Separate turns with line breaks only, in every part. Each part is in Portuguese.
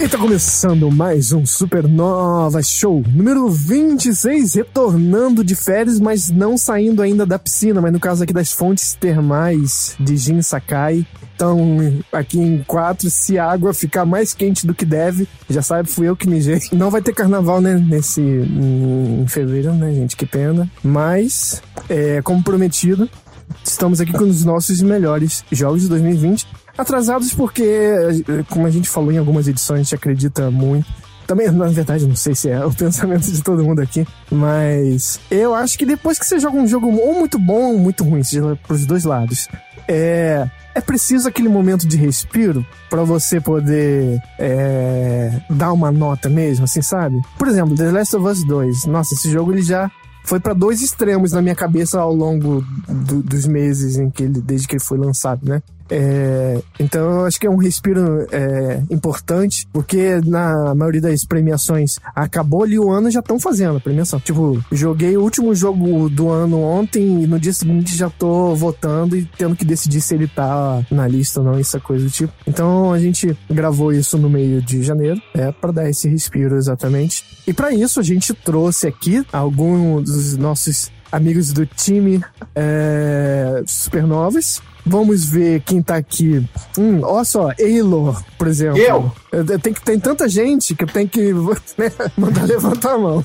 E tá começando mais um Supernova Show, número 26, retornando de férias, mas não saindo ainda da piscina, mas no caso aqui das fontes termais de Jin Sakai. Então, aqui em quatro, se a água ficar mais quente do que deve, já sabe, fui eu que mijei. Não vai ter carnaval, né, nesse, em fevereiro, né, gente, que pena. Mas, é, como prometido, estamos aqui com os nossos melhores jogos de 2020. Atrasados porque, como a gente falou em algumas edições, a gente acredita muito. Também, na verdade, não sei se é o pensamento de todo mundo aqui, mas eu acho que depois que você joga um jogo ou muito bom ou muito ruim, seja pros dois lados, é, é preciso aquele momento de respiro para você poder é, dar uma nota mesmo, assim, sabe? Por exemplo, The Last of Us 2. Nossa, esse jogo ele já foi para dois extremos na minha cabeça ao longo do, dos meses em que ele, desde que ele foi lançado, né? É, então eu acho que é um respiro é, importante, porque na maioria das premiações acabou ali o ano já estão fazendo a premiação. Tipo, joguei o último jogo do ano ontem e no dia seguinte já tô votando e tendo que decidir se ele tá na lista ou não, essa coisa do tipo. Então a gente gravou isso no meio de janeiro, é para dar esse respiro exatamente. E para isso a gente trouxe aqui alguns dos nossos amigos do time é, Supernovas. Vamos ver quem tá aqui. Hum, olha só, Eilor, por exemplo.
Eu?
eu tem, que, tem tanta gente que eu tenho que né, mandar levantar a mão.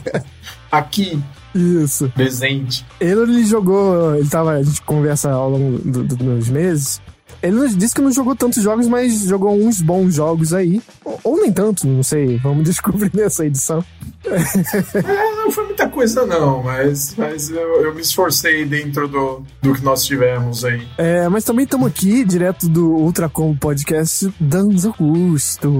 Aqui.
Isso.
Presente.
Eilor, ele jogou. Ele tava. A gente conversa ao longo do, do, dos meses. Ele disse que não jogou tantos jogos, mas jogou uns bons jogos aí. Ou, ou nem tanto, não sei. Vamos descobrir nessa edição.
É, não foi muita coisa, não, mas, mas eu, eu me esforcei dentro do, do que nós tivemos aí.
É, mas também estamos aqui, direto do Ultracom Podcast, dando Augusto.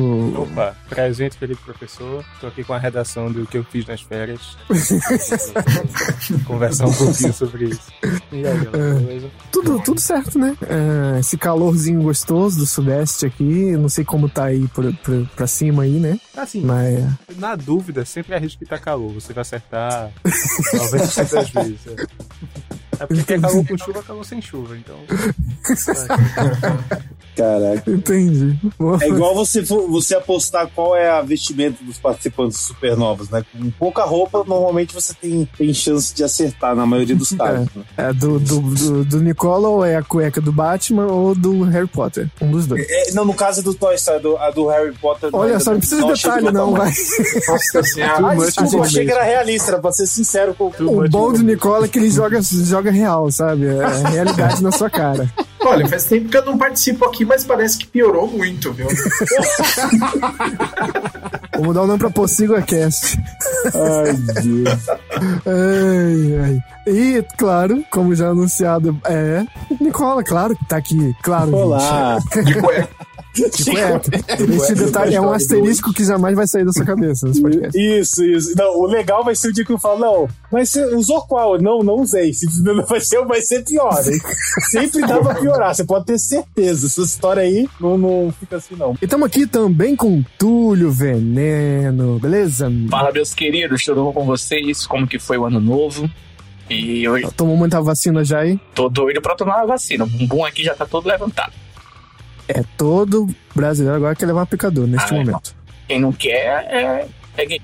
Opa, presente, Felipe Professor. Tô aqui com a redação do que eu fiz nas férias. Conversar um pouquinho sobre isso. E aí, galera, beleza?
Tudo, tudo certo, né? É, esse calorzinho gostoso do Sudeste aqui, não sei como tá aí pra, pra, pra cima aí, né?
Assim,
Mas
na dúvida, sempre arrisque que tá calor. Você vai acertar 90% das vezes. É. é porque é calor com chuva, calor sem chuva, então.
Caraca.
entendi.
É igual você, você apostar qual é a vestimenta dos participantes supernovas, né? Com pouca roupa, normalmente você tem, tem chance de acertar, na maioria dos casos. né?
É, do, do, do, do Nicola ou é a cueca do Batman ou do Harry Potter? Um dos dois.
É, não, no caso do Toy Story, do, a do Harry Potter.
Olha só, não precisa de detalhe, não, vai.
Nossa senhora.
Ah, desculpa, achei que era realista, era pra ser sincero com
O bom do Nicola é que ele joga, joga real, sabe? É a realidade na sua cara.
Olha, faz tempo que eu não participo aqui, mas parece que piorou muito, viu?
Vou mudar o nome pra PossigoCast.
Ai, Deus.
Ai, ai. E, claro, como já anunciado, é. Nicola, claro que tá aqui. Claro,
Olá.
De cueca.
De cueca. Esse detalhe é um asterisco que jamais vai sair da sua cabeça.
Isso, isso. Não, o legal vai ser o dia que eu falo, não, mas você usou qual? Não, não usei. Se não vai ser, vai ser pior, hein? Sempre dá pra piorar, você pode ter certeza. Essa história aí não, não fica assim, não.
E estamos aqui também com Túlio Veneno, beleza?
Fala, meus queridos, tudo bom com vocês? Como que foi o ano novo? E eu
Tomou muita vacina já aí?
tô doido pra tomar a vacina. O bumbum aqui já tá todo levantado.
É todo brasileiro agora quer levar aplicador neste
Ah, é.
momento.
Quem não quer é, é gay.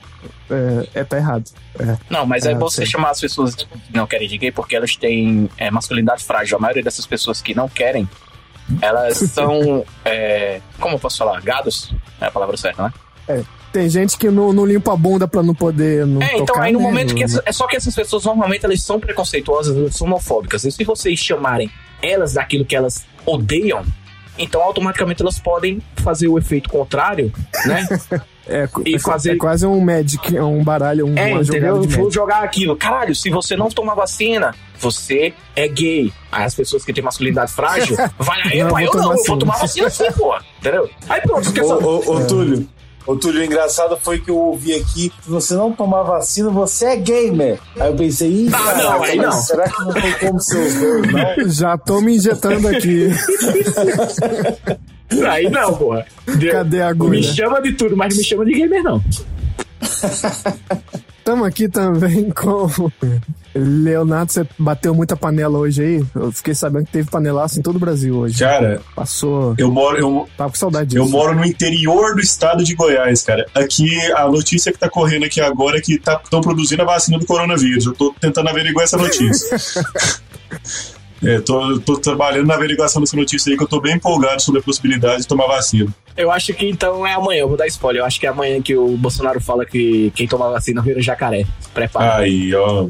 É, é, tá errado. É.
Não, mas é,
É,
bom você chamar as pessoas que não querem de gay porque elas têm é, masculinidade frágil. A maioria dessas pessoas que não querem, elas são. é, como eu posso falar? Gados? É a palavra certa, né?
Tem gente que não, não limpa a bunda pra não poder não
É, então aí no
né?
momento que. essa- é só que essas pessoas normalmente elas são preconceituosas, elas são homofóbicas. E se vocês chamarem elas daquilo que elas odeiam, então automaticamente elas podem fazer o efeito contrário, né?
É,
E
é,
fazer-
é quase um Magic, é um baralho, um,
É,
uma jogada
entendeu?
de
Vou jogar aquilo. Caralho, se você não tomar vacina, você é gay. Aí as pessoas que têm masculinidade frágil, vai
Não, vou
eu não, vou tomar vacina sim, pô. Entendeu? Aí pronto, esquece
Ô, ô, ô, Túlio, Ô, Túlio, o engraçado foi que eu ouvi aqui: se você não tomar vacina, você é gamer. Aí eu pensei, ih,
Ah,
caraca,
não, aí não.
será que não tem como ser os dois, não?
Já tô me injetando aqui.
Aí não, porra.
Cadê a
Me
agulha?
chama de tudo, mas não me chama de gamer, não.
Estamos aqui também com. Leonardo, você bateu muita panela hoje aí? Eu fiquei sabendo que teve panelaço em todo o Brasil hoje.
Cara,
Passou.
eu moro, eu,
Tava com saudade disso.
eu moro no interior do estado de Goiás, cara. Aqui, a notícia que tá correndo aqui agora é que estão produzindo a vacina do coronavírus. Eu tô tentando averiguar essa notícia. É, tô, tô trabalhando na averiguação dessa notícia aí que eu tô bem empolgado sobre a possibilidade de tomar vacina.
Eu acho que então é amanhã, eu vou dar spoiler. Eu acho que é amanhã que o Bolsonaro fala que quem toma vacina vira jacaré. Prepara.
Aí, ó.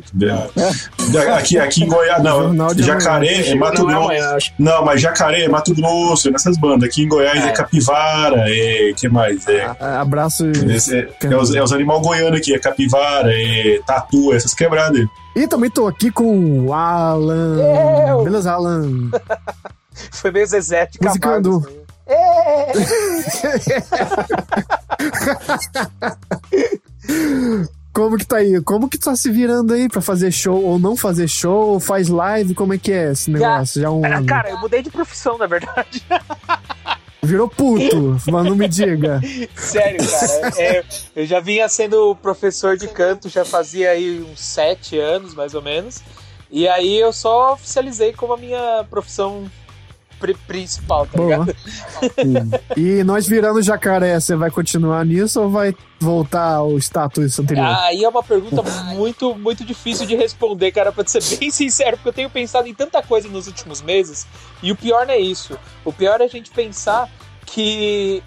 Aqui, aqui em Goiás, não. Jacaré é Mato
não é
Grosso.
amanhã.
Não, mas Jacaré é Mato Grosso, é nessas bandas. Aqui em Goiás é,
É.
Capivara, é. que mais? É.
Abraço.
Esse é, é os, é os animais goianos aqui, é capivara, é tatu, essas quebradas.
E também tô aqui com o Alan.
Eu.
Beleza, Alan?
Foi meio Zezé de
Musicando.
Camargo. assim. É.
Como que tá aí? Como que tá se virando aí pra fazer show ou não fazer show? Faz live? Como é que é esse negócio? Já um
Ah, Cara, eu mudei de profissão, na verdade.
Virou puto, mas não me diga.
Sério, cara. É, eu já vinha sendo professor de canto, já fazia aí uns sete anos, mais ou menos. E aí eu só oficializei como a minha profissão principal, tá ligado?
E nós virando jacaré, você vai continuar nisso ou vai voltar ao status anterior?
Aí é uma pergunta muito, muito difícil de responder, cara, pra ser bem sincero, porque eu tenho pensado em tanta coisa nos últimos meses, e o pior não é isso. O pior é a gente pensar que,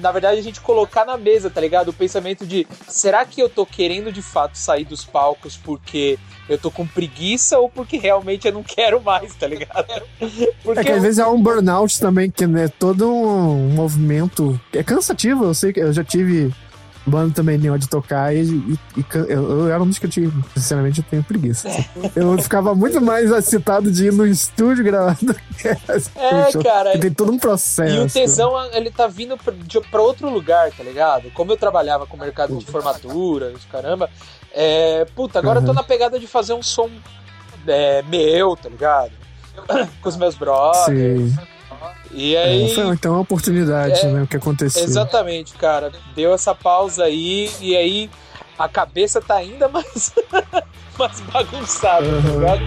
na verdade, a gente colocar na mesa, tá ligado? O pensamento de, será que eu tô querendo de fato sair dos palcos porque eu tô com preguiça ou porque realmente eu não quero mais, tá ligado? Porque
É que às vezes há um burnout também, que é todo um movimento. É cansativo, eu sei que eu já tive banda também nem de tocar e, e- e eu, eu era um dos que eu tive. Sinceramente, eu tenho preguiça. Eu ficava muito mais excitado de ir no estúdio gravar do que
É, cara,
tem todo um processo.
E o tesão, ele tá vindo pra, outro lugar, tá ligado? Como eu trabalhava com o mercado de formatura, caramba, é, puta, agora eu tô
Uhum.
na pegada de fazer um som é, meu, tá ligado? com os meus brothers.
Sim.
E
É,
aí.
foi então uma oportunidade,
É,
né? O que aconteceu.
Exatamente, cara. Deu essa pausa aí e aí a cabeça tá ainda mais, mais bagunçada, tá
Uhum.
ligado?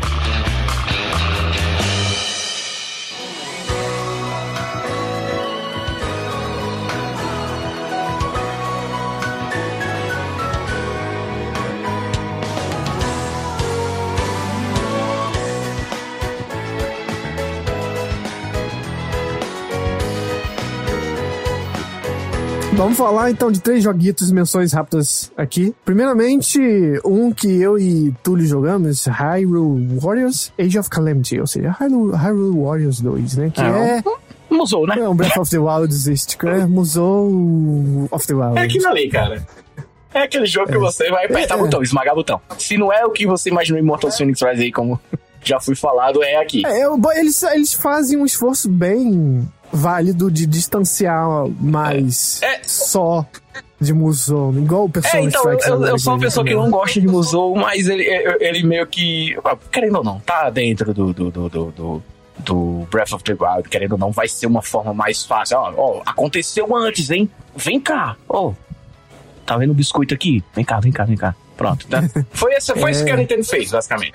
Vamos falar então de três joguitos e menções rápidas aqui. Primeiramente, um que eu e Túlio jogamos, Hyrule Warriors Age of Calamity, ou seja, Hyrule, Hyrule Warriors 2, né? Que
Ah,
é,
Musou, né?
é um Breath of the Wild exístico, é Musou of the Wild.
É aquilo ali, cara. É aquele jogo que você vai apertar
É.
botão, esmagar botão. Se não é o que você imaginou em Mortal Phoenix Rise aí, como já fui falado, é aqui.
É, eu- eles, eles fazem um esforço bem válido de distanciar mais
É.
só de Musou, igual o pessoal
É, então, eu, eu- sou uma pessoa que não gosta de Musou, mas ele, ele ele meio que. Querendo ou não, tá dentro do, do, do, do, do- Breath of the Wild, querendo ou não, vai ser uma forma mais fácil. Ó, ó, aconteceu antes, hein? Vem cá. Ó, tá vendo o biscoito aqui? Vem cá, vem cá, vem cá. Pronto, tá? Foi, esse, foi isso que a Nintendo fez, basicamente.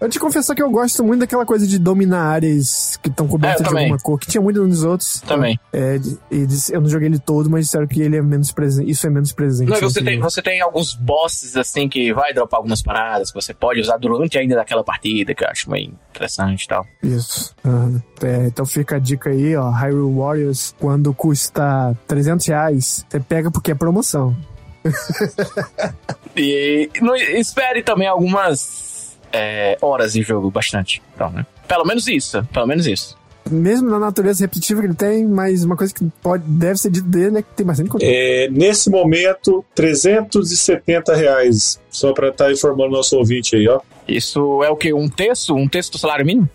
Eu te confessar que eu gosto muito daquela coisa de dominar áreas que estão cobertas
É,
de alguma cor, que tinha muito nos outros.
Também.
É, e eu não joguei ele todo, mas disseram que ele é menos presente. Isso é menos presente.
Não, você
no
tem, você tem alguns bosses assim que vai dropar algumas paradas que você pode usar durante ainda daquela partida, que eu acho meio interessante e tal.
Isso. Aham. É, então fica a dica aí, ó. Hyrule Warriors, quando custa 300 reais, você pega porque é promoção.
E não, espere também algumas é, horas de jogo, bastante. Então, né? Pelo menos isso, pelo menos isso.
Mesmo na natureza repetitiva que ele tem, mas uma coisa que pode, deve ser dito dele é que tem bastante conteúdo.
É, nesse momento, 370 reais. Só pra estar informando nosso ouvinte aí, ó.
Isso é o que? Um terço? Um terço do salário mínimo?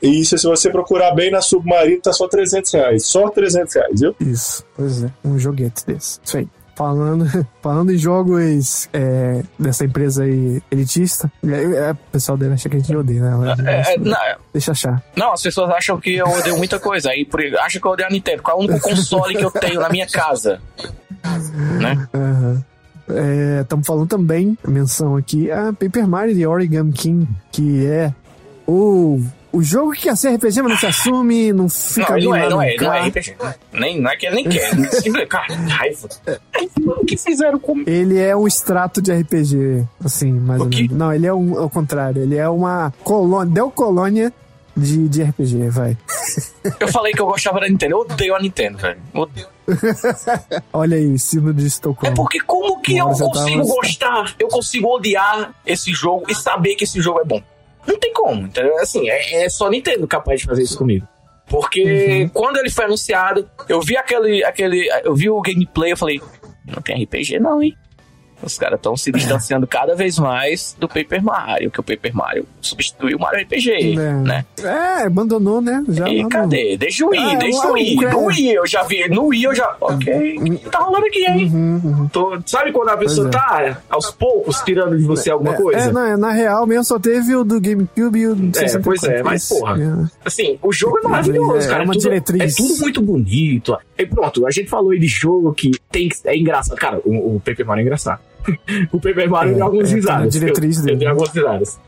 Isso, se você procurar bem na Submarino, tá só 300 reais. Só 300 reais, viu?
Isso, pois é. Um joguete desse. Isso aí. Falando, falando em jogos é, dessa empresa aí elitista, é, é, o pessoal deve achar que a gente odeia, né?
É, é, não,
Deixa achar.
não, as pessoas acham que eu odeio muita coisa. Aí por, acham que eu odeio a Nintendo. Qual é o único console que eu tenho na minha casa? Né?
Estamos falando também, menção aqui, a Paper Mario The Origami King, que é o, o jogo que quer ser RPG, mas não se assume, não fica
Não, não é, não é, não é. RPG. Nem, não é que ele nem quer. Cara, raiva. Ai, O que fizeram comigo?
Ele é um extrato de RPG, assim, mais
O
ou menos. Não, ele é um, ao contrário, ele é uma colônia, deu colônia de, de RPG, vai.
Eu falei que eu gostava da Nintendo. Eu odeio a Nintendo, velho. Eu Odeio.
Olha aí, sino de
É
Estocolmo.
porque como que eu
Uma hora você
consigo
tava-
gostar, eu consigo odiar esse jogo e saber que esse jogo é bom? Não tem como, entendeu? Assim, é, é só Nintendo capaz de fazer isso comigo. Porque quando ele foi anunciado, eu vi aquele, aquele. Eu vi o gameplay, eu falei, não tem RPG não, hein? Os caras estão se distanciando cada vez mais do Paper Mario, que o Paper Mario substituiu o Mario RPG,
É.
né?
É, abandonou, né? Já
E
no-
cadê? Deixa o Wii,
Ah,
deixa
lá,
o Wii. No Wii eu já vi, no Wii eu já. Ok, o que tá rolando aqui, hein?
Uhum, uhum.
Tô- sabe quando a pessoa
Pois é.
tá aos poucos tirando de você alguma coisa?
É, não, é, na real mesmo só teve o do GameCube e o do 64.
pois é, mas, porra.
É.
Assim, o jogo é maravilhoso,
É,
cara.
é uma
tudo,
diretriz.
É tudo muito bonito. E pronto, a gente falou aí de jogo que tem que, é engraçado. Cara, o, o Paper Mario é engraçado. o Paper Mario
É,
tem algumas
é,
risadas.
diretriz dele.
eu algumas risadas.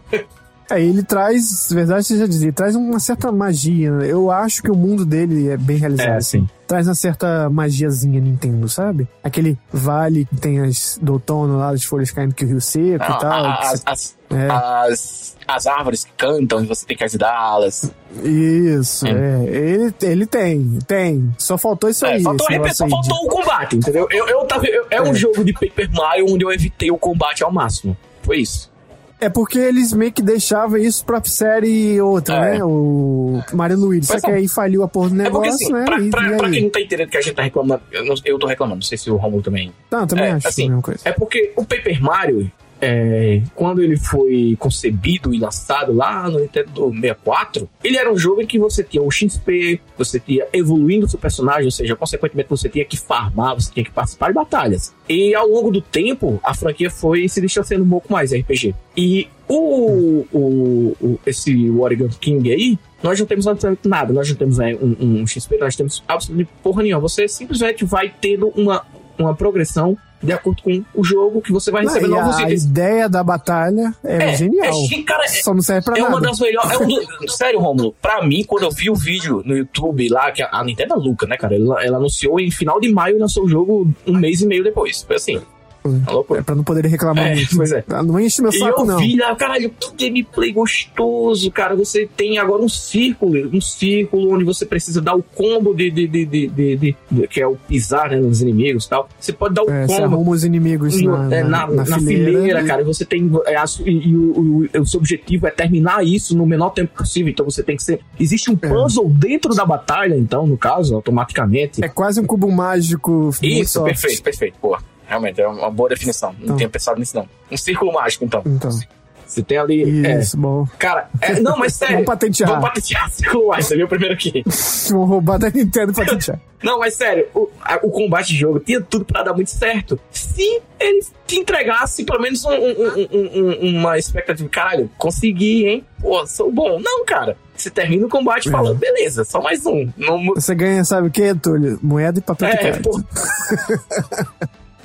É, ele traz, na verdade, você já dizia, ele traz uma certa magia. né? Eu acho que o mundo dele é bem realizado.
É,
assim.
sim.
Traz uma certa magiazinha Nintendo, sabe? Aquele vale que tem as do outono lá, as folhas caindo que o rio seco
Não,
e tal.
as,
você-
as,
É.
as, as árvores que cantam e você tem que ajudá-las.
Isso,
É.
é. Ele, ele tem, tem. Só faltou isso
É,
aí.
faltou,
negócio
só
de-
faltou o combate, entendeu? Eu, eu tava, eu- é um
É.
jogo de Paper Mario onde eu evitei o combate ao máximo. Foi isso.
É porque eles meio que deixavam isso pra série outra,
É.
né? O Mario Luigi. Só que
é.
aí faliu a porra do
É porque
negócio,
assim,
né?
pra,
E-
pra-
e
pra quem não tá entendendo que a gente tá reclamando, eu, não- eu tô reclamando, não sei se o Romulo também.
Não, também
É,
acho
assim,
a mesma coisa.
É porque o Paper Mario, é, quando ele foi concebido e lançado lá no Nintendo 64, ele era um jogo em que você tinha o XP, você tinha evoluindo seu personagem, ou seja, consequentemente você tinha que farmar, você tinha que participar de batalhas. E ao longo do tempo, a franquia foi se distanciando um pouco mais RPG. E o, o, o- esse Warrior King aí, nós não temos absolutamente nada, nós não temos é, um, um XP, nós temos absolutamente porra nenhuma. Você simplesmente vai tendo uma, uma progressão de acordo com o jogo que você vai
Não,
receber
e
novos
a
itens.
ideia da batalha é, genial.
É, cara, é,
Só não serve pra
é
nada.
uma das melhores. É um do- sério, Romulo, pra mim, quando eu vi o vídeo no YouTube lá, que a, a Nintendo é louca, né, cara? Ela, ela anunciou em final de maio e lançou o jogo um mês e meio depois. Foi assim.
É pra não poder reclamar
É,
muito.
pois é.
Ah, Não enche meu
E
saco,
eu
não.
vi lá, caralho, que gameplay gostoso, cara. Você tem agora um círculo, um círculo onde você precisa dar o combo de, de, de, de, de- de- que é o pisar né, nos inimigos e tal. Você pode dar o
É, você
combo
arruma os inimigos
no-
na,
é,
na,
na, na fileira, cara. E você tem. é, a e, e o, o- o seu objetivo é terminar isso no menor tempo possível. Então você tem que ser. Existe um puzzle dentro da batalha, então, no caso, automaticamente.
É quase um cubo mágico.
Isso, perfeito, perfeito. Pô, realmente é uma boa definição. Não
Então.
tinha pensado nisso, não. Um círculo mágico, então.
Então,
Você tem ali. é,
isso, bom.
Cara, é, não, mas sério.
Vamos patentear.
Vamos patentear Círculo Mágico, você viu primeiro aqui.
Vão roubar da Nintendo pra tentar.
Não, mas sério, o, a- o combate de jogo tinha tudo pra dar muito certo. Se ele te entregasse pelo menos um- um- um- um- uma expectativa, caralho, consegui, hein? Pô, sou bom. Não, cara. Você termina o combate
É.
falando, beleza, só mais um. Não,
Você ganha, sabe o que, Túlio? Moeda e papel de
é, pô.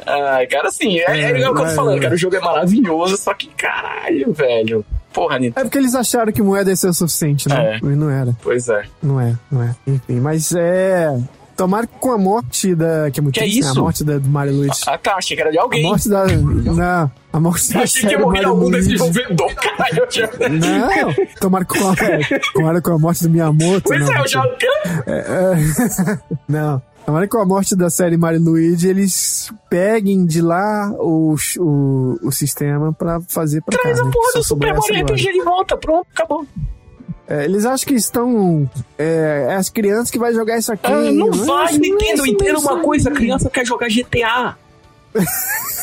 Ai, cara, assim, é, é,
É,
é o que eu tô
é,
falando,
é.
cara. O jogo é maravilhoso, só que caralho, velho. Porra, Nintendo.
É porque eles acharam que moeda ia ser o suficiente, né?
É.
E não era.
Pois é.
Não é, não é. Enfim, mas é. Tomara que com a morte da. Que é muito
Que
triste, né?
isso?
A morte da, do Mario Luigi.
Ah, tá, achei que era de
A
alguém.
morte da. Não, a morte da
achei que ia morrer algum desenvolvedor, caralho. Já...
Não, tomara que com a, tomara com a morte do Miyamoto.
Pois
não,
é, eu já.
É, não. Tomara que com a morte da série Mario Luigi eles peguem de lá o, o, o sistema pra fazer pra
Traz
cá.
a
né?
porra do Super Mario. RPG de volta, pronto, acabou.
É, eles acham que estão. É, é as crianças que vai jogar isso aqui.
Ah, não
Mas
vai,
é
Nintendo, entenda
não é
uma
isso.
coisa, a criança quer jogar GTA.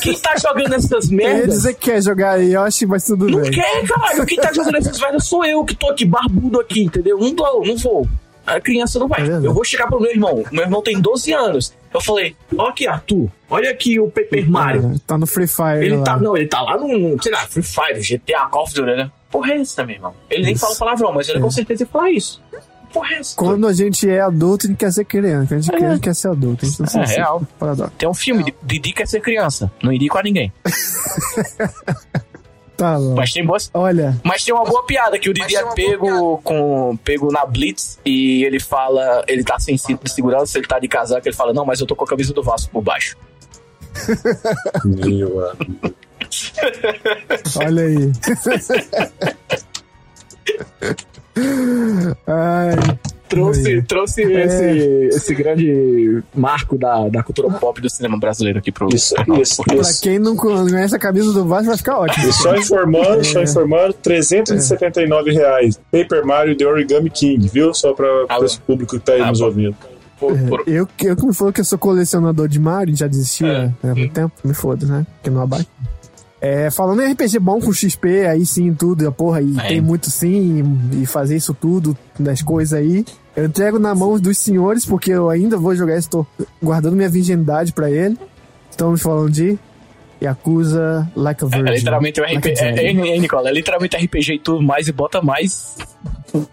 Quem tá jogando essas merdas?
dizer que quer jogar Yoshi, mas tudo
Não
bem.
quer, caralho. Quem tá jogando essas merdas sou eu, que tô aqui barbudo aqui, entendeu? Não tô, não vou. A criança não vai.
É
eu vou chegar pro meu irmão. Meu irmão tem 12 anos. Eu falei, ó aqui, Arthur. Olha aqui o Paper Mario.
Tá no Free Fire.
Ele
lá.
tá, não, ele tá lá no, sei lá, Free Fire, GTA, Call of Duty, né? Porra é essa, meu irmão? Ele nem
Isso.
fala palavrão, mas ele
É.
com certeza ia falar isso. Porra é essa?
Quando a gente é adulto, a gente quer ser criança. Quando a gente é criança, quer ser adulto. A gente não
É,
sabe
real.
Paradoxo.
Tem um filme, de Didi quer ser criança. Não indico a ninguém.
Tá bom.
Mas tem boas.
Olha,
Mas tem uma boa piada que o Didi é pego com pego na Blitz e ele fala, ele tá sem cinto de segurança, ele tá de casaco, ele fala: "Não, mas eu tô com a camisa do Vasco por baixo".
Meu amigo.
olha aí. Ai,
Trouxe,
Aí.
trouxe
É.
esse, esse grande marco da, da cultura pop do cinema brasileiro aqui pro
Isso, isso,
pra
isso.
quem não conhece a camisa do Vasco, vai ficar ótimo.
E só informando, só
É.
informando, 379 reais. Paper Mario The Origami King, viu? Só pra,
Ah,
pra esse público que tá aí
ah,
nos
bom.
ouvindo.
por- por-
Eu, eu que me falou que eu sou colecionador de Mario, já desistia há muito tempo, me foda, né? Porque não abate. É, falando em RPG bom com XP, aí sim, tudo, a porra, e
É.
tem muito sim, e fazer isso tudo, das coisas aí. Eu entrego na mão dos senhores, porque eu ainda vou jogar isso, tô guardando minha virgindade pra ele. Estamos falando de Yakuza Like a Virgin.
É literalmente o
Like a
RPG. É,
Virgin.
é, é, Nicola, é literalmente RPG e tudo mais e bota mais.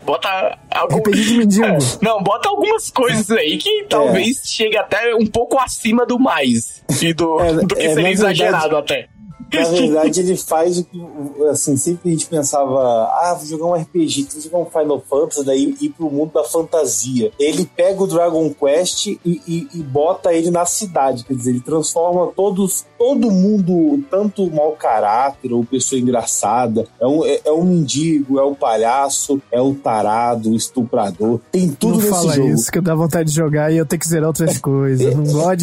Bota algum.
RPG de mendigo.
É, não, bota algumas coisas aí que talvez chegue até um pouco acima do mais. E do,
É,
do que
é,
seria
verdade-
exagerado até.
Na verdade, ele faz o que, assim, sempre a gente pensava, ah, vou jogar um RPG, vou jogar um Final Fantasy, daí ir pro mundo da fantasia. Ele pega o Dragon Quest e, e- e bota ele na cidade, quer dizer, ele transforma todos, todo mundo, tanto mau caráter ou pessoa engraçada, é um, é, é um mendigo, é o palhaço, é o tarado, o estuprador, tem tudo
Não
nesse
fala
jogo.
isso, que dá vontade de jogar e eu tenho que zerar outras coisas. Não gosto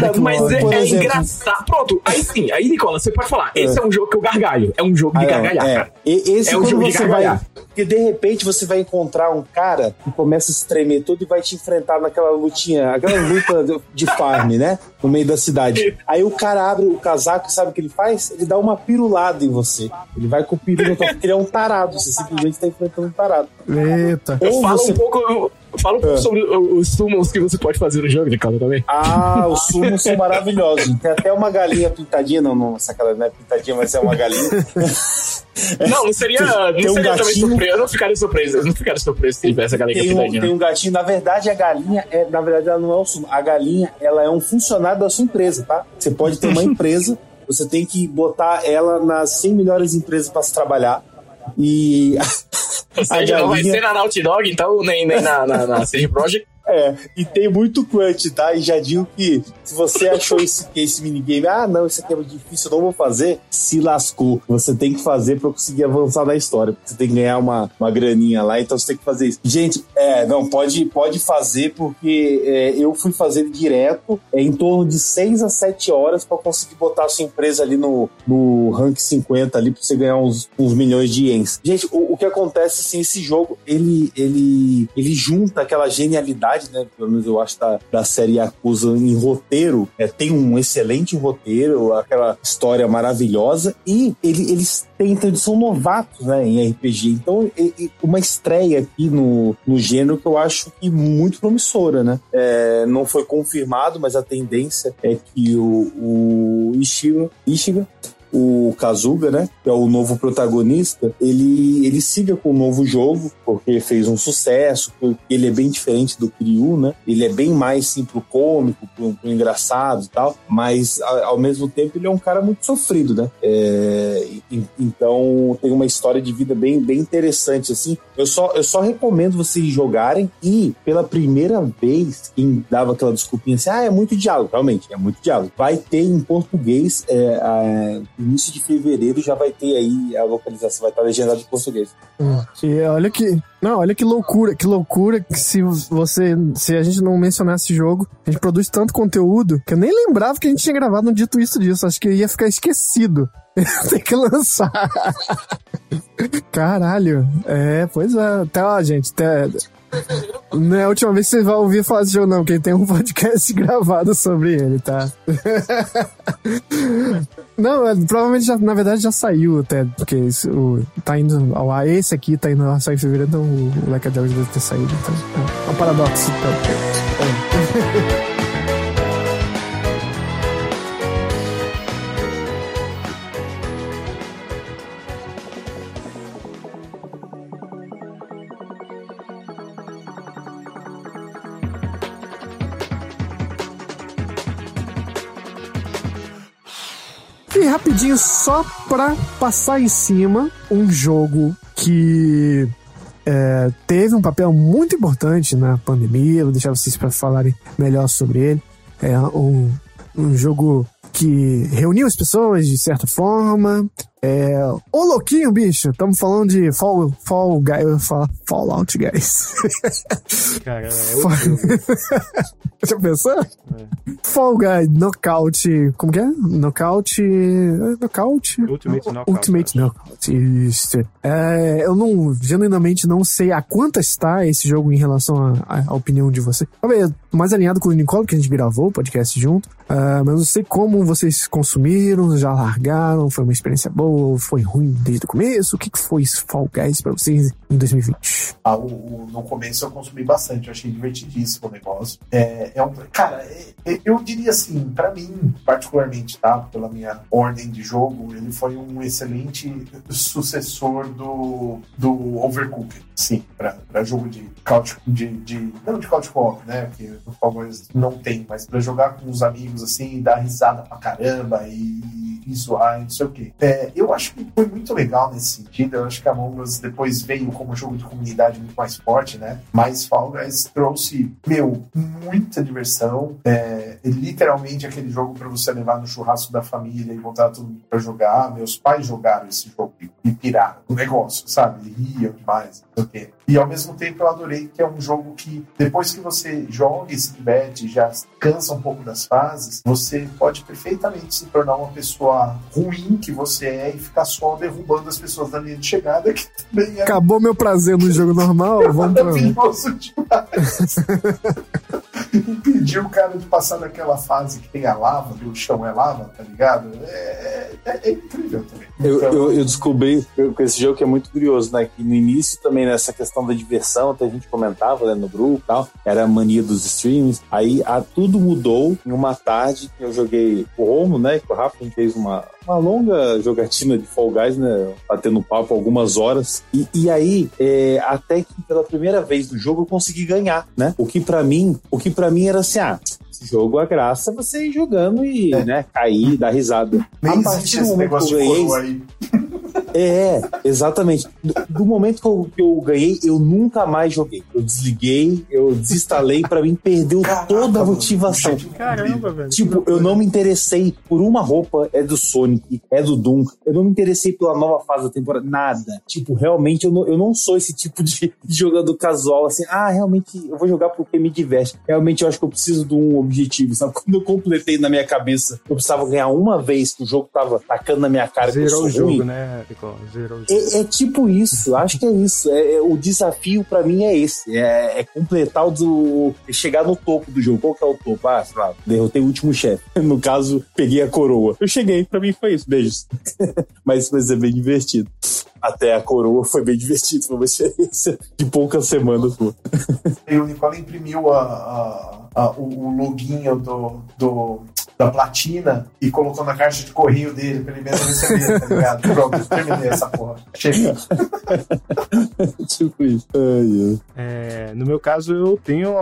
Cara, mas é, é engraçado. Pronto, aí sim, aí, Nicola, você pode falar. Esse é, um jogo que eu gargalho. É um jogo de
Ah, não,
gargalhar,
é.
cara.
E- Esse
É um jogo de
você vai.
gargalhar.
Porque de repente você vai encontrar um cara que começa a se tremer todo e vai te enfrentar naquela lutinha, aquela luta de- de farm, né? No meio da cidade. Aí o cara abre o casaco e sabe o que ele faz? Ele dá uma pirulada em você. Ele vai com o piru no topo, porque ele é um tarado. Você simplesmente está enfrentando um tarado.
Eita.
Eu
Ou
falo
você-
um pouco. Fala um pouco
É.
sobre o- os summons que você pode fazer no jogo, Nicola, também.
Ah, os sumos são maravilhosos. Tem até uma galinha pintadinha, não, não, sacanagem, não é pintadinha, mas é uma galinha.
Não, não seria, não
Tem um
seria também surpresa. Eu não ficaria surpreso. Eu não ficaria surpreso se tivesse a galinha
tem, um,
pintadinha.
tem um gatinho. Na verdade, a galinha, é, na verdade, ela não é um sumo. A galinha, ela é um funcionário da sua empresa, tá? Você pode ter uma empresa, você tem que botar ela nas 100 melhores empresas para se trabalhar. E
seja,
a
não vai ser na Naughty Dog, então, nem, nem na, na, na CD Projekt.
É, e tem muito crunch, tá? E já digo que se você achou esse, que esse minigame, ah, não, isso aqui é muito difícil, eu não vou fazer, se lascou. Você tem que fazer pra conseguir avançar na história. Você tem que ganhar uma, uma graninha lá, então você tem que fazer isso. Gente, é, não, pode, pode fazer, porque é, eu fui fazer direto é, em torno de 6 a 7 horas pra conseguir botar a sua empresa ali no, no rank 50 ali pra você ganhar uns, uns milhões de ienes. Gente, o, o que acontece, assim, esse jogo, ele, ele, ele junta aquela genialidade, né? Pelo menos eu acho da, da série Yakuza em roteiro. É, tem um excelente roteiro, aquela história maravilhosa. E ele, eles têm, então, eles são novatos, né? Em RPG. Então, e- e uma estreia aqui no, no gênero que eu acho que muito promissora, né? É, não foi confirmado, mas a tendência é que o, o Ishiga, Ishiga o Kazuga, né, que é o novo protagonista, ele, ele siga com o novo jogo, porque fez um sucesso, ele é bem diferente do Kiryu, né, ele é bem mais, sim, pro cômico, pro, pro engraçado e tal, mas ao mesmo tempo ele é um cara muito sofrido, né, É, então tem uma história de vida bem, bem interessante, assim, eu só, eu só recomendo vocês jogarem e, pela primeira vez, quem dava aquela desculpinha assim, ah, é muito diálogo, realmente, é muito diálogo, vai ter em português, é, a- início de fevereiro já vai ter aí a localização, vai estar legendado em português.
E olha que. Não, olha que loucura, que loucura que se você. Se a gente não mencionasse jogo, a gente produz tanto conteúdo que eu nem lembrava que a gente tinha gravado um dito isso disso. Acho que ia ficar esquecido. Tem que lançar. Caralho. É, pois é. Até, ó, gente. Até, Não é a última vez que você vai ouvir falar desse jogo, não, porque tem um podcast gravado sobre ele, tá? não, é, provavelmente já, na verdade já saiu até, porque o, tá indo ao ar. Esse aqui tá indo só em fevereiro, então o a Dragon deve ter saído. Então, é um paradoxo. Então. Rapidinho, só pra passar em cima, um jogo que é, teve um papel muito importante na pandemia, vou deixar vocês para falarem melhor sobre ele. É um, um jogo que reuniu as pessoas de certa forma. É. Ô louquinho, bicho! Estamos falando de Fall, Fall Guys. Eu falar Fallout Guys.
Cara, é outro jogo.
Já pensou? Fall Guy Knockout. Como que é? Knockout. é, Knockout?
Ultimate Knockout,
Ultimate Knockout. Isso. É, eu não, genuinamente não sei a quanto está esse jogo em relação à- opinião de você. Talvez mais alinhado com o Nicole, que a gente gravou o podcast junto. Ah, mas eu não sei como vocês consumiram, já largaram, foi uma experiência boa, foi ruim desde o começo. O que, foi Fall Guys pra vocês em 2020?
Ah, o- o- no começo eu consumi bastante, eu achei divertidíssimo o negócio. É, é um, cara, é- é- eu diria assim, pra mim, particularmente, tá? Pela minha ordem de jogo, ele foi um excelente sucessor do, do Overcooked, sim, pra, pra jogo de couch, de, de, não de couch co-op, né? Porque Fall Guys não tem, mas pra jogar com os amigos, assim, dar risada pra caramba e, e zoar não sei o quê. É, eu acho que foi muito legal nesse sentido. Eu acho que a Us depois veio como jogo de comunidade muito mais forte, né? Mas Fall Guys trouxe, meu, muita diversão. É, literalmente aquele jogo pra você levar no churrasco da família e voltar todo mundo pra jogar. Meus pais jogaram esse jogo e- piraram o negócio, sabe? Riam demais, não sei o quê. E ao mesmo tempo eu adorei que é um jogo que depois que você joga e se diverte, já cansa um pouco das fases, você pode perfeitamente se tornar uma pessoa ruim que você é e ficar só derrubando as pessoas da linha de chegada, que também é
Acabou meu prazer no jogo normal, vamos pra...
maravilhoso demais. Impedir o cara de passar naquela fase que tem a lava, que o chão é lava, tá ligado? É, é- é incrível também.
Eu,
Então,
eu, eu descobri com esse jogo que é muito curioso, né? Que no início também nessa questão da diversão, até a gente comentava né, no grupo e tal, era a mania dos streams. Aí a, tudo mudou em uma tarde que eu joguei o Romo, né? Com o Rafa, a gente fez uma, uma longa jogatina de Fall Guys, né? Batendo papo algumas horas. E, e aí, é, até que pela primeira vez no jogo eu consegui ganhar, né? O que pra mim, o que para mim era assim, ah, esse jogo a graça é você ir jogando e, né, cair, dar risada.
nem
a partir do momento que
negócio
eu
de
ganhei, é, exatamente. Do, do momento que eu, que eu ganhei, eu nunca mais joguei. Eu desliguei, eu desinstalei, pra mim perdeu
Caraca,
toda a motivação.
Caramba, velho.
Tipo, eu não me interessei por uma roupa, é do Sonic, é do Doom. Eu não me interessei pela nova fase da temporada, nada. Tipo, realmente eu não, eu não sou esse tipo de, de jogador casual, assim, ah, realmente eu vou jogar porque me diverte. Realmente eu acho que eu preciso de um objetivo, sabe? Quando eu completei na minha cabeça, eu precisava ganhar uma vez que o jogo tava tacando na minha cara
Zerou o jogo,
ruim.
né? Zerou o jogo.
É, é tipo isso, acho que é isso. É, é- o desafio pra mim é esse: é, é completar o do. é chegar no topo do jogo. Qual que é o topo? Ah, sei lá, derrotei o último chefe. No caso, peguei a coroa. Eu cheguei, pra mim foi isso. Beijos. Mas vai ser bem divertido. Até a coroa foi bem divertido, foi uma experiência de poucas semanas, pô.
E o Nicole imprimiu a, a- a- o, loginho do, do- da platina e colocou na caixa de correio dele pra ele mesmo receber, tá ligado? Pronto, terminei essa porra. Chega.
tipo isso.
É, no meu caso, eu tenho,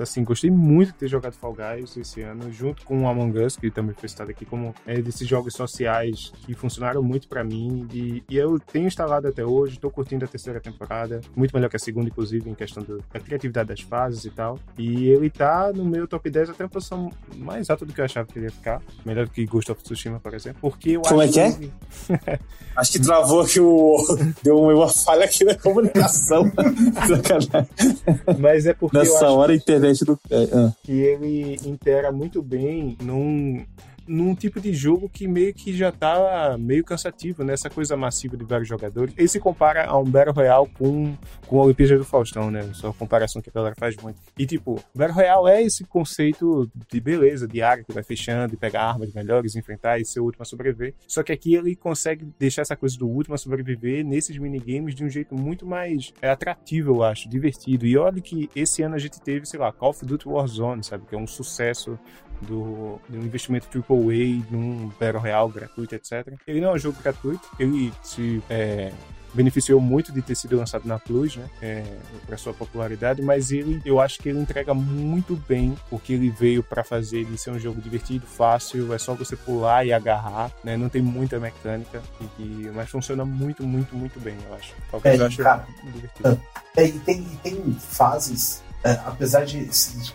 assim, gostei muito de ter jogado Fall Guys esse ano, junto com o Among Us, que também foi citado aqui como é, desses jogos sociais que funcionaram muito pra mim. E, e eu tenho instalado até hoje, tô curtindo a terceira temporada, muito melhor que a segunda, inclusive, em questão do- da criatividade das fases e tal. E ele tá no meu top 10 até uma posição mais alta do que eu achava que ia ficar. Melhor que Ghost of Tsushima, por exemplo. Porque eu
Como é
acho
que é?
que-
Acho que travou aqui o. Deu uma falha aqui na comunicação.
Mas é porque
Nessa hora a internet do. É, ah.
que ele intera muito bem num, num tipo de jogo que meio que já tá meio cansativo, né? Essa coisa massiva de vários jogadores. Ele se compara a um Battle Royale com, com a Olimpíada do Faustão, né? Só a comparação que a galera faz muito. E, tipo, Battle Royale é esse conceito de beleza, de área que vai fechando e pegar armas melhores, enfrentar e ser o último a sobreviver. Só que aqui ele consegue deixar essa coisa do último a sobreviver nesses minigames de um jeito muito mais é, atrativo, eu acho, divertido. E olha que esse ano a gente teve, sei lá, Call of Duty Warzone, sabe? Que é um sucesso do, de um investimento AAA num Battle Royale gratuito, etc. Ele não é um jogo gratuito, ele se é, beneficiou muito de ter sido lançado na Plus, né, é, para sua popularidade, mas ele, eu acho que ele entrega muito bem o que ele veio para fazer, ele ser um jogo divertido, fácil, é só você pular e agarrar, né, não tem muita mecânica, e, mas funciona muito, muito, muito bem, eu acho.
É,
eu acho
cara,
divertido.
É, e, tem, e tem fases é, apesar de,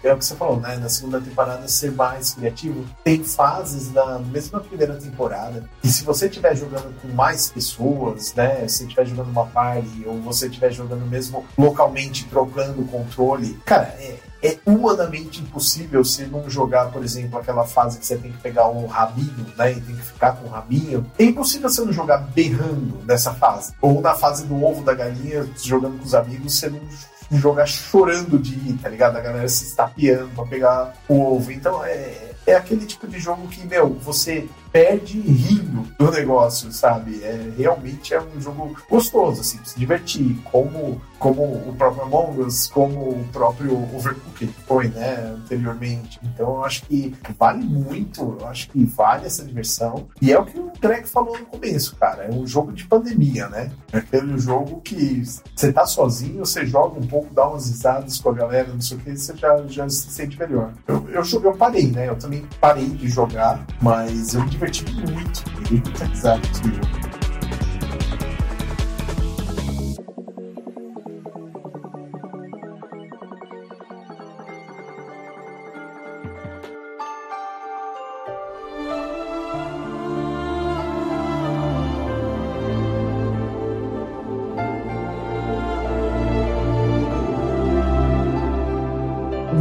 é o que você falou, né? Na segunda temporada ser mais criativo, tem fases na mesma primeira temporada e se você estiver jogando com mais pessoas, né? Se estiver jogando uma party ou você estiver jogando mesmo localmente trocando o controle, cara, é, é humanamente impossível você não jogar, por exemplo, aquela fase que você tem que pegar o rabinho, né? E tem que ficar com o rabinho. É impossível você não jogar berrando nessa fase. Ou na fase do ovo da galinha, jogando com os amigos, você não jogar chorando de ir, tá ligado? A galera se estapeando pra pegar o ovo. Então é, é aquele tipo de jogo que, meu, você perde rindo do negócio, sabe? É, realmente é um jogo gostoso, assim, se divertir, como, como o próprio Among Us, como o próprio Overcooked foi, né, anteriormente. Então eu acho que vale muito, eu acho que vale essa diversão. E é o que o Greg falou no começo, cara, é um jogo de pandemia, né? É aquele jogo que você tá sozinho, você joga um pouco, dá umas risadas com a galera, não sei o que, você já, já se sente melhor. Eu, eu, eu parei, né? Eu também parei de jogar, mas eu me muito. Muita risada esse jogo.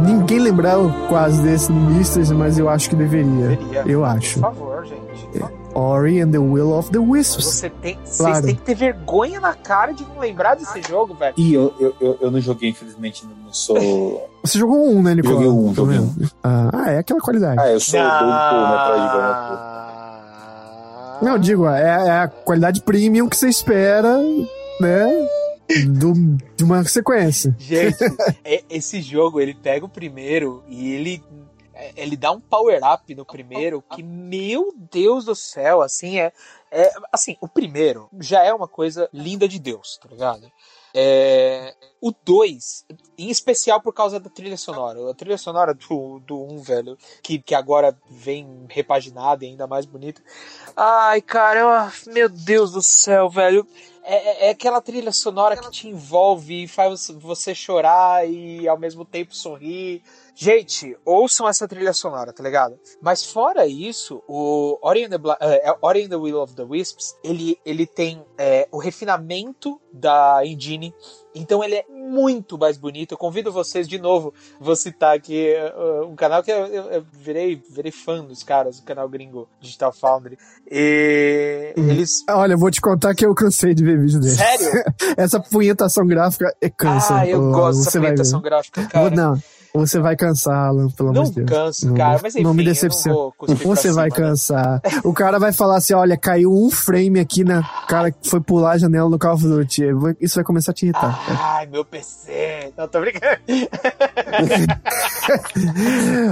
Ninguém lembrava quase desse Mysteries, mas eu acho que deveria.
Deveria.
Eu acho.
Por favor, gente.
Ori and the Will of the Wisps.
Você tem, vocês
Claro.
têm que ter vergonha na cara de não lembrar desse jogo, velho.
E eu, eu, eu, eu não joguei, infelizmente, não sou.
Você jogou um, né, Nicolau?
Joguei um, joguei
menos. Ah, ah, é aquela qualidade.
Ah, eu sou doido por Metroidvania.
Ah.
Não, digo, é, é a qualidade premium que você espera, né? Do, de uma sequência.
Gente, é- esse jogo, ele pega o primeiro e ele ele dá um power up no primeiro que, meu Deus do céu, assim, é, é assim, o primeiro já é uma coisa linda de Deus, tá ligado? É, o 2, em especial por causa da trilha sonora. A trilha sonora do, do 1, um, velho, que, que agora vem repaginada e ainda mais bonita. Ai, cara, eu- meu Deus do céu, velho. É, é- é aquela trilha sonora que te envolve e faz você chorar e ao mesmo tempo sorrir. Gente, ouçam essa trilha sonora, tá ligado? Mas fora isso, o Ori and the, Bla- and the Will of the Wisps, ele, ele tem eh, o refinamento da engine, então ele é muito mais bonito. Eu convido vocês de novo, vou citar aqui eh, um canal que eu, eu- eu virei, virei fã dos caras, o canal gringo Digital Foundry. E eles...
Olha, eu vou te contar que eu cansei de ver vídeo dele.
Sério?
Essa punhetação gráfica é cansa.
Ah, eu
Ô,
gosto dessa apresentação gráfica, cara.
Não, você vai cansar, Alan, pelo amor
Não
de Deus.
canso,
Não-
cara, mas enfim,
não me
eu não
decepciona. Você vai
cima, né?
cansar. O cara vai falar assim: olha, caiu um frame aqui na cara que foi pular a janela no Call of Duty. Isso vai começar a te irritar.
Ai, meu PC. Não, tô brincando.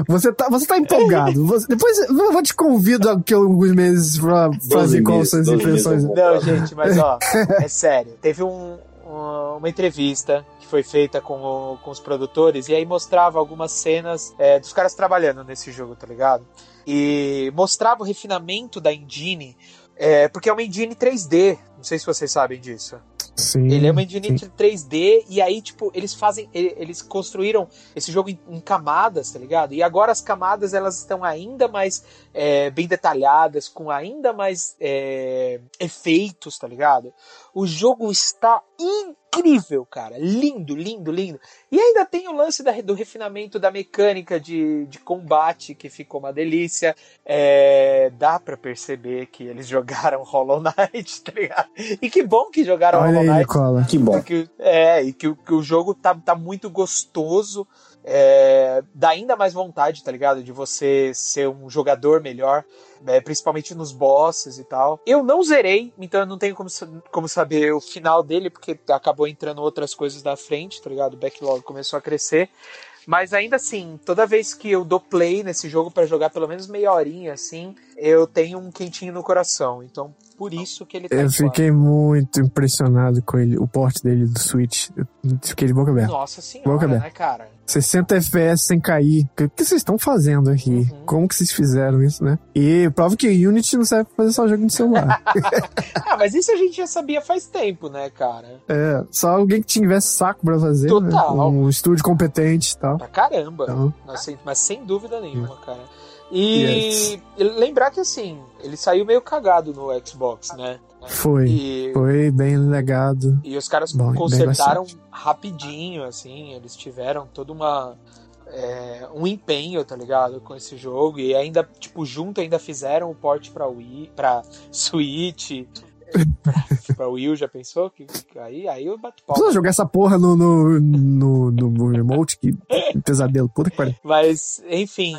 Você tá, você tá empolgado. Você- depois eu vou te convido daqui a alguns meses pra fazer quais
meses,
são as
12
impressões.
Não, gente, mas ó, é sério. Teve um- uma, entrevista que foi feita com, o- com os produtores e aí mostrava algumas cenas é, dos caras trabalhando nesse jogo, tá ligado? E mostrava o refinamento da engine, é, porque é uma engine 3D. Não sei se vocês sabem disso.
Sim.
Ele é uma engine
sim.
3D e aí, tipo, eles fazem. Eles construíram esse jogo em, em camadas, tá ligado? E agora as camadas elas estão ainda mais é, bem detalhadas, com ainda mais é, efeitos, tá ligado? O jogo está incrível, cara. Lindo, lindo, lindo. E ainda tem o lance da- do refinamento da mecânica de, de combate, que ficou uma delícia. É, dá pra perceber que eles jogaram Hollow Knight, tá ligado? E que bom que jogaram
Olha
Hollow
aí,
Knight.
Nicola.
Que bom.
Porque, é, e que, o- que o jogo tá, tá muito gostoso. É, dá ainda mais vontade, tá ligado? De você ser um jogador melhor, é, principalmente nos bosses e tal. Eu não zerei, então eu não tenho como, como saber o final dele, porque acabou entrando outras coisas da frente, tá ligado? O backlog começou a crescer. Mas ainda assim, toda vez que eu dou play nesse jogo pra jogar pelo menos meia horinha, assim, eu tenho um quentinho no coração. Então, por isso que ele tá
Eu fiquei muito impressionado com ele, o porte dele do Switch. Eu fiquei de boca aberta.
Nossa
Boca
senhora,
aberta.
né, cara?
60 FPS sem cair. O que vocês estão fazendo aqui?
Uhum.
Como que vocês fizeram isso, né? E prova que Unity não serve pra fazer só jogo no celular.
Ah, mas isso a gente já sabia faz tempo, né, cara?
é, só alguém que tivesse saco pra fazer.
Total.
Né? Um estúdio competente e tal.
Pra caramba.
Então,
Mas sem, mas sem dúvida nenhuma, cara. E
Yes.
e lembrar que assim, ele saiu meio cagado no Xbox, né?
Foi.
E,
Foi bem legado.
e os caras
Bom,
consertaram rapidinho, assim, eles tiveram toda uma. é, um empenho, tá ligado? Com esse jogo. E ainda, tipo, junto ainda fizeram o port pra Wii, pra Switch. pra, pra Wii, U, já pensou? Que, aí, aí eu bato.
Precisa jogar essa porra no, no, no, no remote, que pesadelo. Puta que pariu.
Mas, enfim,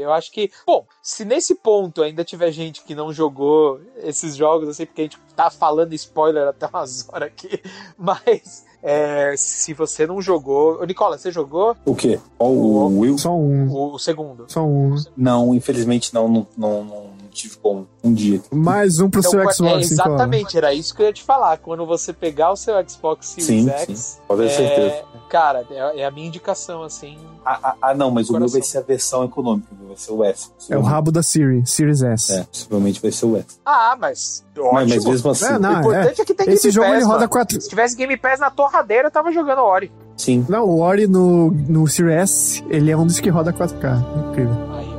eu acho que. Bom, se nesse ponto ainda tiver gente que não jogou esses jogos, assim, porque a gente tá falando spoiler até umas horas aqui, mas. é, se você não jogou. Ô, Nicola, você jogou
O quê? Qual o Will?
Só um.
o, o segundo?
Só um.
Não, infelizmente não, não, não tive como. Um dia.
Mais um pro seu
Então,
Xbox,
é, exatamente, era isso que eu ia te falar. Quando você pegar o seu Xbox Series
Sim,
X,
sim, pode ter
é,
certeza.
cara, é, é a minha indicação, assim.
Ah, ah, ah, não, mas o meu vai ser a versão econômica, vai ser o S.
É o rabo da Siri, Series S.
É, possivelmente vai ser o S.
Ah, mas. Ótimo.
Mas, mas mesmo assim,
É, não,
o importante é, que tem
Esse
Game
jogo
Pass,
ele roda
mano.
4.
Se tivesse Game Pass na torradeira, eu tava jogando Ori.
sim.
Não, o Ori no, no Series S, ele é um dos que roda 4K. Incrível.
Aí,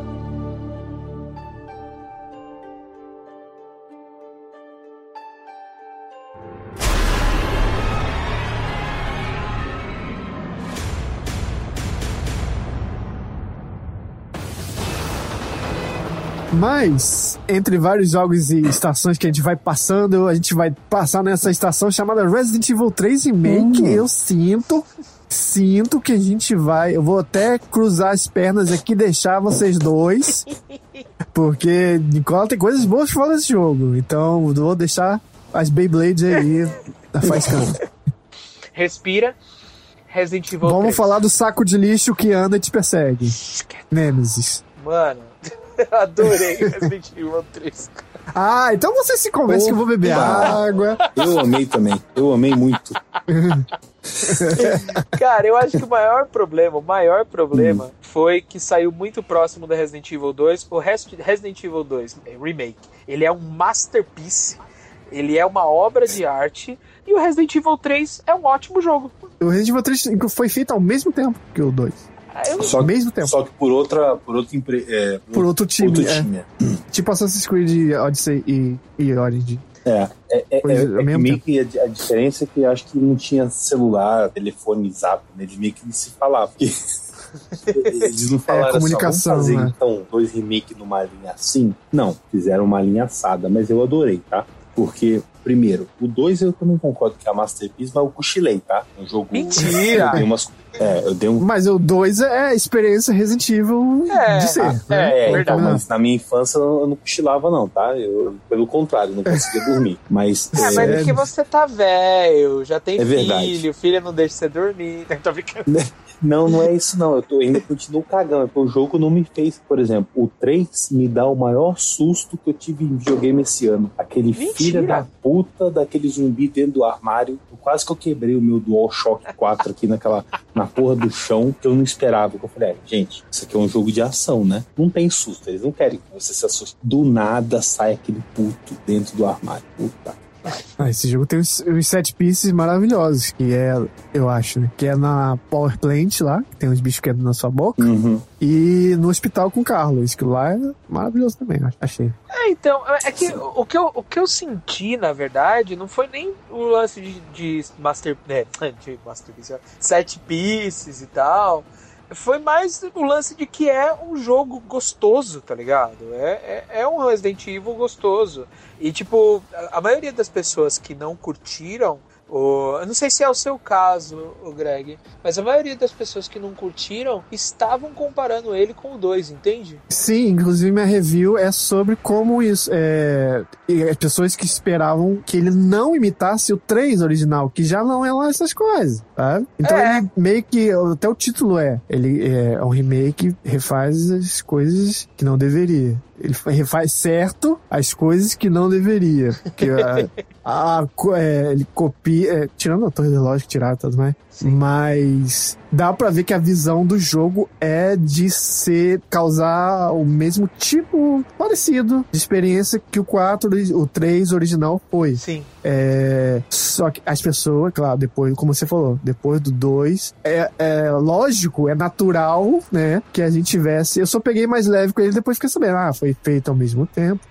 Mas, entre vários jogos e estações que a gente vai passando, a gente vai passar nessa estação chamada Resident Evil 3 Remake.
Hum.
Eu sinto, sinto que a gente vai. Eu vou até cruzar as pernas aqui e deixar vocês dois. Porque Nicola tem coisas boas falar desse jogo. Então, eu vou deixar as Beyblades aí da faiscando.
Respira. Resident Evil
Vamos
3.
falar do saco de lixo que anda e te persegue. Nemesis.
Mano, adorei Resident Evil 3.
Ah, então você se convence que eu vou beber água.
Eu amei também. Eu amei muito.
Cara, eu acho que o maior problema, o maior problema foi que saiu muito próximo da Resident Evil 2. O Resident Evil 2 é, Remake, ele é um masterpiece, ele é uma obra de arte. E o Resident Evil 3 é um ótimo jogo.
O Resident Evil 3 foi feito ao mesmo tempo que o 2.
Ah, eu-
Só
mesmo tempo.
só que por outra, por outra empre... é,
Por outro time.
outro
é.
time.
Tipo Assassin's Creed Odyssey e, e Origin.
É, é, é,
Pois é,
é, é meio que a, a diferença é que eu acho que não tinha celular, telefone, zap, né? Eles meio que não se falavam. Porque eles não falaram
comunicação,
assim, "Vamos fazer
né?
então dois remakes numa linha assim. Não, fizeram uma linha assada, mas eu adorei, tá? Porque, primeiro, o 2 eu também concordo que é a Masterpiece, mas eu cochilei, tá? Um jogo.
Mentira!
Eu dei umas. É, eu dei um.
Mas o 2 é a experiência Resident Evil
É,
de ser.
ah,
né?
é,
então,
verdade.
mas na minha infância eu não cochilava, não, tá? Eu, pelo contrário, não conseguia dormir. Mas.
É,
é,
mas é que você tá velho, já tem
É verdade.
filho, filha não deixa você dormir. Tô brincando.
Não, não é isso não. Eu tô, ainda continuo cagando. É porque o jogo não me fez, por exemplo, o 3 me dá o maior susto que eu tive em videogame esse ano. Aquele
Mentira.
filho da puta daquele zumbi dentro do armário. Quase que eu quebrei o meu DualShock 4 aqui naquela, na porra do chão, que eu não esperava. Que eu falei, é, gente, isso aqui é um jogo de ação, né? Não tem susto, eles não querem que você se assuste. Do nada sai aquele puto dentro do armário. Puta.
Ah, esse jogo tem uns, uns set pieces maravilhosos, que é, eu acho, né? Que é na Power Plant lá, que tem uns bichos que entram na sua boca,
Uhum.
e no hospital com o Carlos, que lá é maravilhoso também, achei.
É, então, é que o que, eu, o que eu senti, na verdade, não foi nem o lance de, de Master. Né, de Masterpiece, ó, set pieces e tal. Foi mais o lance de que é um jogo gostoso, tá ligado? É, é, é um Resident Evil gostoso. E, tipo, a, a maioria das pessoas que não curtiram. O, eu não sei se é o seu caso, o Greg, mas a maioria das pessoas que não curtiram estavam comparando ele com o 2, entende?
Sim, inclusive minha review é sobre como isso. É, as pessoas que esperavam que ele não imitasse o 3 original, que já não é lá essas coisas, sabe? Então
É.
ele meio que. Até o título é. Ele é um remake, refaz as coisas que não deveria. Ele fa- refaz certo as coisas que não deveria. Porque a, a co- é, ele copia. é, tirando a torre do tiraram e tudo mais. Mas dá pra ver que a visão do jogo é de ser causar o mesmo tipo parecido de experiência que o 4, o 3 original foi.
Sim.
É, só que as pessoas, claro, depois, como você falou, depois do 2, é, é lógico, é natural, né, que a gente tivesse. Eu só peguei mais leve com ele depois fiquei sabendo, ah, foi feito ao mesmo tempo,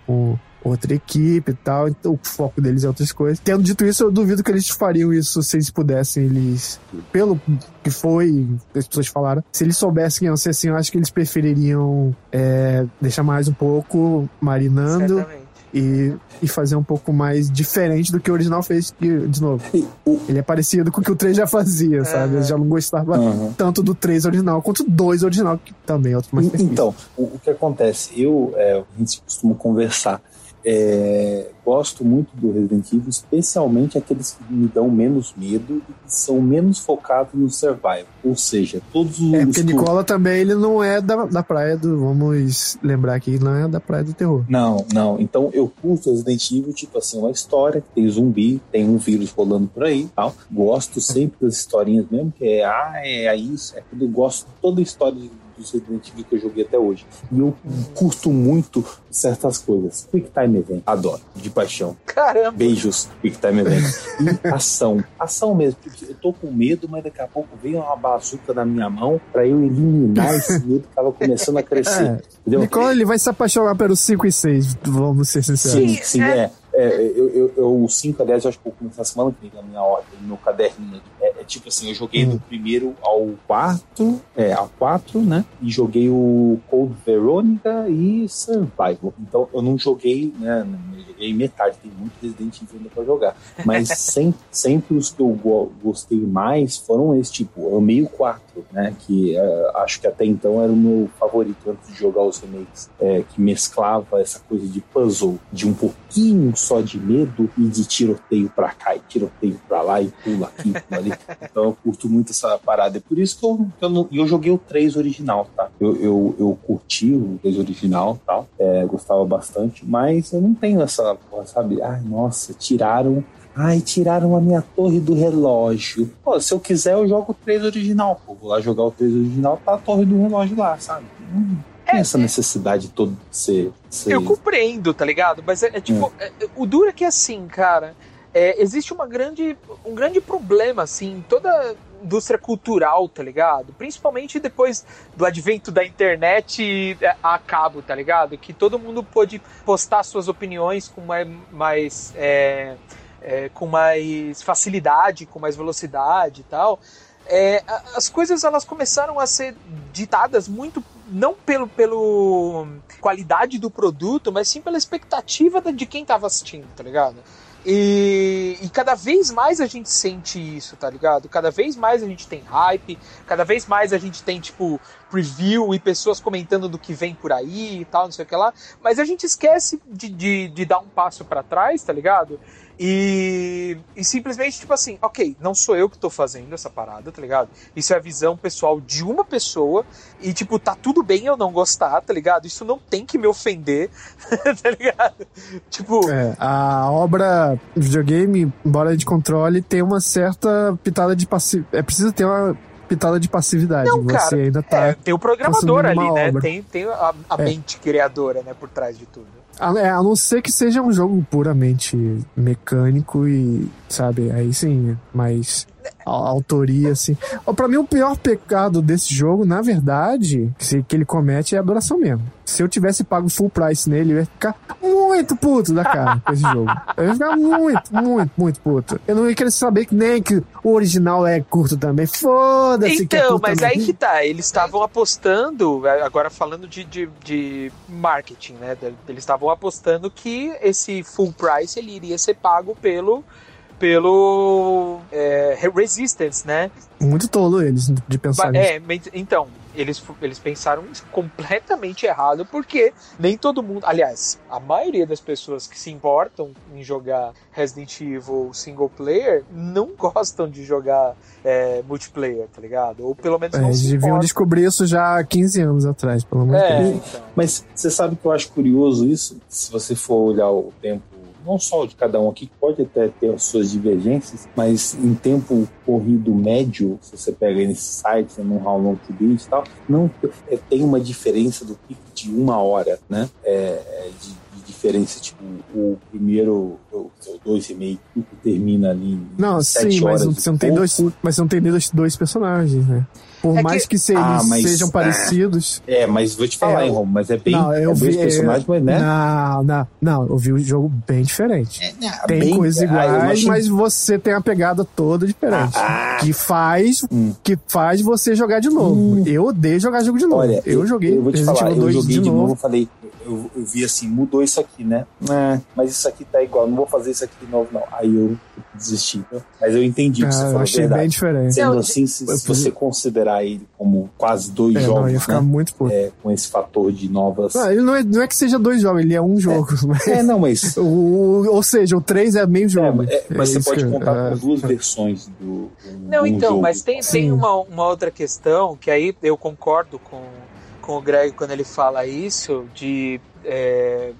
outra equipe e tal, então o foco deles é outras coisas. Tendo dito isso, eu duvido que eles fariam isso se eles pudessem, eles, pelo que foi, as pessoas falaram, se eles soubessem ia ser assim, eu acho que eles prefeririam é, deixar mais um pouco marinando
Certamente.
e, e fazer um pouco mais diferente do que o original fez, que, de novo, ele é parecido com o que o 3 já fazia, sabe? Eu já não gostava
Uhum.
tanto do 3 original quanto do 2 original, que também é outro mais
Então, o, o que acontece? Eu, é, a gente costuma conversar. É, gosto muito do Resident Evil, especialmente aqueles que me dão menos medo e que são menos focados no survival. Ou seja, todos os.
É, porque
que-
Nicola também, ele não é da, da praia do. Vamos lembrar aqui, ele não é da praia do terror.
Não, não. Então eu curto Resident Evil, tipo assim, uma história que tem zumbi, tem um vírus rolando por aí tal. Gosto sempre das historinhas mesmo, que é, ah, é isso, é tudo. Eu gosto de toda a história de- dos Resident Evil que eu joguei até hoje. E eu curto muito certas coisas. Quick Time Event, adoro, de paixão.
Caramba.
Beijos, Quick Time Event. E ação. Ação mesmo, porque eu tô com medo, mas daqui a pouco veio uma bazuca na minha mão pra eu eliminar esse medo que tava começando a crescer.
É.
Entendeu?
Nicola, ele vai se apaixonar pelos 5 e 6, vamos ser sinceros.
Sim, sim, é. É, eu, eu, eu, o 5, aliás, eu acho que eu vou começar a semana que vem na minha ordem, no meu caderninho. É, é tipo assim, eu joguei do primeiro ao quarto, é, ao 4, né? E joguei o Cold Veronica e Survival. Então eu não joguei, né? Eu joguei metade, tem muito Resident Evil ainda pra jogar. Mas sempre, sempre os que eu go- gostei mais foram esse, tipo, eu amei o 4, né? Que é, acho que até então era o meu favorito antes de jogar os remakes. É, que mesclava essa coisa de puzzle, de um pouquinho só de medo e de tiroteio pra cá e tiroteio pra lá e pula aqui, pula ali. Então eu curto muito essa parada. É por isso que eu, eu, não- eu joguei o 3 original, tá? Eu, eu, eu curti o 3 original tal, é, gostava bastante, mas eu não tenho essa, sabe? Ai, nossa, tiraram Ai, tiraram a minha torre do relógio. Pô, se eu quiser, eu jogo o 3 original. Pô, vou lá jogar o 3 original, tá a torre do relógio lá, sabe? Não tem essa necessidade toda de ser. ser...
Eu compreendo, tá ligado? Mas é, é tipo, é, é, o duro é que assim, cara, é, existe uma grande, um grande problema, assim, em toda indústria cultural, tá ligado? Principalmente depois do advento da internet é, a cabo, tá ligado? Que todo mundo pôde postar suas opiniões com mais. mais é, é, com mais facilidade, com mais velocidade e tal. É, as coisas elas começaram a ser ditadas muito não pelo, pelo qualidade do produto, mas sim pela expectativa de quem tava assistindo, tá ligado? E, e cada vez mais a gente sente isso, tá ligado? Cada vez mais a gente tem hype, cada vez mais a gente tem, tipo, preview e pessoas comentando do que vem por aí e tal, não sei o que lá. Mas a gente esquece de, de, de dar um passo para trás, tá ligado? E, e simplesmente, tipo assim, ok, não sou eu que tô fazendo essa parada, tá ligado? Isso é a visão pessoal de uma pessoa. E, tipo, tá tudo bem eu não gostar, tá ligado? Isso não tem que me ofender, tá ligado? Tipo,
É, a obra videogame, embora de controle, tem uma certa pitada de passividade. É preciso ter uma pitada de passividade.
Não,
Você
cara,
ainda tá.
é, tem o programador ali, né?
obra.
Tem, tem a, a
É.
mente criadora, né, por trás de tudo.
A, é, a não ser que seja um jogo puramente mecânico e, sabe, aí sim, mas a, autoria, assim. Pra mim, o pior pecado desse jogo, na verdade, que, ele comete é a duração mesmo. Se eu tivesse pago full price nele, eu ia ficar muito puto da cara com esse jogo. Eu ia ficar muito, muito, muito puto. Eu não ia querer saber que nem que o original é curto também. Foda-se é
Então,
curto
mas
também.
aí que tá, eles estavam apostando, agora falando de, de, de marketing, né? Eles estavam apostando que esse full price ele iria ser pago pelo pelo é, Resistance, né?
Muito tolo eles de pensar nisso.
É, mas- então, eles, eles pensaram isso completamente errado, porque nem todo mundo. Aliás, a maioria das pessoas que se importam em jogar Resident Evil single player não gostam de jogar é, multiplayer, tá ligado? Ou pelo menos
É,
não
eles
se
deviam
importam.
descobrir isso já há 15 anos atrás, pelo de
É, então.
Mas você sabe que eu acho curioso isso? Se você for olhar o tempo, não só de cada um aqui, que pode até ter as suas divergências, mas em tempo corrido médio, se você pega aí nesse site, no How Long to Beat e tal, não, é, tem uma diferença do pico de uma hora, né? É, é, de, diferença, tipo, o primeiro, o, o dois remake, termina ali em
Não, sim, mas
horas
você
e
não tem dois, mas você não tem dois, dois personagens, né? Por
É
mais
que-
que, se eles
Ah, mas-
sejam
é.
parecidos.
É, mas vou te falar,
É,
hein, Rom, mas é bem
não, eu
é
vi,
personagens, mas né?
Não, não, não, eu vi o jogo bem diferente. tem
bem-
coisas
ah, eu não
iguais,
achei-
mas você tem a pegada toda diferente.
Ah,
que faz
Hum.
que faz você jogar de novo. Eu odeio jogar jogo de novo.
Olha,
eu, joguei
Eu vou te
Resident
falar, eu
2
joguei de novo, eu falei, eu, eu vi assim, mudou isso aqui, né? É, mas isso aqui tá igual, não vou fazer isso aqui de novo, não. Aí eu desisti. né? Mas eu entendi o que você
Cara, eu
falou,
achei
verdade.
bem diferente.
Sendo assim, se, se você considerar ele como quase dois
É,
jogos,
não, ia ficar
né?
muito.
É, com esse fator de novas.
Não, ele não é, não é que seja dois jogos, ele é um jogo. mas-
É, não, mas.
o, ou seja, o 3 é meio jogo.
é, mas
É
você pode
que-
contar
é.
com duas versões do. do
Não, então,
jogo.
mas tem, tem
Sim.
uma, uma outra questão que aí eu concordo com, com o Greg quando ele fala isso, de é,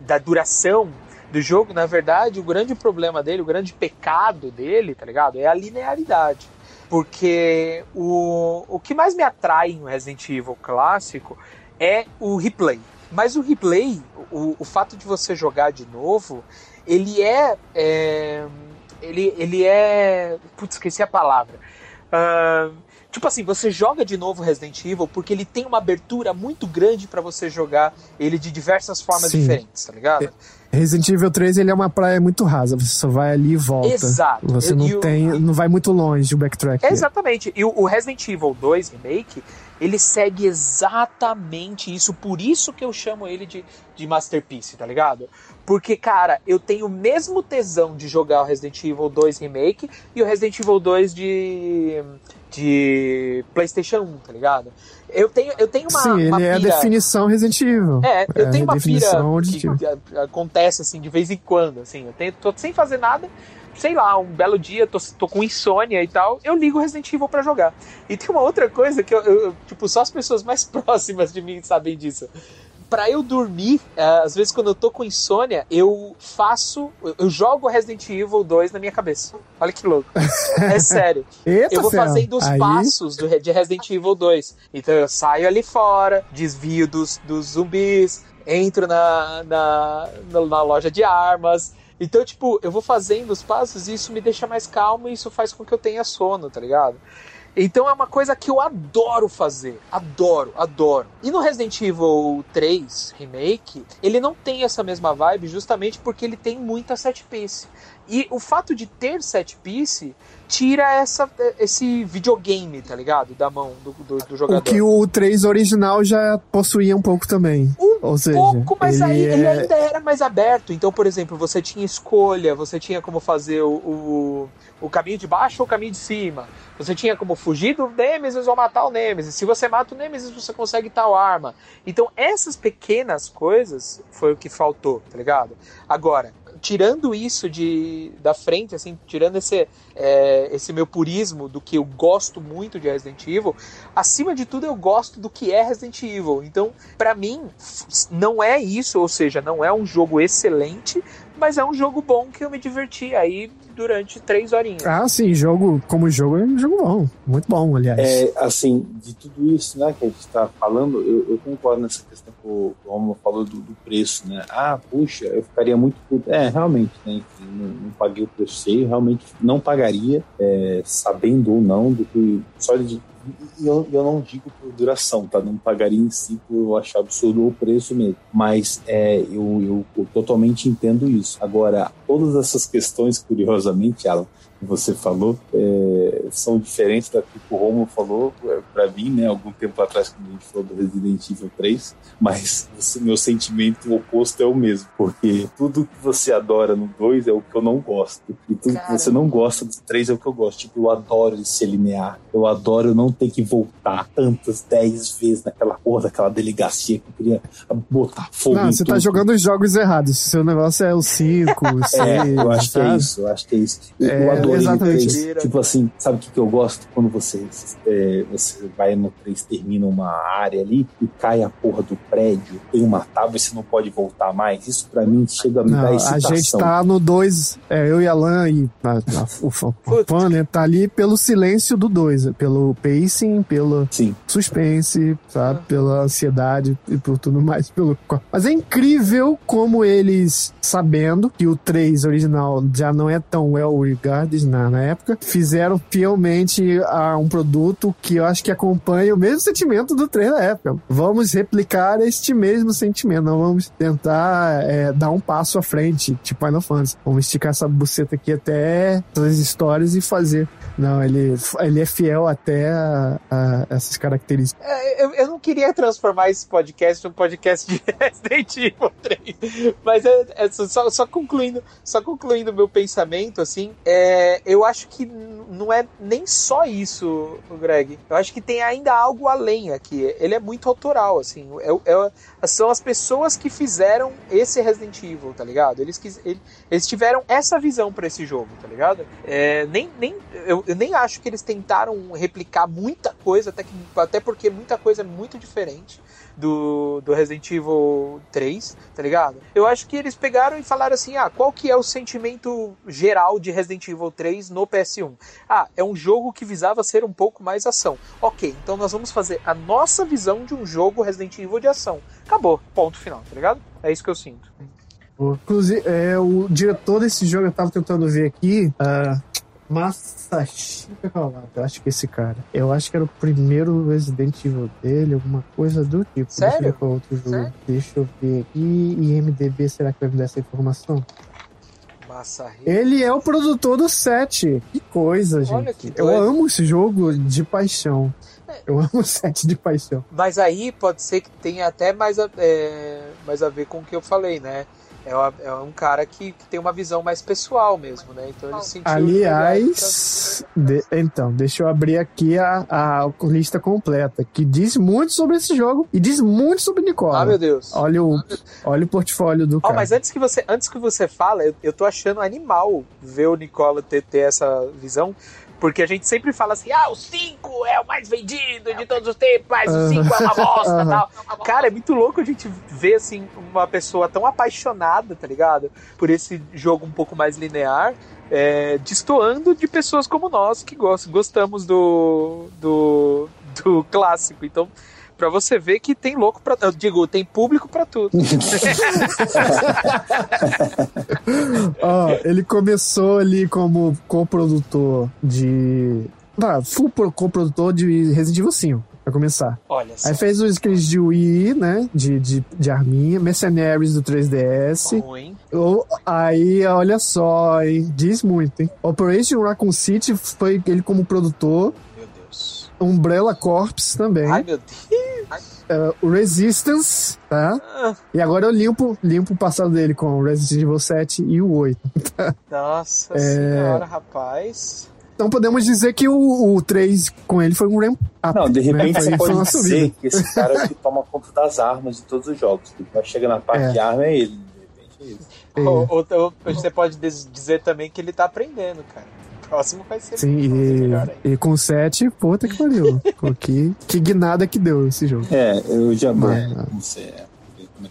da duração do jogo. Na verdade, o grande problema dele, o grande pecado dele, tá ligado? É a linearidade. Porque o, o que mais me atrai no Resident Evil clássico é o replay. Mas o replay, o, o fato de você jogar de novo, ele é. é ele, ele é. Putz, esqueci a palavra. Ah, tipo assim, você joga de novo Resident Evil porque ele tem uma abertura muito grande pra você jogar ele de diversas formas
Sim.
diferentes, tá ligado?
Resident Evil 3 ele é uma praia muito rasa, você só vai ali e volta.
Exato.
Você
E
não
o-
tem, não vai muito longe o backtrack.
É, exatamente. E o o Resident Evil 2 Remake, ele segue exatamente isso. Por isso que eu chamo ele de, de Masterpiece, tá ligado? Porque, cara, eu tenho o mesmo tesão de jogar o Resident Evil 2 Remake e o Resident Evil 2 de, de PlayStation 1, tá ligado? Eu tenho, eu tenho uma.
Sim, ele
uma
é a
pira-
definição Resident Evil.
É, eu
É
tenho uma pira que,
tipo.
que acontece assim de vez em quando, assim. Eu tenho, tô sem fazer nada, sei lá, um belo dia, tô, tô com insônia e tal, eu ligo Resident Evil pra jogar. E tem uma outra coisa que eu, eu- tipo, só as pessoas mais próximas de mim sabem disso. Pra eu dormir, eh, às vezes quando eu tô com insônia, eu faço. eu- jogo Resident Evil 2 na minha cabeça. Olha que louco. É sério.
Eita,
Eu vou fazendo os
Aí-
passos do, de Resident Evil 2. Então eu saio ali fora, desvio dos, dos zumbis, entro na, na, na, na loja de armas. Então, tipo, eu vou fazendo os passos e isso me deixa mais calmo e isso faz com que eu tenha sono, tá ligado? Então é uma coisa que eu adoro fazer. Adoro, adoro. E no Resident Evil 3 Remake, ele não tem essa mesma vibe justamente porque ele tem muita set piece. E o fato de ter set piece tira essa, esse videogame, tá ligado? Da mão do, do, do jogador.
O que o 3 original já possuía um pouco também.
Um
Ou seja,
pouco, mas
ele
aí
é-
ele ainda era mais aberto. Então, por exemplo, você tinha escolha, você tinha como fazer o, o, o caminho de baixo ou o caminho de cima. Você tinha como fugir do Nemesis ou matar o Nemesis. Se você mata o Nemesis, você consegue tal arma. Então, essas pequenas coisas foi o que faltou, tá ligado? Agora, tirando isso de da frente, assim, tirando esse, é, esse meu purismo do que eu gosto muito de Resident Evil, acima de tudo eu gosto do que é Resident Evil. Então, pra mim, não é isso, ou seja, não é um jogo excelente, mas é um jogo bom que eu me diverti. Aí durante três horinhas.
Ah, sim, jogo como jogo é um jogo bom. Muito bom, aliás.
É, assim, de tudo isso né, que a gente está falando, eu, eu concordo nessa questão que o que o Romulo falou do, do preço, né? Ah, puxa, eu ficaria muito puto. É, realmente, né? Enfim, não, não paguei o preço cheio, realmente não pagaria, é, sabendo ou não, do que só de eu, eu não digo por duração, tá? Não pagaria em si por eu achar absurdo o preço mesmo. Mas é, eu, eu, eu totalmente entendo isso. Agora, todas essas questões, curiosamente, Alan, você falou, é, são diferentes da que o Romulo falou é, para mim, né? Algum tempo atrás, quando a gente falou do Resident Evil 3. Mas o meu sentimento oposto é o mesmo. Porque tudo que você adora no 2 é o que eu não gosto. E tudo que você não gosta do 3 é o que eu gosto. Tipo, eu adoro ele ser linear. Eu adoro não ter que voltar tantas 10 vezes naquela porra daquela delegacia que eu queria botar fogo
Não,
em
você tá
tudo.
jogando os jogos errados. Seu negócio é o 5, o 6.
É, eu acho que é isso, eu acho que é isso. Eu,
É,
eu
exatamente.
3. Tipo assim, sabe o que, que eu gosto? Quando você, é, você vai no 3, termina uma área ali e cai a porra do prédio, tem uma tábua e você não pode voltar mais. Isso pra mim chega a me
Não,
dar
a
excitação.
gente tá no 2, é, eu e Alan e a, a, o o fã, né, tá ali pelo silêncio do 2, pelo pacing, pelo
Sim.
suspense, sabe, pela ansiedade e por tudo mais. Pelo... Mas é incrível como eles, sabendo que o 3 original já não é tão well regarded na, na época, fizeram fielmente a um produto que eu acho que acompanha o mesmo sentimento do 3 da época. Vamos replicar este mesmo sentimento, não vamos tentar é, dar um passo à frente, tipo Final Fantasy. Vamos esticar essa buceta aqui até as histórias e fazer. Não, ele, ele é fiel até a, a essas características.
É, Eu, eu não queria transformar esse podcast num podcast de Resident Evil 3, mas é, é só, só concluindo, só concluindo meu pensamento, assim, é, eu acho que não é nem só isso, Greg. Eu acho que tem ainda algo além aqui. Ele é muito autoral, assim. É, é- são as pessoas que fizeram esse Resident Evil, tá ligado? Eles, eles tiveram essa visão pra esse jogo, tá ligado? É, nem, nem, eu, eu nem acho que eles tentaram replicar muita coisa, até, que, até porque muita coisa é muito diferente do, do Resident Evil 3, tá ligado? Eu acho que eles pegaram e falaram assim: ah, qual que é o sentimento geral de Resident Evil 3 no PS1? Ah, é um jogo que visava ser um pouco mais ação. Ok, então nós vamos fazer a nossa visão de um jogo Resident Evil de ação. Acabou, ponto final, tá ligado? É isso que eu sinto.
Inclusive, é, o diretor desse jogo, eu tava tentando ver aqui, uh, Masashika Kawata, eu acho que esse cara. Eu acho que era o primeiro Resident Evil dele, alguma coisa do tipo. Deixa eu
Sério?
ver qual outro jogo.
Sério?
Deixa eu ver aqui. IMDB, será que vai me dar essa informação?
Massa
Ele é o produtor do 7. Que coisa, gente.
Olha que
eu amo esse jogo de paixão. Eu amo o 7 de paixão.
Mas aí pode ser que tenha até mais a, é, mais a ver com o que eu falei, né? É, uma- é um cara que, que tem uma visão mais pessoal mesmo, né? Então ele sentiu.
Aliás, de- então, deixa eu abrir aqui a, a lista completa, que diz muito sobre esse jogo e diz muito sobre Nicola.
Ah, meu Deus.
Olha o, olha o portfólio do
Ó,
cara.
mas antes que você, antes que você fala, eu, eu tô achando animal ver o Nicola ter, ter essa visão. Porque a gente sempre fala assim, ah, o 5 é o mais vendido de todos os tempos, mas o 5 é uma bosta e tal. Cara, é muito louco a gente ver, assim, uma pessoa tão apaixonada, tá ligado? Por esse jogo um pouco mais linear, é, destoando de pessoas como nós, que gostam, gostamos do, do, do clássico. Então, pra você ver que tem louco pra... Eu digo, tem público pra tudo.
Ó, ele começou ali como coprodutor de. Ah, full pro- coprodutor de Resident Evil 5, pra começar.
Olha só.
Aí fez os aqueles de Wii, né? De, de, de arminha, Mercenaries do 3DS.
Ruim.
Ou- aí, olha só, hein? Diz muito, hein? Operation Raccoon City foi ele como produtor. Umbrella Corps também.
Ai, meu Deus.
Uh, o Resistance, tá?
Ah,
E agora eu limpo, limpo o passado dele com o Resident Evil 7 e o 8.
Nossa
É.
senhora, rapaz.
Então podemos dizer que o, o 3 com ele foi um ramp up.
Não, de repente
né?
você
uma
pode
subida.
dizer que esse cara é o que toma conta das armas de todos os jogos. Que vai chega na parte
É.
de arma é ele. De repente é isso.
É.
Ou, ou- ou você pode dizer também que ele tá aprendendo, cara. Próximo vai ser,
Sim,
melhor
e, e com 7, puta que pariu. Que, que guinada que deu esse jogo.
É, eu já.
Mas-
Não sei.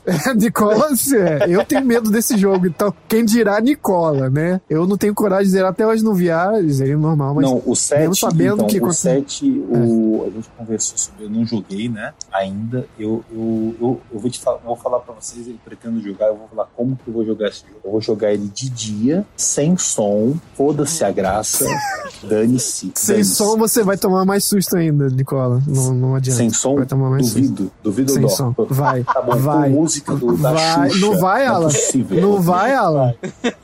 É.
Nicola, é, eu tenho medo desse jogo, então quem dirá Nicola, né? Eu não tenho coragem de zerar até hoje no VR, seria normal, mas
não, o 7,
mesmo sabendo
então,
que
o
quando-
7, o, a gente conversou sobre, eu não joguei, né, ainda, eu, eu, eu, eu vou te falar, vou falar pra vocês, eu pretendo jogar, eu vou falar como que eu vou jogar esse jogo. Eu vou jogar ele de dia, sem som, foda-se a graça, dane-se.
sem
dane-se.
som você vai tomar mais susto ainda, Nicola. Não, não adianta.
Sem som,
vai tomar mais susto.
duvido, duvido
Sem som. Vai,
Tá bom,
vai.
Música do, da
Vai,
Xuxa,
não vai,
é
Alan?
possível.
Não vai, Alan?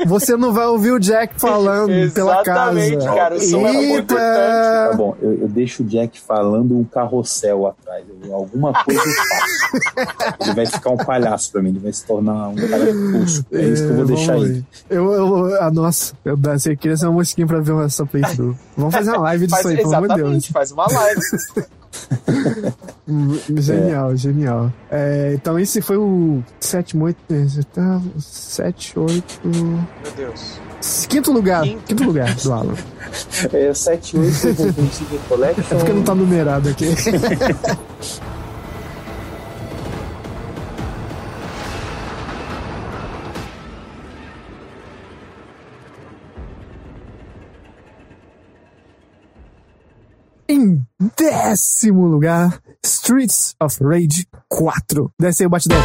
Você não vai ouvir o Jack falando pela casa.
Exatamente, cara, o som é muito
Tá
Eita!
bom, eu, eu deixo o Jack falando um carrossel atrás. Eu- alguma coisa eu faço. ele vai ficar um palhaço pra mim, ele vai se tornar um cara expulso. É isso que eu vou
É,
deixar aí.
Eu, eu, ah, nossa, eu você queria ser uma mosquinha pra ver essa playthrough. Vamos fazer uma live disso
Faz,
aí, pelo amor de Deus.
exatamente, faz uma live.
Genial, genial. É, então esse foi o sétimo, oito, tá, sete, oito...
Meu Deus.
Quinto lugar,
Quinto.
quinto lugar do Alan.
É 7, 8, Resident Collection.
É porque não tá numerado aqui. Em décimo lugar, Streets of Rage 4. Desce aí o batidão.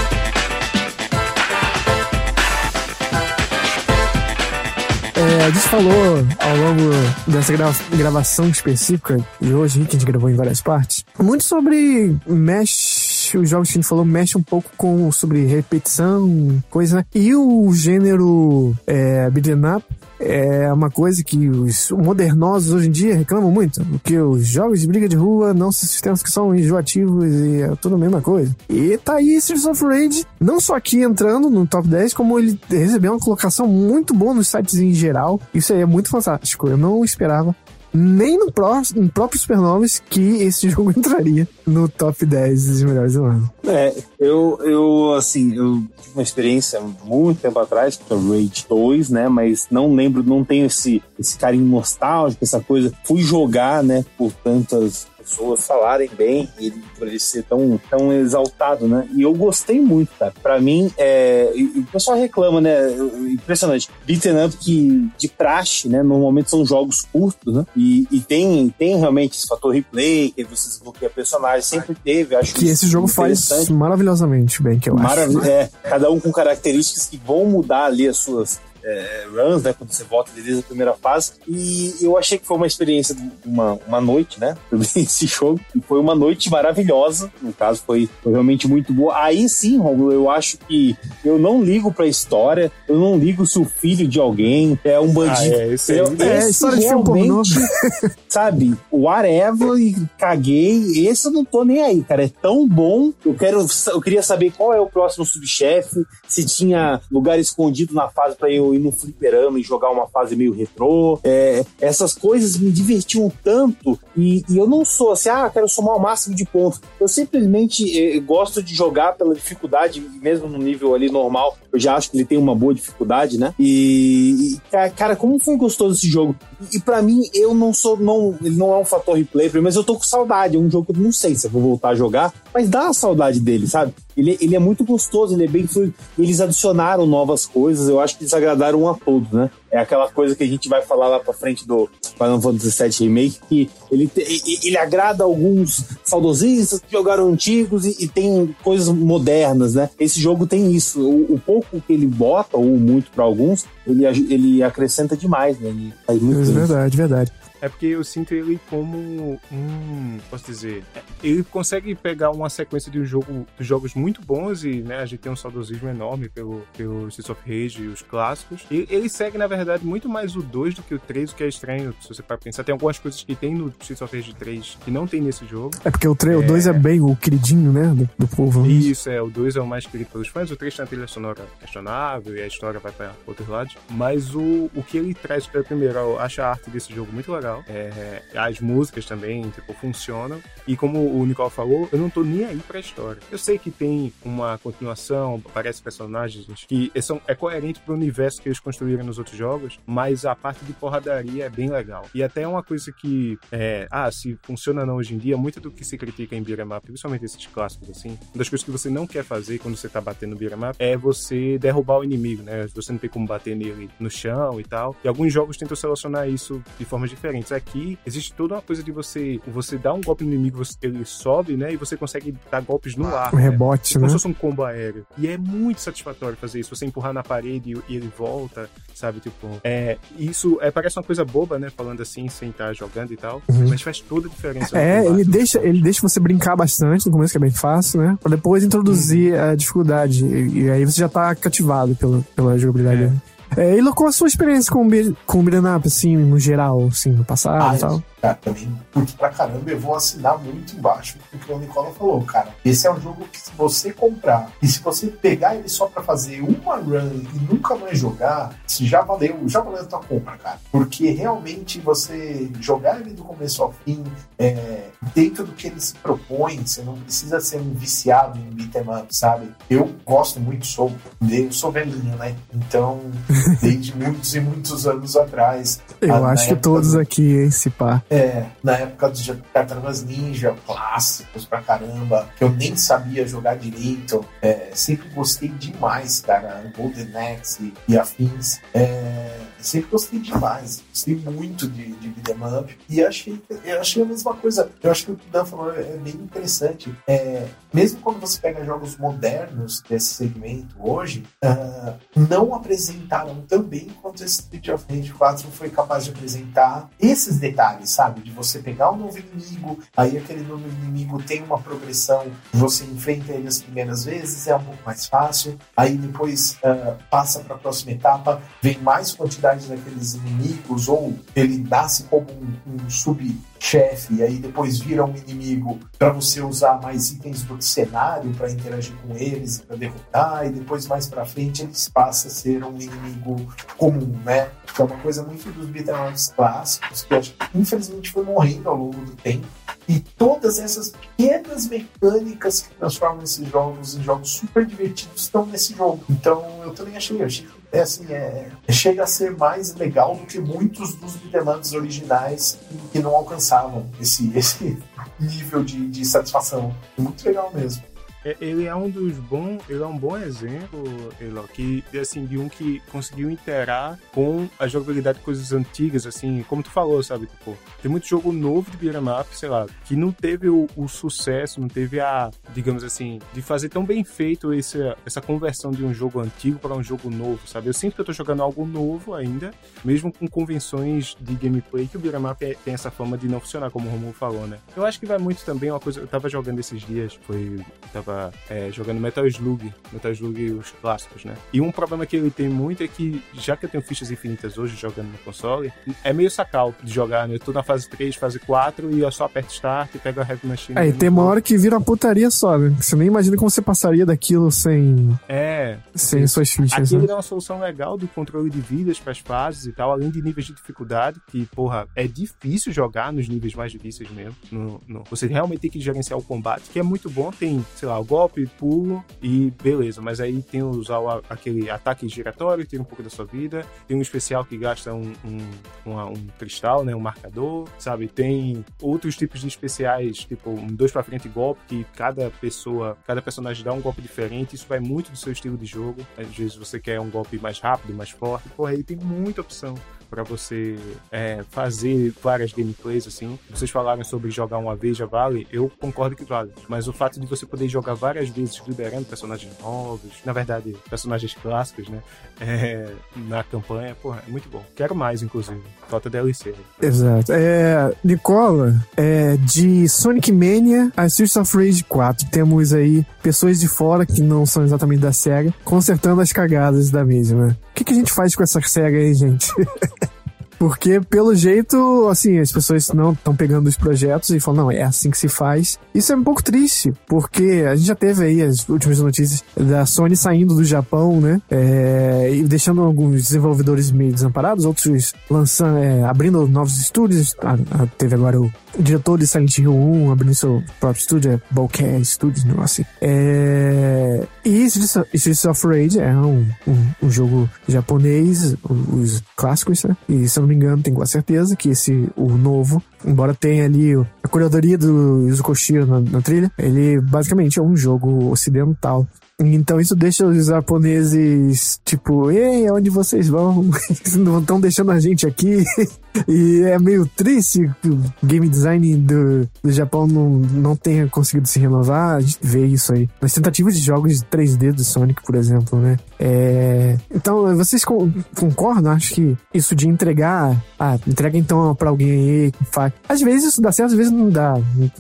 É, a gente falou ao longo dessa gra- gravação específica de hoje, que a gente gravou em várias partes, muito sobre mexe, os jogos que a gente falou mexe um pouco com sobre repetição, coisa, né? E o gênero é, beat'em up é uma coisa que os modernosos hoje em dia reclamam muito, porque os jogos de briga de rua não se sustentam que são enjoativos e é tudo a mesma coisa. E tá aí Streets of Rage, não só aqui entrando no top 10, como ele recebeu uma colocação muito boa nos sites em geral. Isso aí é muito fantástico. Eu não esperava nem no, pró no próprio Supernovas que esse jogo entraria no top 10 dos melhores do ano.
É, eu, eu, assim, eu tive uma experiência muito tempo atrás o Rage 2, né? Mas não lembro, não tenho esse, esse carinho nostálgico, essa coisa. Fui jogar, né, por tantas pessoas falarem bem e ele, por ele ser tão, tão exaltado, né? E eu gostei muito, cara. Pra mim, é, o pessoal reclama, né? Impressionante. Beaten up que de praxe, né? Normalmente são jogos curtos, né? E, e tem, tem realmente esse fator replay, que você desbloqueia personagens, sempre teve. Acho
Que esse jogo faz maravilhosamente bem, que eu acho.
Maravilha. É, cada um com características que vão mudar ali as suas é, runs, né? Quando você volta desde a primeira fase. E eu achei que foi uma experiência, de uma, uma noite, né? Esse jogo. E foi uma noite maravilhosa. No caso, foi, foi realmente muito boa. Aí sim, Romulo, eu acho que eu não ligo pra história. Eu não ligo se o filho de alguém é um bandido.
Ah, é, esse.
Eu-
É,
esse
história de filme
realmente, sabe, whatever e caguei. Esse eu não tô nem aí, cara. É tão bom. Eu quero, eu queria saber qual é o próximo subchefe, se tinha lugar escondido na fase pra eu ir no fliperama e jogar uma fase meio retrô. É, essas coisas me divertiam tanto e, e eu não sou assim, ah, quero somar o máximo de pontos. Eu simplesmente eh, gosto de jogar pela dificuldade, mesmo no nível ali normal. Eu já acho que ele tem uma boa dificuldade, né? E, e, ca- cara, como foi gostoso esse jogo. E, para mim, eu não sou, não, ele não é um fator replay, mas eu tô com saudade. É um jogo que eu não sei se eu vou voltar a jogar, mas dá a saudade dele, sabe? Ele, ele é muito gostoso, ele é bem fluido. Eles adicionaram novas coisas, eu acho que eles agradaram a todos, né? É aquela coisa que a gente vai falar lá pra frente do Final Fantasy VII Remake, que ele, te- ele agrada alguns saudosistas que jogaram antigos e, e tem coisas modernas, né? Esse jogo tem isso. O, o pouco que ele bota, ou muito pra alguns, ele, ele acrescenta demais, né? Ele
É verdade, verdade.
É porque eu sinto ele como um. Posso dizer? Ele consegue pegar uma sequência de um jogo, de jogos muito bons e né, a gente tem um saudosismo enorme pelo, pelo Streets of Rage e os clássicos. E ele segue, na verdade, muito mais o 2 do que o 3, o que é estranho, se você para pensar. Tem algumas coisas que tem no Streets of Rage 3 que não tem nesse jogo.
É porque o 2 é. bem o queridinho, né? Do, do povo.
Isso, é, o 2 é o mais querido pelos fãs, o 3 tem a trilha sonora questionável e a história vai para outros lados. Mas o, o que ele traz, pelo primeiro, eu acho a arte desse jogo muito legal. É, as músicas também, tipo, funcionam. E como o Nicole falou, eu não tô nem aí pra história. Eu sei que tem uma continuação, aparece personagens que são, é coerente pro universo que eles construíram nos outros jogos, mas a parte de porradaria é bem legal. E até uma coisa que, é, ah, se funciona não hoje em dia, muito do que se critica em beat'em up, principalmente esses clássicos assim, uma das coisas que você não quer fazer quando você tá batendo beat'em up é você derrubar o inimigo, né? Você não tem como bater nele no chão e tal. E alguns jogos tentam selecionar isso de formas diferentes. Aqui existe toda uma coisa de você você dar um golpe no inimigo, você, ele sobe, né? E você consegue dar golpes no ar.
Um
né?
rebote,
Como
né?
se fosse um combo aéreo. E é muito satisfatório fazer isso. Você empurrar na parede e, e ele volta, sabe? Tipo, é, isso é, parece uma coisa boba, né? Falando assim, sem estar jogando e tal. Mas faz toda a diferença.
É, ele deixa, ele deixa você brincar bastante no começo, que é bem fácil, né? Pra depois introduzir a dificuldade. E, e aí você já tá cativado pela, pela jogabilidade.
É.
É, e qual a sua experiência com com o up, assim, no geral, assim, no passado
Ah,
e tal?
Cara, também curto pra caramba. Eu vou assinar muito embaixo o que o Nicola falou, cara. Esse é um jogo que se você comprar e se você pegar ele só pra fazer uma run e nunca mais jogar, se já valeu, já valeu a tua compra, cara. Porque realmente você jogar ele do começo ao fim, é, dentro do que ele se propõe, você não precisa ser um viciado em beat'em up, sabe? Eu gosto muito, sou, eu sou velhinho, né? Então, desde muitos e muitos anos atrás.
Eu
a- na
acho que todos
do-
aqui, hein, se pá.
é, na época dos Tartarugas Ninja, clássicos pra caramba, que eu nem sabia jogar direito. É, sempre gostei demais, cara. Golden Axe e, e afins. É, sempre gostei demais. Gostei muito de, de beat'em up. E achei, eu achei a mesma coisa. Eu acho que o que o Dan falou é bem interessante. É, mesmo quando você pega jogos modernos desse segmento hoje, ah, não apresentaram tão bem quanto esse Street of Rage 4 foi capaz de apresentar esses detalhes, sabe? De você pegar um novo inimigo, aí aquele novo inimigo tem uma progressão, você enfrenta ele as primeiras vezes, é um pouco mais fácil, aí depois ah, passa para a próxima etapa, vem mais quantidade daqueles inimigos, ou ele nasce como um, um sub-chefe, e aí depois vira um inimigo para você usar mais itens do cenário para interagir com eles, para derrotar, e depois mais para frente eles passam a ser um inimigo comum, né? Que é uma coisa muito dos beat'em clássicos, que acho que infelizmente foi morrendo ao longo do tempo. E todas essas pequenas mecânicas que transformam esses jogos em jogos super divertidos estão nesse jogo. Então eu também achei, achei é assim, é, chega a ser mais legal do que muitos dos ups originais que não alcançavam esse, esse nível de, de satisfação. Muito legal mesmo.
É, ele é um dos bons, ele é um bom exemplo, Elo, que assim de um que conseguiu interar com a jogabilidade de coisas antigas, assim, como tu falou, sabe, tipo, tem muito jogo novo de beat'em up, sei lá, que não teve o, o sucesso, não teve a, digamos assim, de fazer tão bem feito esse, essa conversão de um jogo antigo para um jogo novo, sabe? Eu sinto que eu tô jogando algo novo ainda, mesmo com convenções de gameplay que o beat'em up é- tem essa fama de não funcionar, como o Romulo falou, né? Eu acho que vai muito também uma coisa, eu tava jogando esses dias, foi, tava é, jogando Metal Slug, Metal Slug os clássicos, né? E um problema que ele tem muito é que, já que eu tenho fichas infinitas hoje jogando no console, é meio sacal de jogar, né? Eu tô na fase 3, fase 4 e eu só aperto start e pego a Heavy Machine.
Aí tem uma hora que vira uma putaria só, né? Você nem imagina como você passaria daquilo sem,
É,
sem suas fichas,
Aqui
né?
ele dá uma solução legal do controle de vidas para as fases e tal, além de níveis de dificuldade, que, porra, é difícil jogar nos níveis mais difíceis mesmo. No, no- você realmente tem que gerenciar o combate, que é muito bom. Tem, sei lá, o golpe, pulo e beleza. Mas aí tem usar aquele ataque giratório, tira um pouco da sua vida. Tem um especial que gasta um, um, um cristal, né? Um marcador, sabe? Tem outros tipos de especiais, tipo um dois pra frente golpe, que cada pessoa, cada personagem dá um golpe diferente. Isso vai muito do seu estilo de jogo. Às vezes você quer um golpe mais rápido, mais forte. Porra, aí tem muita opção para você é, fazer várias gameplays assim. Vocês falaram sobre jogar uma vez já vale, eu concordo que vale. Mas o fato de você poder jogar várias vezes liberando personagens novos, na verdade personagens clássicos, né, é, na campanha, porra, é muito bom. Quero mais, inclusive. Falta DLC.
Exato. É, Nicola, é, de Sonic Mania a Streets of Rage 4, temos aí pessoas de fora que não são exatamente da SEGA consertando as cagadas da mesma. Que, que a gente faz com essa SEGA aí, gente? Porque, pelo jeito, assim, as pessoas não estão pegando os projetos e falam, não, é assim que se faz. Isso é um pouco triste, porque a gente já teve aí as últimas notícias da Sony saindo do Japão, né? É, e deixando alguns desenvolvedores meio desamparados, outros lançando, é, abrindo novos estúdios. A- a- teve agora o diretor de Silent Hill 1 abrindo seu próprio estúdio, é Bokeh Studios, um negócio assim. É, e Streets of- Rage é um, um, um jogo japonês, os clássicos, né? E não me engano, tenho quase certeza que esse, o novo, embora tenha ali a curadoria do Yuzo na, na trilha, ele basicamente é um jogo ocidental. Então isso deixa os japoneses, tipo, ei, onde vocês vão? Não estão deixando a gente aqui. E é meio triste que o game design do, do Japão não, não tenha conseguido se renovar. A gente vê isso aí. Nas tentativas de jogos de 3D do Sonic, por exemplo, né? É... Então, vocês con- concordam? Acho que isso de entregar. Ah, entrega então pra alguém aí faz. Às vezes isso dá certo, às vezes não dá.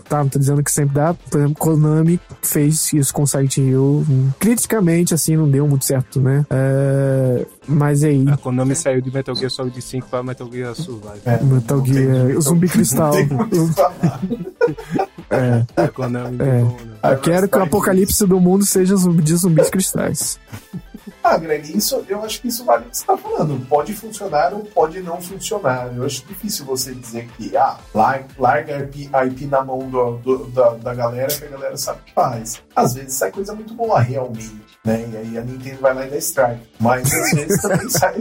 Tá, não tô dizendo que sempre dá. Por exemplo, Konami fez isso com Silent Hill. Criticamente, assim, não deu muito certo, né? É... Mas aí.
A Konami saiu de Metal Gear Solid 5 para Metal Gear Survive.
É,
Metal Gear, o Zumbi Cristal. É. É.
não, né?
Eu quero que o apocalipse do mundo seja zumbi de zumbis cristais.
Ah, Greg, isso, eu acho que isso vale o que você está falando. Pode funcionar ou pode não funcionar. Eu acho difícil você dizer que, ah, larga, a IP, a IP na mão do- do- da, da galera que a galera sabe o que faz. Às vezes sai coisa muito boa, realmente, né? E aí a Nintendo vai lá e dá strike. Mas às vezes também sai.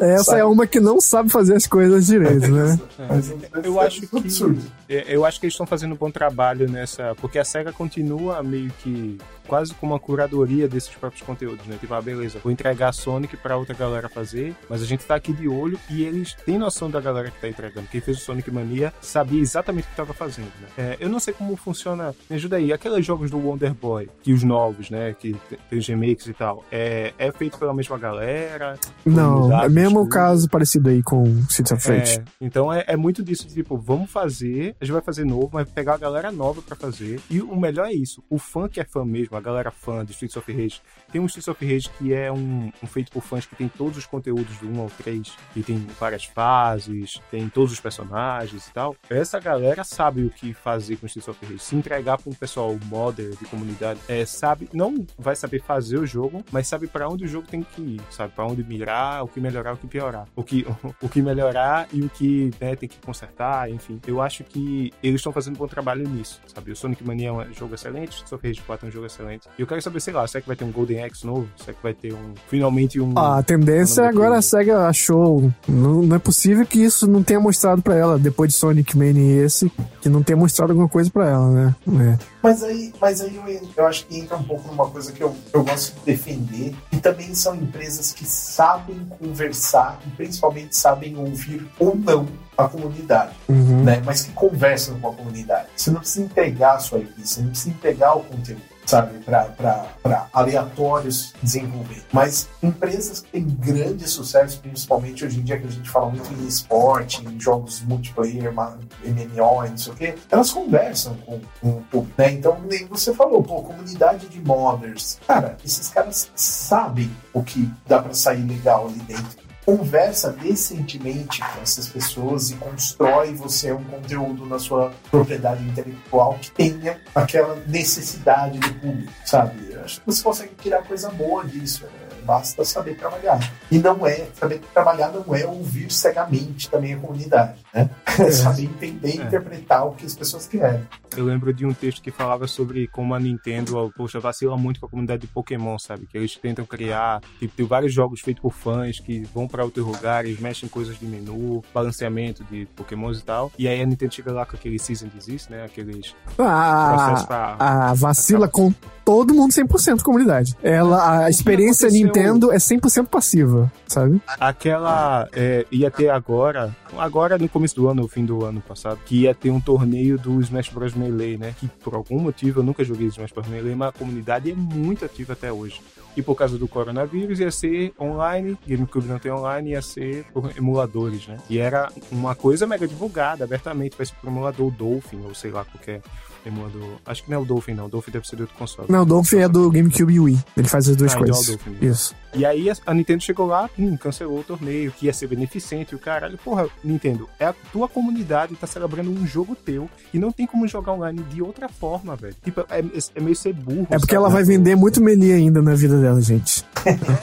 Essa
sai-
é uma que não sabe fazer as coisas direito, né?
Mas
Eu acho que-
absurdo.
É, Eu acho que eles estão fazendo um bom trabalho nessa. Porque a SEGA continua meio que quase com uma curadoria desses próprios conteúdos, né? Tipo, ah, beleza, vou entregar a Sonic pra outra galera fazer, mas a gente tá aqui de olho e eles têm noção da galera que tá entregando. Quem fez o Sonic Mania sabia exatamente o que tava fazendo, né? É, eu não sei como funciona. Me ajuda aí, aqueles jogos do Wonder Boy, que os novos, né? Que tem- os remakes e tal, é, é feito pela mesma galera?
Não, é mesmo o
tudo.
caso parecido aí com Streets of Rage.
É, então é, é muito disso, tipo, vamos fazer, a gente vai fazer novo, mas pegar a galera nova pra fazer. E o melhor é isso, o fã que é fã mesmo, a galera fã de Streets of Rage, tem um Streets of Rage que é um, um feito por fãs que tem todos os conteúdos do 1 ao 3, e tem várias fases, tem todos os personagens e tal. Essa galera sabe o que fazer com Streets of Rage. Se entregar pra um pessoal modder de comunidade, é, sabe, não vai saber fazer o jogo, mas sabe pra onde o jogo tem que ir, sabe? Pra onde mirar, o que melhorar, o que piorar. O que, o que melhorar e o que né, tem que consertar, enfim. Eu acho que eles estão fazendo um bom trabalho nisso, sabe? O Sonic Mania é um jogo excelente, o Streets of Rage 4 é um jogo excelente. E eu quero saber, sei lá, será que vai ter um Golden Axe novo? Será que vai ter um, finalmente um...
Ah, a tendência é agora a SEGA achou. Não, não é possível que isso não tenha mostrado pra ela, depois de Sonic Mania e esse, que não tenha mostrado alguma coisa pra ela, né? É.
Mas aí, mas aí eu, eu acho que entra um pouco numa coisa que eu, eu gosto de defender, e também são empresas que sabem conversar e principalmente sabem ouvir ou não a comunidade,
Uhum.
né? Mas que conversam com a comunidade. Você não precisa entregar a sua IP, você não precisa entregar o conteúdo, sabe, para aleatórios desenvolver. Mas empresas que têm grande sucesso, principalmente hoje em dia que a gente fala muito em esporte, em jogos multiplayer, MMO e não sei o quê, elas conversam com, com o público, né? Então, nem você falou, pô, comunidade de modders. Cara, esses caras sabem o que dá para sair legal ali dentro conversa decentemente com essas pessoas e constrói você um conteúdo na sua propriedade intelectual que tenha aquela necessidade do público, sabe? Eu Acho que você consegue tirar coisa boa disso. né? Basta saber trabalhar. E não é, saber trabalhar não é ouvir cegamente também a comunidade, né? É saber entender e
É.
interpretar o que as pessoas querem.
Eu lembro de um texto que falava sobre como a Nintendo, ó, poxa, vacila muito com a comunidade de Pokémon, sabe? Que eles tentam criar, tipo, tem vários jogos feitos por fãs que vão pra outros lugares, mexem em coisas de menu, balanceamento de Pokémons e tal. E aí a Nintendo chega lá com aquele Season Desist, né? Aqueles processos
Ah,
pra...
a vacila com todo mundo 100% comunidade. Ela, a experiência
aconteceu?
Nintendo é 100% passiva, sabe?
Aquela é, ia ter agora, agora no começo do ano, no fim do ano passado, que ia ter um torneio do Smash Bros Melee, né? Que por algum motivo eu nunca joguei Smash Bros Melee, mas a comunidade é muito ativa até hoje. E por causa do coronavírus ia ser online, GameCube não tem online, ia ser por emuladores, né? E era uma coisa mega divulgada, abertamente, ser por emulador Dolphin, ou sei lá, qualquer emulador. Acho que não é o Dolphin, não. O Dolphin deve ser do outro console.
Não, o Dolphin é do GameCube e Wii. Ele faz as duas
Ah, é o
coisas.
Dolphin.
Isso.
E aí a- Nintendo chegou lá, hum, cancelou o torneio, que ia ser beneficente, e o caralho, porra, Nintendo, é a tua comunidade tá celebrando um jogo teu e não tem como jogar online de outra forma, velho. Tipo, é, é meio ser burro.
É porque
sabe?
ela vai vender muito melee ainda na vida dela, gente.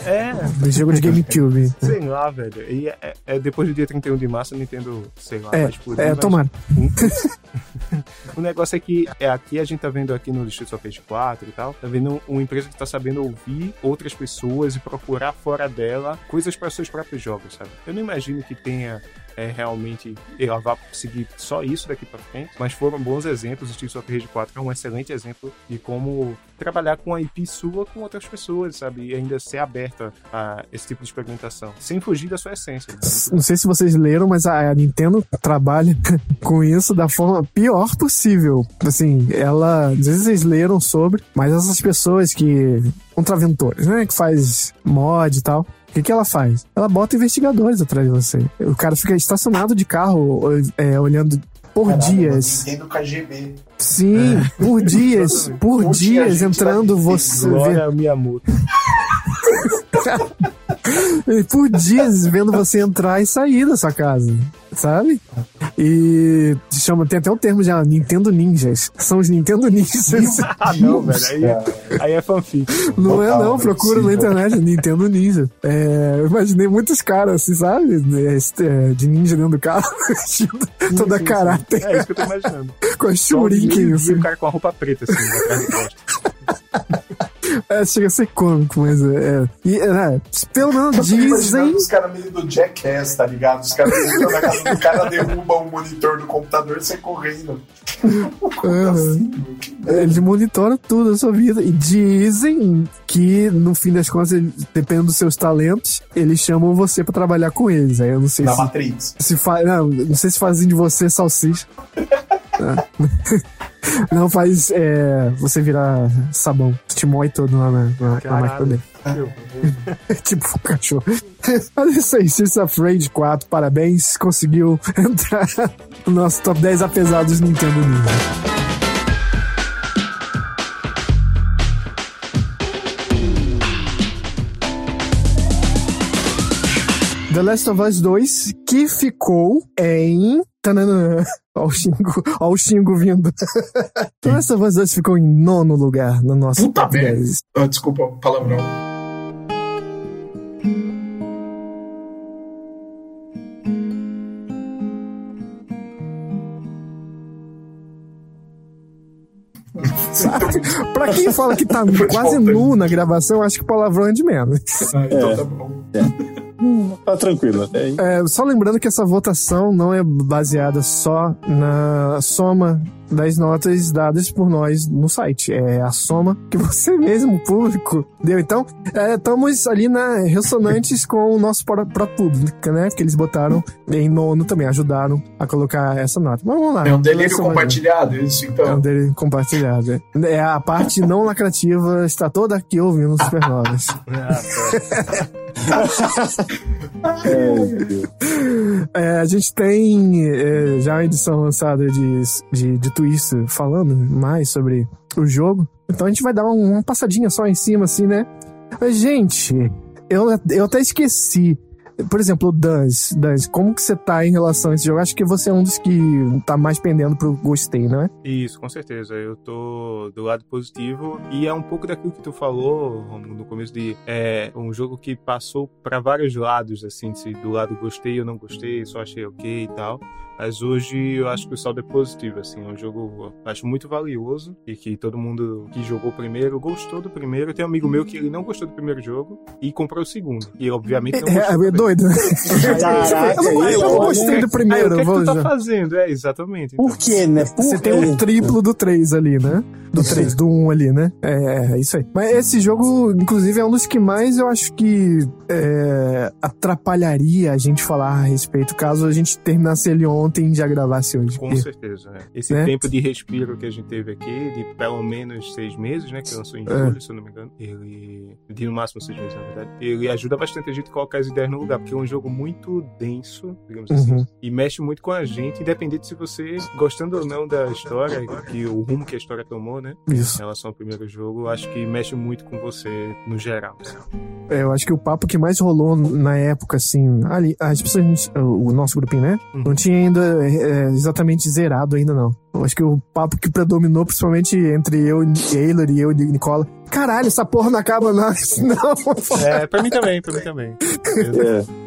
É,
No jogo de GameCube.
sei lá, velho. E é, é- depois do dia 31 de março, a Nintendo, sei lá,
É,
vai explodir.
é,
mas-
tomara.
o negócio é que é, aqui a gente tá vendo aqui no Streets of Rage 4 e tal, tá vendo uma empresa que tá sabendo ouvir outras pessoas e procurar fora dela coisas para seus próprios jogos, sabe? Eu não imagino que tenha é, realmente ela vá conseguir só isso daqui para frente, mas foram bons exemplos. O Streets of Rage 4 é um excelente exemplo de como trabalhar com a IP sua com outras pessoas, sabe? E ainda ser aberta a esse tipo de experimentação, sem fugir da sua essência. né?
Não sei se vocês leram, mas a Nintendo trabalha com isso da forma pior possível. Assim, ela. Às vezes vocês leram sobre, mas essas pessoas que. Contraventores, né? Que faz mod e tal. O que, que ela faz? Ela bota investigadores atrás de você. O cara fica estacionado de carro, é, olhando por
Caralho,
dias.
Nintendo KGB.
Sim, por dias. Por
Um dia a
dias
gente
entrando
vai
você.
Glória Miyamoto.
por dias vendo você entrar e sair da sua casa, sabe? E chama, tem até o termo já, Nintendo Ninjas. São os Nintendo Ninjas.
Ah, não, velho. Aí é, aí é fanfic.
Não é
Total,
não,
não é
procura na internet, Nintendo Ninja. É, eu imaginei muitos caras, assim, sabe? É, é, De ninja dentro do carro, toda
sim, sim.
caráter,
É isso que eu tô imaginando.
com a
Só um
shuriken,
e o cara com a roupa preta, assim, atrás do poste.
É, chega a ser cômico, mas é. é. E, é, pelo menos dizem.
os caras meio do Jackass, tá ligado? Os caras entram na casa do cara, derrubam o monitor do computador e sai correndo.
Aham.
assim? Que.
Eles monitoram tudo a sua vida. E dizem que, no fim das contas, ele- dependendo dos seus talentos, eles chamam você pra trabalhar com eles. Aí eu não sei
Na
se,
Matrix.
se fa... não, não sei se fazem de você salsicha. Ah. não faz é, você virar sabão. Te moe todo lá na, na, na máquina dele.
Caralho.
tipo um cachorro. Mas é isso aí, of Rage 4, parabéns. Conseguiu entrar no nosso top 10 apesar dos Nintendo Ninja. The Last of Us 2, que ficou em. Tananã. Ó o Xingo, ó o Xingo vindo. The Last of Us 2 ficou em nono lugar no nosso
Puta
top
merda.
10.
Ah, desculpa, palavrão.
Sabe? pra quem fala que tá quase nu na gravação, acho que palavrão é de menos.
Ah, então tá bom.
Tá tranquilo. É,
É, só lembrando que essa votação não é baseada só na soma das notas dadas por nós no site. É a soma que você mesmo, o público, deu. Então, é, estamos ali na ressonantes com o nosso próprio público, né? Que eles botaram em nono também, ajudaram a colocar essa nota. Mas vamos lá.
É um delírio
vai-
compartilhado, isso
É um
então.
delírio compartilhado. é. É a parte não lacrativa, está toda aqui ouvindo Supernovas. É, a gente tem é, já a edição lançada de, de, de Twister falando mais sobre o jogo. Então a gente vai dar um- uma passadinha só em cima, assim, né? Mas, gente, eu, eu até esqueci. Por exemplo, o Dance, Dance, como que você tá em relação a esse jogo? Acho que você é um dos que tá mais pendendo pro gostei, não é?
Isso, com certeza. Eu tô do lado positivo e é um pouco daquilo que tu falou no começo de é um jogo que passou para vários lados, assim, do lado gostei ou não gostei, só achei ok e tal. Mas hoje eu acho que o saldo é positivo, assim, é um jogo eu acho muito valioso e que todo mundo que jogou o primeiro gostou do primeiro. Tem um amigo meu que ele não gostou do primeiro jogo e comprou o segundo. E obviamente não
É,
gostou.
é, é doido, né?
Caraca,
eu não,
aí,
eu não
olha.
gostei do
Aí,
primeiro.
o que, é que tu tá fazendo? É, exatamente. então.
Por quê, né? Por
Você tem um triplo do 3 ali, né? Do 3, do 1 ali, né? É, é isso aí. Mas esse jogo, inclusive, é um dos que mais eu acho que é, atrapalharia a gente falar a respeito caso a gente terminasse ele on- ontem já gravasse hoje.
Com
Porque-
certeza, né? Esse
Né?
tempo de respiro que a gente teve aqui, de pelo menos seis meses, né? Que lançou em
É.
julho, se eu não me engano. Ele. De no máximo seis meses, na verdade. Ele ajuda bastante a gente a colocar as ideias no lugar, porque é um jogo muito denso, digamos assim.
Uhum.
E mexe muito com a gente, independente se você, gostando ou não da história, que o rumo que a história tomou, né?
Isso.
Em relação ao primeiro jogo, acho que mexe muito com você no geral. assim.
É, eu acho que o papo que mais rolou na época, assim, ali, as pessoas, o nosso grupinho, né?
Uhum.
Não tinha ainda é, exatamente zerado ainda, não. Eu acho que o papo que predominou, principalmente entre eu e Taylor e eu e Nicola. Caralho, essa porra não acaba mais. Não,
É, pra mim também, pra mim também.
É.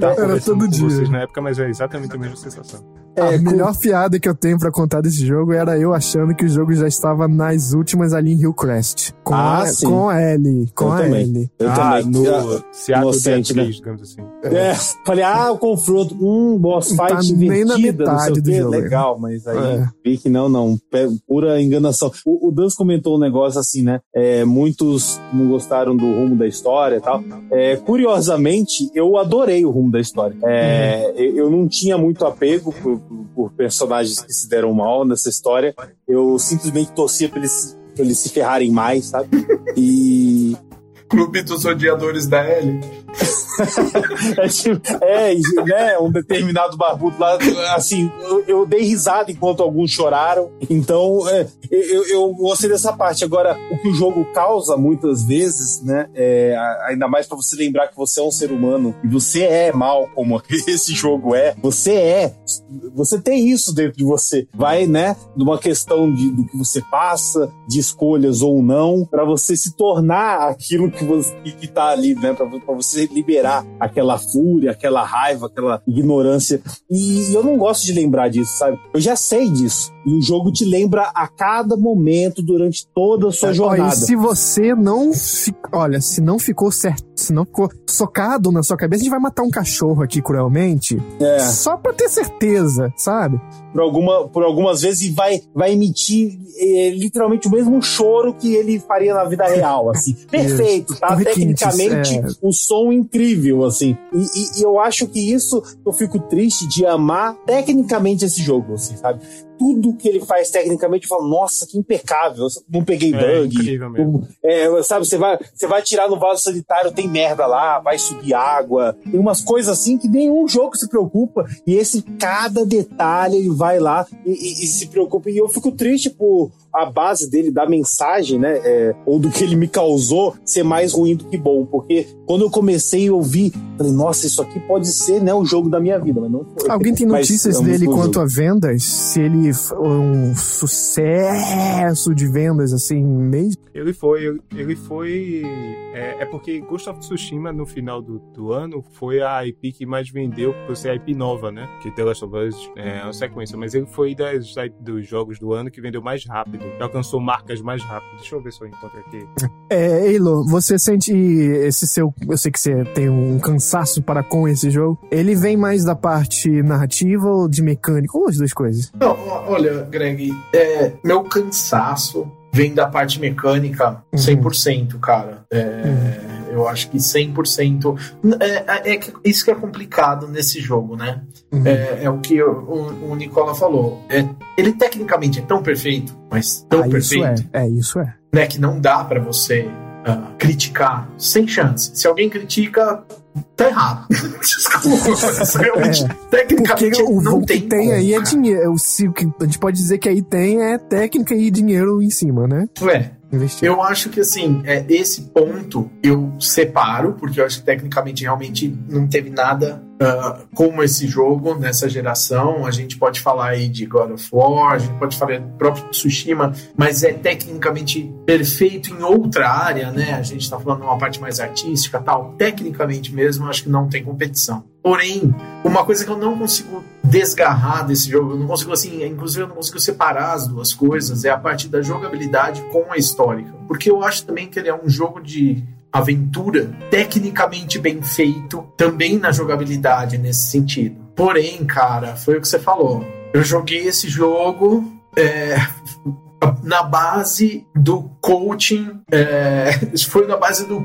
tava
Era todo dia.
vocês na época, mas é exatamente a mesma sensação.
a
É, com-
melhor piada que eu tenho pra contar desse jogo era eu achando que o jogo já estava nas últimas ali em Hillcrest. Com,
Ah,
a,
sim.
com a Ellie. Com
Eu
a
também.
Ellie.
Eu
ah,
também.
no
Eu-
Seattle
inocente, né?
digamos assim.
É, falei, ah, o confronto, hum, boss
Não
fight
tá nem na metade do
quê,
jogo.
legal, mas aí
É.
vi que não, não, pura enganação. O, o comentou um negócio assim, né, é, muitos não gostaram do rumo da história e tal. É, curiosamente, eu adorei o rumo da história. É, eu, eu não tinha muito apego por, por- por personagens que se deram mal nessa história, eu simplesmente torcia pra eles, pra eles se ferrarem mais, sabe? E...
Clube dos odiadores da Ellie.
É, tipo, é, né, um determinado barbudo lá, assim, eu, eu dei risada enquanto alguns choraram. Então, é, eu, eu gostei dessa parte. Agora, o que o jogo causa muitas vezes, né, é, ainda mais pra você lembrar que você é um ser humano e você é mal como esse jogo é, você é, você tem isso dentro de você. Vai, né, numa questão de, do que você passa, de escolhas ou não, pra você se tornar aquilo que você que, tá ali, né, pra, pra você liberar aquela fúria, aquela raiva, aquela ignorância. E eu não gosto de lembrar disso, sabe? Eu já sei disso. E o jogo te lembra a cada momento durante toda a sua jornada.
e se você não. fi- Olha, se não ficou certo, se não ficou socado na sua cabeça, a gente vai matar um cachorro aqui cruelmente.
É.
Só pra ter certeza, sabe?
por, alguma, por algumas vezes e vai, vai emitir é, literalmente o mesmo choro que ele faria na vida real, assim. Perfeito, tá? Tecnicamente,
é.
o som incrível, assim. E, e- e eu acho que isso eu fico triste de amar tecnicamente esse jogo, assim, sabe? Tudo que ele faz tecnicamente, eu falo, nossa, que impecável. Não peguei
É
bug.
mesmo.
É, sabe, você vai, você vai tirar no vaso sanitário, tem merda lá, vai subir água. Tem umas coisas assim que nenhum jogo se preocupa. E esse, cada detalhe, ele vai lá e, e- e se preocupa. E eu fico triste por a base dele, da mensagem, né? é, ou do que ele me causou, ser mais ruim do que bom. Porque quando eu comecei a ouvir, falei, nossa, isso aqui pode ser né, o jogo da minha vida, mas não foi.
Alguém tem
Mas
notícias
é um
dele quanto
jogo.
a vendas? Se ele foi um sucesso de vendas, assim, mesmo?
Ele foi. Ele foi. É, é porque Ghost of Tsushima, no final do, do ano, foi a IP que mais vendeu, por ser a IP nova, né? Que The Last of Us é uma sequência, mas ele foi das, dos jogos do ano que vendeu mais rápido, que alcançou marcas mais rápido. Deixa eu ver se eu encontro aqui.
É, Eilo, você sente esse seu. Eu sei que você tem um cansaço para com esse jogo. Ele vem mais da parte narrativa ou de mecânica? Ou as duas coisas?
Não, olha, Greg, é, meu cansaço vem da parte mecânica
Uhum.
100%, cara. É, Eu acho que 100%. É, é, é isso que é complicado nesse jogo, né?
Uhum.
É, é o que o, o- Nicola falou. É, ele tecnicamente é tão perfeito, mas tão
Ah, isso é.
perfeito,
É, isso é.
né? Que não dá pra você ah, criticar sem chance. Se alguém critica, tá errado. Desculpa, realmente, tecnicamente
Porque o,
não
o que
tem.
tem
como,
aí é
cara.
dinheiro. Se o que a gente pode dizer que aí tem é técnica e dinheiro em cima, né?
É,
Investir.
Eu acho que assim, é, esse ponto eu separo, porque eu acho que tecnicamente realmente não teve nada ah, como esse jogo nessa geração. A gente pode falar aí de God of War, a gente pode falar do próprio Tsushima, mas é tecnicamente perfeito em outra área, né? A gente tá falando uma parte mais artística tal. Tecnicamente mesmo, acho que não tem competição. Porém, uma coisa que eu não consigo desgarrar desse jogo, eu não consigo assim, inclusive eu não consigo separar as duas coisas, é a parte da jogabilidade com a histórica. Porque eu acho também que ele é um jogo de aventura tecnicamente bem feito, também na jogabilidade nesse sentido. Porém, cara, foi o que você falou. Eu joguei esse jogo é, na base do coaching, é, foi na base do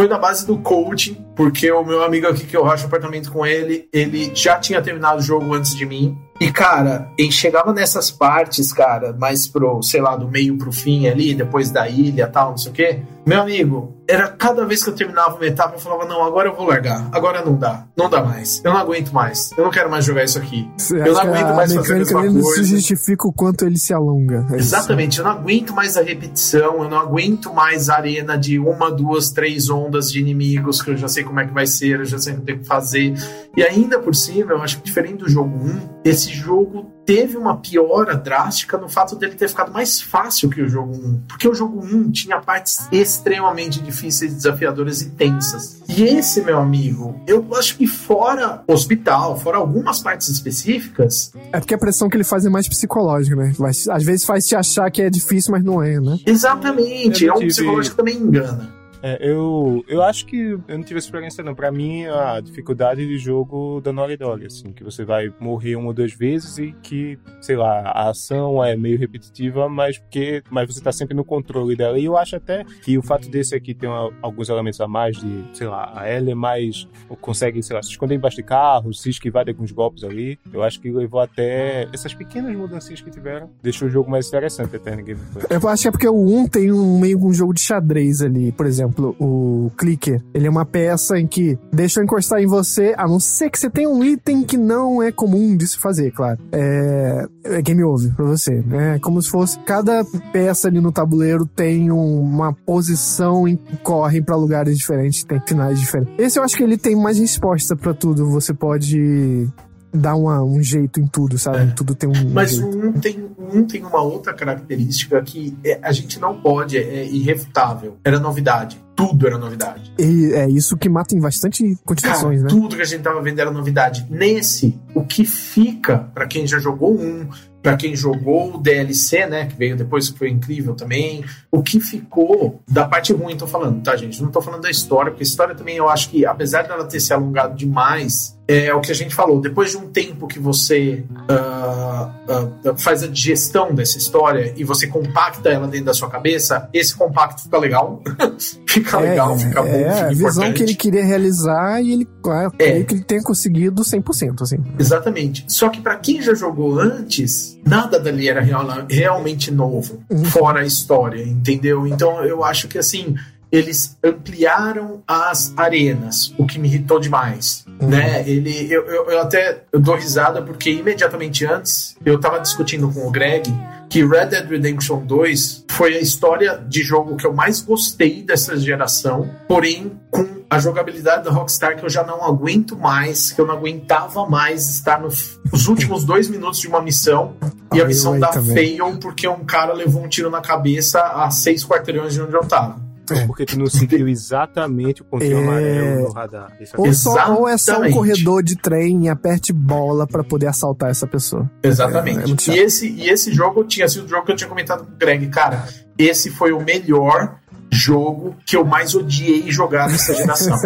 foi na base do coaching, porque o meu amigo aqui que eu racho apartamento com ele, ele já tinha terminado o jogo antes de mim. E, cara, e chegava nessas partes, cara, mais pro, sei lá, do meio pro fim ali, depois da ilha tal, não sei o quê. Meu amigo, era cada vez que eu terminava uma etapa, eu falava, não, agora eu vou largar. Agora não dá. Não dá mais. Eu não aguento mais. Eu não quero mais jogar isso aqui.
Você
eu não aguento mais fazer a mesma coisa.
se justifica o quanto ele se alonga. É isso.
Exatamente, eu não aguento mais a repetição, eu não aguento mais a arena de uma, duas, três ondas de inimigos, que eu já sei como é que vai ser, eu já sei o que eu tenho que fazer. E ainda por cima, eu acho que diferente do jogo 1, esse jogo teve uma piora drástica no fato dele ter ficado mais fácil que o jogo 1. Porque o jogo 1 tinha partes extremamente difíceis, desafiadoras e tensas. E esse, meu amigo, eu acho que fora hospital, fora algumas partes específicas,
É porque a pressão que ele faz é mais psicológica, né? Vai- às vezes faz te achar que é difícil, mas não é, né?
exatamente, é um psicológico que também engana.
É, eu, eu acho que eu não tive essa experiência, não. Pra mim, a dificuldade de jogo da Naughty Dog, assim, que você vai morrer uma ou duas vezes e que, sei lá, a ação é meio repetitiva, mas porque mas você tá sempre no controle dela. E eu acho até que o fato desse aqui ter alguns elementos a mais de, sei lá, a Ellie é mais. consegue, sei lá, se esconder embaixo de carro, se esquivar de alguns golpes ali. Eu acho que levou até essas pequenas mudanças que tiveram, deixou o jogo mais interessante até no.
Eu acho que é porque o 1 tem um meio um jogo de xadrez ali. Por exemplo, o Clicker. Ele é uma peça em que deixa eu encostar em você, a não ser que você tenha um item que não é comum de se fazer, claro. É, é game over pra você. né? É como se fosse cada peça ali no tabuleiro tem um- uma posição que corre pra lugares diferentes, tem finais diferentes. Esse eu acho que ele tem mais resposta pra tudo. Você pode dar uma- um jeito em tudo, sabe? Tudo tem um.
Mas
jeito.
1 tem, 1 tem uma outra característica que é- a gente não pode, é irrefutável. Era novidade. Tudo era novidade.
E é isso que mata em bastante
Cara,
continuações, né?
tudo que a gente tava vendo era novidade. Nesse, o que fica pra quem já jogou um, pra quem jogou o DLC, né, que veio depois que foi incrível também, o que ficou da parte ruim, tô falando, tá, gente? Não tô falando da história, porque a história também eu acho que, apesar dela ter se alongado demais, é o que a gente falou, depois de um tempo que você ah, ah, faz a digestão dessa história e você compacta ela dentro da sua cabeça, esse compacto fica legal, fica legal, fica bom,
é
fica
a visão
importante.
que ele queria realizar e ele, claro,
É.
que ele tenha conseguido 100%, assim.
Exatamente. Só que pra quem já jogou antes, nada dali era real- realmente novo, fora a história, entendeu? Então eu acho que assim, eles ampliaram as arenas, o que me irritou demais, né? Ele, eu, eu, eu até eu dou risada porque imediatamente antes eu tava discutindo com o Greg que Red Dead Redemption 2 foi a história de jogo que eu mais gostei dessa geração, porém com a jogabilidade da Rockstar que eu já não aguento mais, que eu não aguentava mais estar nos últimos dois minutos de uma missão e a
Ah,
missão
aí também.
fail porque um cara levou um tiro na cabeça a seis quarteirões de onde eu tava.
Porque tu não sentiu exatamente o pontinho
É.
amarelo no radar.
Ou, só, ou é só um corredor de trem e aperte bola pra poder assaltar essa pessoa.
Exatamente.
É, é
e, esse, e esse jogo tinha sido o jogo que eu tinha comentado com o Greg. Cara, esse foi o melhor jogo que eu mais odiei jogar nessa geração.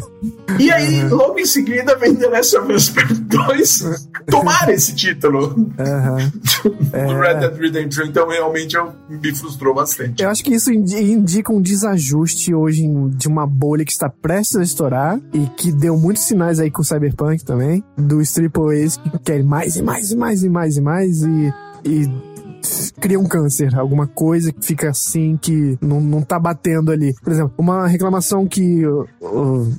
e aí, logo em seguida, vem The Last of Us Part 2 tomar esse título
Aham.
do Red Dead Redemption. Então, realmente, eu, me frustrou bastante.
Eu acho que isso indi- indica um desajuste hoje de uma bolha que está prestes a estourar e que deu muitos sinais aí com o Cyberpunk também, dos AAAs que querem mais e mais e mais e mais e mais e, e cria um câncer, alguma coisa que fica assim que não, não tá batendo ali. Por exemplo, uma reclamação que uh, uh,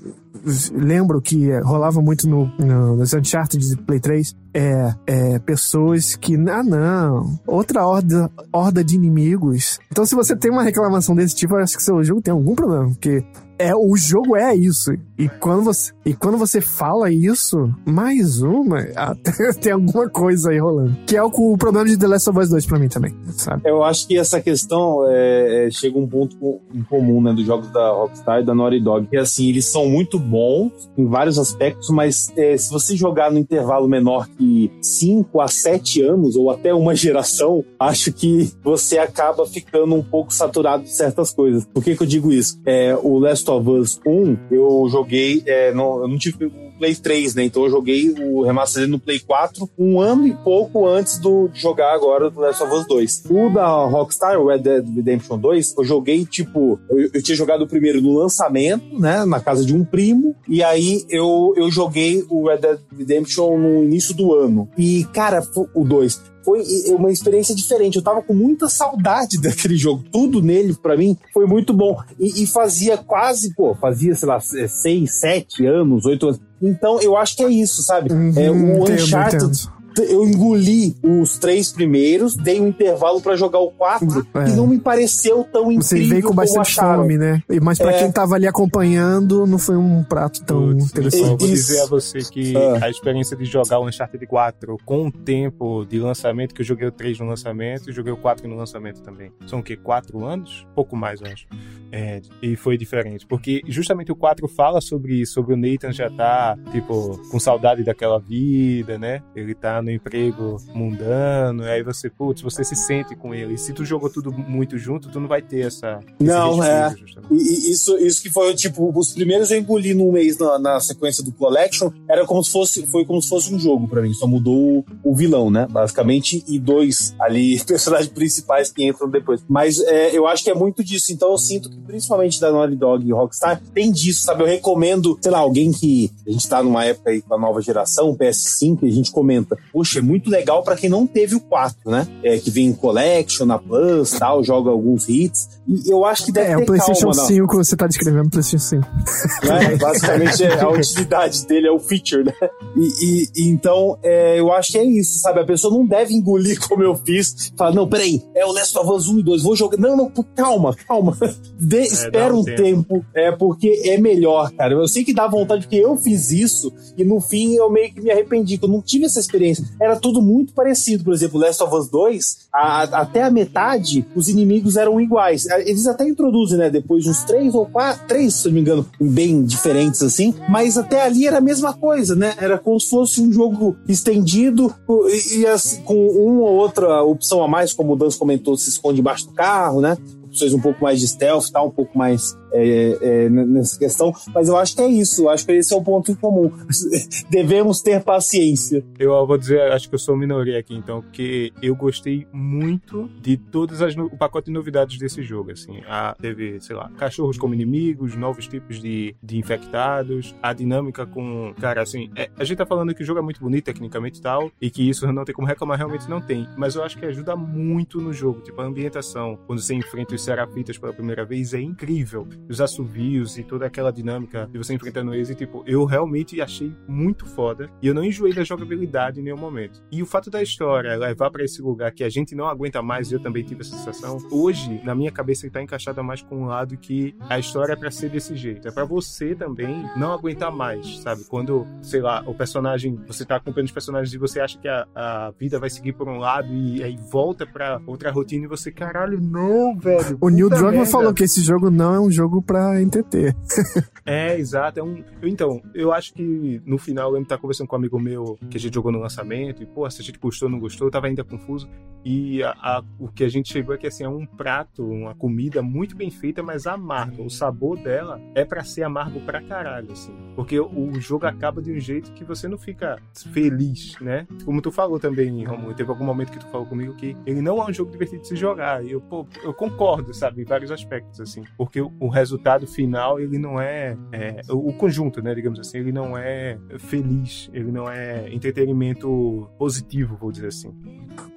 lembro que rolava muito no, no, nos Uncharted de Play 3 é, é pessoas que, ah não, outra horda, horda de inimigos. Então se você tem uma reclamação desse tipo, eu acho que seu jogo tem algum problema, porque é, o jogo é isso. E quando você, e quando você fala isso, mais uma, tem alguma coisa aí rolando. Que é o, o problema de The Last of Us 2 pra mim também, sabe?
Eu acho que essa questão é, é, chega um ponto comum, né, dos jogos da Rockstar e da Naughty Dog, que assim, eles são muito bons em vários aspectos, mas é, se você jogar no intervalo menor que 5 a 7 anos, ou até uma geração, acho que você acaba ficando um pouco saturado de certas coisas. Por que, que eu digo isso? É, o Last of Us 1, eu joguei, é, não, eu não tive
Play 3, né? Então eu joguei o remaster no Play 4 um ano e pouco antes do, de jogar agora do Last of Us 2. O da Rockstar, o Red Dead Redemption 2, eu joguei, tipo, eu, eu tinha jogado o primeiro no lançamento, né? Na casa de um primo, e aí eu, eu joguei o Red Dead Redemption no início do ano. E, cara, o 2 foi uma experiência diferente. Eu tava com muita saudade daquele jogo. Tudo nele, pra mim, foi muito bom. E, e fazia quase, pô, fazia, sei lá, seis, sete anos, oito anos. Então, eu acho que é isso, sabe? é, o
Uhum, entendo,
Uncharted.
entendo.
Eu engoli os três primeiros, dei um intervalo pra jogar o quatro
É.
e não me pareceu tão
Você
incrível
veio com
como
bastante
acharam.
fome, né? E- Mas pra
É.
quem tava ali acompanhando, não foi um prato tão
Putz,
interessante.
eu vou dizer a você que
Ah.
a experiência de jogar o Uncharted 4 com o tempo de lançamento, que eu joguei o 3 no lançamento e joguei o 4 no lançamento também. São o quê? 4 anos? Pouco mais, eu acho. É, e foi diferente. Porque justamente o 4 fala sobre isso, sobre o Nathan já tá, tipo, com saudade daquela vida, né? Ele tá no emprego mundano, aí você, putz, você se sente com ele. E se tu jogou tudo muito junto, tu não vai ter essa.
Não, é.
respeito.
E, isso, isso que foi, tipo, os primeiros eu engoli num mês na, na sequência do Collection, era como se fosse, foi como se fosse um jogo pra mim, só mudou o, o vilão, né, basicamente, e dois ali, personagens principais que entram depois. Mas é, eu acho que é muito disso, então eu sinto que principalmente da Naughty Dog e Rockstar, tem disso, sabe, eu recomendo, sei lá, alguém que, a gente tá numa época aí com a nova geração, PS5, e a gente comenta, poxa, é muito legal pra quem não teve o 4, né, é, que vem em Collection, na Plus, tal, joga algus hits, e eu acho que deve
É,
ter
o PlayStation
calma, na-
5 você tá descrevendo o PlayStation 5.
né? Basicamente, é, a utilidade dele é o feature, né? E, e- então, é, eu acho que é isso, sabe? A pessoa não deve engolir como eu fiz. Falar, não, peraí, é o Last of Us 1 e 2, vou jogar. Não, não, calma, calma. Dê- espera
dá um
um
tempo.
tempo. é porque é melhor, cara. Eu sei que dá vontade, porque eu fiz isso e no fim eu meio que me arrependi, que eu não tive essa experiência. Era tudo muito parecido. Por exemplo, Last of Us 2, a- até a metade, os inimigos eram iguais. Eles até introduzem, né? Depois uns três ou quatro, três, se não me engano, bem diferentes assim, mas até ali era a mesma coisa, né? Era como se fosse um jogo estendido e, e assim, com uma ou outra opção a mais, como o Dan comentou, se esconde embaixo do carro, né? Opções um pouco mais de stealth, tá? Um pouco mais é, é, nessa questão, mas eu acho que é isso, eu acho que esse é o ponto comum. Devemos ter paciência.
Eu vou dizer, acho que eu sou minoria aqui, então, porque eu gostei muito de todas as o pacote de novidades desse jogo, assim. A, teve, sei lá, cachorros como inimigos, novos tipos de, de infectados, a dinâmica com, cara, assim, é- a gente tá falando que o jogo é muito bonito tecnicamente e tal, e que isso não tem como reclamar, realmente não tem, mas eu acho que ajuda muito no jogo, tipo, a ambientação, quando você enfrenta os serafitas pela primeira vez, é incrível. Os assovios e toda aquela dinâmica de você enfrentando eles, e tipo, eu realmente achei muito foda, e eu não enjoei da jogabilidade em nenhum momento. E o fato da história levar pra esse lugar que a gente não aguenta mais, e eu também tive essa sensação, hoje, na minha cabeça, ele tá encaixada mais com um lado que a história é pra ser desse jeito. É pra você também não aguentar mais, sabe? Quando, sei lá, o personagem, você tá acompanhando os personagens e você acha que a, a vida vai seguir por um lado e aí volta pra outra rotina e você, caralho, não, velho.
O Neil Druckmann
merda."
falou que esse jogo não é um jogo pra entreter.
É, exato. É um... Então, eu acho que no final eu lembro de estar conversando com um amigo meu que a gente jogou no lançamento, e, pô, se a gente gostou ou não gostou, eu tava ainda confuso. E a- a- o que a gente chegou é que assim, é um prato, uma comida muito bem feita, mas amarga. O sabor dela é pra ser amargo pra caralho, assim. Porque o, jogo acaba de um jeito que você não fica feliz, né? Como tu falou também, Romulo, teve algum momento que tu falou comigo que ele não é um jogo divertido de se jogar. E eu, pô, eu concordo, sabe, em vários aspectos, assim. Porque o resultado final, ele não é, é, o, conjunto, né, digamos assim, ele não é feliz, ele não é entretenimento positivo, vou dizer assim.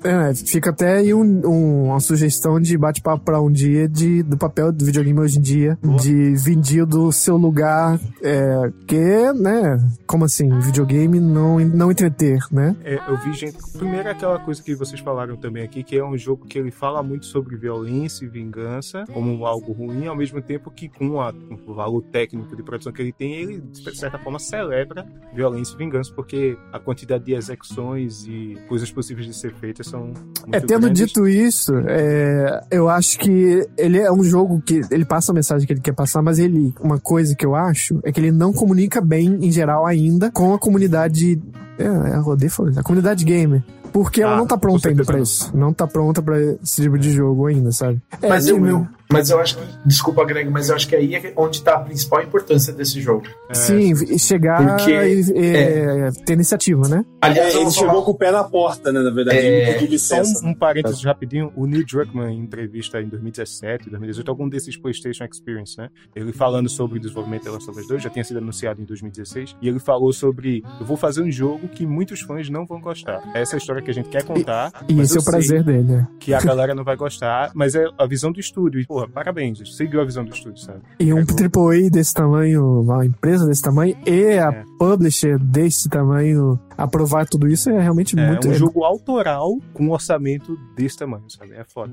É, fica até aí um- um- uma sugestão de bate-papo pra um dia de, do papel do videogame hoje em dia, de vendido do seu lugar, é, que, né, como assim, videogame não, não entreter, né?
É, eu vi gente. Primeiro, aquela coisa que vocês falaram também aqui, que é um jogo que ele fala muito sobre violência e vingança como algo ruim, ao mesmo tempo que, com a- o valor técnico de produção que ele tem, ele, de certa forma, celebra violência e vingança, porque a quantidade de execuções e coisas possíveis de ser feitas são. Muito
É, tendo
grandes.
dito isso, é, eu acho que ele é um jogo que ele passa a mensagem que ele quer passar, mas ele, uma coisa que eu acho é que ele não comunica bem, em geral, ainda com a comunidade. É, é a Rodê falou isso, a comunidade gamer. Porque ela
Ah,
não tá
com
pronta ainda pra
não.
isso. Não tá pronta pra esse tipo de jogo ainda, sabe? É,
Mas
e
eu,
meu-
eu, Mas eu acho que, desculpa, Greg, mas eu acho que aí é onde tá a principal importância desse jogo.
Sim, e chegar
Porque-
e, e- ter iniciativa, né?
Aliás,
É, ele chegou
falar-
com o pé na porta, né? Na verdade,
É,
Só
licença.
um, um parênteses rapidinho, o Neil Druckmann, em entrevista em 2017, 2018, algum desses PlayStation Experience, né? Ele falando sobre o desenvolvimento da Last of Us 2, já tinha sido anunciado em 2016, e ele falou sobre: eu vou fazer um jogo que muitos fãs não vão gostar. Essa é a história que a gente quer contar.
E esse é o prazer dele, né?
Que a galera não vai gostar, mas é a visão do estúdio. E, porra, parabéns, seguiu a visão do estúdio, sabe?
E um
Pegou.
AAA desse tamanho, uma empresa desse tamanho, e a
É.
publisher desse tamanho aprovar tudo isso é realmente
É
muito.
um jogo autoral com um orçamento desse tamanho, sabe? É foda.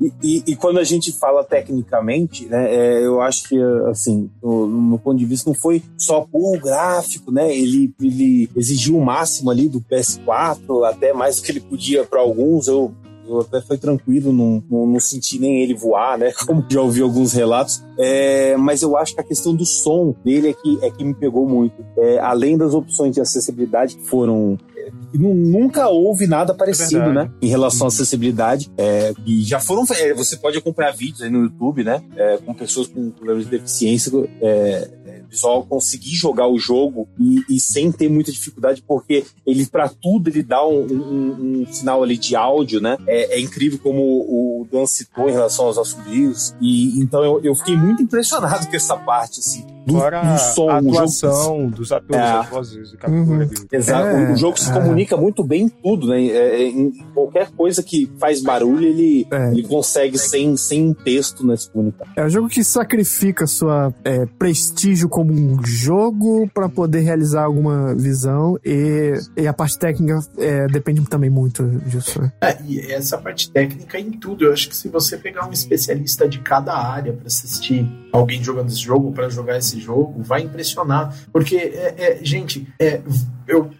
E, e- e quando a gente fala tecnicamente, né, é, eu acho que, assim, no, no meu ponto de vista, não foi só o gráfico, né? Ele, ele exigiu o máximo ali do PS4, até mais do que ele podia para alguns. Eu, eu até foi tranquilo, não, não, não senti nem ele voar, né? Como já ouvi alguns relatos. É, mas eu acho que a questão do som dele é que, é que me pegou muito. É, além das opções de acessibilidade que foram. é, nunca houve nada parecido,
verdade.
né? Em relação à acessibilidade. É, e já foram. é, você pode acompanhar vídeos aí no YouTube, né? é, com pessoas com problemas de deficiência é, é, visual conseguir jogar o jogo e, e sem ter muita dificuldade, porque ele, para tudo, ele dá um, um- um sinal ali de áudio, né? É, é incrível como o Dan citou em relação aos assobios. E então eu, eu fiquei muito impressionado com essa parte, assim, do,
Fora
do som,
a
o jogo.
atuação dos atores,
É.
as vozes de captura
Uhum.
Exato.
É,
o jogo se
é.
comunica muito bem em tudo, né? É, é, em qualquer coisa que faz barulho, ele,
É.
ele consegue sem, sem texto, né, se comunicar.
É um jogo que sacrifica sua é, prestígio como um jogo pra poder realizar alguma visão e, e a parte técnica é, depende também muito disso. né?
É, e essa parte técnica em tudo. Eu acho que se você pegar um especialista de cada área pra assistir alguém jogando esse jogo, pra jogar esse jogo, vai impressionar. Porque, é, é, gente, é, eu,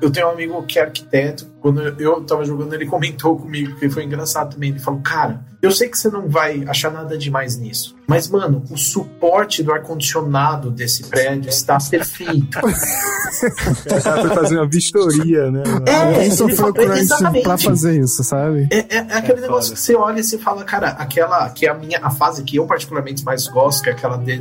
eu tenho um amigo que é arquiteto. Quando eu- eu tava jogando, ele comentou comigo, que foi engraçado também. Ele falou: Cara, eu sei que você não vai achar nada demais nisso. Mas, mano, o suporte do ar-condicionado desse prédio está perfeito.
Foi fazer uma vistoria, né?
É,
sofreu
falou-
crunch
exatamente.
pra fazer isso, sabe?
É, é- é aquele
É
negócio
foda.
que você olha e você fala, cara, aquela que é a minha a fase que eu particularmente mais gosto, que é aquela de,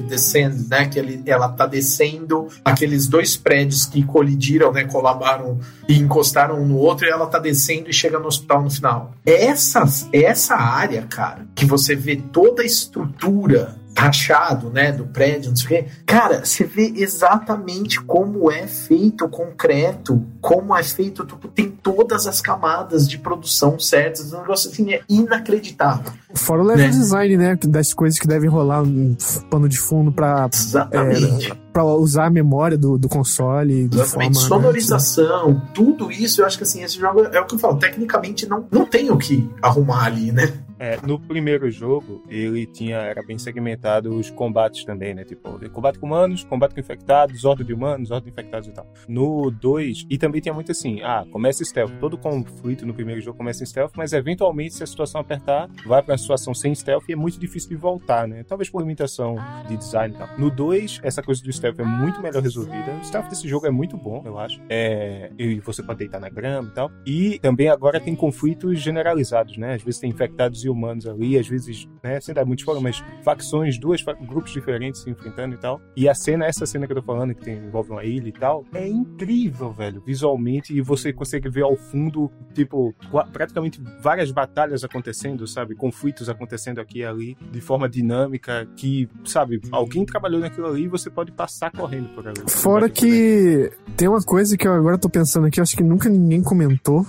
né? Que ele, ela tá descendo aqueles dois prédios que colidiram, né? Colabaram e encostaram um no outro, e ela tá descendo e chega no hospital no final. Essa, essa área, cara, que você vê toda a estrutura rachado, né, do prédio, não sei o quê. Cara, você vê exatamente como é feito o concreto, como é feito, tipo, tem todas as camadas de produção certas, um negócio assim é inacreditável.
Fora o level
Né?
design, né? Das coisas que devem rolar um pano de fundo pra,
Exatamente.
pra usar a memória do, do console
Exatamente.
forma. né,
Sonorização, tudo isso, eu acho que assim, esse jogo é o que eu falo, tecnicamente não, não tem o que arrumar ali, né?
É, no primeiro jogo, ele tinha, era bem segmentado os combates também, né? Tipo, combate com humanos, combate com infectados, ordem de humanos, ordem de infectados e tal. No 2, e também tinha muito assim, ah, começa stealth. Todo conflito no primeiro jogo começa em stealth, mas eventualmente, se a situação apertar, vai pra uma situação sem stealth e é muito difícil de voltar, né? Talvez por limitação de design e tal. No 2, essa coisa do stealth é muito melhor resolvida. O stealth desse jogo é muito bom, eu acho. É, e você pode deitar na grama e tal. E também agora tem conflitos generalizados, né? Às vezes tem infectados e humanos ali, às vezes, né, sem dar muito spoiler, mas facções, duas fa- grupos diferentes se enfrentando e tal. E a cena, essa cena que eu tô falando, que tem, envolve uma ilha e tal, é incrível, velho, visualmente, e você consegue ver ao fundo, tipo, praticamente várias batalhas acontecendo, sabe? Conflitos acontecendo aqui e ali, de forma dinâmica, que, sabe, alguém trabalhou naquilo ali e você pode passar correndo por ali.
Fora que tem uma coisa que eu agora tô pensando aqui, eu acho que nunca ninguém comentou.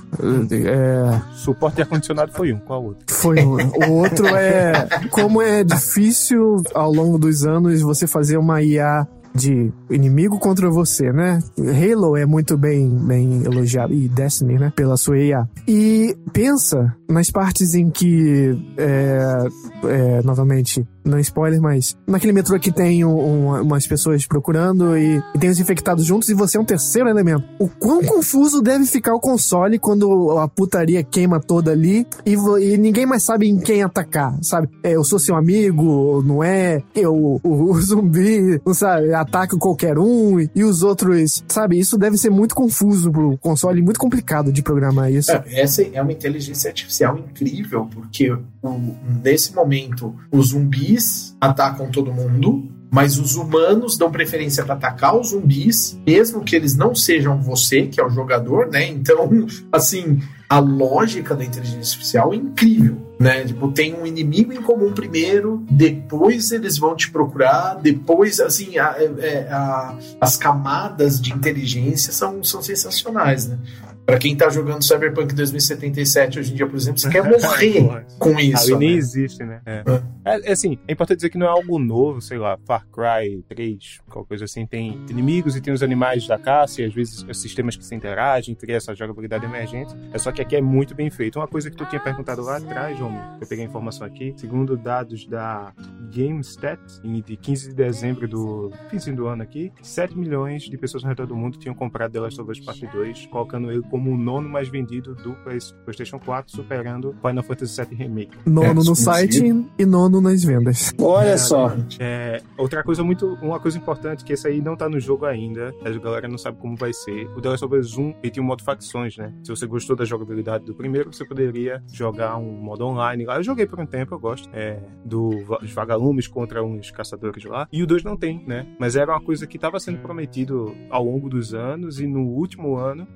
É,
Suporte de ar-condicionado foi um, qual outro?
foi um. O outro é como é difícil ao longo dos anos você fazer uma IA de inimigo contra você, né? Halo é muito bem, bem elogiado, e Destiny, né? Pela sua IA. E pensa nas partes em que, é, é, novamente, não spoiler, mas naquele metrô que tem um- um- umas pessoas procurando e, e tem os infectados juntos e você é um terceiro elemento. O quão confuso deve ficar o console quando a putaria queima toda ali e, e ninguém mais sabe em quem atacar, sabe? É, eu sou seu amigo, não é? Eu, o, o zumbi, não sabe? Ataca qualquer um e, e os outros, sabe? Isso deve ser muito confuso pro console, muito complicado de programar isso.
É, essa é uma inteligência artificial incrível, porque o- nesse momento os zumbis atacam todo mundo, mas os humanos dão preferência para atacar os zumbis, mesmo que eles não sejam você, que é o jogador, né? Então, assim, a lógica da inteligência artificial é incrível. Né? Tipo, tem um inimigo em comum primeiro, depois eles vão te procurar, depois, assim, a- é- a- as camadas de inteligência são, são sensacionais, né? Pra quem tá jogando Cyberpunk 2077 hoje em dia, por exemplo, você quer morrer com isso.
Ali nem
né?
existe, né? É. É, é assim, é importante dizer que não é algo novo, sei lá, Far Cry 3, qualquer coisa assim, tem inimigos e tem os animais da caça e às vezes os sistemas que se interagem, cria essa jogabilidade emergente. É só que aqui é muito bem feito. Uma coisa que tu tinha perguntado lá atrás, João, eu peguei a informação aqui, segundo dados da GameStat, de 15 de dezembro do finzinho do ano aqui, 7 milhões de pessoas ao redor do mundo tinham comprado The Last of Us Part 2, colocando ele como o nono mais vendido do Play- PlayStation 4, superando Final Fantasy VII Remake.
Nono
É,
no site e nono nas vendas.
Olha
É,
só.
É, outra coisa muito, uma coisa importante que esse aí não tá no jogo ainda, a galera não sabe como vai ser. O The Last of Us 1 ele tem um modo facções, né? Se você gostou da jogabilidade do primeiro, você poderia jogar um modo online lá. Eu joguei por um tempo, eu gosto. É, do va- os vagalumes contra uns caçadores lá. E o 2 não tem, né? Mas era uma coisa que estava sendo prometido ao longo dos anos e no último ano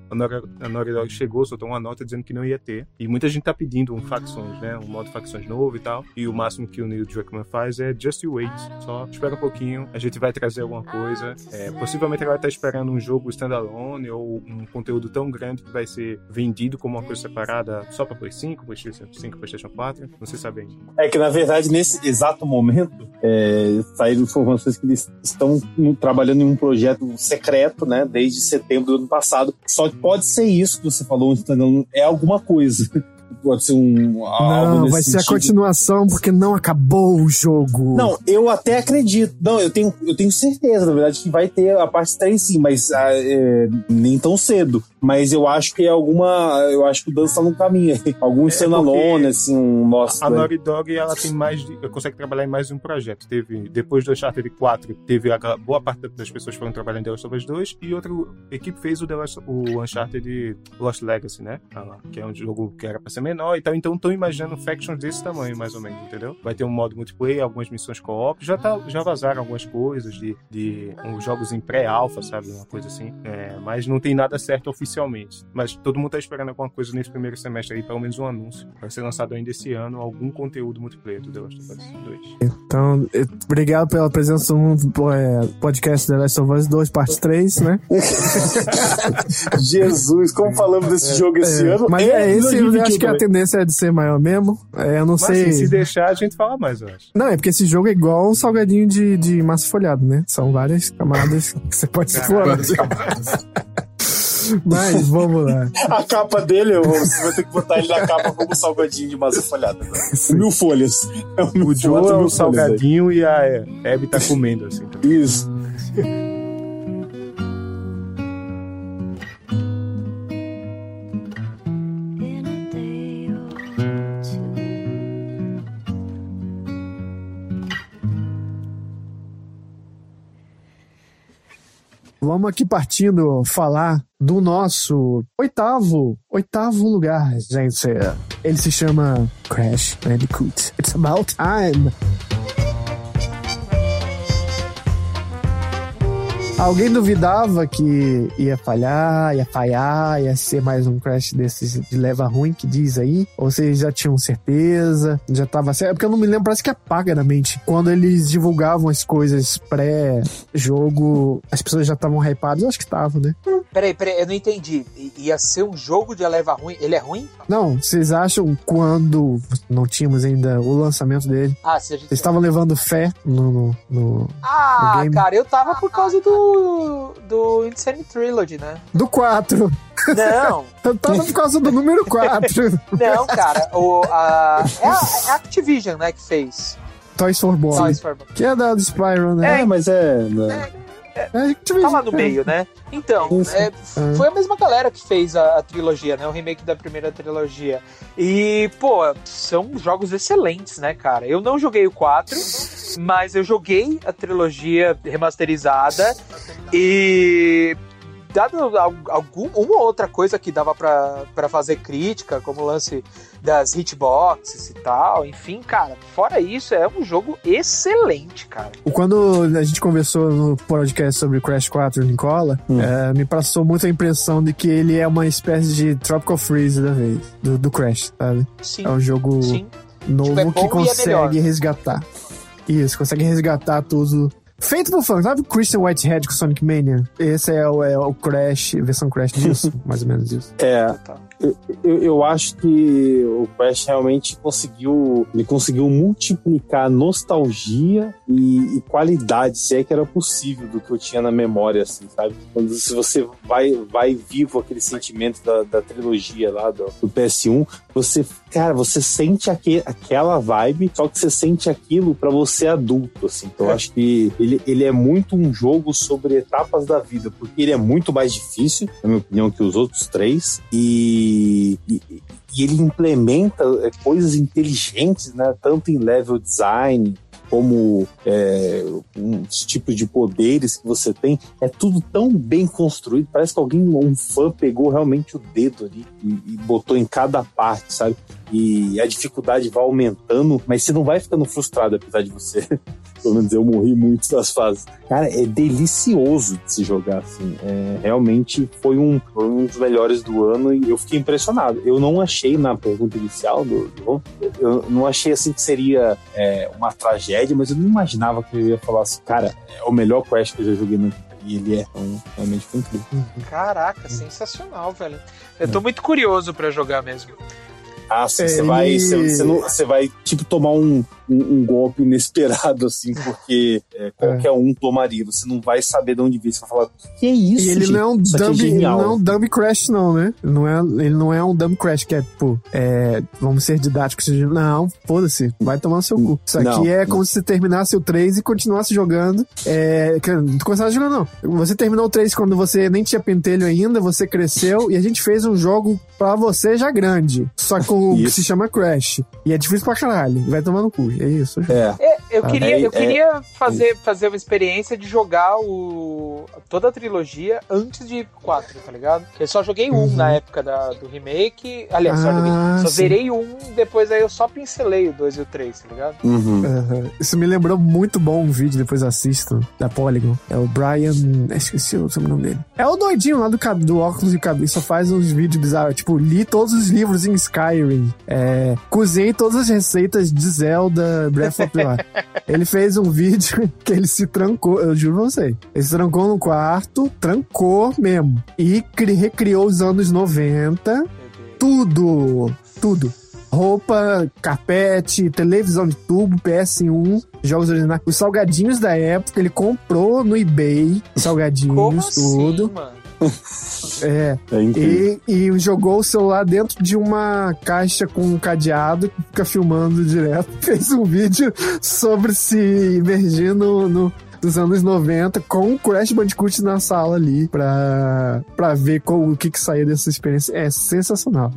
a a Naughty Dog chegou, soltou uma nota dizendo que não ia ter. E muita gente tá pedindo um facções, né? Um modo facções novo e tal. E o máximo que o Neil Druckmann faz é just you wait. Só espera um pouquinho, a gente vai trazer alguma coisa. É, possivelmente ela vai estar esperando um jogo standalone ou um conteúdo tão grande que vai ser vendido como uma coisa separada só pra Play 5, PlayStation 5, PlayStation 4. Não se sabe ainda.
É que, na verdade, nesse exato momento, é, saíram informações que eles estão trabalhando em um projeto secreto, né, desde setembro do ano passado. Só que pode ser isso que você falou, standalone, é alguma coisa. Pode ser um
Não, vai ser a
sentido.
continuação porque não acabou o jogo.
Não, eu até acredito. Não, eu tenho, eu tenho certeza, na verdade, que vai ter a parte 3 sim, mas ah, é, nem tão cedo. Mas eu acho que é alguma. Eu acho que o Dan tá no caminho aí. Algum standalone,
É, porque
assim, um nosso.
A Naughty Dog, ela tem mais de, consegue trabalhar em mais de um projeto. Teve, depois do Uncharted 4, teve a boa parte das pessoas foram trabalhando em The Last of Us 2 e outra equipe fez o, The Last, o Uncharted Lost Legacy, né? Ah, Que é um jogo que era pra ser menor e tal. Então estão imaginando factions desse tamanho, mais ou menos, entendeu? Vai ter um modo multiplayer, algumas missões co-op. Já, tá, já vazaram algumas coisas de, de uns jogos em pré-alpha, sabe? Uma coisa assim. É, mas não tem nada certo oficialmente. Mas todo mundo tá esperando alguma coisa nesse primeiro semestre aí, pelo menos um anúncio. Vai ser lançado ainda esse ano algum conteúdo multiplayer do The Last of Us 2.
Então, eh, obrigado pela presença no eh, podcast The Last of Us 2, parte 3, né?
Jesus, como falamos desse jogo esse
É,
ano?
mas é, esse eu
2021
acho que a
também.
tendência é de ser maior mesmo. É, eu não
Mas
sei.
assim, se deixar, a gente fala mais, eu acho.
Não, é porque esse jogo é igual um salgadinho de, de massa folhada, né? São várias camadas que você pode explorar.
Várias camadas.
Mas vamos lá.
A capa dele, eu- você vai ter que botar ele na capa como salgadinho de massa folhada. né? Mil folhas. É um mil
O Joe é
mil
o salgadinho e a Abby tá comendo, assim.
velho. Isso.
Vamos aqui partindo falar do nosso oitavo, oitavo lugar, gente. Ele se chama Crash Bandicoot. It's about time. Alguém duvidava que ia falhar, ia falhar, ia ser mais um crash desses de leva ruim que diz aí? Ou vocês já tinham certeza? Já tava certo? É porque eu não me lembro, parece que apaga na mente. Quando eles divulgavam as coisas pré-jogo, as pessoas já estavam hypadas? Eu acho que estavam, né?
Peraí, peraí, eu não entendi. I- Ia ser um jogo de leva ruim? Ele é ruim?
Não, vocês acham quando não tínhamos ainda o lançamento dele?
Ah, se a gente.
Vocês estavam levando fé no. no, no-
Ah,
no game?
cara, eu tava por causa do. Do Insane Trilogy, né?
Do 4.
Não,
Eu tava por causa do número 4.
não, cara. O, a, é a é a Activision, né, que fez.
Toys for Boys.
Toys for Bob.
Que é da do Spyro, né?
É, mas é. né?
É,
Tá lá no meio, né? Então,
Isso.
é, foi a mesma galera que fez a, a trilogia, né? O remake da primeira trilogia. E, pô, são jogos excelentes, né, cara? Eu não joguei o 4, Mas eu joguei a trilogia remasterizada e dado al- algum, uma ou outra coisa que dava pra pra fazer crítica, como o lance das hitboxes e tal, enfim, cara, fora isso, é um jogo excelente, cara.
Quando a gente conversou no podcast sobre Crash 4 Nicola, é, me passou muito a impressão de que ele é uma espécie de Tropical Freeze da vez, do, do Crash, sabe?
Sim,
É um jogo
sim.
novo
Tipo, é
que
e é
consegue resgatar. Isso, consegue resgatar tudo. Feito por fã, sabe o Christian Whitehead com Sonic Mania? Esse é o, é o Crash, versão Crash disso, mais ou menos isso.
É, eu, eu, eu acho que o Crash realmente conseguiu. Ele conseguiu multiplicar nostalgia e, e qualidade, se é que era possível, do que eu tinha na memória, assim, sabe? Quando se você vai, vai vivo aquele sentimento da, da trilogia lá do, do PS1, você, cara, você sente aque, aquela vibe, só que você sente aquilo pra você adulto, assim. Então eu acho que ele, ele é muito um jogo sobre etapas da vida, porque ele é muito mais difícil, na minha opinião, que os outros três, e, e, e ele implementa é, coisas inteligentes, né? Tanto em level design, como é, os tipos de poderes que você tem, é tudo tão bem construído. Parece que alguém, um fã, pegou realmente o dedo ali e, e botou em cada parte, sabe? E a dificuldade vai aumentando, mas você não vai ficando frustrado, apesar de você. Pelo menos eu morri muito das fases. Cara, é delicioso de se jogar assim. É, realmente foi um, foi um dos melhores do ano e eu fiquei impressionado. Eu não achei na pergunta inicial do, do eu não achei assim que seria é, uma tragédia, mas eu não imaginava que eu ia falar assim, cara, é o melhor Crash que eu já joguei vida. E ele é, então, realmente foi incrível.
Caraca, sensacional, velho. Eu tô muito curioso pra jogar mesmo.
Ah, sim, você
É,
vai, você, você não- você vai, tipo, tomar um, um, um golpe inesperado, assim, porque é, qualquer um tomaria. Você não vai saber de onde vir. Você vai falar, que é isso,
E ele
gente?
não é um
é
dumb, ele
genial.
não é um dumb crash, não, né? Ele não é, ele não é um dumb crash que é, tipo, é, vamos ser didáticos. Não, foda-se, vai tomar no seu cu. Isso aqui
Não,
é
não.
como se você terminasse o 3 e continuasse jogando. É, não começasse jogando, não. Você terminou o 3 quando você nem tinha pentelho ainda, você cresceu e a gente fez um jogo pra você já grande. Só com o que se chama Crash. E é difícil pra caralho. Vai tomar no cu. É isso.
É,
É, eu
Ah,
queria,
é-
eu queria fazer, fazer uma experiência de jogar o, toda a trilogia antes de 4, tá ligado? Eu só joguei um na época da, do remake. Aliás, só,
Uhum. Ah,
joguei- só zerei um, depois aí eu só pincelei o 2 e o 3, tá ligado?
uhum.
Aham. Isso me lembrou muito bom um vídeo, depois assistam, da Polygon. É o Brian. Esqueci o sobrenome dele. É o doidinho lá do, do óculos de cabeça. Só faz uns vídeos bizarros. Tipo, li todos os livros em Skyrim. É, cozinhei todas as receitas de Zelda Breath of the Wild. ele fez um vídeo que ele se trancou, eu juro pra você. Ele se trancou no quarto, trancou mesmo. E cri- recriou os anos 90
Meu Deus.
tudo, tudo. Roupa, carpete, televisão de tubo, PS1, jogos originais. Os salgadinhos da época, ele comprou no eBay,
Como
salgadinhos, tudo.
assim, mano?
É,
É
e, e jogou o celular dentro de uma caixa com um cadeado que fica filmando direto. Fez um vídeo sobre se imergir no, no- dos anos 90 com o Crash Bandicoot na sala ali pra, pra ver qual- o que que saía dessa experiência. É sensacional.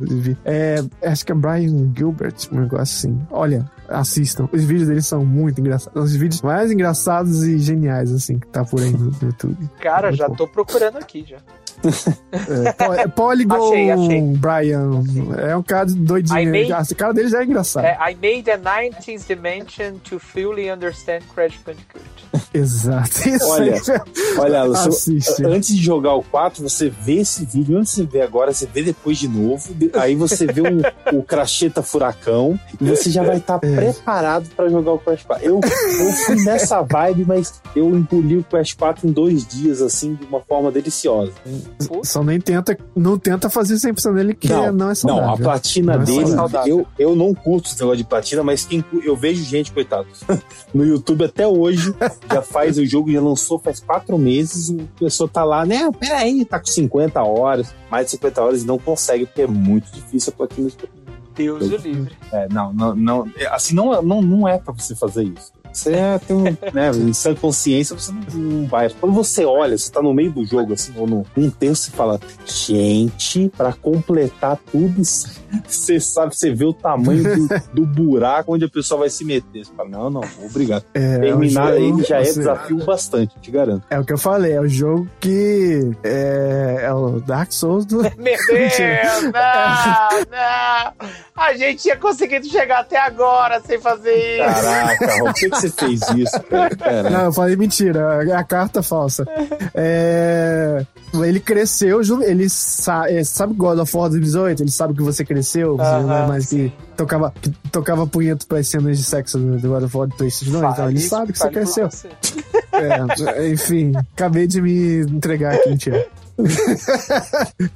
É, acho que é Brian Gilbert, um negócio assim. Olha, assistam. Os vídeos dele são muito engraçados. Os vídeos mais engraçados e geniais, assim, que tá por aí no, YouTube.
Cara,
Muito
já
bom.
tô procurando aqui já.
É, é Polygon
Achei, achei.
Brian. É um cara doidinho.
Made-
Esse cara dele já é engraçado.
É, I made a 19th dimension to fully understand Crash Bandicoot.
Exato. Isso
Olha. Olha,
Assiste.
antes de jogar o 4, você vê esse vídeo, antes de você ver agora, você vê depois de novo, aí você vê um- o Cracheta Furacão, e você já vai estar
É.
preparado pra jogar o Crash 4. Eu, eu fui nessa vibe, mas eu engoli o Crash 4 em dois dias, assim, de uma forma deliciosa.
Só nem tenta, não tenta fazer 100% dele, que não, não é saudável.
Não, a platina
Não é
dele,
saudável.
eu, eu não curto esse negócio de platina, mas quem, eu vejo gente, coitado, no YouTube até hoje, já faz o jogo, já lançou faz quatro meses, o pessoa tá lá, né, peraí, tá com 50 horas, mais de 50 horas e não consegue, porque é muito difícil a platina.
Deus o livre.
É, não, não, não, é, assim, não, não, não é pra você fazer isso.
Você é, tem um, né, em sã consciência, você não, não vai. Quando você olha, você tá no meio do jogo, assim, ou no um terço, você fala, gente, pra completar tudo isso, você sabe, você vê o tamanho do, do buraco onde a pessoa vai se meter. Você fala, não, não, obrigado.
É,
Terminar
é um jogo,
ele já é
assim,
desafio bastante, te garanto.
É o que eu falei, é o jogo que é, é o Dark Souls do.
Meu Deus, não, não. A gente tinha conseguido chegar até agora sem fazer isso.
Caraca, que, que você fez isso, cara?
Não, eu falei mentira, é a carta falsa. É, ele cresceu, ele sa- é, sabe God of War 2018? Ele sabe que você cresceu, você não é mais que tocava, que tocava punheta para as cenas de sexo do God of War do PlayStation 2, então ele sabe que você cresceu.
você.
É, enfim, acabei de me entregar aqui, mentira.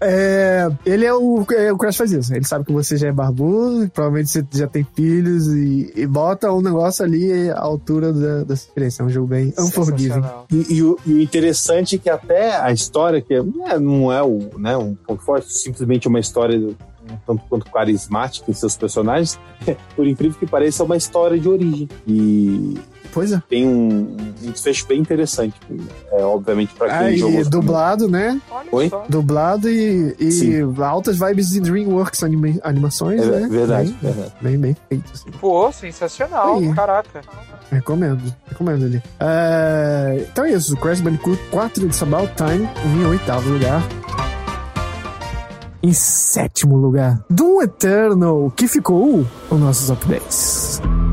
É, ele é o, é, o Crash faz isso. Ele sabe que você já é barbudo, provavelmente você já tem filhos e, e bota um negócio ali à altura da, da experiência. É um jogo bem unforgiving.
E, e o, e o interessante é que até a história, que é- é, não é o, né, um ponto forte, simplesmente uma história do- um tanto quanto carismática em seus personagens, por incrível que pareça, é uma história de origem. E
Pois é.
tem um, um desfecho bem interessante. É, obviamente, para quem
Aí,
jogou.
dublado, né?
Olha
Oi?
só.
Dublado e, e
Sim.
altas vibes de DreamWorks anima- animações,
É
né?
verdade,
Bem,
verdade.
bem, bem feito. Assim.
Pô, sensacional,
Aí.
caraca.
Recomendo, recomendo ali. É, então é isso, Crash Bandicoot 4 It's About Time em oitavo lugar. Em sétimo lugar, Doom Eternal, que ficou os nossos updates. Que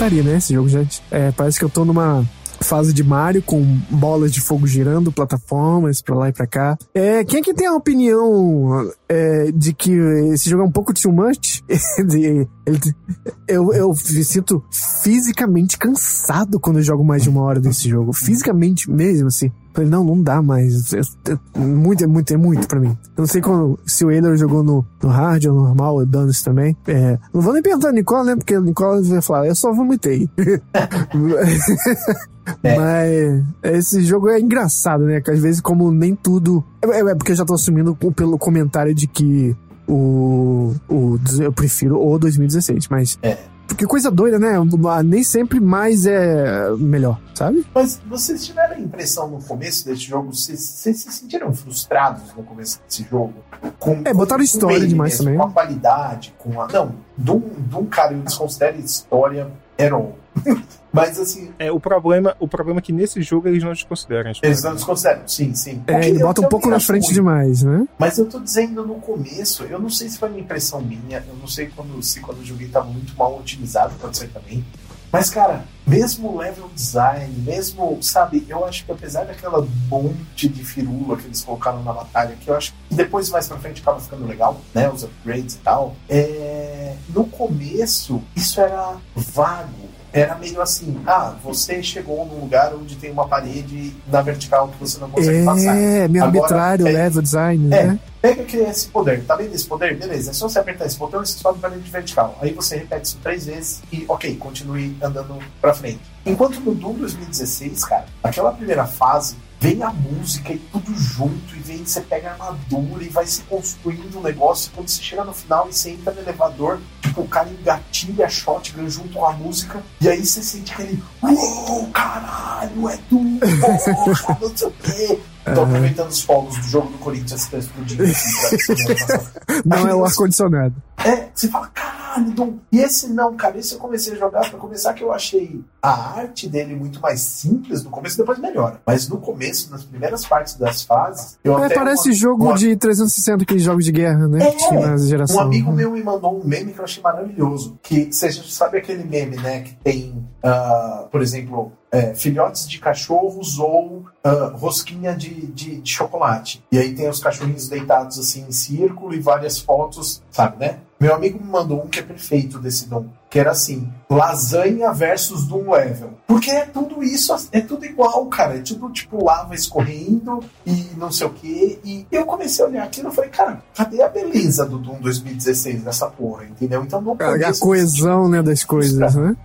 putaria, né, esse jogo, gente? É, parece que eu tô numa fase de Mario com bolas de fogo girando, plataformas pra lá e pra cá. É, quem é que tem a opinião é, de que esse jogo é um pouco too much? De- eu, eu me sinto fisicamente cansado quando eu jogo mais de uma hora desse jogo. Fisicamente mesmo, assim. Falei, não, não dá mais. Eu- eu- muito, é muito, é muito pra mim. Eu não sei quando, se o Eiler jogou no, no hard ou no normal, o Danis também. É, não vou nem perguntar a Nicole, né? Porque a Nicole vai falar, eu só vomitei. Mas esse jogo é engraçado, né? Que às vezes, como nem tudo. É, é porque eu já tô assumindo pelo comentário de que o, o. Eu prefiro o 2016, mas.
É.
Porque coisa doida, né? Nem sempre mais é melhor, sabe?
Mas vocês tiveram a impressão no começo desse jogo, vocês, vocês se sentiram frustrados no começo desse jogo? Com,
É, botaram
com
história demais
mesmo,
também.
Com a qualidade, com a. Não, Doom, Doom cara, eu desconsidero história all. Mas assim,
É, o problema, o problema é que nesse jogo eles não desconsideram.
eles não desconsideram, sim, sim.
É,
O que
ele bota um pouco na frente
ruim.
demais, né?
Mas eu tô dizendo no começo, eu não sei se foi uma impressão minha, eu não sei quando, se quando eu joguei tava muito mal otimizado, pode ser também. Mas, cara, mesmo o level design, mesmo, sabe, eu acho que apesar daquela monte de firula que eles colocaram na batalha, que eu acho que depois mais pra frente acaba ficando legal, né? Os upgrades e tal. É, no começo, isso era vago. Era meio assim, ah, você chegou num lugar onde tem uma parede na vertical que você não consegue passar.
É, meio arbitrário o
é-
level design,
é.
né?
Pega aqui esse poder, tá vendo esse poder? Beleza, é só você apertar esse botão e você sobe para de vertical. Aí você repete isso três vezes e, ok, continue andando pra frente. Enquanto no Doom 2016, cara, aquela primeira fase, vem a música e tudo junto, vem, você pega a armadura e vai se construindo um negócio. E quando você chega no final e você entra no elevador, tipo, o cara engatilha a shotgun junto com a música, e aí você sente aquele, uou, caralho, é Doom, porra, não sei o quê. Tô aproveitando os fogos do jogo do Corinthians que tá explodindo assim,
Não é o ar-condicionado.
é, você fala, caralho, Dom. E esse não, cara, esse eu comecei a jogar pra começar que eu achei a arte dele muito mais simples no começo, depois melhora. Mas no começo, nas primeiras partes das fases, eu
É, parece
uma-
jogo
uma-
de 360, aqueles jogos de guerra, né?
É,
que tinha na geração.
Um amigo meu me mandou um meme que eu achei maravilhoso. Que você sabe aquele meme, né? Que tem, ah, por exemplo, é, filhotes de cachorros ou ah, rosquinha de, de, de chocolate. E aí tem os cachorrinhos deitados assim em círculo e várias fotos, sabe, né? Meu amigo me mandou um que é perfeito desse Doom, que era assim: lasanha versus Doom Level. Porque é tudo isso, é tudo igual, cara. É tudo tipo lava escorrendo e não sei o quê. E eu comecei a olhar aquilo e falei, cara, cadê a beleza do Doom 2016 nessa porra, entendeu? Então no
A, a coesão, né, das coisas, né?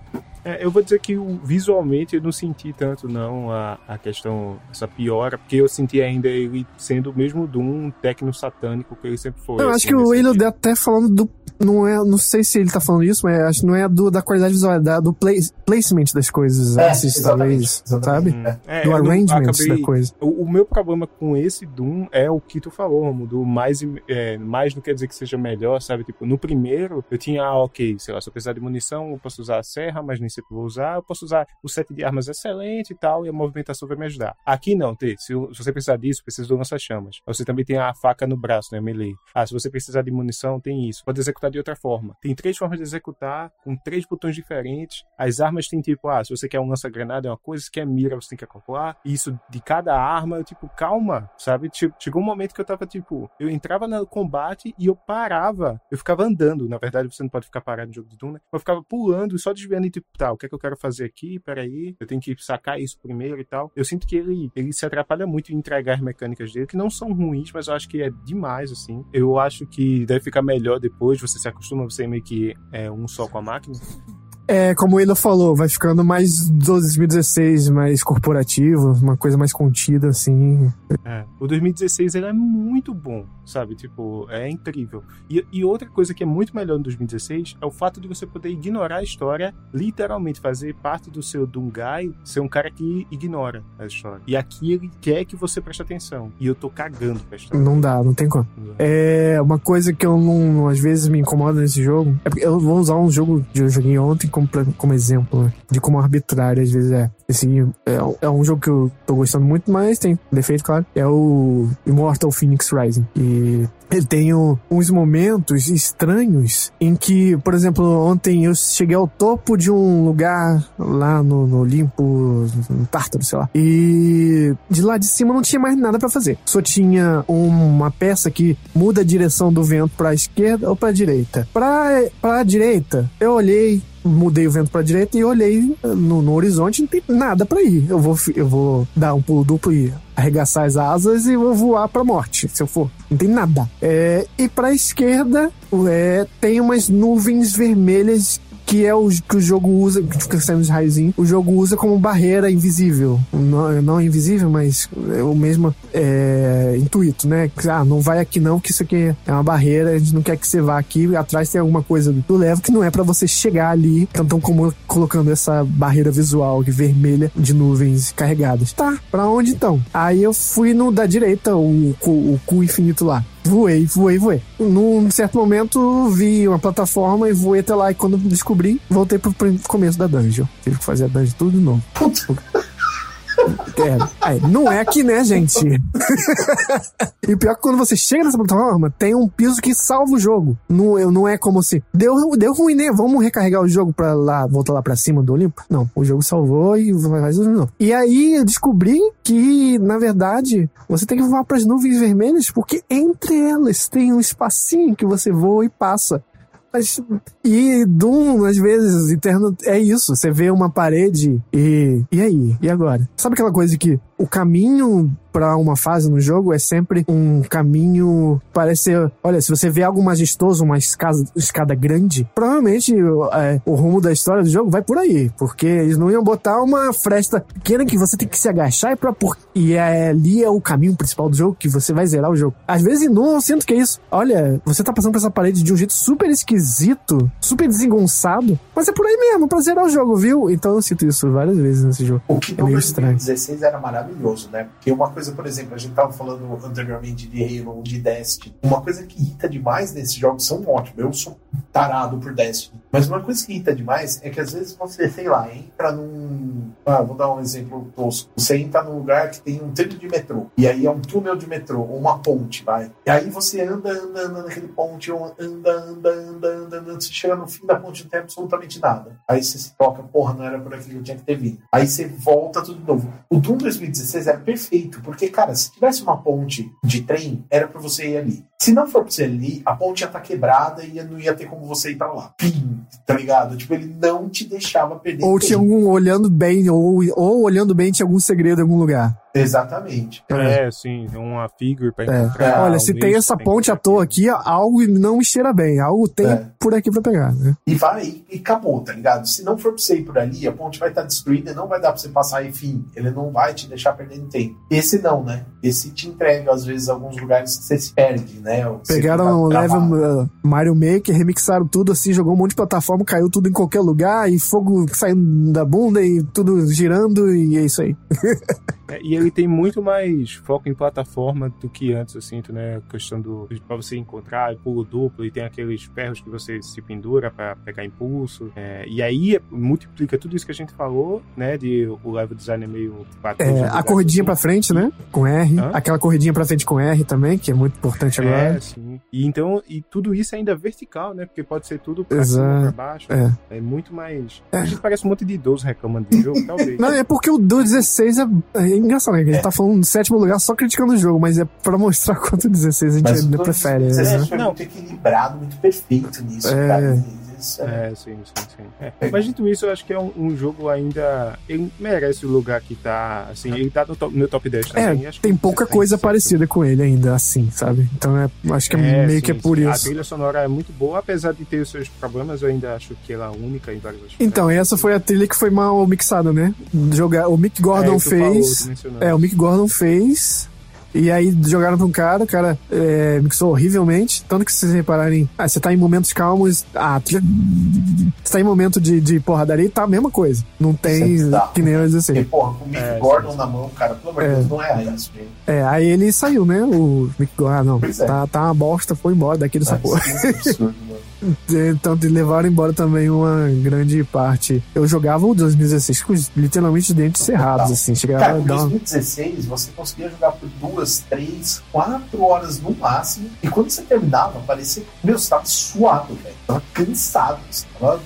É, eu vou dizer que visualmente eu não senti tanto, não, a, a questão, essa piora, porque eu senti ainda ele sendo o mesmo Doom técnico satânico que ele sempre foi.
Eu
assim,
acho que o
nesse
Will
sentido.
até falando do. Não, é, não sei se ele tá falando isso, mas acho que não é do, da qualidade visual, é da, do play, placement das coisas.
É, exatamente,
talvez, sabe?
exatamente.
É,
do arrangement
acabei-
da coisa.
O, o meu problema com esse Doom é o que tu falou, do mais, é, mais não quer dizer que seja melhor, sabe? Tipo, no primeiro eu tinha, ah, ok, sei lá, se eu precisar de munição, eu posso usar a serra, mas nem vou usar, eu posso usar o set de armas excelente e tal, e a movimentação vai me ajudar. Aqui não, T, se, você precisar disso, precisa do lança-chamas. Você também tem a faca no braço, né, melee. Ah, se você precisar de munição, tem isso. Pode executar de outra forma. Tem três formas de executar, com três botões diferentes. As armas tem tipo, ah, se você quer um lança-granada é uma coisa, se quer mira você tem que acoplar. E isso de cada arma, eu, tipo, calma, sabe? Che- Chegou um momento que eu tava, tipo, eu entrava no combate e eu parava. Eu ficava andando. Na verdade, você não pode ficar parado no jogo de Doom, né? Eu ficava pulando e só desviando e tipo, tá, o que é que eu quero fazer aqui? Peraí, eu tenho que sacar isso primeiro e tal. Eu sinto que ele, ele se atrapalha muito em entregar as mecânicas dele, que não são ruins, mas eu acho que é demais, assim. Eu acho que deve ficar melhor depois, você se acostuma, você meio que é um só com a máquina.
É, como o Elo falou, vai ficando mais 2016, mais corporativo, uma coisa mais contida, assim.
É. O 2016 ele é muito bom, sabe? Tipo, é incrível. E, e outra coisa que é muito melhor no 2016 é o fato de você poder ignorar a história, literalmente fazer parte do seu Dungai ser um cara que ignora a história. E aqui ele quer que você preste atenção. E eu tô cagando pra história.
Não dá, não tem como. É uma coisa que eu não, às vezes me incomoda nesse jogo. É porque eu vou usar um jogo que eu joguei ontem como, como exemplo de como arbitrário às vezes é. Esse é, é um jogo que eu tô gostando muito, mas tem defeito, claro. É o Immortal Phoenix Rising. E ele tem uns momentos estranhos em que, por exemplo, ontem eu cheguei ao topo de um lugar lá no, no Olimpo, no Tártaro, sei lá. E de lá de cima não tinha mais nada pra fazer. Só tinha uma peça que muda a direção do vento pra esquerda ou pra direita. Pra, pra direita, eu olhei, mudei o vento pra direita e olhei no, no horizonte, não tem nada pra ir. Eu vou, eu vou dar um pulo duplo e arregaçar as asas e vou voar pra morte, se eu for. Não tem nada. É, e pra esquerda, é, tem umas nuvens vermelhas que é o que o jogo usa, que fica saindo os raizinhos, o jogo usa como barreira invisível. Não, não invisível, mas é o mesmo é, intuito, né? Ah, não vai aqui não, que isso aqui é uma barreira, a gente não quer que você vá aqui, atrás tem alguma coisa do level que não é pra você chegar ali, então tão como colocando essa barreira visual de vermelha de nuvens carregadas. Tá, pra onde então? Aí eu fui no da direita, o, cu- o cu infinito lá. Voei, voei, voei. Num certo momento, vi uma plataforma e voei até lá. E quando descobri, voltei pro começo da dungeon. Tive que fazer a dungeon tudo de novo. É, é, não é aqui, né, gente? e pior é que quando você chega nessa plataforma, tem um piso que salva o jogo. Não, não é como se. Deu, deu ruim, né? Vamos recarregar o jogo pra lá, voltar lá pra cima do Olimpo? Não, o jogo salvou e faz de novo. E aí eu descobri que, na verdade, você tem que voar pras nuvens vermelhas, porque entre elas tem um espacinho que você voa e passa. Mas, e Doom, às vezes, interno é isso. Você vê uma parede e. E aí? E agora? Sabe aquela coisa que o caminho pra uma fase no jogo é sempre um caminho. Parece ser. Olha, se você vê algo majestoso, uma escada, escada grande, provavelmente é, o rumo da história do jogo vai por aí. Porque eles não iam botar uma fresta pequena que você tem que se agachar e pra. Por, e é, ali é o caminho principal do jogo, que você vai zerar o jogo. Às vezes não, eu sinto que é isso. Olha, você tá passando por essa parede de um jeito super esquisito, super desengonçado, mas é por aí mesmo, pra zerar o jogo, viu? Então eu sinto isso várias vezes nesse jogo.
O que
É meio estranho.
2016 era maravilhoso, né? Porque uma coisa, por exemplo, a gente tava falando anteriormente de Halo, de Destiny. Uma coisa que irrita demais nesses jogos são ótimos. Eu sou tarado por Destiny. Mas uma coisa que irrita demais é que às vezes você, sei lá, entra num. Ah, vou dar um exemplo tosco. Você entra num lugar que tem um trilho de metrô. E aí é um túnel de metrô, ou uma ponte, vai. E aí você anda, anda, anda naquele ponte, anda, anda, anda, anda, anda. Você chega no fim da ponte não tem absolutamente nada. Aí você se toca, porra, não era por aqui que eu tinha que ter vindo. Aí você volta tudo de novo. O Doom 2016 era perfeito, porque, cara, se tivesse uma ponte de trem, era pra você ir ali. Se não for pra você ir ali, a ponte ia estar quebrada e não ia ter como você ir pra lá. Pim, tá ligado? Tipo, ele não te deixava perder
Ou
tempo.
tinha algum olhando bem, ou, ou olhando bem tinha algum segredo em algum lugar.
Exatamente.
É, sim, uma figure pra
É.
encontrar.
Olha,
um
se tem essa ponte à toa aqui, algo não me cheira bem. Algo tem
É.
por aqui pra pegar, né?
E vai e acabou, tá ligado? Se não for pra você ir por ali, a ponte vai estar destruída, não vai dar pra você passar, enfim. Ele não vai te deixar perdendo tempo. Esse não, né? Esse te entrega, às vezes, alguns lugares que você se perde, né? Ou
Pegaram o level uh, Mario Maker, remixaram tudo assim, jogou um monte de plataforma, caiu tudo em qualquer lugar, e fogo saindo da bunda e tudo girando, e é isso aí.
É, e ele tem muito mais foco em plataforma do que antes, eu sinto, né? A questão do. pra você encontrar, pulo duplo, e tem aqueles ferros que você se pendura pra pegar impulso. É, e aí é- multiplica tudo isso que a gente falou, né? De o level design é meio. batido
É, a corridinha
assim.
pra frente, né? Com R.
Hã?
Aquela corridinha pra frente com R também, que é muito importante agora.
É, sim. E então, e tudo isso ainda é vertical, né? Porque pode ser tudo pra
Exato.
cima, pra baixo.
É.
É muito mais. A gente parece um monte de idoso reclamando do jogo, talvez.
Não, é porque o do 16 é, é engraçado, né? A gente tá falando do sétimo lugar só criticando o jogo, mas é pra mostrar quanto o 16 a gente
Mas
ainda prefere.
16
Né?
foi
Não.
muito equilibrado, muito perfeito nisso,
É.
cara. Isso é-
É, sim, sim, sim. É. Mas dito isso, eu acho que é um, um jogo ainda. Ele merece o lugar que tá. Assim, ele tá no top, meu top 10 também.
É,
acho
tem
que
pouca
tá
coisa
certo.
parecida com ele ainda, assim, sabe? Então é, acho que é, meio
sim,
que é
sim.
por
A
isso.
trilha sonora é muito boa, apesar de ter os seus problemas, eu ainda acho que ela é única em vários aspectos.
Então, essa foi a trilha que foi mal mixada, né? Jogar, o Mick Gordon
É, falou,
fez.
mencionou.
É, o Mick Gordon fez. E aí jogaram pra um cara, o cara é, mixou horrivelmente. Tanto que se vocês repararem, ah, você tá em momentos calmos, a trilha. Você tá em momento de, de porradaria e tá a mesma coisa. Não tem
é
que nem eu
Porque,
16.
porra, com o Mick
É,
Gordon na mão, cara, pelo amor de
É.
Deus, não é isso.
É, aí ele saiu, né? O Mick Gordon, ah, não,
é.
tá, tá uma bosta, foi embora daqui dessa porra.
Isso é absurdo, mano.
Então levaram embora também uma grande parte. Eu jogava o 2016 com literalmente os dentes cerrados, assim. Chegava
Cara, em
dar uma...
2016 você conseguia jogar por duas, três, quatro horas no máximo. E quando você terminava, parecia. Meu, você tava suado, velho. Tava cansado. Você tava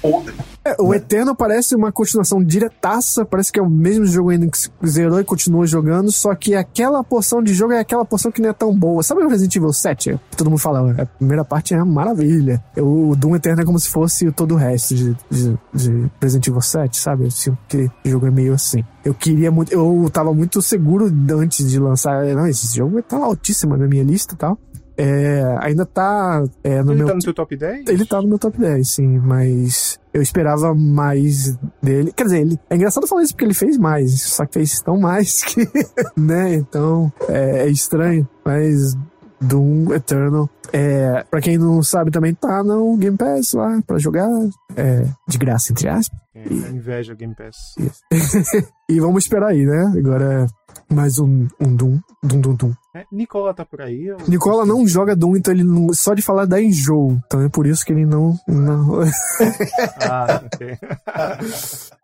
podre.
É, o Eterno parece uma continuação diretaça, parece que é o mesmo jogo ainda que se zerou e continua jogando, só que aquela porção de jogo é aquela porção que não é tão boa. Sabe o Resident Evil 7? Todo mundo fala, a primeira parte é uma maravilha. O Doom Eterno é como se fosse todo o resto de, de, de Resident Evil 7, sabe? Sinto que o jogo é meio assim. Eu queria muito, eu tava muito seguro antes de lançar, não, esse jogo tá altíssimo na minha lista e tal. É, ainda tá é, no
Ele
meu
tá no teu top 10?
ele tá no meu top 10, sim, mas eu esperava mais dele. Quer dizer, ele, é engraçado falar isso porque ele fez mais, só que fez tão mais que, né? Então é, é estranho, mas Doom Eternal. É, pra quem não sabe, também tá no Game Pass lá pra jogar, é, de graça, entre aspas.
É, inveja Game Pass.
E vamos esperar aí, né? Agora mais um, um Doom, Doom, Doom, Doom.
É, Nicola tá por aí? ou-
Nicola não joga Doom, então ele não, só de falar dá enjoo. Então é por isso que ele não. não...
Ah, ok.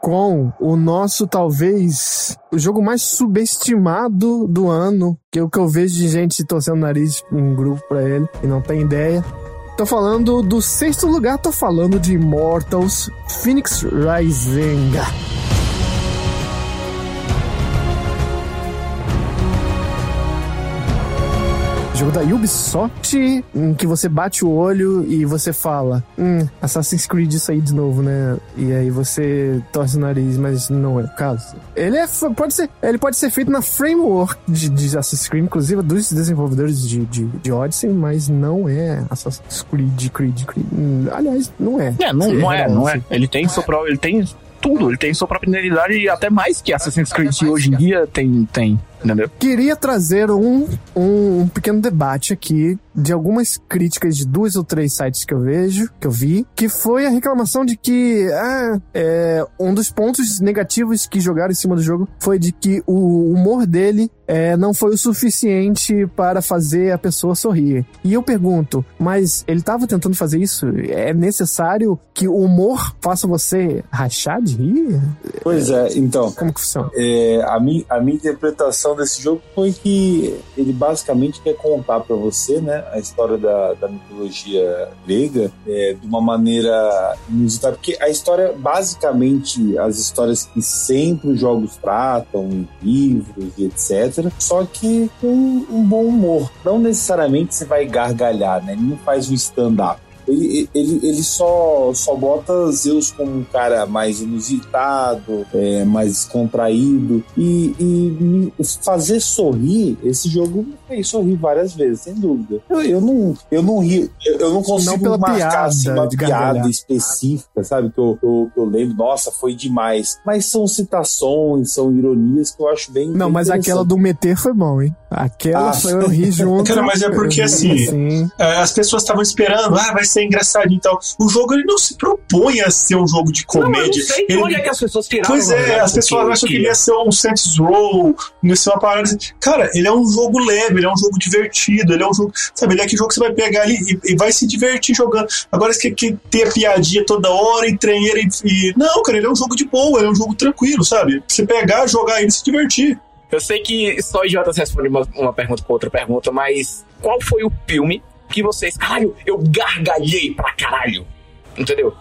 com o nosso, talvez, o jogo mais subestimado do ano, que é o que eu vejo de gente torcendo o nariz em um grupo pra ele, e não tem ideia. Tô falando do sexto lugar, tô falando de Immortals Phoenix Rising. Jogo da Ubisoft, em que você bate o olho e você fala, hum, Assassin's Creed isso aí de novo, né? E aí você torce o nariz, mas não é o caso. Ele é, pode ser, ele pode ser feito na framework de, de Assassin's Creed, inclusive dos desenvolvedores de, de, de Odyssey, mas não é Assassin's Creed, Creed, Creed. Aliás, não é.
É, não, não é, não é. Ele tem sua própria. Ele tem tudo, ele tem sua própria identidade e até mais que Assassin's Creed hoje em dia tem, tem. Entendeu?
Queria trazer um, um, um pequeno debate aqui de algumas críticas de duas ou três sites que eu vejo, que eu vi, que foi a reclamação de que ah, é, um dos pontos negativos que jogaram em cima do jogo foi de que o humor dele é, não foi o suficiente para fazer a pessoa sorrir. E eu pergunto, mas ele estava tentando fazer isso? É necessário que o humor faça você rachar de rir?
Pois é, então.
Como que funciona?
É, a, mi, a minha interpretação desse jogo foi que ele basicamente quer contar para você, né, a história da, da mitologia grega é, de uma maneira inusitada, porque a história, basicamente, as histórias que sempre os jogos tratam, livros e etc., só que com um bom humor. Não necessariamente você vai gargalhar, né? Ele não faz um stand-up.
Ele, ele, ele só, só bota Zeus como um cara mais inusitado, é, mais contraído. E, e fazer sorrir, esse jogo me fez sorrir várias vezes, sem dúvida. Eu, eu não, eu não ri, eu, eu não consigo
pela
marcar
piada
assim, uma piada
gargalhar.
específica, sabe? Que eu, eu, eu lembro, nossa, foi demais. Mas são citações, são ironias que eu acho bem.
Não,
bem
mas aquela do meter foi bom, hein? Aquela
Ah,
foi eu ri junto.
Cara, mas é porque, assim, É, as pessoas estavam esperando, ah, vai ser engraçadinho e tal. O jogo ele não se propõe a ser um jogo de
Não, eu
comédia.
não sei
Ele-
onde é que as pessoas tiraram.
Pois
na
é, as pessoas
porque-
acham que ele ia ser um Saints Row, ia ser uma parada. assim. Cara, ele é um jogo leve, ele é um jogo divertido, ele é um jogo. Sabe, ele é aquele jogo que você vai pegar ali e, e vai se divertir jogando. Agora você quer que ter piadinha toda hora, e treiner e, e. Não, cara, ele é um jogo de boa, ele é um jogo tranquilo, sabe? Você pegar, jogar ele e se divertir.
Eu sei que só idiotas respondem uma, uma pergunta com outra pergunta, mas qual foi o filme que vocês. Caralho, eu gargalhei pra caralho. Entendeu?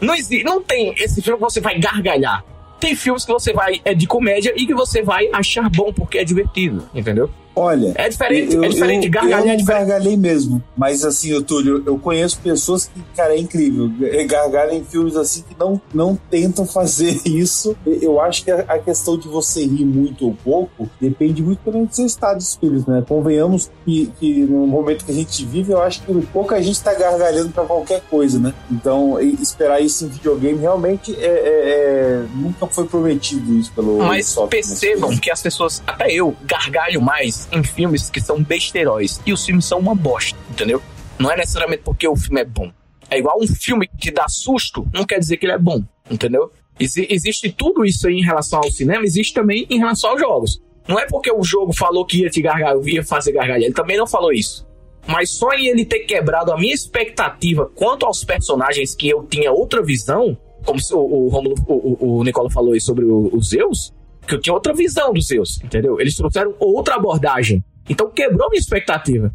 Não, existe, não tem esse filme que você vai gargalhar. Tem filmes que você vai. É de comédia e que você vai achar bom porque é divertido. Entendeu?
Olha,
É diferente,
eu,
é diferente.
eu,
gargalhar
eu
é diferente.
gargalhei mesmo. Mas assim, ô, Túlio, eu conheço pessoas que, cara, é incrível. É, Gargalham em filmes assim que não, não tentam fazer isso. Eu acho que a, questão de você rir muito ou pouco depende muito também do seu estado de espírito, né? Convenhamos que, que no momento que a gente vive, eu acho que pouca gente tá gargalhando pra qualquer coisa, né? Então, esperar isso em videogame realmente é, é- é- nunca foi prometido isso pelo
Mas
Ubisoft, né?
percebam que as pessoas, até eu, gargalho mais em filmes que são besteiróis. E os filmes são uma bosta, entendeu? Não é necessariamente porque o filme é bom. É igual um filme que dá susto, não quer dizer que ele é bom, entendeu? Exi- existe tudo isso aí em relação ao cinema, existe também em relação aos jogos. Não é porque o jogo falou que ia te gargalhar, ia fazer gargalhar, ele também não falou isso. Mas só em ele ter quebrado a minha expectativa quanto aos personagens que eu tinha outra visão, como o, o, Rômulo- o, o, Nicola falou aí sobre o, o Zeus, que eu tinha outra visão dos Zeus, entendeu? Eles trouxeram outra abordagem. Então quebrou minha expectativa.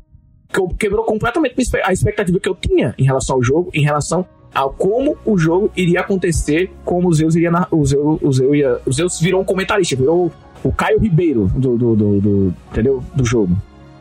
Que- Quebrou completamente a expectativa que eu tinha em relação ao jogo, em relação a como o jogo iria acontecer, como o Zeus iria. na- O Zeus, o Zeus, ia, Zeus virou um comentarista, virou o Caio Ribeiro do, do, do, do- entendeu? do jogo.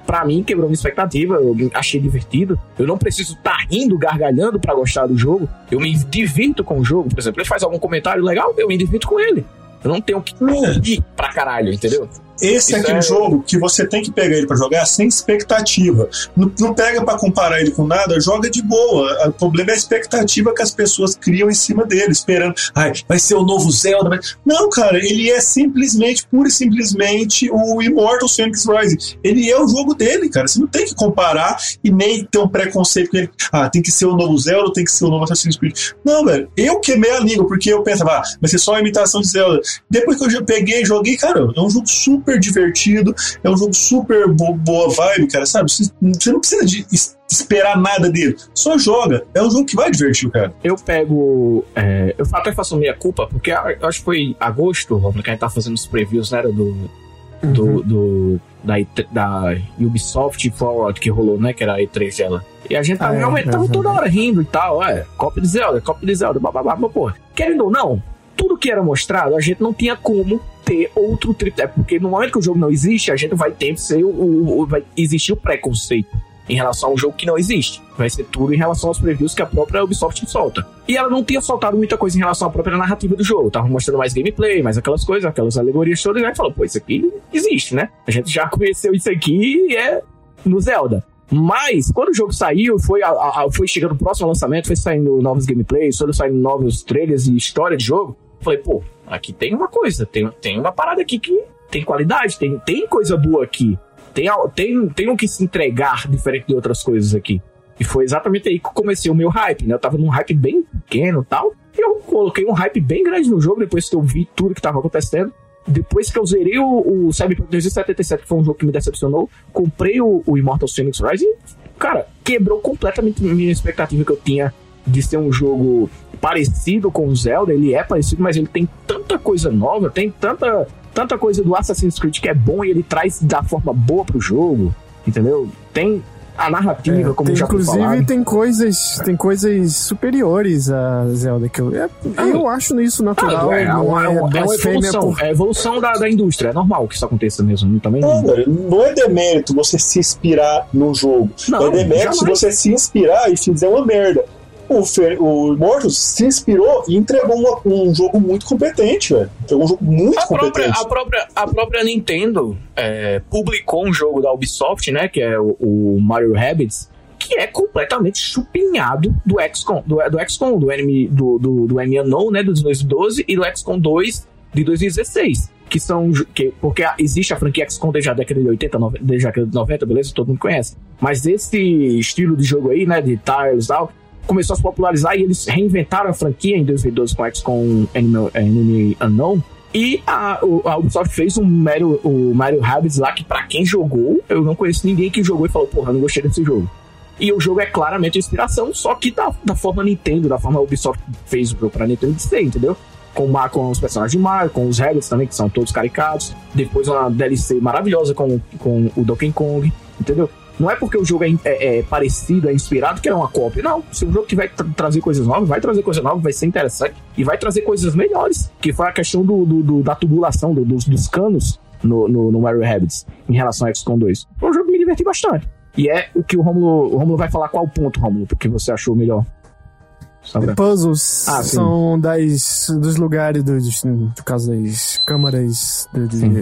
Pra mim, quebrou minha expectativa, eu achei divertido. Eu não preciso estar rindo, gargalhando pra gostar do jogo. Eu me divirto com o jogo. Por exemplo, ele faz algum comentário legal, eu me divirto com ele. Eu não tenho que rir pra caralho, entendeu?
Esse é aquele
é-
jogo que você tem que pegar ele pra jogar sem expectativa. Não, não pega pra comparar ele com nada, joga de boa. O problema é a expectativa que as pessoas criam em cima dele, esperando, ai, vai ser o novo Zelda. vai-" Não, cara, ele é simplesmente, pura e simplesmente o Immortal Phoenix Rising. Ele é o jogo dele, cara. Você não tem que comparar e nem ter um preconceito com ele. Ah, tem que ser o novo Zelda, tem que ser o novo Assassin's Creed. Não, velho, eu queimei a língua, porque eu pensava, ah, vai ser só uma imitação de Zelda. Depois que eu peguei e joguei, cara, é um jogo super divertido, é um jogo super bo- boa vibe, cara, sabe? Você não precisa de es- esperar nada dele, só joga. É um jogo que vai divertir o cara.
Eu pego. é, eu até faço minha culpa, porque eu acho que foi agosto, Romulo, que a gente tá fazendo os previews, né? Do. Do. do da, E3 da Ubisoft Forward que rolou, né? Que era a E3 dela. E a gente tava,
Ah, é,
realmente
é,
tava toda hora rindo e tal, é, cópia de Zelda, cópia de Zelda, bababá, pô, querendo ou não, tudo que era mostrado, a gente não tinha como ter outro trip. É porque no momento que o jogo não existe, a gente vai ter ser o, o- o- vai existir o preconceito em relação ao jogo que não existe. Vai ser tudo em relação aos previews que a própria Ubisoft solta. E ela não tinha soltado muita coisa em relação à própria narrativa do jogo. Tava mostrando mais gameplay, mais aquelas coisas, aquelas alegorias todas. E aí falou, pô, isso aqui existe, né? A gente já conheceu isso aqui e é no Zelda. Mas, quando o jogo saiu, foi, a- a- foi chegando o próximo lançamento, foi saindo novos gameplays, foi saindo novos trailers e história de jogo. Falei, pô, aqui tem uma coisa, tem, tem uma parada aqui que tem qualidade, tem, tem coisa boa aqui. Tem, tem, tem que se entregar diferente de outras coisas aqui. E foi exatamente aí que comecei o meu hype, né? Eu tava num hype bem pequeno e tal. E eu coloquei um hype bem grande no jogo depois que eu vi tudo que tava acontecendo. Depois que eu zerei o, o Cyberpunk 2077, que foi um jogo que me decepcionou, comprei o, o Immortal Phoenix Rising. Cara, quebrou completamente minha expectativa que eu tinha de ser um jogo parecido com o Zelda. Ele é parecido, mas ele tem tanta coisa nova, tem tanta, tanta coisa do Assassin's Creed que é bom e ele traz da forma boa pro jogo, entendeu? Tem a narrativa, como
Tem,
já
inclusive
falado.
tem coisas, tem coisas superiores a Zelda que eu, é- eu acho isso natural,
Ah, é, é,
não é,
é uma- é evolução,
por-
é a evolução da, da indústria. É normal que isso aconteça mesmo. Também
Não,
não.
é demérito você se inspirar num jogo.
Não,
é demérito se
jamais.
você se inspirar e fizer uma merda. O, Fer, o Immortals se inspirou e entregou uma- um jogo muito competente, velho. Entregou um jogo muito
A própria,
competente.
a, própria, a própria Nintendo é, publicou um jogo da Ubisoft, né? Que é o, o Mario Rabbids, que é completamente chupinhado do XCOM, do, do XCOM, do Enemy, do, do, do Enemy Unknown, né? Do 2012 e do XCOM 2 de 2016. Que são. Que, porque existe a franquia XCOM desde a década de 80, nove- desde a década de 90, beleza? Todo mundo conhece. Mas esse estilo de jogo aí, né? De tiles e tal, começou a se popularizar e eles reinventaram a franquia em 2012 com o XCOM Enemy, Enemy Unknown. E a, a Ubisoft fez um Mario, o Mario Rabbids lá que, pra quem jogou, eu não conheço ninguém que jogou e falou, porra, não gostei desse jogo. E o jogo é claramente inspiração, só que da, da forma Nintendo, da forma Ubisoft fez o jogo pra Nintendo ser, entendeu? Com, com os personagens de Mario, com os Rabbids também, que são todos caricados. Depois uma DLC maravilhosa com, com o Donkey Kong, entendeu? Não é porque o jogo é, é- é parecido, é inspirado, que é uma cópia. Não, se o jogo que tra- trazer coisas novas, vai trazer coisas novas, vai ser interessante. E vai trazer coisas melhores. Que foi a questão do, do- do- da tubulação, do- dos, dos canos no, no, no Mario Rabbids, em relação ao XCOM 2. Foi um jogo que me diverti bastante. E é o que o Romulo, o Romulo vai falar qual ponto, Romulo, porque você achou melhor. Sabe?
Puzzles
Ah,
são das, dos lugares, dos, no caso das câmaras do, de-
Sim.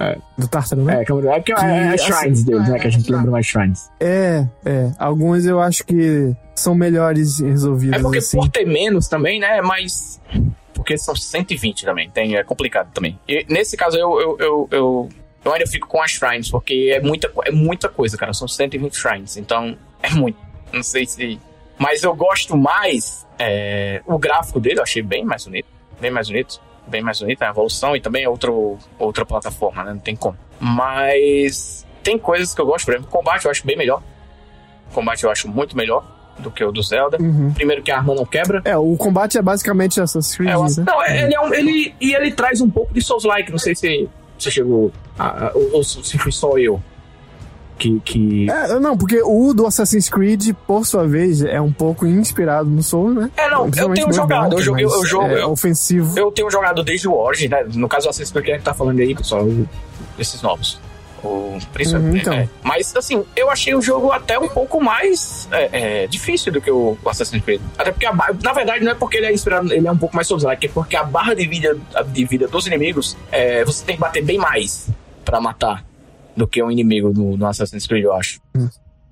É.
do Tártaro, né?
É, Câmara- é porque é,
Que,
é
assim,
shrines deles, né? Que a gente lembra mais shrines.
É, é. Alguns eu acho que são melhores resolvidos
É porque
assim.
por ter menos também, né? É mais. Porque são 120 também, tem, é complicado também. E nesse caso eu, eu, eu, eu, eu ainda fico com as shrines, porque é muita, é muita coisa, cara. São 120 shrines, então é muito. Não sei se. Mas eu gosto mais. é, o gráfico dele eu achei bem mais bonito. Bem mais bonito. Bem mais bonito, a evolução e também é outro, outra plataforma, né? Não tem como. Mas tem coisas que eu gosto, por exemplo, o combate eu acho bem melhor. O combate eu acho muito melhor do que o do Zelda.
Uhum.
Primeiro que a arma não quebra.
É, o combate é basicamente Assassin's Creed,
É, o-
né?
não, é- ele é um, ele e ele traz um pouco de Souls-like. Não sei se você chegou a, ou, ou se fui só eu que que
É, não, porque o do Assassin's Creed, por sua vez, é um pouco inspirado no Soul, né?
É, não, eu tenho jogado,
Bloodborne,
eu joguei- eu jogo-
é
eu-
ofensivo.
eu tenho jogado desde o Origin, né? No caso, o Assassin's Creed que tá falando aí, pessoal, esses novos. O principalmente.
Uhum, então.
é. Mas assim, eu achei o jogo até um pouco mais é, é, difícil do que o Assassin's Creed. Até porque a barra, na verdade, não é porque ele é inspirado, ele é um pouco mais Souls-like, é porque a barra de vida, de vida dos inimigos, é, você tem que bater bem mais pra matar do que um inimigo no, no Assassin's Creed, eu acho.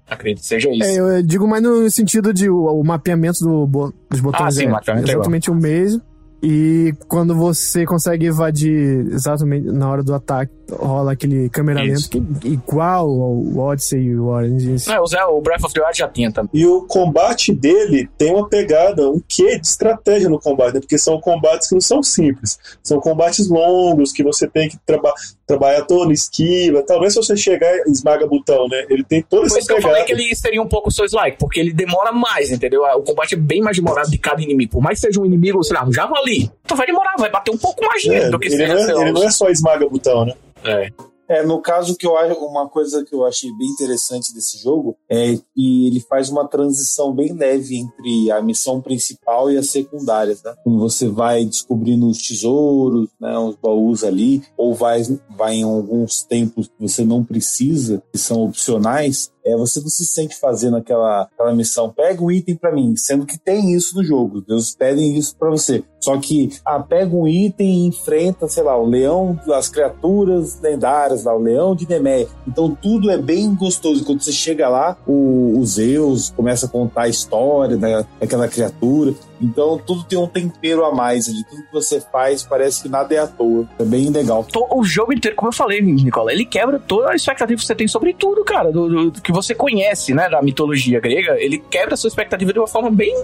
Acredito que seja isso.
É, eu digo mais no sentido de o, o mapeamento do dos botões
Ah, sim,
é
mapeamento é
exatamente o mesmo. E quando você consegue evadir exatamente na hora do ataque, rola aquele câmera lenta que igual ao Odyssey e o Orange.
Não, é, o, Zé, o Breath of the Wild já tinha também.
E o combate dele tem uma pegada, um quê de estratégia no combate, né? Porque são combates que não são simples. São combates longos, que você tem que traba trabalhar toda esquiva. Talvez se você chegar e esmaga botão, né? Ele tem toda
Por
essa
isso que eu
pegada.
falei que ele seria um pouco Souls-like, porque ele demora mais, entendeu? O combate é bem mais demorado de cada inimigo. Por mais que seja um inimigo, sei lá, um javali, então vai demorar, vai bater um pouco mais de
É,
do que
ele,
seria
não é, ele não é só esmaga botão, né?
É.
É, no caso que eu acho, uma coisa que eu achei bem interessante desse jogo é que ele faz uma transição bem leve entre a missão principal e as secundárias, né? Quando você vai descobrindo os tesouros, né, os baús ali, ou vai, vai em alguns templos que você não precisa, que são opcionais, é, você não se sente fazendo aquela, aquela missão, pega um item pra mim, sendo que tem isso no jogo, Deus pedem isso pra você. Só que, ah, pega um item e enfrenta, sei lá, o leão, as criaturas lendárias lá, o leão de Nemeia. Então tudo é bem gostoso. Quando você chega lá, o, o Zeus começa a contar a história da, daquela criatura. Então tudo tem um tempero a mais ali. Tudo que você faz parece que nada é à toa. É bem legal.
O jogo inteiro, como eu falei, Nicola, ele quebra toda a expectativa que você tem sobre tudo, cara, do, do- do que você conhece, né, da mitologia grega. Ele quebra a sua expectativa de uma forma bem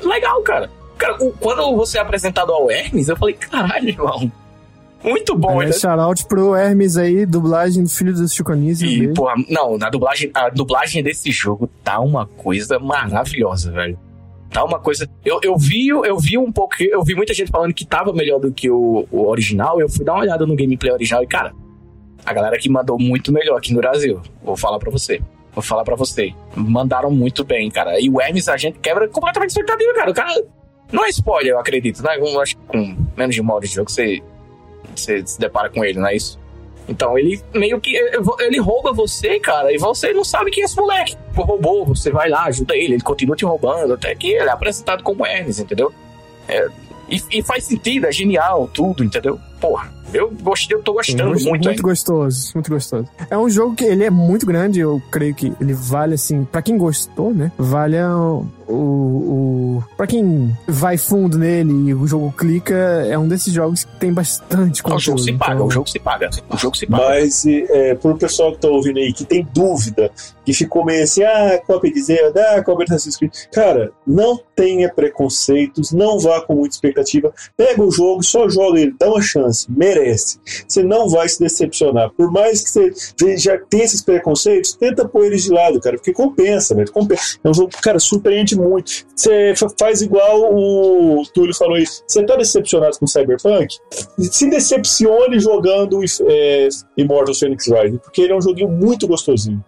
legal, cara. Cara, quando você é apresentado ao Hermes, eu falei, caralho, irmão. Muito bom,
Aliás, shout-out pro Hermes aí, dublagem do Filho dos Chiconísio.
E, porra, não, na dublagem, a dublagem desse jogo tá uma coisa maravilhosa, velho. Tá uma coisa. Eu, eu vi, eu vi um pouco. Eu vi muita gente falando que tava melhor do que o, o original. Eu fui dar uma olhada no gameplay original e, cara, a galera que mandou muito melhor aqui no Brasil. Vou falar pra você. Vou falar pra você. Mandaram muito bem, cara. E o Hermes, a gente quebra completamente expectativa, cara. O cara. Não é spoiler, eu acredito, né? Eu acho que com menos de uma hora de jogo você, você se depara com ele, não é isso? Então ele meio que. Ele rouba você, cara, e você não sabe quem é esse moleque. Roubou, você vai lá, ajuda ele, ele continua te roubando, até que ele é apresentado como Hermes, entendeu? É, e, e faz sentido, é genial, tudo, entendeu? Porra, eu gostei, eu tô gostando
muito,
muito,
gostoso, muito gostoso. É um jogo que ele é muito grande, eu creio que ele vale assim, pra quem gostou, né? Vale o, o, o para quem vai fundo nele e o jogo clica, é um desses jogos que tem bastante
O
conteúdo.
jogo se paga,
então-
o jogo se paga, o jogo se paga.
Mas, é, pro pessoal que tá ouvindo aí, que tem dúvida, que ficou meio assim, ah, cópia de Zelda, ah, cópia de Assassin's Creed. Cara, não tenha preconceitos, não vá com muita expectativa. Pega o jogo, só joga ele, dá uma chance, merece. Você não vai se decepcionar. Por mais que você já tenha esses preconceitos, tenta pôr eles de lado, cara, porque compensa, velho. Compensa. É um jogo, cara, surpreende muito. Você fa- faz igual o Túlio falou aí. Você tá decepcionado com Cyberpunk? Se decepcione jogando é, Immortals Phoenix Rising, porque ele é um joguinho muito gostosinho.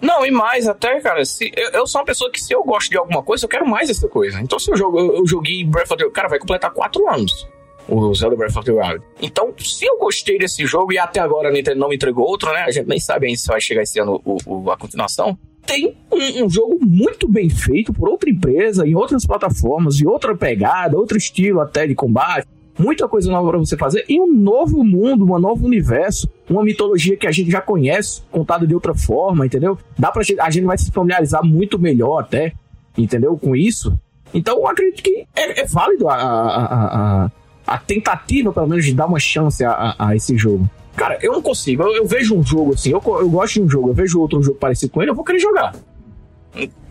Não, e mais até, cara, se, eu, eu sou uma pessoa que se eu gosto de alguma coisa, eu quero mais dessa coisa. Então se eu jogo, eu, eu joguei Breath of the Cara, vai completar quatro anos. O Zelda Breath of the Wild. Então, se eu gostei desse jogo e até agora a Nintendo não me entregou outro, né? A gente nem sabe ainda se vai chegar esse ano o, o- a continuação. Tem um, um jogo muito bem feito por outra empresa, em outras plataformas, de outra pegada, outro estilo até de combate. Muita coisa nova pra você fazer e um novo mundo, um novo universo, uma mitologia que a gente já conhece, contada de outra forma, entendeu? Dá pra a gente vai se familiarizar muito melhor até, entendeu? Com isso. Então eu acredito que é, é válido a, a, a- a tentativa, pelo menos, de dar uma chance a, a, a esse jogo. Cara, eu não consigo. Eu, eu vejo um jogo assim, eu, eu gosto de um jogo, eu vejo outro jogo parecido com ele, eu vou querer jogar.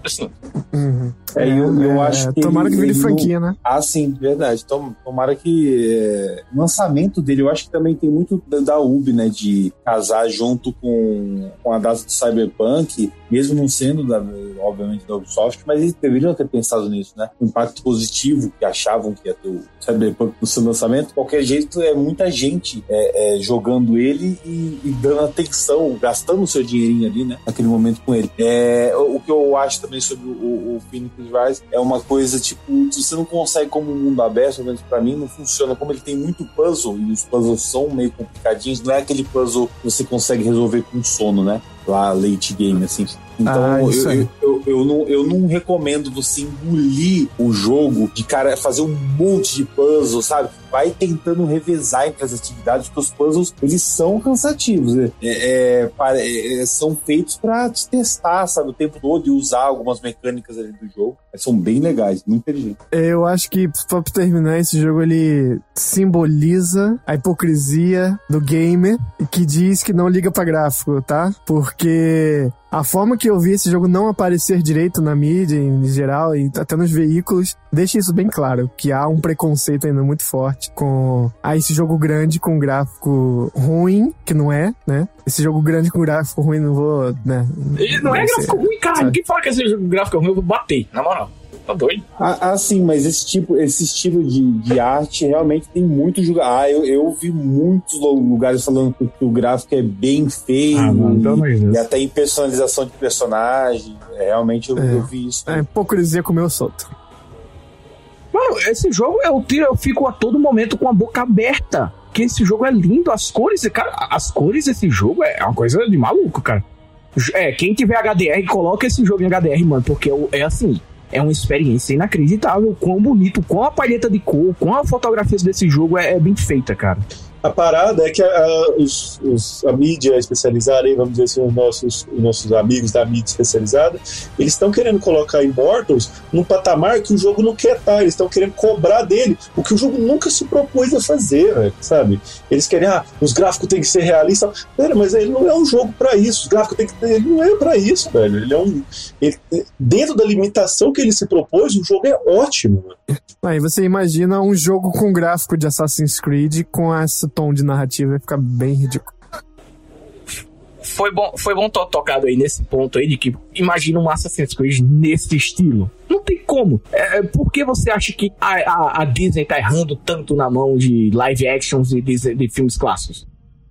Assim,
Uhum.
É, eu, eu
É,
acho que.
tomara
ele-
que vire franquia, né?
Ah, sim, verdade. Tom- Tomara que é, o lançamento dele, eu acho que também tem muito da- UB, né? De casar junto com, com a data do Cyberpunk, mesmo não sendo, da, obviamente, da Ubisoft, mas eles deveriam ter pensado nisso, né? O impacto positivo que achavam que ia ter o Cyberpunk no seu lançamento. Qualquer jeito, é muita gente é, é, jogando ele e, e dando atenção, gastando o seu dinheirinho ali, né? Naquele momento com ele. É, o que eu acho também sobre o, o Phoenix Rise é uma coisa, tipo, você não consegue como um mundo aberto, pelo menos pra mim, não funciona. Como ele tem muito puzzle, e os puzzles são meio complicadinhos, não é aquele puzzle que você consegue resolver com sono, né? Lá, late game, assim. Então,
Ah,
eu, eu, eu, eu não, eu não recomendo você engolir o jogo de cara fazer um monte de puzzle, sabe? Vai tentando revezar entre as atividades, porque os puzzles eles são cansativos. né? É, é, é, são feitos pra te testar, sabe? O tempo todo e usar algumas mecânicas ali do jogo. Mas são bem legais, muito inteligentes.
Eu acho que, só pra terminar, esse jogo ele simboliza a hipocrisia do gamer que diz que não liga pra gráfico, tá? Porque a forma que eu vi esse jogo não aparecer direito na mídia em geral e até nos veículos deixa isso bem claro, que há um preconceito ainda muito forte com ah, esse jogo grande com gráfico ruim, que não é, né? Esse jogo grande com gráfico ruim, não vou, né?
ele não é
ser.
gráfico ruim, cara.
sabe?
Ninguém fala que esse jogo gráfico é ruim, eu vou bater, na moral. Tá doido?
Ah, ah, sim, mas esse tipo, esse estilo de, de arte realmente tem muito jogar. Ah, eu, eu vi muitos lu- lugares falando que, o gráfico é bem feio
Ah, de
e, e até em personalização de personagem. É, realmente eu,
É.
eu vi isso.
A hipocrisia comeu solto.
Mano, esse jogo eu tiro, eu fico a todo momento com a boca aberta. Que esse jogo é lindo, as cores, cara, as cores desse jogo é uma coisa de maluco, cara. É, quem tiver HDR, coloca esse jogo em HDR, mano, porque é assim, é uma experiência inacreditável, quão bonito, quão a palheta de cor, quão a fotografia desse jogo é, é bem feita, cara.
A parada é que a, a- os, os- a mídia especializada, vamos dizer assim, os nossos, os nossos amigos da mídia especializada, eles estão querendo colocar Immortals num patamar que o jogo não quer estar. Eles estão querendo cobrar dele o que o jogo nunca se propôs a fazer, sabe? Eles querem, ah, os gráficos têm que ser realistas. Pera, mas ele não é um jogo pra isso. Os gráficos têm que ter. Ele não é pra isso, velho. Ele é um. ele- dentro da limitação que ele se propôs, o jogo é ótimo.
Aí você imagina um jogo com gráfico de Assassin's Creed com esse tom de narrativa, vai ficar bem ridículo.
Foi bom, foi bom to tocado aí nesse ponto aí de que imagina um Assassin's Creed nesse estilo. Não tem como. É, por que você acha que a, a, a Disney tá errando tanto na mão de live actions e de, de filmes clássicos?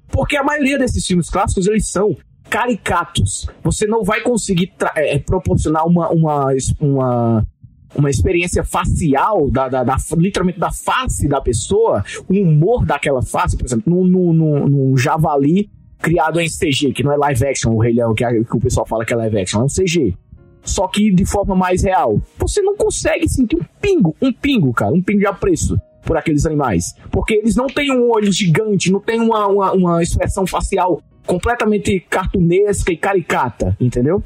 Porque a maioria desses filmes clássicos, eles são caricatos. Você não vai conseguir tra- é, proporcionar uma, uma, uma, uma experiência facial, da, da, da- literalmente da face da pessoa, o humor daquela face, por exemplo, num, num, num, javali criado em CG, que não é live action, o Rei Leão, que, é- que o pessoal fala que é live action, é um CG. Só que de forma mais real. Você não consegue sentir um pingo, um pingo, cara, um pingo de apreço por aqueles animais. Porque eles não têm um olho gigante, não tem uma, uma, uma expressão facial completamente cartunesca e caricata, entendeu?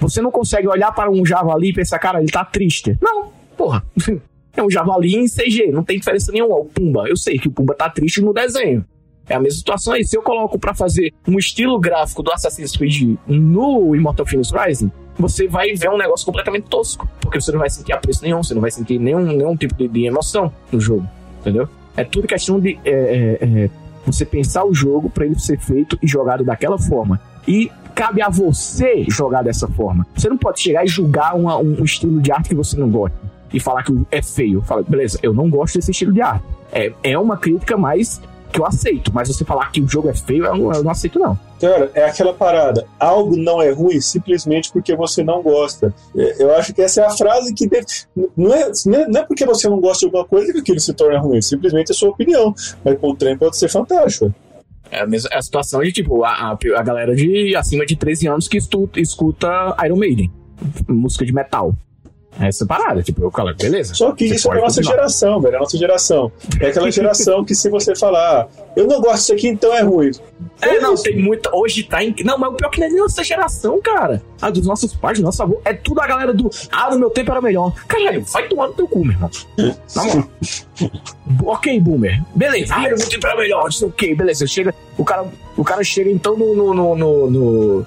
Você não consegue olhar para um javali e pensar, cara, ele tá triste. Não, porra. É um javali em CG, não tem diferença nenhuma. O Pumba, eu sei que o Pumba tá triste no desenho. É a mesma situação aí. Se eu coloco pra fazer um estilo gráfico do Assassin's Creed no Immortal Phoenix Rising, você vai ver um negócio completamente tosco. Porque você não vai sentir apreço nenhum, você não vai sentir nenhum, nenhum tipo de, de emoção no jogo. Entendeu? É tudo questão de é, é, é, você pensar o jogo pra ele ser feito e jogado daquela forma. E cabe a você jogar dessa forma. Você não pode chegar e julgar uma- um estilo de arte que você não gosta e falar que é feio. Fala, beleza, eu não gosto desse estilo de arte. É, é uma crítica mais que eu aceito, mas você falar que o jogo é feio, eu não, eu não aceito, não.
Cara, é aquela parada. Algo não é ruim simplesmente porque você não gosta. É, Eu acho que essa é a frase que deve. Não é, não é, não é porque você não gosta de alguma coisa que aquilo se torna ruim. Simplesmente é sua opinião. Mas o trem pode ser fantástico.
É a mesma é a situação de, tipo, a, a, galera de acima de 13 anos que estu, escuta Iron Maiden, música de metal. É essa parada, tipo, eu falo, beleza.
Só que isso é da nossa
continuar.
geração, velho. É a nossa geração. É aquela geração que se você falar, eu não gosto disso aqui, então é ruim.
É, não, tem muita. Hoje tá em. Não, mas o pior é que não é nem nossa geração, cara. A dos nossos pais, do nosso avô. É tudo a galera do. Ah, no meu tempo era melhor. Caralho, vai tomar no teu cu, meu irmão. Na moral. ok, boomer. Beleza. Ah, no meu tempo era melhor. Não sei o que, beleza. Chega. O cara, o cara chega então no, no, no- no-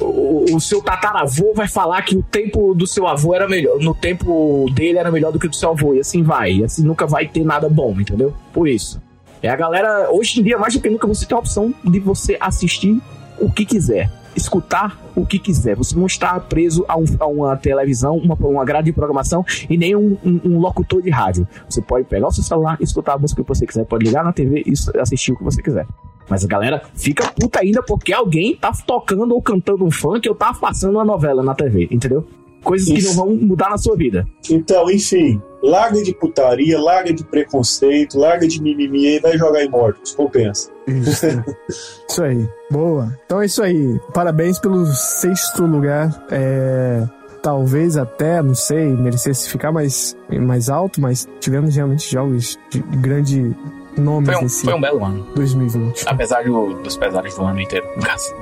o, o seu tataravô vai falar que o tempo do seu avô era melhor. No tempo dele era melhor do que o do seu avô. E assim vai. E assim nunca vai ter nada bom, entendeu? Por isso. É a galera, hoje em dia, mais do que nunca, você tem a opção de você assistir o que quiser, escutar o que quiser. Você não está preso a, um- a uma televisão, uma, uma grade de programação e nem um, um- um locutor de rádio. Você pode pegar o seu celular escutar a música que você quiser, pode ligar na TV e assistir o que você quiser. Mas a galera fica puta ainda porque alguém tá tocando ou cantando um funk ou tá passando uma novela na TV, entendeu? Coisas que não
Isso.
vão mudar na sua vida.
Então, enfim, larga de putaria, larga de preconceito, larga de mimimi e vai jogar Immortals. Compensa.
Isso. isso aí. Boa. Então é isso aí. Parabéns pelo sexto lugar. É, talvez até, não sei, merecesse ficar mais, mais alto, mas tivemos realmente jogos de grande nome
Foi um,
nesse
foi um belo ano.
2020.
Apesar do- dos pesares do ano inteiro, no caso.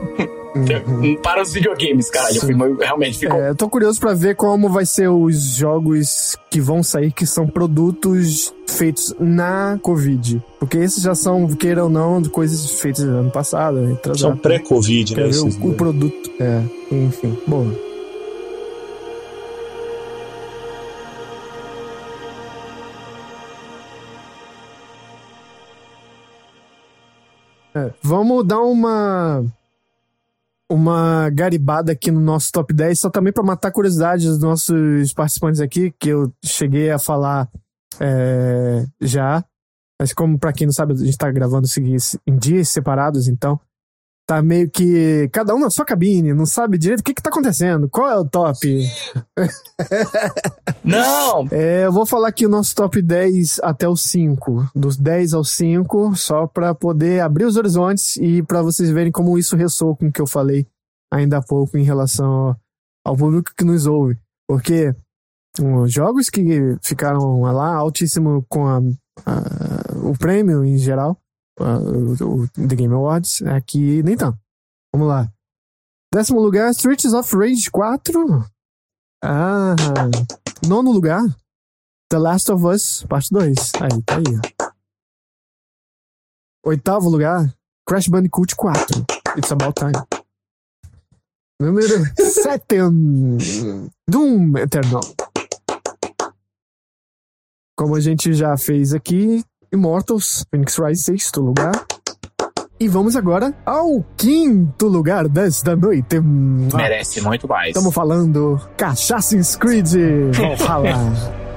Uhum.
Para os videogames, caralho.
Sim.
Foi, realmente ficou.
É, eu tô curioso pra ver como vai ser os jogos que vão sair, que são produtos feitos na Covid. Porque esses já são, queira ou não, coisas feitas no ano passado, retrasado.
São pré-Covid,
Quer
né?
ver o, o produto. É, enfim. Bom. É, vamos dar uma uma garibada aqui no nosso top 10, só também para matar a curiosidade dos nossos participantes aqui, que eu cheguei a falar é, já. Mas como para quem não sabe, a gente tá gravando em dias separados, então tá meio que cada um na sua cabine, não sabe direito o que que tá acontecendo, qual é o top.
Não!
É, eu vou falar aqui o nosso top 10 até o 5, dos 10 ao 5, só pra poder abrir os horizontes e pra vocês verem como isso ressoa com o que eu falei ainda há pouco em relação ao, ao público que nos ouve. Porque os jogos que ficaram lá altíssimo com a- a- o prêmio em geral, o, o The Game Awards, aqui nem tanto. Vamos lá. Décimo lugar, Streets of Rage 4. Ah, nono lugar, The Last of Us, parte 2. Aí, tá aí, ó. Oitavo lugar, Crash Bandicoot 4. It's About Time. Número 7, Doom Eternal. Como a gente já fez aqui, Immortals, Phoenix Rise, sexto lugar. E vamos agora ao quinto lugar desta noite.
Merece muito mais.
Estamos falando Assassin's Creed Valhalla.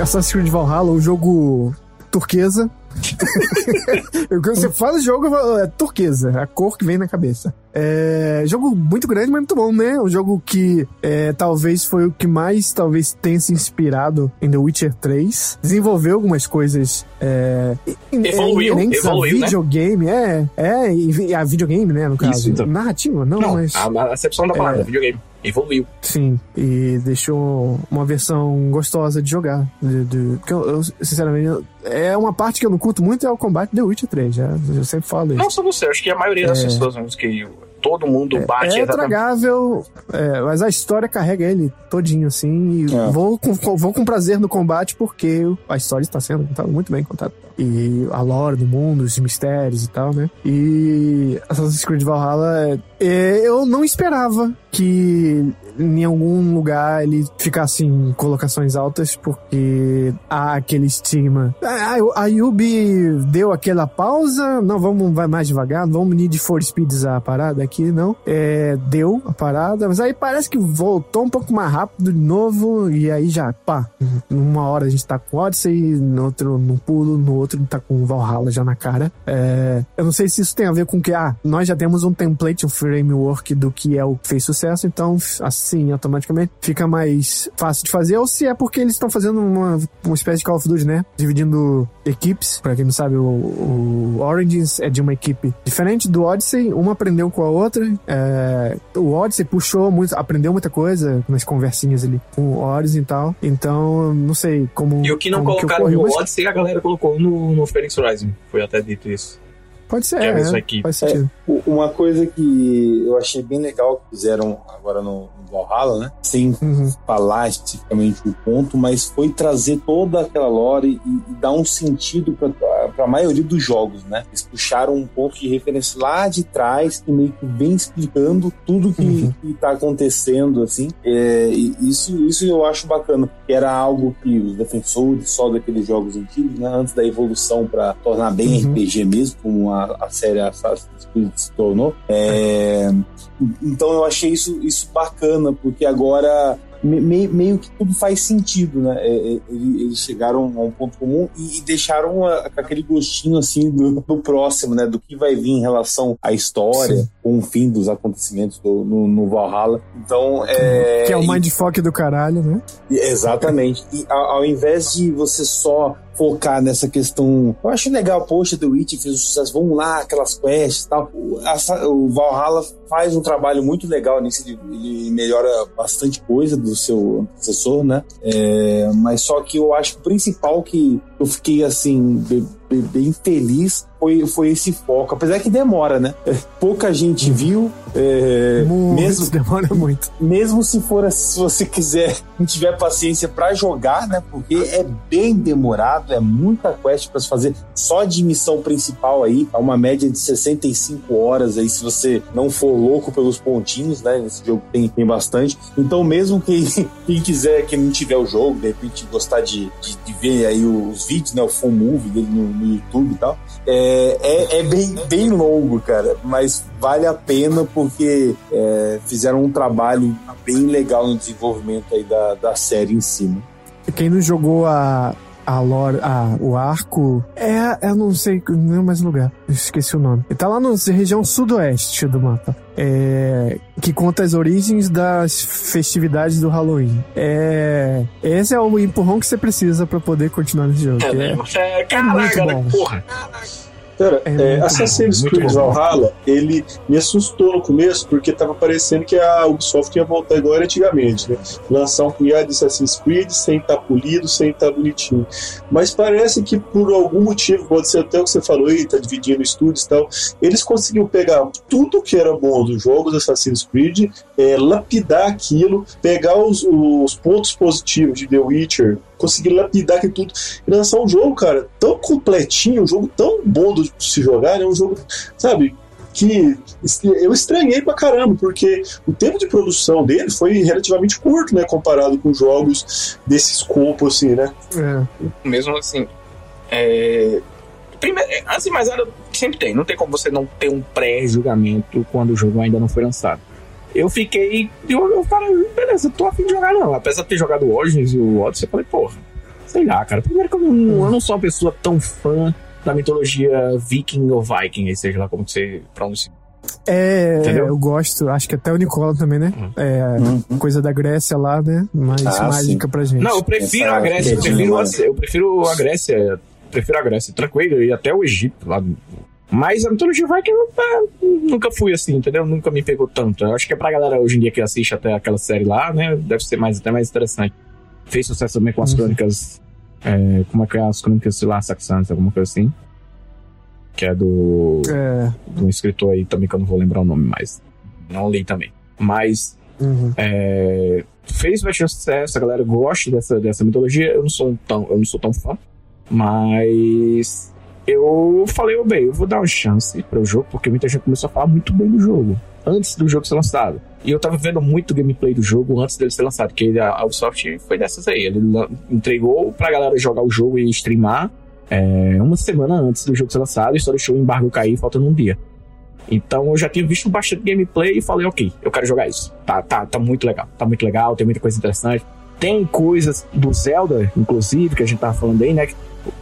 Assassin's Creed Valhalla, o jogo turquesa. Você fala jogo, é turquesa, a cor que vem na cabeça. É jogo muito grande, mas muito bom, né? Um jogo que é, talvez foi o que mais talvez tenha se inspirado em The Witcher 3. Desenvolveu algumas coisas é, in-
Evoluiu,
inerentes a
evoluiu, né?
videogame, é, é, e- a videogame, né, no caso.
Isso, então.
Narrativa, não,
Não,
mas...
a, a acepção da palavra,
É.
videogame. Evoluiu.
Sim, e deixou uma versão gostosa de jogar. De, de- porque eu, eu, sinceramente, eu- é uma parte que eu não curto muito é o combate The Witcher 3, já, eu sempre falo isso.
Não só você, acho que a maioria das
É.
pessoas, vamos que todo mundo bate
É
exatamente.
tragável, é, mas a história carrega ele todinho, assim. E
É.
vou, com, com- vou com prazer no combate porque a história está sendo contada muito bem contada. E a lore do mundo, os mistérios e tal, né? E Assassin's Creed Valhalla, é, eu não esperava que em algum lugar ele ficasse em colocações altas, porque há aquele estigma. A, a Yubi deu aquela pausa, não, vamos vai mais devagar, vamos Need for Speeds a parada aqui, não. É, deu a parada, mas aí parece que voltou um pouco mais rápido de novo, e aí já, pá, numa hora a gente tá com Odyssey, no outro no pulo, no outro tá com Valhalla já na cara. É, eu não sei se isso tem a ver com que, ah, nós já temos um template, um framework do que é o que fez sucesso, então assim, automaticamente fica mais fácil de fazer, ou se é porque eles estão fazendo uma, uma espécie de Call of Duty, né? Dividindo equipes. Pra quem não sabe, o, o Origins é de uma equipe diferente do Odyssey, uma aprendeu com a outra. É, o Odyssey puxou muito, aprendeu muita coisa nas conversinhas ali com o Odyssey e tal. Então, não sei como.
E o que não
como
colocaram
ocorreu,
no
mas
Odyssey, a galera colocou no, no Phoenix Rising. Foi até dito isso.
Pode ser,
que é
é, faz sentido.
U- Uma coisa que eu achei bem legal que fizeram agora no Valhalla, né? Sem
Uhum.
falar especificamente o ponto, mas foi trazer toda aquela lore e, e dar um sentido para a maioria dos jogos, né? Eles puxaram um ponto de referência lá de trás que meio que vem explicando tudo que,
Uhum.
que tá acontecendo, assim. É, e isso, isso eu acho bacana, que era algo que os defensores só daqueles jogos antigos, né? Antes da evolução para tornar bem
Uhum.
RPG mesmo, como a, a série Assassin's Creed se tornou. É, então eu achei isso, isso bacana, porque agora me- me- meio que tudo faz sentido, né? É, é, ele- Eles chegaram a um ponto comum e, e deixaram aquele gostinho assim do, do próximo, né? Do que vai vir em relação à história,
Sim.
com o fim dos acontecimentos do- no, no Valhalla. Então, é.
que é o
e-
mindfuck do caralho, né?
Exatamente. E ao, ao invés de você só focar nessa questão. Eu acho legal, poxa, The Witch fez um sucesso, vamos lá, aquelas quests e tal. O, a- o Valhalla faz um trabalho muito legal nisso, ele, ele melhora bastante coisa do seu antecessor, né? É, mas só que eu acho que o principal que eu fiquei assim, be- be- bem feliz foi, foi esse foco. Apesar que demora, né? Pouca gente viu. é,
Muito,
mesmo
demora muito.
mesmo se for se você quiser não tiver paciência pra jogar, né? Porque é bem demorado, é muita quest pra se fazer só de missão principal aí, é uma média de 65 horas aí, se você não for louco pelos pontinhos, né? Esse jogo tem, tem bastante. Então, mesmo quem, quem quiser, quem não tiver o jogo, de repente gostar de, de, de ver aí os vídeos, né? O full movie dele no, no YouTube e tal, é, é, é bem, bem longo, cara, mas vale a pena porque é, fizeram um trabalho bem legal no desenvolvimento aí da, da série em si. né?
Quem não jogou a, a lore, a, o arco, é, eu não sei, não é mais lugar, esqueci o nome. Ele tá lá na região sudoeste do mapa. É, que conta as origens das festividades do Halloween. É, esse é o empurrão que você precisa pra poder continuar nesse jogo.
É, né?
é-
É, caraca,
muito
né?
bom.
Porra.
Cara,
É
é, Assassin's Creed. Valhalla, ele me assustou no começo, porque tava parecendo que a Ubisoft ia voltar igual era antigamente, né? Lançar um punhado de Assassin's Creed sem estar polido, sem estar bonitinho. Mas parece que por algum motivo, pode ser até o que você falou aí, tá dividindo estúdios e tal, eles conseguiram pegar tudo que era bom dos jogos Assassin's Creed, é, lapidar aquilo, pegar os, os pontos positivos de The Witcher, conseguir lapidar aquilo tudo e lançar um jogo, cara, tão completinho, um jogo tão bom de se jogar, né? Um jogo, sabe, que eu estranhei pra caramba, porque o tempo de produção dele foi relativamente curto, né? Comparado com jogos desse escopo, assim, né?
é.
Mesmo assim. É... Primeiro, é, assim, mas nada sempre tem. Não tem como você não ter um pré-julgamento quando o jogo ainda não foi lançado. Eu fiquei. Eu, eu falei, beleza, tô afim de jogar não. Apesar de ter jogado o Origins e o Odyssey, eu falei, porra, Sei lá, cara. Primeiro que eu não, eu não sou uma pessoa tão fã da mitologia viking ou viking, aí seja lá como você pronuncia.
É,
Entendeu?
eu gosto, acho que até o Nicola também, né? É, coisa da Grécia lá, né? Mais
Ah,
mágica pra gente.
Não, eu prefiro
Essa
a Grécia, eu
quedinha,
prefiro, a, eu prefiro a Grécia, prefiro a Grécia, tranquilo, e até o Egito lá. Mas a mitologia viking eu, nunca fui assim, entendeu? Nunca me pegou tanto. Eu acho que é pra galera hoje em dia que assiste até aquela série lá, né? Deve ser mais, até mais interessante. Fez sucesso também com as crônicas. é, como é que é? As crônicas de lá, saxãs, alguma coisa assim. Que é do.
É,
de um escritor aí também que eu não vou lembrar o nome mais. Não li também. Mas
uhum.
é, fez bastante sucesso, a galera gosta dessa, dessa mitologia. Eu não sou um tão, eu não sou tão fã, mas eu falei, ô bem, eu vou dar uma chance para o jogo, porque muita gente começou a falar muito bem do jogo antes do jogo ser lançado. E eu tava vendo muito gameplay do jogo antes dele ser lançado, porque a Ubisoft foi dessas aí. Ele entregou pra galera jogar o jogo e streamar é, uma semana antes do jogo ser lançado e só deixou o embargo cair faltando um dia. Então eu já tinha visto bastante gameplay e falei, ok, eu quero jogar isso. Tá, tá, tá muito legal, tá muito legal, tem muita coisa interessante. Tem coisas do Zelda, inclusive, que a gente tava falando aí, né?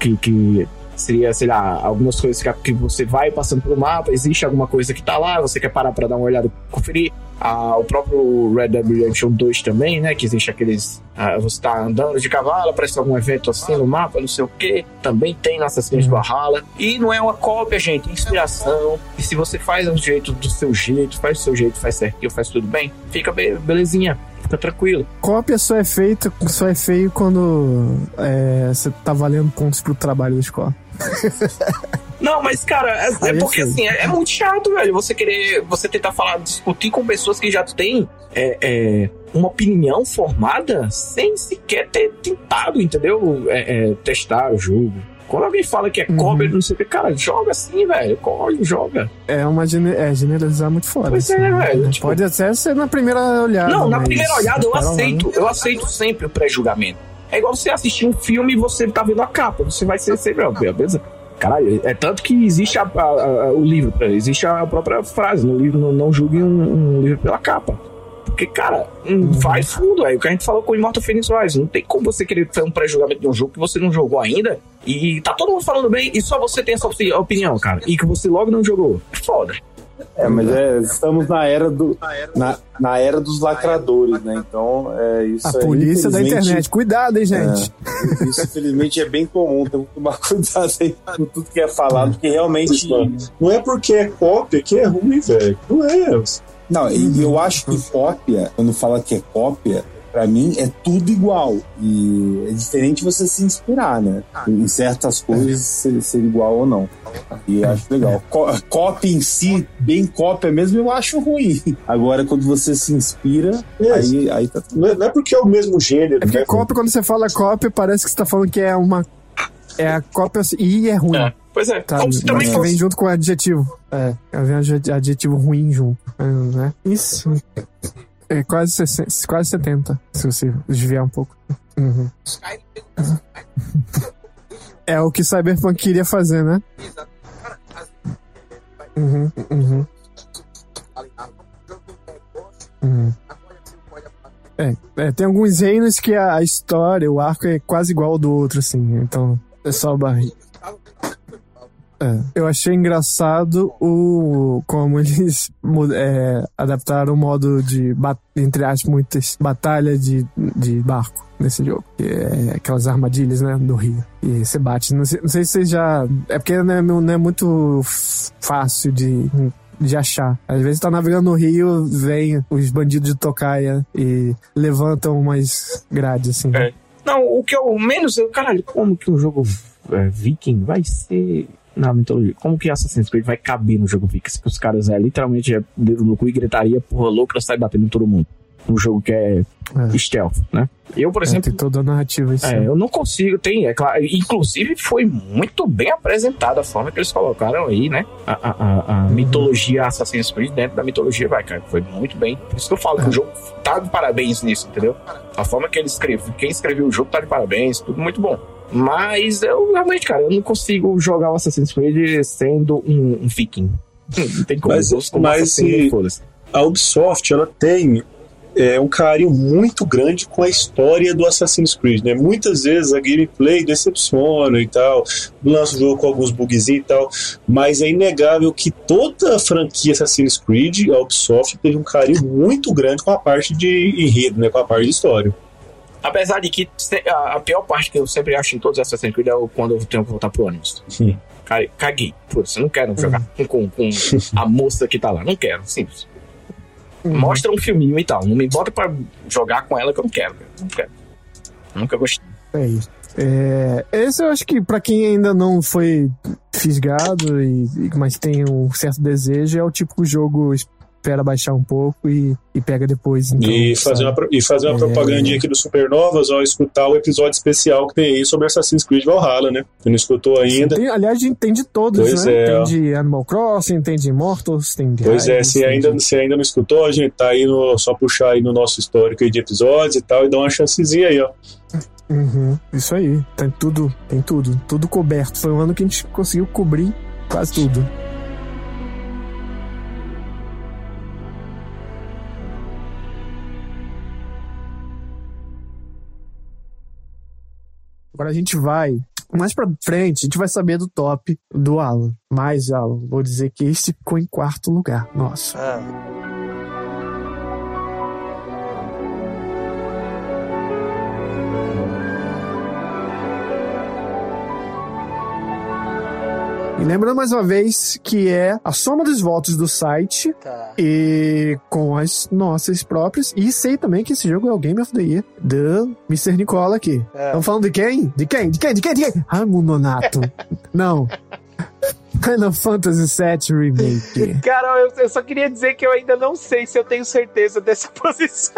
Que, que seria, sei lá, algumas coisas que, você vai passando pelo mapa, existe alguma coisa que tá lá, você quer parar pra dar uma olhada, conferir. Ah, o próprio Red Dead Redemption 2 também, né? Que existe aqueles. ah, você tá andando de cavalo, aparece algum evento assim no mapa, não sei o que. Também tem no Assassin's Valhalla. E não é uma cópia, gente, é inspiração. E se você faz do jeito do seu jeito, faz do seu jeito, faz certinho, faz tudo bem, fica be- belezinha, fica tranquilo.
Cópia só é feito, só é feio quando é, você tá valendo pontos pro trabalho da escola.
Não, mas, cara, é, é porque
sim.
assim, é, é muito chato, velho. Você querer, você tentar falar, discutir com pessoas que já têm é, é, uma opinião formada sem sequer ter tentado, entendeu? É, é, testar o jogo. Quando alguém fala que é
Uhum.
cópia, não sei o que, cara, joga assim, velho. Corre, joga.
É uma gene- é, generalizar muito fora.
Pois
assim,
é,
né?
velho, tipo-
Pode até ser na primeira olhada.
Não, na primeira olhada eu
lá,
aceito.
né?
Eu aceito sempre o pré-julgamento. É igual você assistir um filme e você tá vendo a capa. Você vai ser sempre, beleza? Caralho, é tanto que existe a- a- a- o livro, existe a própria frase no livro, não, não julgue um, um livro pela capa. Porque, cara, hum, vai fundo, é o que a gente falou com o Immortal Phoenix Rise. Não tem como você querer ter um pré-julgamento de um jogo que você não jogou ainda e tá todo mundo falando bem e só você tem essa opini- opinião, cara. E que você logo não jogou. Foda.
É, mas é, estamos na era do na, na era dos lacradores, né? Então, é isso
A
aí,
polícia da internet. Cuidado, hein, gente.
É, isso, infelizmente, é bem comum. Temos que tomar cuidado aí com tudo que é falado, porque realmente.
Não é porque é cópia que é ruim, velho. Não é.
Não, e eu acho que cópia, quando fala que é cópia, pra mim é tudo igual. E é diferente você se inspirar, né? Em certas coisas ser, ser igual ou não. E eu acho legal. Có- Cópia em si, bem cópia mesmo, eu acho ruim. Agora, quando você se inspira, aí, aí tá tudo
Não é, não é porque é o mesmo gênero.
É porque
né?
cópia, quando você fala cópia, parece que você tá falando que é uma. É a cópia e é ruim.
É, pois é.
Tá,
Como se também fosse.
vem junto com o adjetivo. É, vem adje- adjetivo ruim junto. é, Né? Isso. É quase, 60, quase 70, se você desviar um pouco. Uhum. É o que Cyberpunk queria fazer, né? Uhum, uhum. Uhum. É, é, tem alguns reinos que a, a história, o arco é quase igual ao do outro, assim. Então, é só barriga. É, eu achei engraçado o como eles é, adaptaram o modo de, entre aspas, muitas batalha de, de barco nesse jogo. Que é aquelas armadilhas, né, do rio. E você bate. Não sei, não sei se você já. É porque não é, não é muito fácil de. De achar. Às vezes tá navegando no rio, vem os bandidos de tocaia e levantam umas grades, assim.
É. Não, o que eu menos. Caralho, como que um jogo é, Viking vai ser na mitologia? Como que Assassin's Creed vai caber no jogo Viking? Se os caras é literalmente é dedo no cu e gritaria, porra louca, sai batendo em todo mundo. Um jogo que é, stealth, né? Eu, por
É,
exemplo.
tem toda a narrativa isso.
É, eu não consigo, tem, é claro. Inclusive, foi muito bem apresentada a forma que eles colocaram aí, né? A, a- a- a mitologia Assassin's Creed dentro da mitologia vai, cara. Foi muito bem. Por isso que eu falo que o jogo tá de parabéns nisso, entendeu? A forma que ele escreveu, quem escreveu o jogo tá de parabéns, tudo muito bom. Mas eu realmente, cara, eu não consigo jogar o Assassin's Creed sendo um, um viking. Não tem como.
Mas-
eu
mas se-. A Ubisoft, ela tem é, um carinho muito grande com a história do Assassin's Creed, né? Muitas vezes a gameplay decepciona e tal, lança o jogo com alguns bugs e tal, mas é inegável que toda a franquia Assassin's Creed, a Ubisoft, teve um carinho muito grande com a parte de enredo, né? Com a parte de história.
Apesar de que a pior parte que eu sempre acho em todos os Assassin's Creed é quando eu tenho que voltar pro ônibus.
Sim.
Ca- Caguei. Putz, eu não quero jogar com, com a moça que tá lá. Não quero, simples. Mostra um filminho e tal. Não me bota pra jogar com ela que eu não quero. cara. Não quero. Nunca gostei.
É isso. É, esse eu acho que pra quem ainda não foi fisgado, e, e- mas tem um certo desejo, é o típico jogo espera baixar um pouco e, e pega depois. Então,
e, fazer
sabe?
uma, e fazer uma
É.
propagandinha aqui do Supernovas, ó, escutar o episódio especial que tem aí sobre Assassin's Creed Valhalla, né? Você não escutou ainda?
Tem- aliás, a gente tem de todos,
Pois
né?
é,
tem
ó.
de Animal Crossing, tem de Immortals, tem de
Pois é, se ainda,
de-
se ainda não escutou, a gente tá aí no, só puxar aí no nosso histórico aí de episódios e tal, e dar uma chancezinha aí, ó.
Uhum, isso aí. Tem tudo, tem tudo. Tudo coberto. Foi um ano que a gente conseguiu cobrir quase tudo. Agora a gente vai mais pra frente, a gente vai saber do top do Alan. Mas, Alan, vou dizer que esse ficou em quarto lugar. Nossa. E lembrando mais uma vez que é a soma dos votos do site
Tá.
e com as nossas próprias. E sei também que esse jogo é o Game of the Year do Mr. Nicola aqui.
É.
Estamos falando de quem? De quem? De quem? De quem? De quem? Raimundo Nonato. Não. Final Fantasy VII Remake.
Cara, eu, eu só queria dizer que eu ainda não sei se eu tenho certeza dessa posição.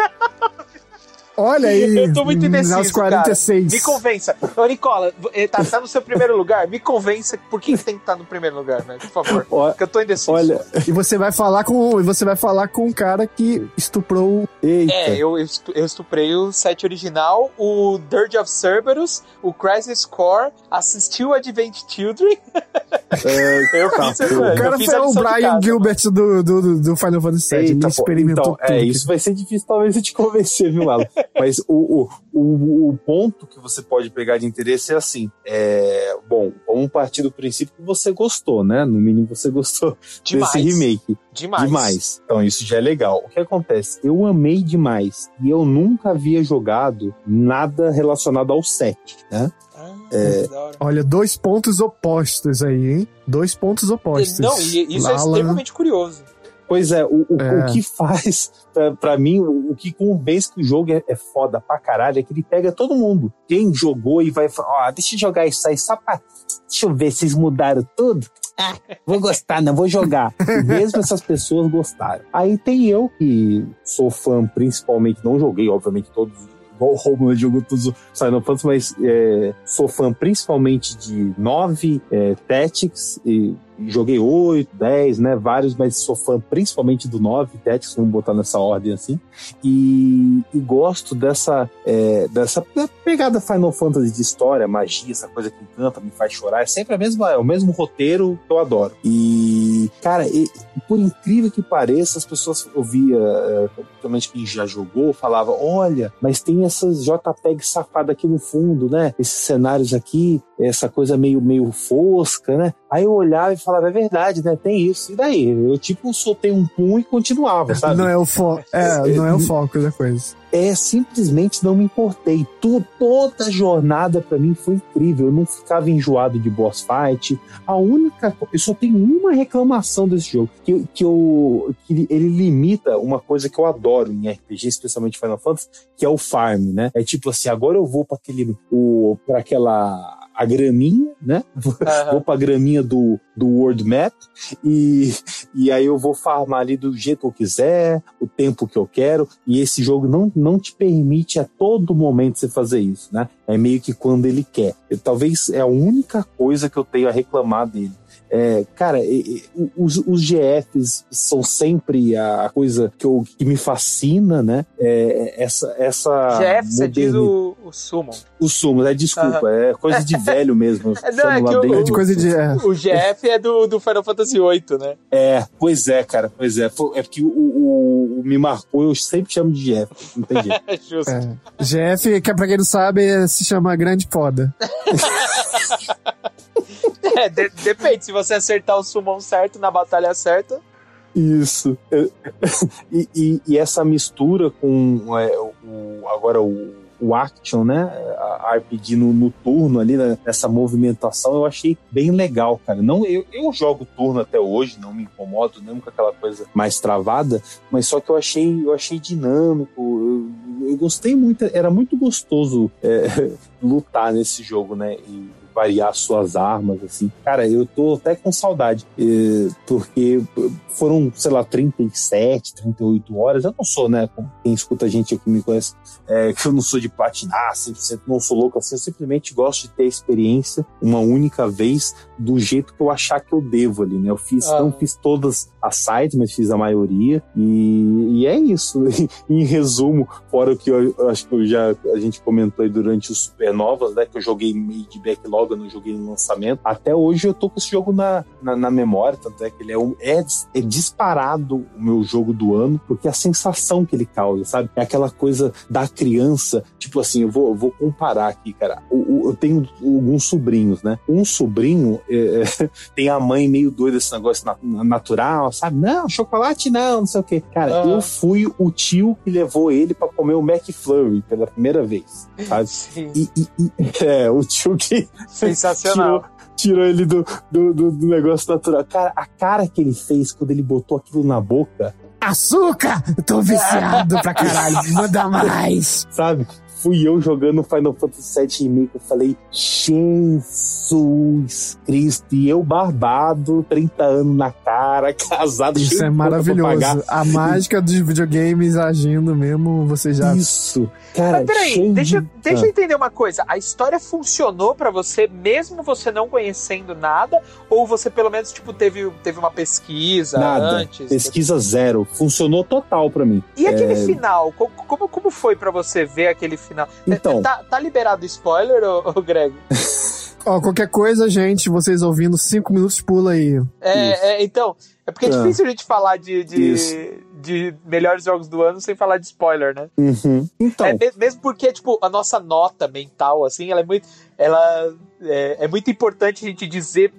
Olha aí.
Eu tô muito indeciso,
Nas 46.
Cara. Me convença. Ô, Nicola, eh, tá, tá no seu primeiro lugar? Me convença por que tem que estar no primeiro lugar, né? Por favor. Porque eu tô indeciso.
Olha,
E você vai falar com e você vai falar com um cara que estuprou.
eita.
É, eu, eu estu- eu estuprei o set original, o Dirge of Cerberus, o Crisis Core, assisti o Advent Children.
É,
Eu
tá,
fiz.
O cara
fiz
foi o Brian
casa,
Gilbert do, do, do Final Fantasy VII. Ele
Eita, pô,
experimentou
então, é,
tudo.
isso vai ser difícil talvez eu te convencer, viu, Alan? Mas o, o, o, o ponto que você pode pegar de interesse é assim, é, bom, vamos partir do princípio que você gostou, né? No mínimo você gostou
Demais.
desse remake.
Demais.
Demais. Então isso já é legal. O que acontece? Eu amei demais e eu nunca havia jogado nada relacionado ao 7, né?
Ah,
É.
Olha, dois pontos opostos aí, hein? Dois pontos opostos.
Não, e isso é
Lala-
extremamente curioso.
Pois é, o, o,
É.
o que faz, pra, pra mim, o, o que convence que o jogo é, é foda pra caralho é que ele pega todo mundo. Quem jogou e vai falar, ó, deixa eu jogar isso aí só pra. Deixa eu ver, vocês mudaram tudo? Ah, vou gostar, não vou jogar. E mesmo essas pessoas gostaram. Aí tem eu, que sou fã principalmente, não joguei, obviamente, todos. Igual o Romulo jogou todos os Final Fantasy, mas é, sou fã principalmente de 9, é, Tactics e joguei 8, 10, né? Vários, mas sou fã principalmente do 9, Tactics, vamos botar nessa ordem assim. E, e gosto dessa, é, dessa pegada Final Fantasy de história, magia, essa coisa que encanta, me faz chorar. É sempre a mesma, é o mesmo roteiro que eu adoro. E, cara, e- por incrível que pareça, as pessoas ouvia, é, principalmente quem já jogou, falava: olha, mas tem essas JPEG safadas aqui no fundo, né? Esses cenários aqui, essa coisa meio, meio fosca, né? Aí eu olhava e falava, é verdade, né? Tem isso. E daí? Eu, tipo, soltei um pum e continuava, sabe?
Não é o foco. É, não é o foco da coisa.
É simplesmente não me importei. Tu, toda a jornada pra mim foi incrível. Eu não ficava enjoado de boss fight. A única, eu só tenho uma reclamação desse jogo, que, que, eu, que ele limita uma coisa que eu adoro em RPG, especialmente Final Fantasy, que é o farm, né? É tipo assim, agora eu vou para aquele, o, para aquela a graminha, né?
Aham.
Vou pra graminha do, do World Map e, e aí eu vou farmar ali do jeito que eu quiser, o tempo que eu quero, e esse jogo não, não te permite a todo momento você fazer isso, né? É meio que quando ele quer. Eu- talvez é a única coisa que eu tenho a reclamar dele. É, cara, e- e, os, os GFs são sempre a coisa que, eu, que me fascina, né? É, essa essa
GF, você diz o, o Summon.
o sumo, é desculpa, é coisa de velho mesmo.
É, não, é que o-
dentro.
É de coisa de. é.
O GF é do, do Final Fantasy VIII, né?
É, pois é, cara, pois é. É porque o, o- o me marcou, eu sempre chamo de não tem jeito.
Justo.
É. GF, que pra quem não sabe, se chama Grande Foda.
É, de- depende, se você acertar o summon certo na batalha certa.
Isso. Eu- E, e- e essa mistura com é, o, agora o, o action, né? A RPG no, no turno ali, né, nessa movimentação, eu achei bem legal, cara. Não, eu, eu jogo turno até hoje, não me incomodo, nem com aquela coisa mais travada, mas só que eu achei, eu achei dinâmico. Eu, eu gostei muito, era muito gostoso é, lutar nesse jogo, né? E, variar suas armas, assim. Cara, eu tô até com saudade, porque foram, sei lá, 37, 38 horas. Eu não sou, né? Quem escuta a gente aqui me conhece, é, que eu não sou de platinar 100%, não sou louco assim. Eu simplesmente gosto de ter a experiência uma única vez do jeito que eu achar que eu devo ali, né? Eu fiz,
Ah.
não fiz todas as sites, mas fiz a maioria. E, e é isso. em resumo, fora o que eu, eu acho que eu já a gente comentou aí durante os Supernovas, né? Que eu joguei meio de backlog, eu não joguei no lançamento. Até hoje eu tô com esse jogo na, na, na memória, tanto é que ele é, um, é, é disparado o meu jogo do ano, porque a sensação que ele causa, sabe? É aquela coisa da criança, tipo assim, eu vou, eu vou comparar aqui, cara. O- eu tenho alguns sobrinhos, né? Um sobrinho é, é, tem a mãe meio doida esse negócio na- sabe? Não, chocolate não, não sei o quê. Cara,
Ah.
eu fui o tio que levou ele pra comer o McFlurry pela primeira vez, sabe?
Sim.
E, e- e- é, o tio que
Sensacional.
tirou ele do, do, do- do negócio natural. Cara, a cara que ele fez quando ele botou aquilo na boca,
Açúcar! Tô viciado pra caralho. Manda mais!
sabe? Fui eu jogando Final Fantasy VII Remake. Eu falei, Jesus Cristo. E eu barbado, 30 anos na cara, casado,
Isso é maravilhoso. A mágica dos videogames agindo mesmo, você já.
Isso. Cara,
Mas peraí,
cheio
deixa,
de-
deixa eu entender uma coisa. A história funcionou pra você, mesmo você não conhecendo nada? Ou você pelo menos, tipo, teve, teve uma pesquisa
Nada.
antes?
Pesquisa zero. Funcionou total pra mim.
E aquele
É,
final? Co- Como, como foi pra você ver aquele final?
Então.
Tá, tá liberado spoiler, ô, ô Greg?
Ó, qualquer coisa, gente, vocês ouvindo cinco minutos, pula aí.
É, é, então, é porque é
Ah.
difícil a gente falar de, de, de melhores jogos do ano sem falar de spoiler, né?
Uhum. Então,
É, me- mesmo porque, tipo, a nossa nota mental, assim, ela é muito. Ela é, é muito importante a gente dizer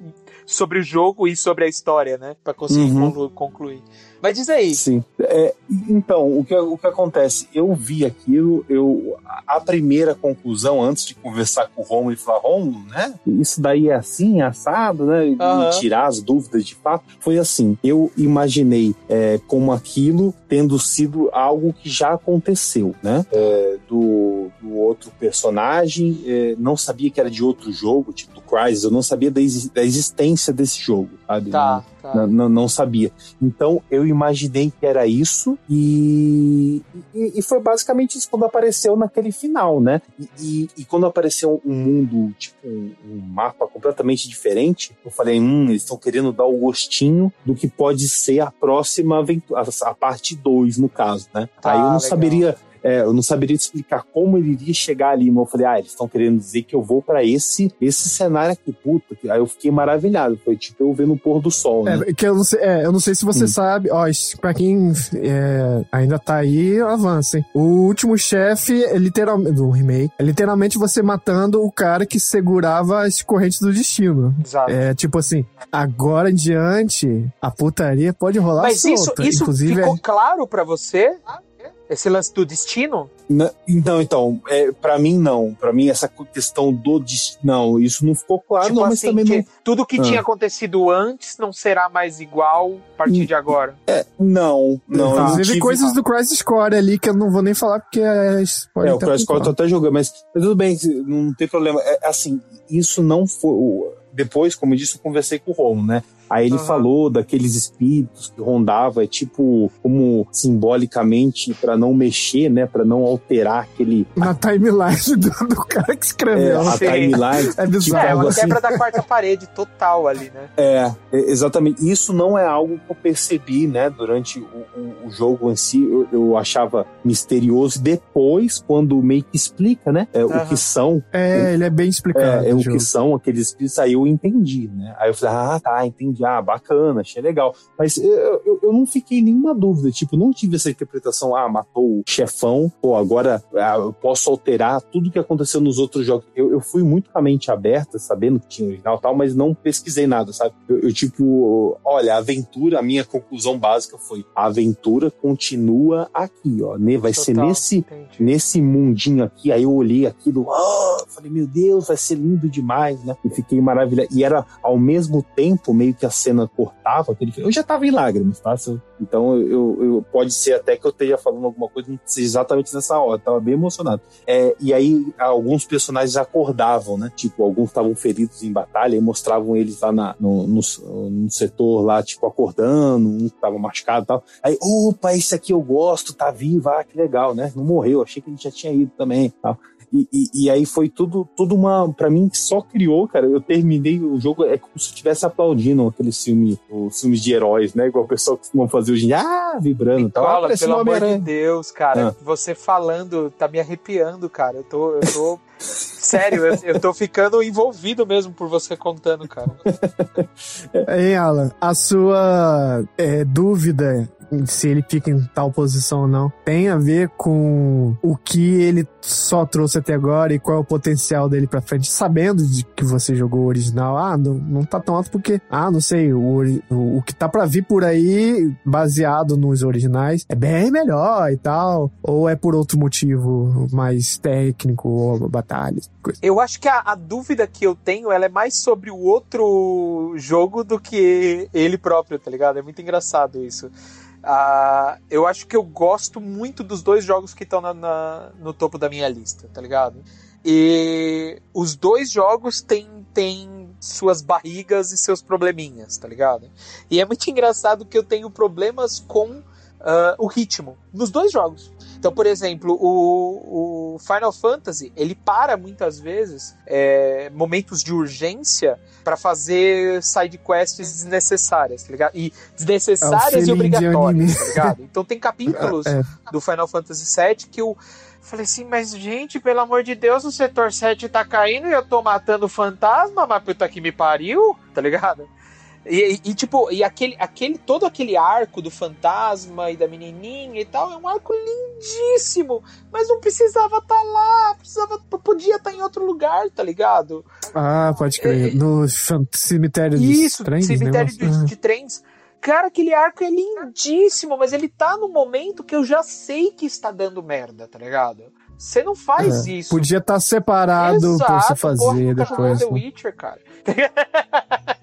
sobre o jogo e sobre a história, né? Pra conseguir
Uhum.
conclu- concluir. Mas diz aí.
Sim. É, então, o que, o que acontece? Eu vi aquilo, eu a primeira conclusão, antes de conversar com o Romulo e falar, Romulo, né? Isso daí é assim, é assado, né? E
Aham.
tirar as dúvidas de fato. Foi assim, eu imaginei é, como aquilo tendo sido algo que já aconteceu, né? É, do, do outro personagem, é, não sabia que era de outro jogo, tipo do Crysis, eu não sabia da, exi- da existência desse jogo, sabe?
Tá, tá.
Não, não, não sabia. Então eu imaginei que era isso e, e, e foi basicamente isso quando apareceu naquele final, né? E, e- e quando apareceu um mundo, tipo um, um mapa completamente diferente, eu falei, hum, eles estão querendo dar o gostinho do que pode ser a próxima aventura, a, a parte 2, no caso, né?
Tá,
Aí eu não
legal.
saberia. É, eu não saberia te explicar como ele iria chegar ali, mas eu falei, ah, eles estão querendo dizer que eu vou pra esse esse cenário aqui, puta. Aí eu fiquei maravilhado. Foi tipo eu vendo o pôr do sol, né?
É, que eu, não sei, é, eu não sei se você
Hum.
sabe, ó, isso, pra quem é, ainda tá aí, avancem. O último chefe é literalmente, do remake, é literalmente você matando o cara que segurava as correntes do destino.
Exato.
É tipo assim, agora em diante, a putaria pode rolar
Mas isso,
solta.
isso
Inclusive,
ficou
é-
claro pra você? Esse lance do destino?
Na- Então, então, é, para mim não. Pra mim essa questão do destino, não, isso não ficou claro,
tipo
não, mas
assim,
também
que
não.
tudo que
Ah.
tinha acontecido antes não será mais igual a partir de agora.
É, não, não. não
inclusive coisas do Crisis Core ali que eu não vou nem falar porque é spoiler.
É, o Crash Core eu tô até jogando, mas, mas tudo bem, não tem problema. É, assim, isso não foi. Depois, como eu disse, eu conversei com o Romo, né? Aí ele
Aham.
falou daqueles espíritos que rondavam, é tipo, como simbolicamente, pra não mexer, né? Pra não alterar aquele.
Na timeline do, do cara que
É,
escreveu.
a
Sim.
timeline.
É
É,
bizarro.
algo
uma
assim.
quebra da quarta parede total ali, né?
É, é, exatamente. Isso não é algo que eu percebi, né, durante o, o- o jogo em si. Eu, eu achava misterioso. Depois, quando meio que explica, né, é, o
Aham.
que são,
É, ele é bem explicado.
é, é
o
o que são aqueles espíritos, aí eu entendi, né? Aí eu falei, ah, tá, entendi. Ah, bacana, achei legal. Mas eu, eu, eu não fiquei nenhuma dúvida. Tipo, não tive essa interpretação, ah, matou o chefão, pô, agora ah, eu posso alterar tudo que aconteceu nos outros jogos. Eu, eu fui muito com a mente aberta, sabendo que tinha original e tal, mas não pesquisei nada, sabe? Eu, eu, tipo, olha, a aventura, a minha conclusão básica foi: a aventura continua aqui, ó. né? Vai ser
Total,
nesse
entendi.
nesse mundinho aqui, aí eu olhei aquilo, ah, falei, meu Deus, vai ser lindo demais, né? E fiquei maravilhado. E era ao mesmo tempo, meio que a cena cortava, aquele eu já tava em lágrimas, tá? Então eu, eu- pode ser até que eu esteja falando alguma coisa, exatamente nessa hora, tava bem emocionado. É, e aí alguns personagens acordavam, né? Tipo, alguns estavam feridos em batalha e mostravam eles lá na- no, no, no setor lá, tipo, acordando, um que tava machucado e tal. Aí, opa, esse aqui eu gosto, tá vivo, ah, que legal, né? Não morreu, achei que ele já tinha ido também tal. E, e, e aí foi tudo, tudo uma. Pra mim, que só criou, cara. Eu terminei o jogo, é como se eu estivesse aplaudindo aqueles filmes, os filmes de heróis, né? Igual o pessoal costuma fazer hoje ah, vibrando e tal. Ah,
Nicola,
parece
pelo amor de. Deus, cara,
Ah.
você falando tá me arrepiando, cara. Eu tô. Eu tô... Sério, eu, eu tô ficando envolvido mesmo por você contando, cara.
Hein, Alan? A sua é, dúvida se ele fica em tal posição ou não tem a ver com o que ele só trouxe até agora e qual é o potencial dele pra frente, sabendo de que você jogou o original. Ah, não, não tá tão alto porque, ah, não sei, o, o, o que tá pra vir por aí, baseado nos originais, é bem melhor e tal. Ou é por outro motivo mais técnico, ou batalhas, coisa.
Eu acho que a, a dúvida que eu tenho ela é mais sobre o outro jogo do que ele próprio, tá ligado? É muito engraçado isso. Ah, eu acho que eu gosto muito dos dois jogos que estão no topo da minha lista, tá ligado? E os dois jogos têm, suas barrigas e seus probleminhas, tá ligado? E é muito engraçado que eu tenho problemas com ah, o ritmo nos dois jogos. Então, por exemplo, o, o Final Fantasy ele para muitas vezes é, momentos de urgência para fazer side quests desnecessárias, tá ligado? E desnecessárias
É o
e obrigatórias, tá ligado? Então tem capítulos
É.
do Final Fantasy VII que eu falei assim, mas gente, pelo amor de Deus, o setor 7 tá caindo e eu tô matando fantasma, mas puta que me pariu, tá ligado? E, e, tipo, e aquele, aquele, todo aquele arco do fantasma e da menininha e tal, é um arco lindíssimo, mas não precisava estar lá, precisava, podia estar em outro lugar, tá ligado?
Ah, pode crer. No fan- cemitério de
Isso,
trens,
cemitério de, de trens. Cara, aquele arco é lindíssimo, mas ele tá no momento que eu já sei que está dando merda, tá ligado? Você não faz
É,
isso.
Podia estar separado pra você
Exato,
fazer
porra,
depois.
The
né?
Witcher, cara.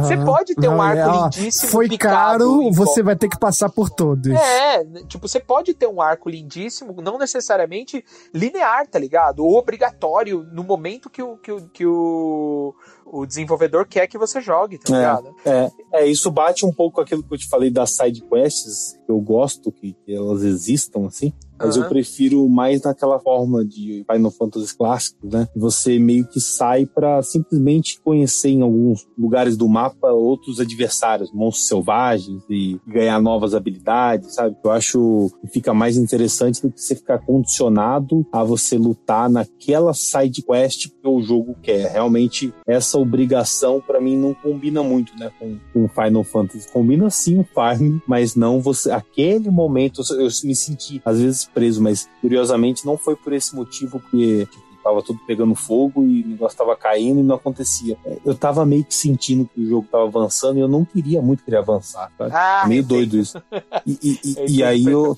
Você pode ter um arco
é, ó,
lindíssimo.
Foi caro, você vai ter que passar por todos.
É, tipo, você pode ter um arco lindíssimo, não necessariamente linear, tá ligado? Ou obrigatório no momento que o, que o, que o, o desenvolvedor quer que você jogue, tá ligado?
É, é, isso bate um pouco com aquilo que eu te falei das side quests. Eu gosto que elas existam, assim. Mas eu
Aham.
prefiro mais naquela forma de Final Fantasy clássicos, né? Você meio que sai pra simplesmente conhecer em alguns lugares do mapa outros adversários, monstros selvagens e ganhar novas habilidades, sabe? Eu acho que fica mais interessante do que você ficar condicionado a você lutar naquela side quest que o jogo quer. Realmente, essa obrigação pra mim não combina muito, né? Com, com Final Fantasy. Combina sim o farm, mas não você. Aquele momento eu, eu me senti às vezes preso, mas curiosamente não foi por esse motivo que tava tudo pegando fogo e o negócio tava caindo e não acontecia. É, Eu tava meio que sentindo que o jogo tava avançando e eu não queria muito querer avançar?
Ah,
meio doido isso. E, e- e- e aí eu,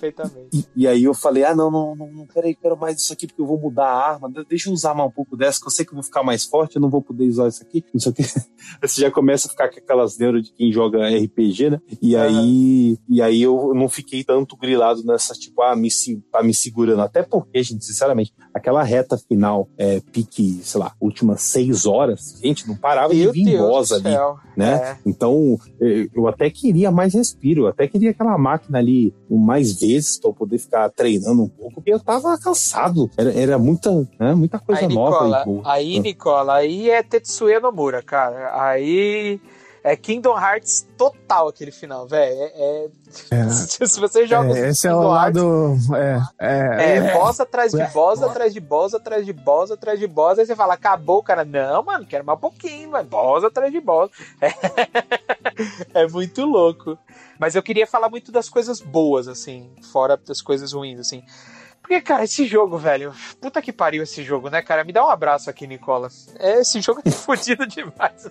e, aí eu falei, ah, não, não, não, não peraí, quero mais isso aqui porque eu vou mudar a arma. De- Deixa eu usar mais um pouco dessa, que eu sei que eu vou ficar mais forte, eu não vou poder usar isso aqui. Não sei o que. Você já começa a ficar com aquelas neuras de quem joga RPG, né? E aí, e aí eu não fiquei tanto grilado nessa, tipo, ah, me, tá me segurando. Até porque, gente, sinceramente, aquela reta final é, pique, sei lá, últimas seis horas, gente, não parava
Meu
de vir
do
ali né?
É.
Então, eh, eu até queria mais respiro, eu até queria aquela máquina ali mais vezes para eu poder ficar treinando um pouco, porque eu tava cansado. Era, era muita, né, muita coisa
Aí,
nova.
Nicola,
boa.
aí, Nicola, aí é Tetsuya Nomura, cara. Aí é Kingdom Hearts total aquele final, velho. É, é- Se você joga
É, esse é o
Kingdom Hearts,
lado. É, é,
É, boss atrás de
É.
boss, atrás de boss, atrás de boss, atrás de boss. Aí você fala, acabou, o cara. Não, mano, quero mais um pouquinho, mano. Boss atrás de boss. É, muito louco. Mas eu queria falar muito das coisas boas, assim, fora das coisas ruins, assim. Porque, cara, esse jogo, velho. Puta que pariu esse jogo, né, cara? Me dá um abraço aqui, Nicola. É, esse jogo é fodido demais.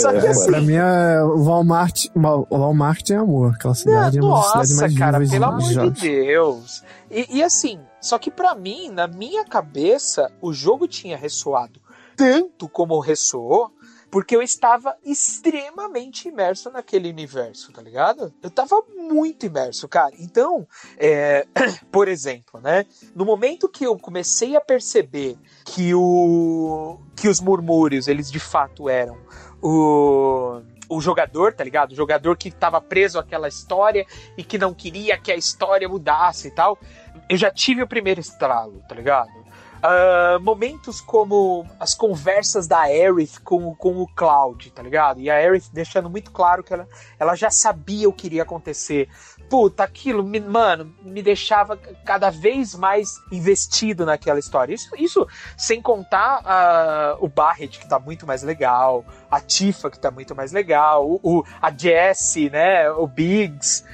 Só que
é,
assim.
Pra mim, é, o Walmart, Walmart é amor. Aquela cidade é uma
Nossa,
mais
cara, pelo amor
jogos.
de Deus. E, e assim, só que pra mim, na minha cabeça, o jogo tinha ressoado tanto como ressoou, porque eu estava extremamente imerso naquele universo, tá ligado? Eu tava muito imerso, cara. Então, é, por exemplo, né? No momento que eu comecei a perceber que o que os murmúrios, eles de fato eram o o jogador, tá ligado? O jogador que tava preso àquela história e que não queria que a história mudasse e tal. Eu já tive o primeiro estralo, tá ligado? Ah, momentos como as conversas da Aerith com, com o Cloud, tá ligado? E a Aerith deixando muito claro que ela, ela já sabia o que iria acontecer. Puta, aquilo, me- mano, me deixava cada vez mais investido naquela história. Isso, isso sem contar ah, o Barret, que tá muito mais legal, a Tifa, que tá muito mais legal, o, o- a Jessie, né? O Biggs.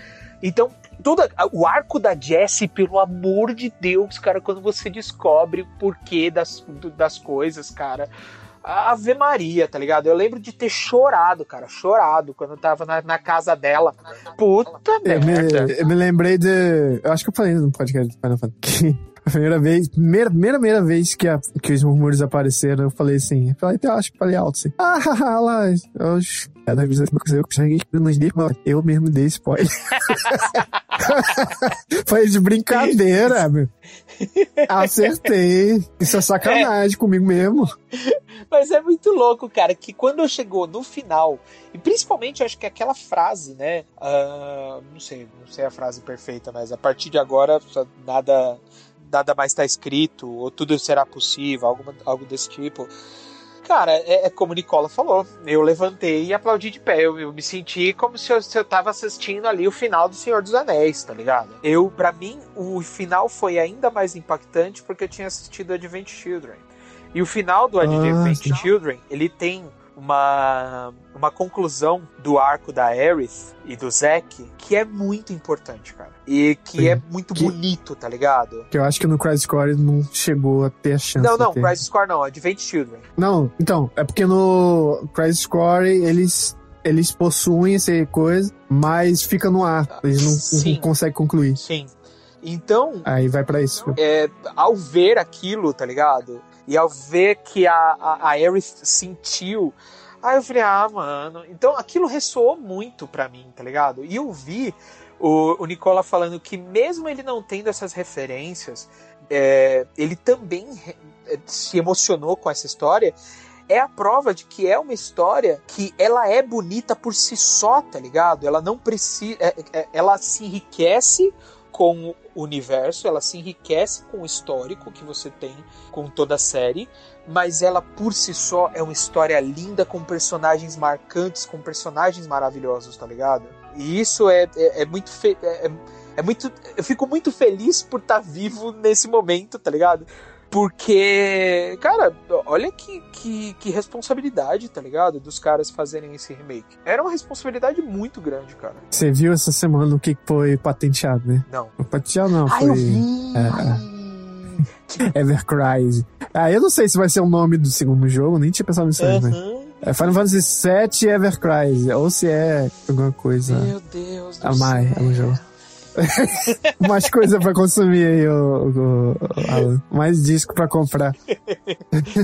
Então, toda, o arco da Jessie, pelo amor de Deus, cara, quando você descobre o porquê das, das coisas, cara. Ave Maria, tá ligado? Eu lembro de ter chorado, cara, chorado quando eu tava na, na casa dela. Puta
Eu
merda.
me, eu me lembrei de. Eu acho que eu falei no podcast do Final Fantasy. A primeira vez, primeira, primeira, primeira vez que, a- que os murmúrios apareceram, eu falei assim. Eu falei, eu acho que falei alto assim. Ah, lá. Cada vez que eu nos eu mesmo dei spoiler. Foi de brincadeira, meu. Acertei. Isso é sacanagem comigo mesmo.
Mas é muito louco, cara, que quando chegou no final, e principalmente acho que aquela frase, né? ah, não sei, não sei a frase perfeita, mas a partir de agora nada, nada mais está escrito, ou tudo será possível, algo, algo desse tipo. Cara, é, é como o Nicola falou. Eu levantei e aplaudi de pé. Eu, eu me senti como se eu, se eu tava assistindo ali o final do Senhor dos Anéis, tá ligado? Eu, para mim, o final foi ainda mais impactante porque eu tinha assistido Advent Children. E o final do Advent
sim.
Children, ele tem uma, uma conclusão do arco da Aerith e do Zack que é muito importante, cara. E que
Sim.
é muito
Que-
bonito, tá ligado?
Que eu acho que no Crisis Core não chegou a ter a chance.
Não, não. Crisis Core não, Advent Children.
Não, então, é porque no Crisis Core eles, eles possuem essa coisa, mas fica no ar. Eles não, não conseguem concluir.
Sim. Então,
Aí vai pra isso.
é, ao ver aquilo, tá ligado? E ao ver que a, a, a Aerith sentiu. Aí eu falei, ah, mano. Então aquilo ressoou muito pra mim, tá ligado? E eu vi o, o Nicola falando que, mesmo ele não tendo essas referências, é, ele também é, se emocionou com essa história. É a prova de que é uma história que ela é bonita por si só, tá ligado? Ela não precisa. é- é- ela se enriquece com universo, ela se enriquece com o histórico que você tem com toda a série, mas ela por si só é uma história linda com personagens marcantes, com personagens maravilhosos, tá ligado? E isso é, é, é muito fe- é, é- é muito eu fico muito feliz por estar vivo nesse momento, tá ligado? Porque, cara, olha que, que, que responsabilidade, tá ligado? Dos caras fazerem esse remake. Era uma responsabilidade muito grande, cara.
Você viu essa semana o que foi patenteado, né?
Não.
Não, patenteado não,
Ah,
foi
eu vi!
Evercrise. Ah, eu não sei se vai ser o nome do segundo jogo, nem tinha pensado nisso aí, né? É Final Fantasy VII Evercrise, ou se é alguma coisa
Meu Deus do
a mais
céu.
no jogo. Mais coisa pra consumir aí, o, o- o Alan. Mais disco pra comprar.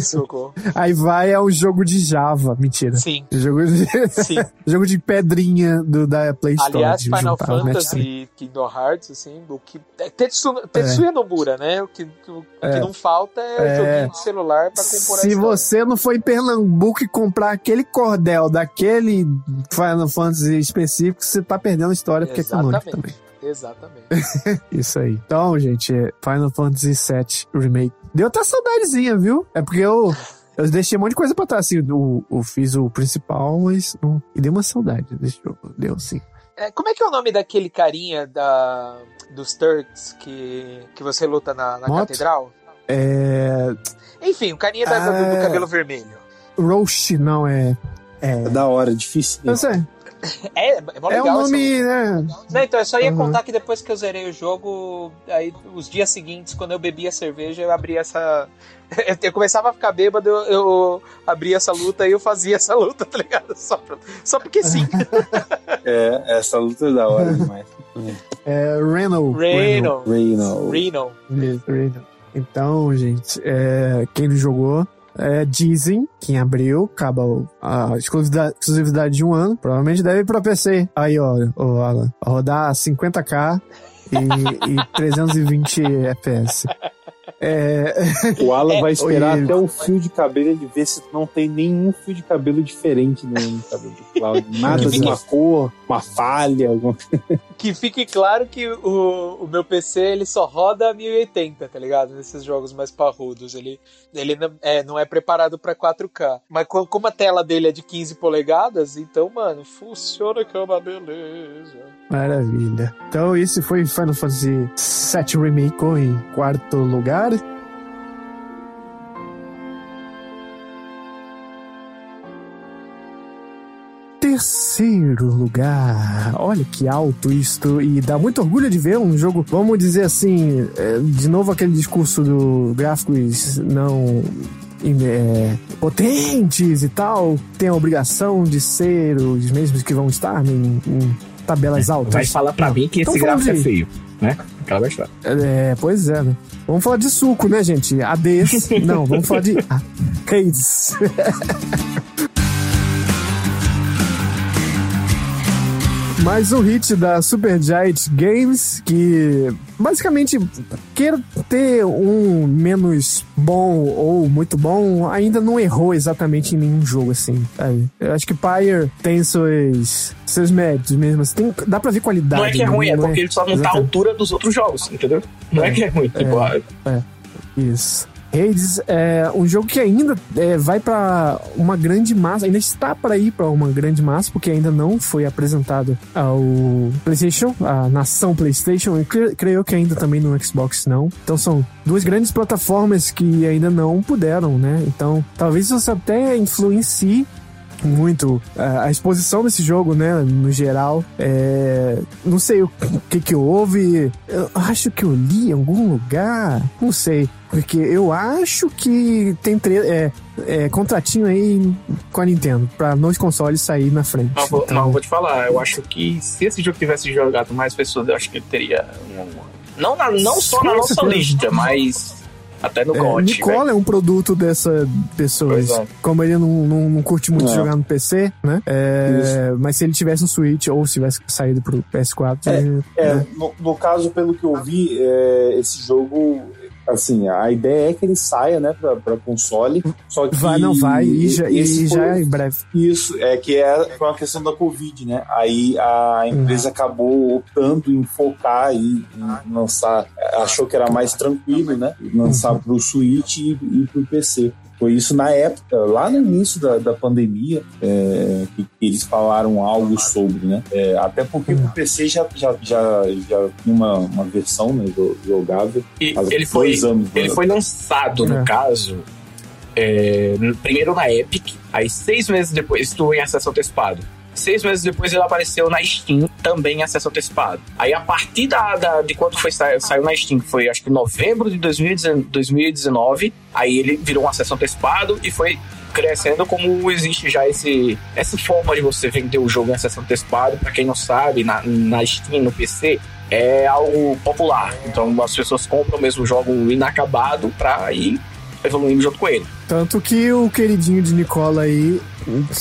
Socorro.
Aí vai é o jogo de Java. Mentira.
Sim.
Jogo de,
Sim.
jogo de pedrinha do, da Play Store.
Aliás, Final
juntar
Fantasy e Kingdom Hearts, assim, o que. é Tetsu, Tetsuya Nomura, né? O que, o,
É.
que não falta é,
É.
joguinho de celular pra compor
Se você não for em Pernambuco e comprar aquele cordel daquele Final Fantasy específico, você tá perdendo a história, porque é canônico também.
Exatamente.
Isso aí. Então, gente, é Final Fantasy VII Remake. Deu até saudadezinha, viu? É porque eu, eu deixei um monte de coisa pra trás. Assim, eu, eu fiz o principal, mas não. E deu uma saudade. Deixou, deu sim.
É, como é que é o nome daquele carinha da, dos Turks que, que você luta na, na catedral?
É.
Enfim, o carinha da- do, do
Ah.
cabelo vermelho.
Roche, não, é. É,
da hora, difícil.
Eu sei.
É, é mó
É
legal
o
essa
nome, né?
Não, então eu só ia
Uhum.
contar que depois que eu zerei o jogo, aí os dias seguintes, quando eu bebia cerveja, eu abria essa. Eu, eu começava a ficar bêbado, eu, eu abria essa luta e eu fazia essa luta, tá ligado? Só, pra- só porque sim.
É, essa luta é da hora demais.
É Reno.
Reno.
Reno.
Reno.
Então, gente, é, quem não jogou, é, dizem que em abril acaba a exclusividade, exclusividade de um ano. Provavelmente deve ir pra PC. Aí, ó, ó Alan, rodar 50k e, e 320 FPS. É,
O Alan
É,
vai esperar
Oi.
até o fio de cabelo ele ver se não tem nenhum fio de cabelo diferente no no cabelo do Cláudio. Nada de uma cor, uma falha, alguma
Que fique claro que o, o meu PC ele só roda 1080, tá ligado? Nesses jogos mais parrudos. Ele, ele não, é, não é preparado pra 4K. Mas co- como a tela dele é de 15 polegadas, então, mano, funciona que é uma beleza.
Maravilha. Então, esse foi Final Fantasy VII Remake em quarto lugar. Terceiro lugar. Olha que alto isto. E dá muito orgulho de ver um jogo, vamos dizer assim, é, de novo aquele discurso do gráficos não é, potentes e tal, tem a obrigação de ser os mesmos que vão estar em, em tabelas altas.
Vai falar pra
Não.
mim que
Então
esse gráfico é
de-
feio, né? Aquela vai chorar.
É, pois é, né? Vamos falar de suco, né, gente? ADs. Não, vamos falar de Hades. Mais um hit da Supergiant Games que basicamente queira ter um menos bom ou muito bom, ainda não errou exatamente em nenhum jogo assim. sabe? Eu acho que Pyre tem seus seus méritos mesmo. assim. Tem, dá pra ver qualidade.
Não é que é
né?
ruim, é porque ele só não tá à
exatamente.
altura dos outros jogos, entendeu? Não é que é ruim. Tipo, ah,
É, isso. Hades é um jogo que ainda é, vai pra uma grande massa, ainda está para ir pra uma grande massa, porque ainda não foi apresentado ao PlayStation, a nação PlayStation, e cre- creio que ainda também no Xbox não. Então são duas grandes plataformas que ainda não puderam, né? Então talvez isso até influencie muito é, a exposição desse jogo, né, no geral. É, não sei o que que houve. Eu acho que eu li em algum lugar. Não sei. Porque eu acho que tem tre- é, é, contratinho aí com a Nintendo pra nos consoles sair na frente.
Mas vou,
Então,
mas eu vou te falar, eu acho que se esse jogo tivesse jogado mais pessoas, eu acho que ele teria. um- não, na- não só na nossa lista, mas até no
é,
GOT.
Nicola é um produto dessa pessoas.
É.
Como ele não, não, não curte muito
É.
jogar no PC, né? É, mas se ele tivesse no Switch ou se tivesse saído pro PS4, ele-
É,
né?
no, no caso, pelo que eu vi, é, esse jogo, assim, a ideia é que ele saia, né, pra, pra console. Só que
vai, não vai, e já, e já
foi-
é em breve.
Isso, é que é, foi uma questão da Covid, né? Aí a empresa acabou optando em focar e em lançar, achou que era mais tranquilo, né? Lançar pro Switch e, e pro PC. Foi isso na época, lá no início da, da pandemia, é, que, que eles falaram algo sobre, né? É, até porque o PC já, já, já, já tinha uma, uma versão né, jo- jogável.
E
há
ele foi,
anos,
ele
né?
foi lançado, no
É.
caso, é, primeiro na Epic, aí seis meses depois tu em acesso antecipado. Seis meses depois ele apareceu na Steam, também em acesso antecipado. Aí a partir da, da- de quando foi, sa- saiu na Steam, foi acho que novembro de 2019, 2019, aí ele virou um acesso antecipado e foi crescendo como existe já esse, essa forma de você vender o jogo em acesso antecipado. Pra quem não sabe, na, na Steam, no PC, é algo popular. Então as pessoas compram o mesmo jogo inacabado pra ir evoluindo junto com ele.
Tanto que o queridinho de Nicola aí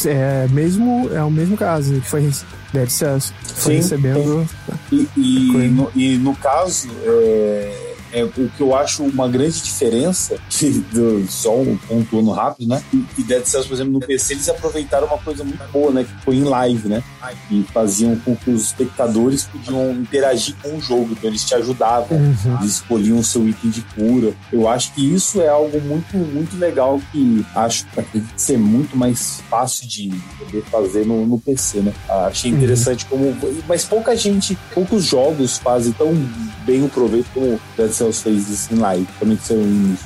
é, mesmo, é o mesmo caso, que foi Dead Cells. Foi
Sim,
recebendo.
E, e, no, e no caso, é, é o que eu acho uma grande diferença, do, só um pontuando rápido, né? E, Dead Cells, por exemplo, no PC, eles aproveitaram uma coisa muito boa, né? Que foi em live, né? E faziam com que os espectadores podiam interagir com o jogo, então eles te ajudavam.
Uhum.
Eles escolhiam o seu item de cura. Eu acho que isso é algo muito, muito legal que acho que ser muito mais fácil de poder fazer no, no PC, né? Ah, Achei interessante como. Mas pouca gente, poucos jogos fazem tão bem o proveito como Dead Fez isso em live. Também que saiu em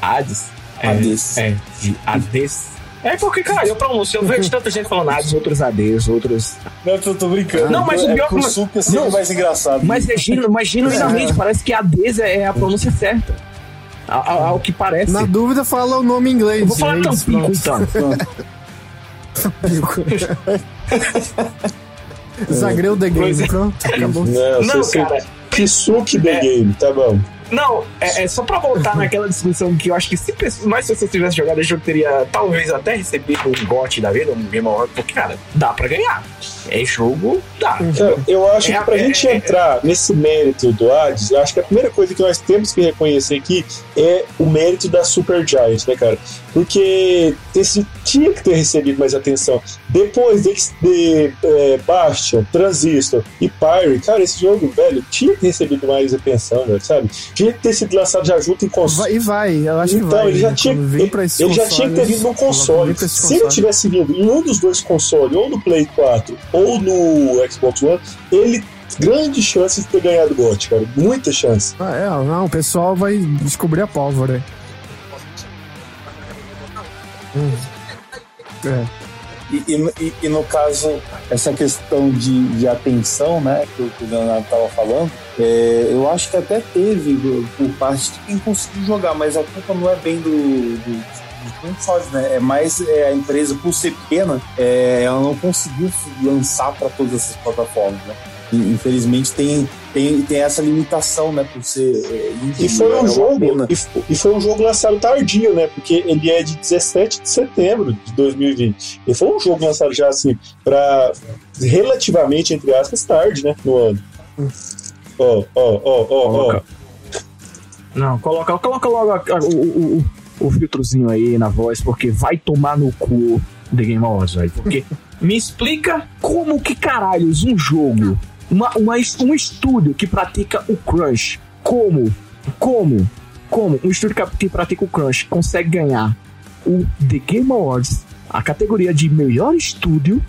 Hades.
Hades.
É, de Hades. É porque, cara, eu pronuncio, eu vejo tanta gente falando Hades, outros Hades, outros.
Não, eu tô brincando.
Não, mas o
é
pior
que o suco é sempre
não,
mais engraçado.
Mas é, genu- mas genuinamente, parece que Hades é, é a pronúncia certa. Ao, ao- que parece.
Na dúvida, fala o nome em inglês.
Eu vou falar Tampico, então.
Zagreu The Game,
é.
pronto, acabou.
Não,
Não, cara.
Kisuke The Game, tá bom.
Não, é, é só pra voltar naquela discussão que eu acho que se mais pessoas tivessem jogado esse jogo, teria talvez até recebido um GOT da vida, um Game Award, porque, cara, dá pra ganhar. É jogo, dá.
Cara, eu acho
É,
que pra
é,
gente
é,
entrar nesse mérito do Hades, eu acho que a primeira coisa que nós temos que reconhecer aqui é o mérito da Super Giant, né, cara? Porque esse tinha que ter recebido mais atenção. Depois de, de é, Bastion, Transistor e Pyre, cara, esse jogo, velho, tinha que ter recebido mais atenção, velho, sabe? Tinha que ter sido lançado já junto em console.
Vai, e vai, eu acho que
Então,
vai.
ele já
né?
tinha,
esses
ele já tinha que ter vindo no console. Se ele tivesse vindo em um dos dois consoles, ou no Play 4 ou no Xbox One, ele grande chance de ter ganhado o GOT, cara. Muita chance.
Ah, é, não, o pessoal vai descobrir a pólvora. Hum. É.
E, e no- e- e no caso, essa questão de, de atenção, né, que, o- que o Leonardo estava falando, é, eu acho que até teve por parte de quem conseguiu jogar, mas a culpa não é bem do, do, consoles, né? É mais é, a empresa, por ser pequena, é, ela não conseguiu lançar para todas essas plataformas, né? E, infelizmente tem, tem, tem essa limitação, né, por ser é, indie,
E foi
é
um
uma
jogo, e, e foi um jogo lançado tardio, né? Porque ele é de 17 de setembro de 2020. E foi um jogo lançado já assim, pra relativamente, entre aspas, tarde, né? No ano. Ó, ó, ó, ó, ó.
Não, coloca, coloca logo a- a- o, o, o, filtrozinho aí na voz, porque vai tomar no cu The Game Awards, velho. Porque me explica como que caralhos um jogo, uma, uma, um estúdio que pratica o crunch, como, como, como um estúdio que pratica o crunch consegue ganhar o The Game Awards, a categoria de melhor estúdio,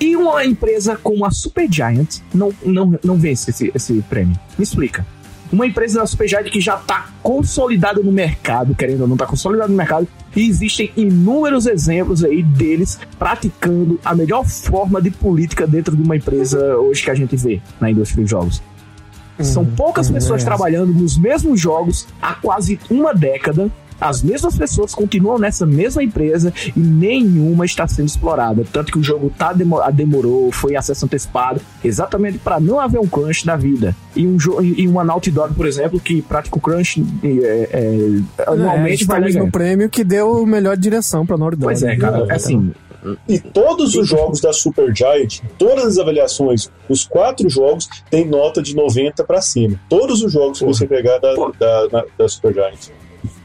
e uma empresa como a Supergiant não, não, não vence esse, esse prêmio. Me explica. Uma empresa da Supergiant que já está consolidada no mercado, querendo ou não, está consolidada no mercado, e existem inúmeros exemplos aí deles praticando a melhor forma de política dentro de uma empresa hoje que a gente vê na indústria dos jogos. São poucas
uhum,
pessoas
é.
trabalhando nos mesmos jogos há quase uma década. As mesmas pessoas continuam nessa mesma empresa e nenhuma está sendo explorada. Tanto que o jogo tá demo- demorou, foi em acesso antecipado, exatamente para não haver um crunch da vida. E, um e uma Naughty Dog, por exemplo, que pratica o crunch é, é, anualmente vai
estamos
ganhar.
no prêmio que deu melhor direção pra Naughty Dog.
Pois é, cara. É assim,
E todos os jogos da Super Giant, todas as avaliações, os quatro jogos têm nota de 90 pra cima. Todos os jogos que você pegar da, da, da, da Super Giant.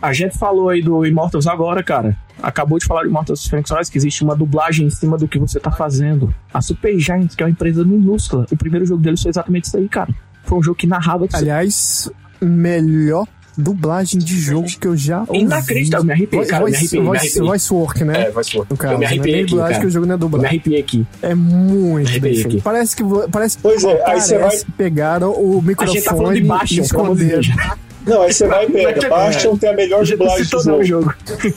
A gente falou aí do Immortals agora, cara. Acabou de falar de Immortals Phoenix que existe uma dublagem em cima do que você tá fazendo. A Super Giant, que é uma empresa minúscula, o primeiro jogo deles foi exatamente isso aí, cara. Foi um jogo que narrava...
Aliás, melhor dublagem de jogo que eu já ouvi.
Inacreditável, me arrepiei, cara, me
voice,
arrepiei, me
voice,
arrepiei.
voice work, né?
É, vai se for.
No caso,
Eu me
não é
arrepiei
nem
aqui,
dublagem
cara.
que o jogo não é
Eu me
dublado.
arrepiei aqui.
É muito
Arrepiei
bem
aqui.
Parece que, parece
Pois é, aí você vai-
que pegaram o
A gente tá falando
microfone
de Bastion,
e esconderam.
Não, aí você vai e pega. Bastion tem a melhor dublagem do jogo.
jogo.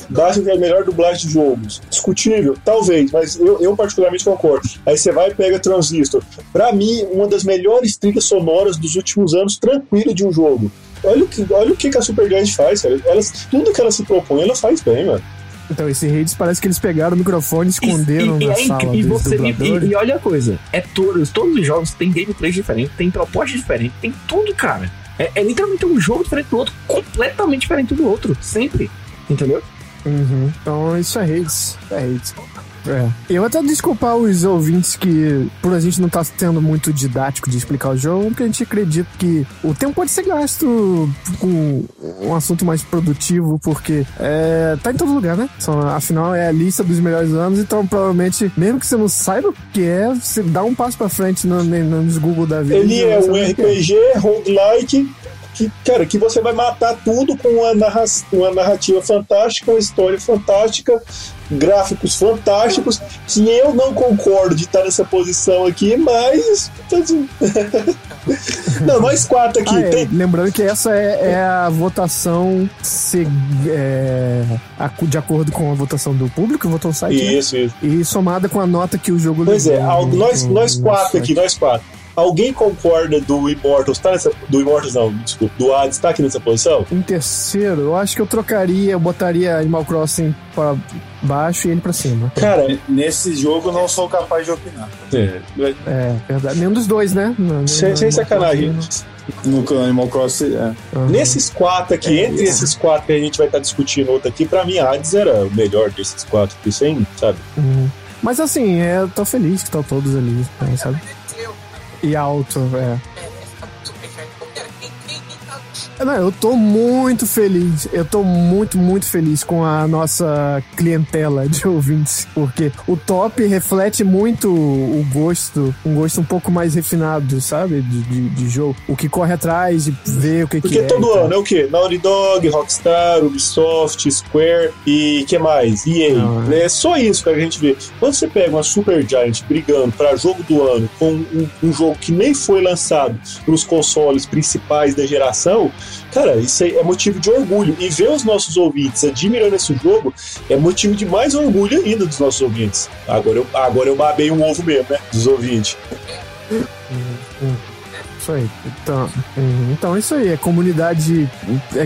Bastion tem a melhor dublagem de jogos. Discutível, talvez, mas eu, eu particularmente concordo. Aí você vai e pega Transistor. Pra mim, uma das melhores trilhas sonoras dos últimos anos, tranquilo de um jogo. Olha o que, olha o que a Supergiant faz, cara. Elas, tudo que ela se propõe, ela faz bem, mano.
Então, esse Hades parece que eles pegaram o microfone e esconderam
e, e
na
é
sala
incrível. E, você, e, e- e olha a coisa: é todos, todos os jogos têm gameplays diferentes, tem proposta diferente, tem tudo, cara. É, é literalmente um jogo diferente do outro, completamente diferente do outro, sempre. Entendeu?
Uhum. Então, isso é Hades. É Hades. É. Eu até desculpar os ouvintes que, por a gente não estar sendo muito didático de explicar o jogo, porque a gente acredita que o tempo pode ser gasto com um assunto mais produtivo, porque é, tá em todo lugar, né? Afinal, é a lista dos melhores anos, então provavelmente, mesmo que você não saiba o que é, você dá um passo pra frente no, no- nos Google da vida.
Ele é um
é.
RPG roguelike que, cara, que você vai matar tudo com uma, narra uma narrativa fantástica, uma história fantástica, gráficos fantásticos, que eu não concordo de estar nessa posição aqui, mas. não, nós quatro aqui.
Ah, é,
tem-
Lembrando que essa é, é a votação se- é, de acordo com a votação do público, votou no site. né?
Isso, isso.
E somada com a nota que o jogo
Pois é,
levou no-
nós, nós quatro aqui, nós quatro. Alguém concorda do Immortals? Tá nessa. Do Immortals não, desculpa. Do Hades tá aqui nessa posição?
Em terceiro, eu acho que eu trocaria, eu botaria Animal Crossing pra baixo e ele pra cima.
Cara,
Nesse jogo eu não sou capaz de opinar.
é,
É, verdade. Nenhum dos dois, né? Não,
sem, sem
Animal
sacanagem.
No Animal Crossing, é.
Aham.
Nesses quatro aqui,
É,
entre
é.
esses quatro que a gente vai estar discutindo outro aqui, pra mim, Hades era o melhor desses quatro aqui, sem, sabe?
Uhum. Mas assim, é, eu tô feliz que estão todos ali, né, sabe? E alto, é. Não, eu tô muito feliz. Eu tô muito, muito feliz com a nossa clientela de ouvintes. Porque o top reflete muito o gosto, um gosto um pouco mais refinado, sabe? De, de, de jogo. O que corre atrás de ver o que,
Porque
que é.
todo
e tal.
ano é o quê? Naughty Dog, Rockstar, Ubisoft, Square e que mais? EA.
Não,
É só isso que a gente vê. Quando você pega uma Super Giant brigando pra jogo do ano com um, um jogo que nem foi lançado nos consoles principais da geração, cara, isso é motivo de orgulho. E ver os nossos ouvintes admirando esse jogo é motivo de mais orgulho ainda dos nossos ouvintes. Agora eu, agora eu babei um ovo mesmo, né? Dos ouvintes.
Isso aí. Então, uhum. então isso aí. É comunidade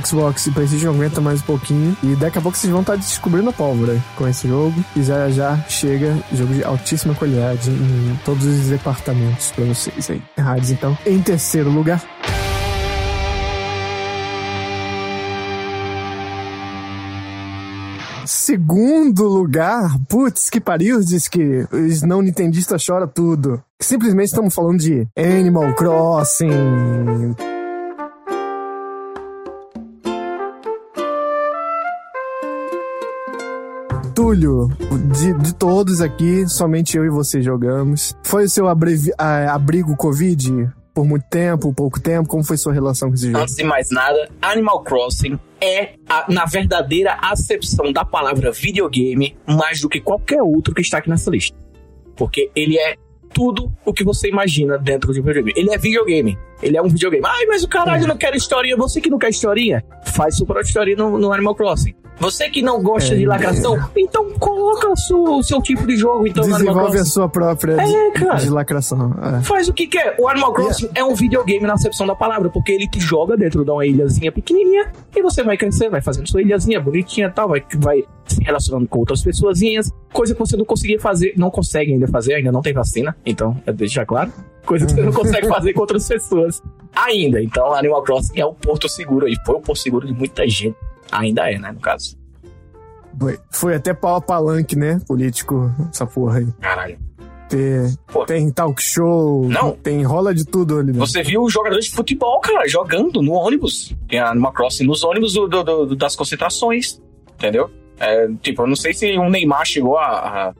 Xbox e PlayStation aguenta mais um pouquinho. E daqui a pouco vocês vão estar descobrindo a pólvora com esse jogo. E já já chega jogo de altíssima qualidade em todos os departamentos pra vocês aí. Hades, então. Em terceiro lugar. Segundo lugar, putz, que pariu, diz que os não nintendistas choram tudo. Simplesmente estamos falando de Animal Crossing. Túlio, de, de todos aqui, somente eu e você jogamos. Foi o seu abrevi- a- abrigo Covid por muito tempo, pouco tempo? Como foi sua relação com esse jogo?
Antes de mais nada, Animal Crossing é, a- na verdadeira acepção da palavra videogame, mais do que qualquer outro que está aqui nessa lista. Porque ele é tudo o que você imagina dentro de um videogame. Ele é videogame. Ele é um videogame. Ai, mas o caralho não quer historinha. Você que não quer historinha, faz sua própria historinha no, no Animal Crossing. Você que não gosta
É.
de lacração, então coloca o seu, o seu tipo de jogo então,
Desenvolve a sua própria
É,
de,
cara.
de lacração. É.
Faz o que quer. O Animal Crossing é um videogame na acepção da palavra, porque ele te joga dentro de uma ilhazinha pequenininha e você vai crescendo, vai fazendo sua ilhazinha bonitinha e tal, vai, vai se relacionando com outras pessoazinhas, coisa que você não conseguia fazer, não consegue ainda fazer, ainda não tem vacina, então, é deixar claro. Coisa que você não consegue fazer com outras pessoas ainda. Então, Animal Crossing é o porto seguro aí, foi o porto seguro de muita gente. Ainda é, né, no caso.
Foi, foi até pau a palanque, né? Político, essa porra aí.
Caralho.
Tem,
Pô.
tem talk show,
Não.
tem rola de tudo ali.
Você viu jogadores de futebol, cara, jogando no ônibus. Tem a Animal Crossing nos ônibus do- do- do- das concentrações. Entendeu? É, tipo, eu não sei se o Neymar chegou a, a,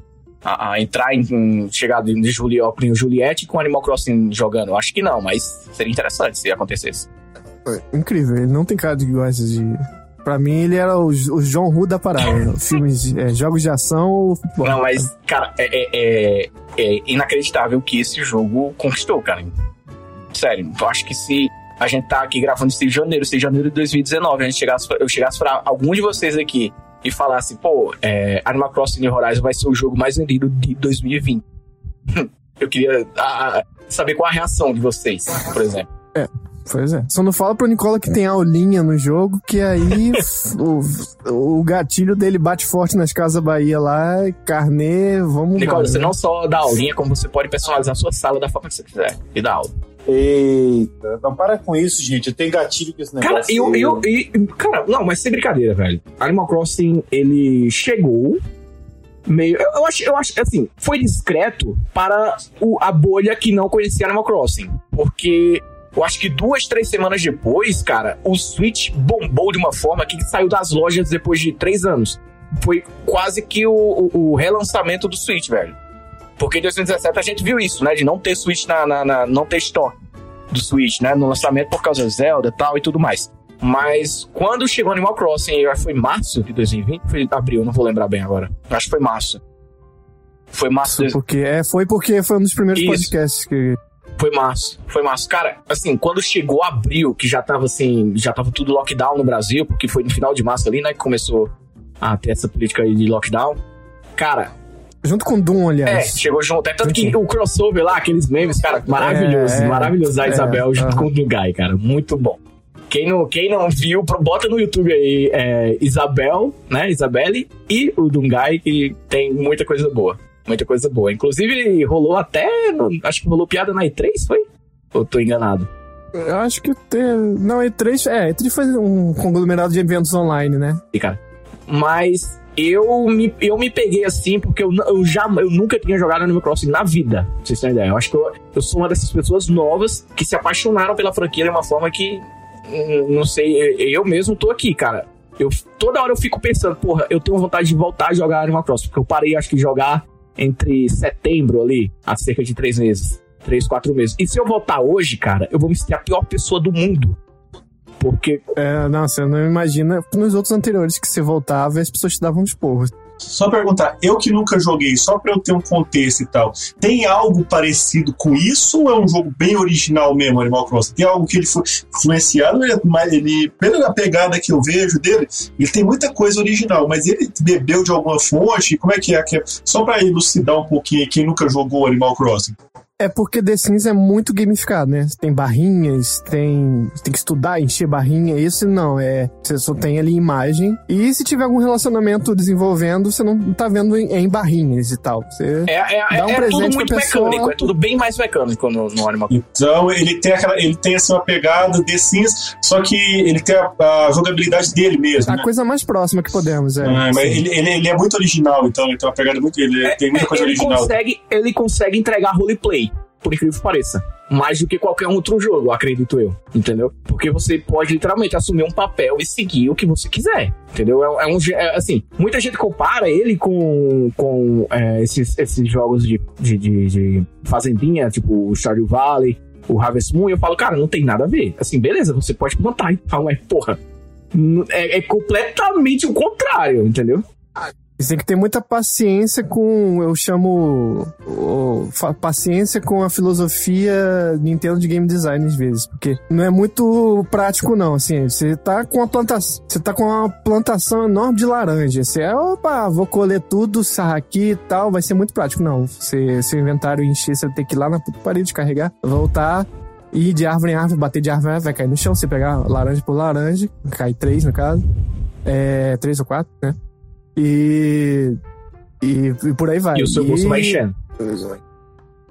a entrar em, em chegar de, de em Juliette com Animal Crossing jogando. Acho que não, mas seria interessante se acontecesse.
Incrível, ele não tem cara de gosta de. Pra mim, ele era o, o John Woo da parada. né? Filmes, é, jogos de ação ou futebol.
Não, mas, cara, é, é- é- é inacreditável o que esse jogo conquistou, cara. Sério, eu acho que se a gente tá aqui gravando isso em janeiro, se em janeiro de 2019, a gente chegasse, eu chegasse pra algum de vocês aqui e falasse, pô, é, Animal Crossing New Horizons vai ser o jogo mais vendido de 2020. eu queria ah, saber qual a reação de vocês, por exemplo.
Pois é. Só não fala pro Nicola que tem aulinha no jogo, que aí o, o gatilho dele bate forte nas Casas Bahia lá, carnê, vamos
Nicola,
embora,
você
né?
não só dá aulinha, como você pode personalizar a sua sala da forma que você quiser e dá aula.
Eita, não para com isso, gente. Eu tenho gatilho com esse
Cara,
negócio.
eu,
aí.
eu, e- cara, não, mas sem brincadeira, velho. Animal Crossing, ele chegou meio. Eu, eu acho, eu acho, assim, foi discreto para o, a bolha que não conhecia Animal Crossing. Porque eu acho que duas, três semanas depois, cara, o Switch bombou de uma forma que saiu das lojas depois de três anos. Foi quase que o, o, o relançamento do Switch, velho. Porque em 2017 a gente viu isso, né? De não ter Switch na. na, na- não ter store do Switch, né? No lançamento por causa da Zelda e tal e tudo mais. Mas quando chegou Animal Crossing, eu acho que foi março de 2020, foi abril, não vou lembrar bem agora. Acho que foi março. Foi março. de-
Porque, é, foi porque foi um dos primeiros
Isso.
podcasts que.
Foi março. Foi março. Cara, assim, quando chegou abril, que já tava assim, já tava tudo lockdown no Brasil, porque foi no final de março ali, né, que começou a ter essa política aí de lockdown. Cara,
Junto com Doom,
é,
aliás.
chegou junto. É tanto que o crossover lá, aqueles memes, cara, maravilhoso.
É, é,
maravilhoso a
é,
Isabel junto com o Dugai, cara. Muito bom. Quem não, quem não viu, bota no YouTube aí é, Isabel, né? Isabelle e o Dungai, que tem muita coisa boa. Muita coisa boa. Inclusive, rolou até. no- acho que rolou piada na E3, foi? Ou tô enganado?
Eu acho que tem. Não, E3. É, E3 foi um conglomerado de eventos online, né?
E, cara. Mas eu me, eu me peguei assim porque eu, eu já eu nunca tinha jogado Animal Crossing na vida. Pra vocês terem ideia. Eu acho que eu, eu sou uma dessas pessoas novas que se apaixonaram pela franquia de uma forma que. hum, Não sei, eu mesmo tô aqui, cara. Eu, toda hora eu fico pensando, porra, eu tenho vontade de voltar a jogar Animal Crossing, porque eu parei, acho que, jogar entre setembro ali, há cerca de três meses. Três, quatro meses. E se eu voltar hoje, cara, eu vou me sentir a pior pessoa do mundo. Porque
É, você não imagina nos outros anteriores que você voltava as pessoas te davam uns porros.
Só perguntar, eu que nunca joguei, só pra eu ter um contexto e tal, tem algo parecido com isso ou é um jogo bem original mesmo, Animal Crossing? Tem algo que ele foi influenciado, ele, mas ele pela pegada que eu vejo dele, ele tem muita coisa original, mas ele bebeu de alguma fonte? Como é que é? É- Só pra elucidar um pouquinho quem nunca jogou Animal Crossing.
É porque The Sims é muito gamificado, né? Tem barrinhas, tem. Tem que estudar, encher barrinha. Esse não, é. Você só tem ali imagem. E se tiver algum relacionamento desenvolvendo, você não tá vendo em, em barrinhas e tal. Você
É, é,
dá um
é
presente
tudo muito
pessoa.
mecânico, é tudo bem mais mecânico no, no Animal Crossing.
Então ele tem aquela, ele tem assim uma pegada The Sims, só que ele tem a, a jogabilidade dele mesmo.
A
né?
coisa mais próxima que podemos, é.
Ah, mas ele, ele, ele é muito original, então ele tem uma pegada muito. Ele tem muita
É,
coisa
ele
original.
consegue, ele consegue entregar roleplay, por incrível que pareça. Mais do que qualquer outro jogo, acredito eu. Entendeu? Porque você pode literalmente assumir um papel e seguir o que você quiser. Entendeu? É, é um é, assim, muita gente compara ele com, com é, esses, esses jogos de, de, de, de fazendinha, tipo o Stardew Valley, o Harvest Moon, e eu falo, cara, não tem nada a ver. Assim, beleza, você pode plantar e tal, mas porra. É, é completamente o contrário, entendeu?
Você tem que ter muita paciência com, eu chamo, paciência com a filosofia Nintendo de game design às vezes, porque não é muito prático não, assim, você tá com uma plantação, você tá com uma plantação enorme de laranja, você é, opa, vou colher tudo, sarrar aqui e tal, vai ser muito prático, não, você, seu inventário encher, você vai ter que ir lá na parede carregar, voltar, ir de árvore em árvore, bater de árvore em árvore, vai cair no chão, você pegar laranja por laranja, cai três no caso, é, três ou quatro, né? E, e, e por aí vai.
E o seu bolso vai enchendo.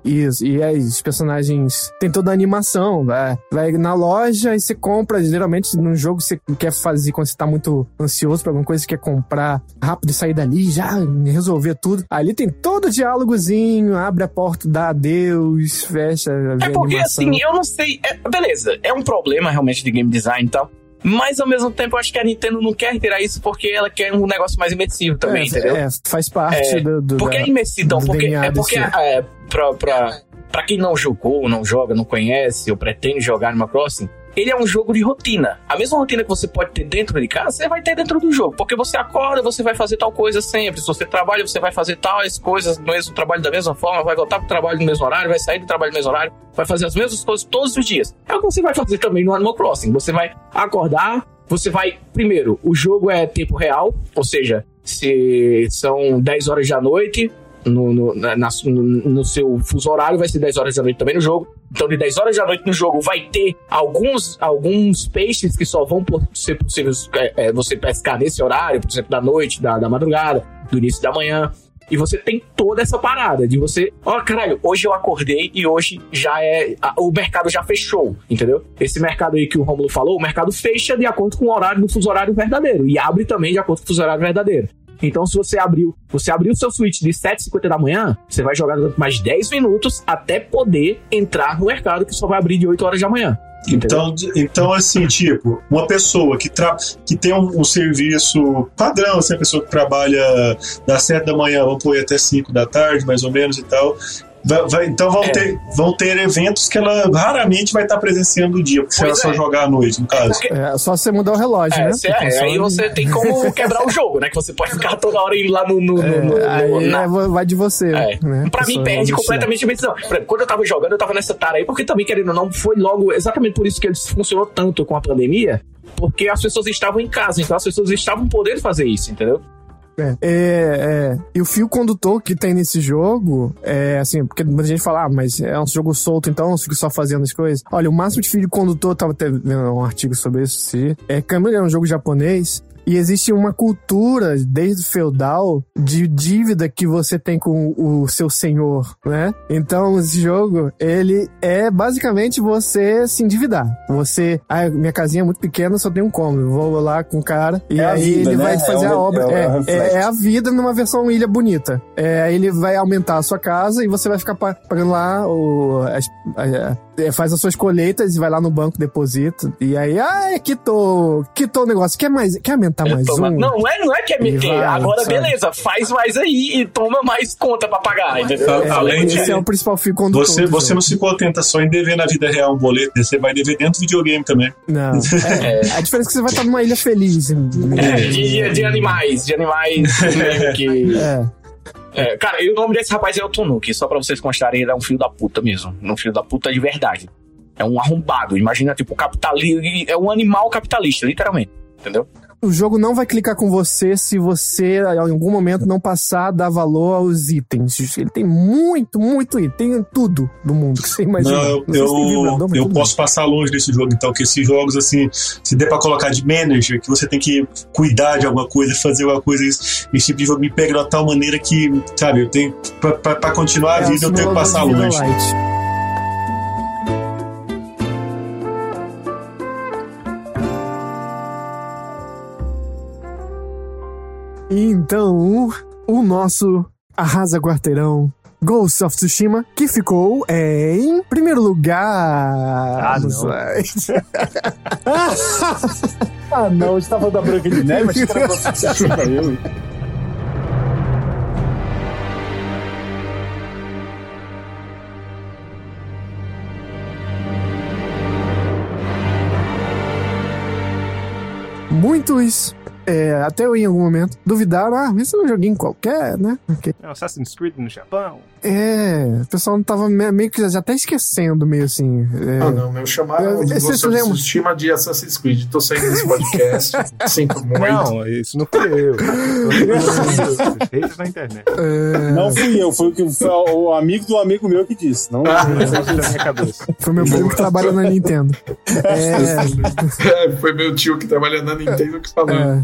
Isso, e aí os personagens tem toda a animação, vai, vai na loja e você compra, geralmente num jogo você quer fazer quando você tá muito ansioso pra alguma coisa, você quer comprar rápido e sair dali, já resolver tudo. Ali tem todo o diálogozinho, abre a porta, dá adeus, fecha,
É
a
porque,
animação.
assim, eu não sei. é- beleza, é um problema realmente de game design e tal. Mas ao mesmo tempo, eu acho que a Nintendo não quer tirar isso porque ela quer um negócio mais imersivo também,
é,
entendeu?
é, faz parte
É,
do, do
porque
da-
é imersivo, então, porque, é porque é, pra, pra, pra quem não jogou, não joga, não conhece ou pretende jogar Animal Crossing, ele é um jogo de rotina. A mesma rotina que você pode ter dentro de casa, você vai ter dentro do jogo. Porque você acorda, você vai fazer tal coisa sempre. Se você trabalha, você vai fazer tais coisas no mesmo trabalho da mesma forma, vai voltar pro trabalho no mesmo horário, vai sair do trabalho no mesmo horário, vai fazer as mesmas coisas todos os dias. É o que você vai fazer também no Animal Crossing. Você vai acordar, você vai. Primeiro, o jogo é tempo real, ou seja, se são 10 horas da noite, no, no, na- no, no seu fuso horário, vai ser 10 horas da noite também no jogo. Então, de 10 horas da noite no jogo, vai ter alguns, alguns peixes que só vão ser possíveis é, é, você pescar nesse horário, por exemplo, da noite, da, da madrugada, do início da manhã. E você tem toda essa parada de você, ó, caralho, hoje eu acordei e hoje já é. a- o mercado já fechou, entendeu? Esse mercado aí que o Romulo falou, o mercado fecha de acordo com o horário do fuso horário verdadeiro. E abre também de acordo com o fuso horário verdadeiro. Então, se você abriu, você abriu o seu Switch de 7h50 da manhã, você vai jogar durante mais 10 minutos até poder entrar no mercado que só vai abrir de 8 horas da manhã.
Então, então, assim, tipo, uma pessoa que, tra que tem um, um serviço padrão, assim, a pessoa que trabalha das 7 da manhã, vamos pôr até 5 da tarde, mais ou menos e tal. Vai, vai- então vão,
É.
ter, vão ter eventos que ela raramente vai estar presenciando o dia, porque se ela
Pois
só
é.
jogar à noite, no caso.
É só você mudar o relógio,
É,
né?
cê- é, aí
console.
você tem como quebrar o jogo, né? Que você pode ficar toda hora indo lá no. no, no- no-
É, aí
na-
é, vai de você.
É.
Né?
Pra mim, perde completamente a decisão. Por exemplo, quando eu tava jogando, eu tava nessa tara aí, porque também, querendo ou não, foi logo exatamente por isso que ele funcionou tanto com a pandemia, porque as pessoas estavam em casa, então as pessoas estavam podendo fazer isso, entendeu?
É, é, é. E o fio condutor que tem nesse jogo é assim, porque muita gente fala, ah, mas é um jogo solto, então só fazendo as coisas. Olha, o máximo de fio condutor, tava até vendo um artigo sobre isso, se é Kamui é um jogo japonês. E existe uma cultura, desde o feudal, de dívida que você tem com o seu senhor, né? Então, esse jogo, ele é basicamente você se endividar. Você, ah, minha casinha é muito pequena, só tem um cômodo. Vou lá com o cara e
É
aí
vida,
ele
né?
vai fazer
É
a obra.
é
É,
é
é, é a vida numa versão ilha bonita. É, ele vai aumentar a sua casa e você vai ficar pa- pagando lá o, as- a- faz as suas colheitas e vai lá no banco, deposita. E aí, ah, quitou, quitou o negócio. Quer mais, quer aumentar mais
Toma-
um?
Não, não é, não é que é meter.
vai,
Agora,
sabe?
beleza, faz mais aí e toma mais conta pra pagar?
É, além de-
Esse é o principal fio condutor.
Você, você
jogo.
não se contenta só em dever na vida real um boleto, né? você vai dever dentro do videogame também.
Não. É, A diferença é que você vai estar numa ilha feliz.
É, de, de animais, de animais meio que.
É.
É, cara, e o nome desse rapaz é o Tunuki, só pra vocês constarem, ele é um filho da puta mesmo. Um filho da puta de verdade. É um arrombado. Imagina, tipo, capitalista. É um animal capitalista, literalmente. Entendeu?
O jogo não vai clicar com você se você, em algum momento, não passar a dar valor aos itens. Ele tem muito, muito item. Tem tudo do mundo que você imagina.
Não, eu,
tem
eu,
vibrador,
eu posso passar longe desse jogo, então, que esses jogos, assim, se der pra colocar de manager, que você tem que cuidar de alguma coisa, fazer alguma coisa, esse, esse tipo de jogo me pega de uma tal maneira que, sabe, eu tenho, pra, pra, pra continuar a
É,
vida, eu tenho que passar longe.
light. Então, o, nosso Arrasa Quarteirão Ghost of Tsushima, que ficou em primeiro lugar.
Ah, não.
Ah, não, você tava da Branca de Neve, achei que era eu.
Muitos, é, até eu em algum momento, duvidaram: ah, isso é um joguinho qualquer, né? Porque
É Assassin's Creed no Japão.
É, o pessoal não tava me- meio que já até esquecendo, meio assim. É,
Ah, não, meu chamaram
É,
of
lembra-
Tsushima de Assassin's Creed. Tô saindo desse podcast. Sinto muito.
Não, isso não fui eu. Haters na internet.
é,
Não fui eu, foi o, que, foi o amigo do amigo meu que disse. Não,
Isso da minha cabeça.
Foi meu primo que trabalha na Nintendo. É,
É, foi meu tio que trabalha na Nintendo que falou.
é.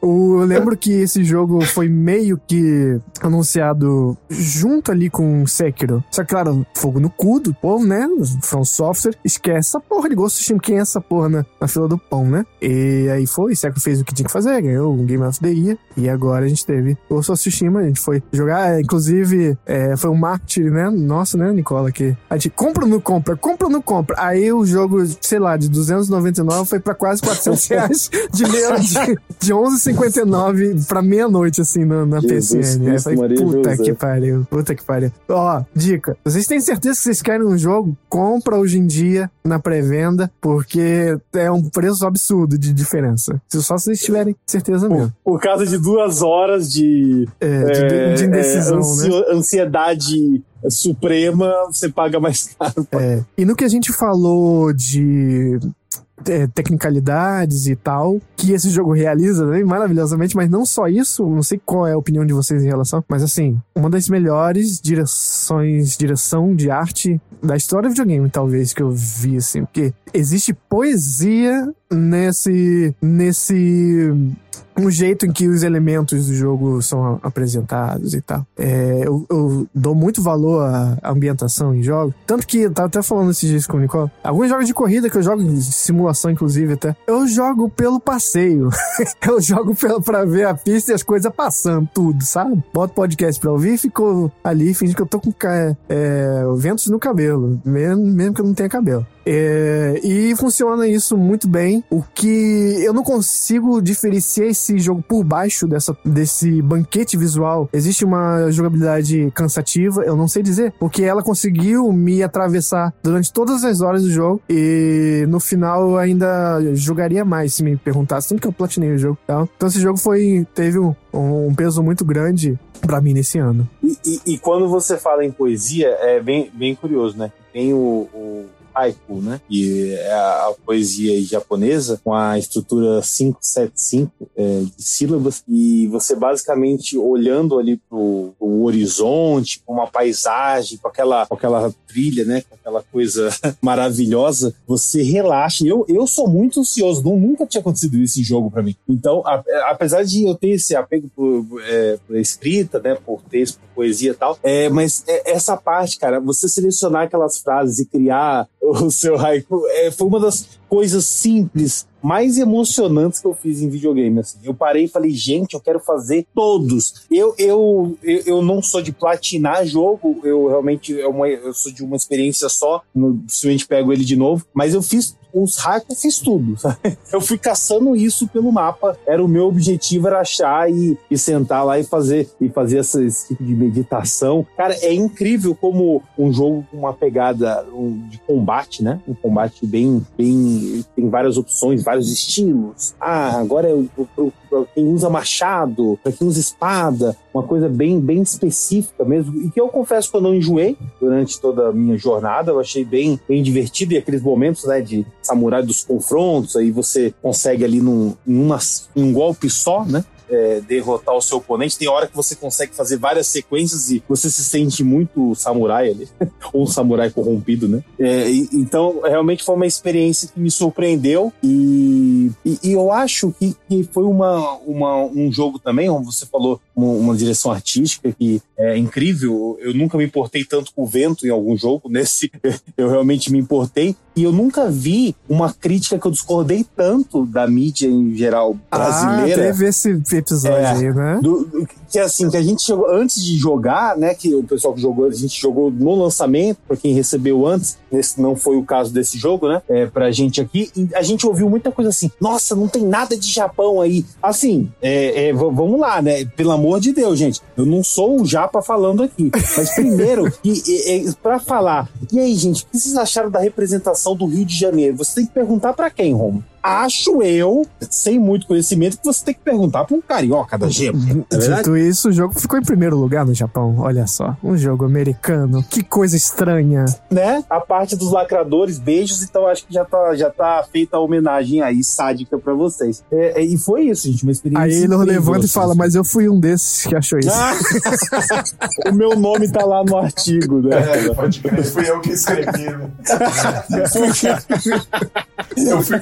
Eu lembro que esse jogo foi meio que anunciado junto ali com Sekiro. Só que, claro, fogo no cu do povo, né? From Software. Esquece essa porra de Ghost Steam. Quem é essa porra na, na fila do pão, né? E aí foi, Sekiro fez o que tinha que fazer, ganhou o Game of the Year. E agora a gente teve o Software a gente foi jogar. É, inclusive, é, foi um marketing, né? Nossa, né, Nicola? Que a gente compra ou não compra? Compra ou não compra? Aí o jogo, sei lá, de 299 foi pra quase 400 reais de, de, de 11 11h59 pra meia-noite, assim, na, na
Jesus
PCN.
Cristo,
puta
José.
que pariu, puta que pariu. Ó, dica. Vocês têm certeza que vocês querem um jogo? Compra hoje em dia na pré-venda, porque é um preço absurdo de diferença. Só se vocês tiverem certeza mesmo.
Por, por causa de duas horas de,
é, de, é, de
é,
indecisão,
é,
né?
ansiedade suprema, você paga mais caro.
É. E no que a gente falou de é, tecnicalidades e tal, que esse jogo realiza né, maravilhosamente, mas não só isso, não sei qual é a opinião de vocês em relação, mas assim, uma das melhores direções, direção de arte da história do videogame, talvez, que eu vi, assim, porque existe poesia nesse, nesse um jeito em que os elementos do jogo são apresentados e tal. É, eu, eu, dou muito valor à ambientação em jogos. Tanto que, eu tava até falando esses dias com o Nicole, alguns jogos de corrida que eu jogo, de simulação inclusive até, eu jogo pelo passeio. eu jogo pelo, pra ver a pista e as coisas passando, tudo, sabe? Boto podcast pra ouvir e fico ali fingindo que eu tô com é, ventos no cabelo, mesmo, mesmo que eu não tenha cabelo. É, e funciona isso muito bem. O que eu não consigo diferenciar esse jogo por baixo dessa, desse banquete visual. Existe uma jogabilidade cansativa, eu não sei dizer, porque ela conseguiu me atravessar durante todas as horas do jogo e no final eu ainda jogaria mais se me perguntasse, tanto que eu platinei o jogo. Tá? Então esse jogo foi teve um, um peso muito grande para mim nesse ano.
E, e, e, quando você fala em poesia, é bem, bem curioso, né? Tem o, o haiku, né? E é a, a poesia japonesa com a estrutura 575 é, de sílabas e você basicamente olhando ali pro, pro horizonte, com uma paisagem, com aquela, com aquela trilha, né? Com aquela coisa maravilhosa, você relaxa. Eu, eu sou muito ansioso, não, nunca tinha acontecido isso em jogo para mim. Então, a, apesar de eu ter esse apego por, é, por escrita, né? Por texto, por poesia e tal, é, mas é, essa parte, cara, você selecionar aquelas frases e criar o seu haiku. É, foi uma das coisas simples, mais emocionantes que eu fiz em videogame. Assim. Eu parei e falei, gente, eu quero fazer todos. Eu, eu, eu, eu não sou de platinar jogo, eu realmente é uma, eu sou de uma experiência só, no, dificilmente pego ele de novo, mas eu fiz os hackers fiz tudo. Sabe? Eu fui caçando isso pelo mapa. Era o meu objetivo era achar e, e sentar lá e fazer e fazer esse, esse, tipo de meditação. Cara, é incrível como um jogo com uma pegada um, de combate, né? Um combate bem, bem tem várias opções, vários estilos. Ah, agora é para quem usa machado, para quem usa espada, uma coisa bem, bem específica mesmo. E que eu confesso que eu não enjoei durante toda a minha jornada. Eu achei bem, bem divertido e aqueles momentos, né, de samurai dos confrontos, aí você consegue ali num, em um golpe só, né? É, derrotar o seu oponente. Tem hora que você consegue fazer várias sequências e você se sente muito samurai ali, ou samurai corrompido, né? É, e, então, realmente foi uma experiência que me surpreendeu e, e, e eu acho que, que foi uma, uma, um jogo também, como você falou, uma, uma, direção artística que é incrível. Eu nunca me importei tanto com o vento em algum jogo, nesse eu realmente me importei. E eu nunca vi uma crítica que eu discordei tanto da mídia em geral brasileira.
Ah, teve esse episódio é, aí, né?
Do, que assim, que a gente chegou antes de jogar, né? Que o pessoal que jogou, a gente jogou no lançamento, para quem recebeu antes, esse não foi o caso desse jogo, né? É, pra gente aqui, a gente ouviu muita coisa assim, nossa, não tem nada de Japão aí. Assim, é, é, vamos lá, né? Pelo amor de Deus, gente. Eu não sou o Japa falando aqui. Mas primeiro, e, e, para falar, e aí, gente, o que vocês acharam da representação do Rio de Janeiro? Você tem que perguntar para quem, Romo? Acho eu, sem muito conhecimento, que você tem que perguntar para um carioca da gema.
É Dito isso, o jogo ficou em primeiro lugar no Japão. Olha só, um jogo americano. Que coisa estranha.
Né? A parte dos lacradores, beijos, então acho que já tá, já tá feita a homenagem aí, sádica para vocês. É, é, e foi isso, gente, uma experiência.
Aí ele levanta e fala, mas eu fui um desses que achou isso. Ah,
o meu nome tá lá no artigo, né?
É, pode crer, fui eu que escrevi. Né? eu fui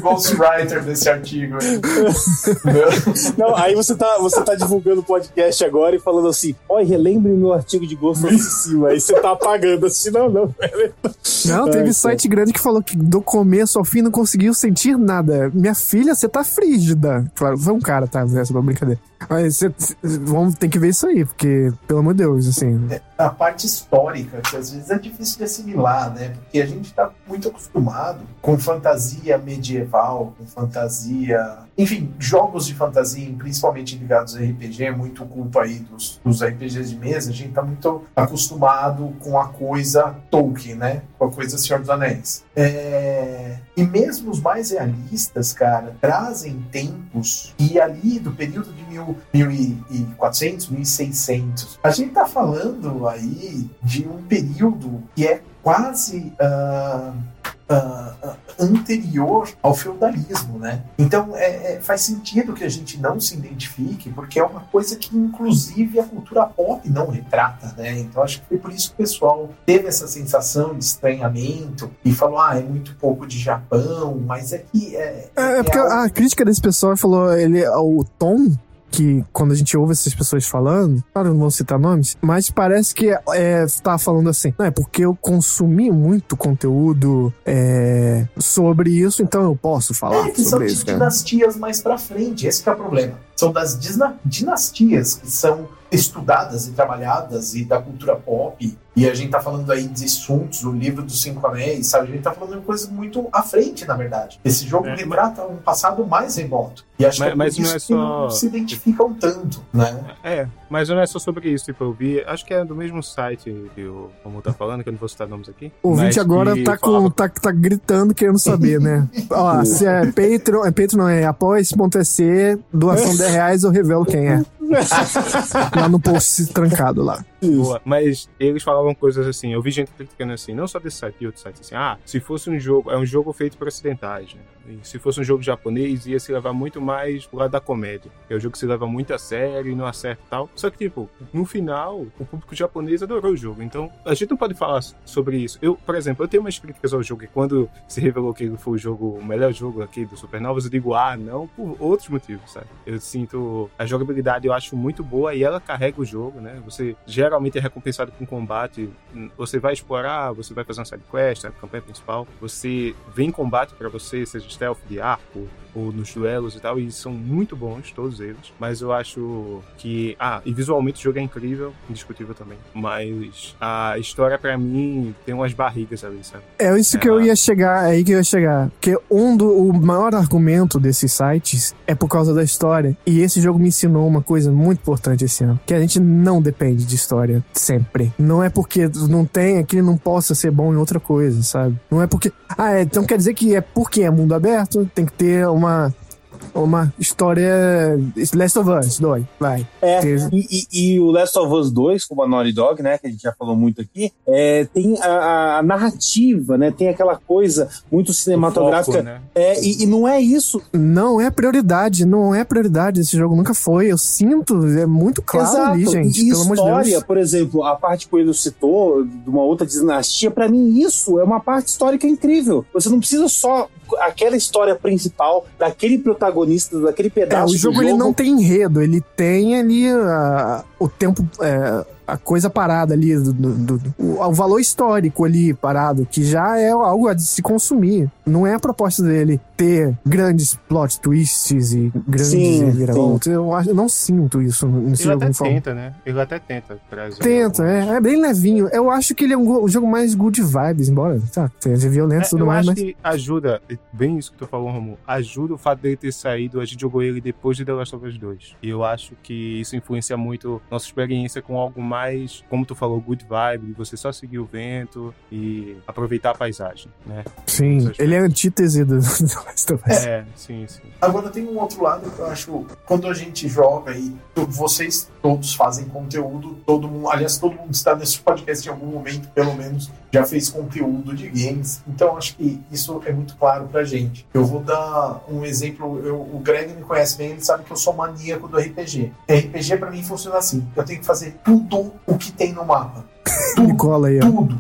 ghostwriter desse artigo.
Não, aí você tá, você tá divulgando o podcast agora e falando assim: Oi, relembre o meu artigo de gosto obsessivo. Aí você tá apagando assim, não, não.
Não, teve Ai, site grande que falou que do começo ao fim não conseguiu sentir nada. Minha filha, você tá frígida. Claro, foi um cara, tá? Essa é uma brincadeira. Mas cê, vamos ter que ver isso aí, porque, pelo amor de Deus, assim.
É, a parte histórica, que às vezes é difícil de assimilar, né? Porque a gente está muito acostumado com fantasia medieval, com fantasia. Enfim, jogos de fantasia, principalmente ligados a RPG, é muito culpa aí dos, dos RPGs de mesa. A gente está muito acostumado com a coisa Tolkien, né? Com a coisa Senhor dos Anéis. É... E mesmo os mais realistas, cara, trazem tempos e ali do período de mil, 1400, 1600. A gente tá falando aí de um período que é quase. Uh, ah, anterior ao feudalismo, né? Então é, é- faz sentido que a gente não se identifique, porque é uma coisa que inclusive a cultura pop não retrata, né? Então acho que foi por isso que o pessoal teve essa sensação de estranhamento e falou, ah, é muito pouco de Japão, mas é que é,
É, é porque
algo-
a crítica desse pessoal falou, ele, o tom que quando a gente ouve essas pessoas falando, claro, não vou citar nomes, mas parece que é, tá falando assim, não é porque eu consumi muito conteúdo é, sobre isso, então eu posso falar
É, que são
sobre
de
isso, cara.
dinastias mais pra frente, esse que é o problema. São das dinastias que são estudadas e trabalhadas e da cultura pop. E a gente tá falando aí de Sun Tzu, o livro dos Cinco Anéis, sabe? A gente tá falando de coisas muito à frente, na verdade. Esse jogo
É,
retrata um passado mais remoto. E acho
Mas-
que é por
mas não
isso
é
que
só-
não se identificam tanto, né?
É, mas não é só sobre isso, tipo, eu vi, acho que é do mesmo site que o Romulo tá falando, que eu não vou citar nomes aqui.
O ouvinte
mas
agora
que
tá, com,
falava-
tá, tá gritando, querendo saber, né? Ó, se é Patreon, é Patreon não, é apoia.se, doação 10 reais, eu revelo quem é. lá no post trancado lá.
Boa, mas eles falavam coisas assim, eu vi gente criticando assim, não só desse site e outros sites, assim, ah, se fosse um jogo, é um jogo feito por ocidentais, né? Se fosse um jogo japonês, ia se levar muito mais pro lado da comédia. É um jogo que se leva muito a sério e não acerta e tal. Só que, tipo, no final, o público japonês adorou o jogo. Então, a gente não pode falar sobre isso. Eu, por exemplo, eu tenho umas críticas ao jogo e quando se revelou que ele foi o jogo, o melhor jogo aqui do Supernovas, eu digo, ah, não, por outros motivos, sabe? Eu sinto a jogabilidade, eu acho muito boa e ela carrega o jogo, né? Você geralmente é recompensado com combate. Você vai explorar, você vai fazer uma side quest, a campanha principal. Você vem combate pra você, seja stealth de arco ou nos duelos e tal, e são muito bons, todos eles. Mas eu acho que. Ah, e visualmente o jogo é incrível, indiscutível também. Mas a história, pra mim, tem umas barrigas ali, sabe?
É isso que eu ia chegar, é aí que eu ia chegar. Porque um do, o maior argumento desses sites é por causa da história. E esse jogo me ensinou uma coisa muito importante esse ano. Que a gente não depende de história sempre. Não é porque não tem que ele não possa ser bom em outra coisa, sabe? Não é porque. Ah, é, então quer dizer que é porque é mundo aberto, tem que ter uma. Uma história. Last of Us 2, vai.
É, e, e- e o Last of Us 2, como a Naughty Dog, né, que a gente já falou muito aqui, é, tem a, a narrativa, né, tem aquela coisa muito cinematográfica.
Foco, né?
É, e, e não é isso.
Não é prioridade, não é prioridade. Esse jogo nunca foi. Eu sinto, é muito claro
Exato.
ali, gente.
e
pelo amor de
história,
Deus.
por exemplo, a parte que o citou, de uma outra dinastia, pra mim isso é uma parte histórica incrível. Você não precisa só aquela história principal daquele protagonista, daquele
É,
pedaço
o jogo,
do
ele
jogo.
não tem enredo, ele tem ali a- o tempo, é, a coisa parada ali, do, do- do- o, o valor histórico ali parado, que já é algo a de se consumir. Não é a proposta dele ter grandes plot twists e grandes
Sim,
reviravoltas. Eu, eu não sinto isso nesse
Ele
jogo.
até tenta, né? Ele até tenta trazer.
Tenta, é, é bem levinho. Eu acho que ele é um, um jogo mais good vibes, embora tá, seja violento e
É,
tudo
eu
mais,
acho
mas.
que ajuda, bem isso que tu falou, Romulo, ajuda o fato dele ter saído, a gente jogou ele depois de The Last of Us 2. E eu acho que isso influencia muito nossa experiência com algo mais, como tu falou, good vibe, de você só seguir o vento e aproveitar a paisagem, né?
Sim, ele é a antítese do do Last of Us.
É, sim, sim.
Agora tem um outro lado que eu acho, quando a gente joga e vocês todos fazem conteúdo, todo mundo, aliás, todo mundo está nesse podcast em algum momento, pelo menos, já fez conteúdo de games. Então acho que isso é muito claro pra gente. Eu vou dar um exemplo, eu- o Greg me conhece bem, ele sabe que eu sou maníaco do RPG. RPG pra mim funciona assim, eu tenho que fazer tudo o que tem no mapa.
Me cola aí, ó.
Tudo.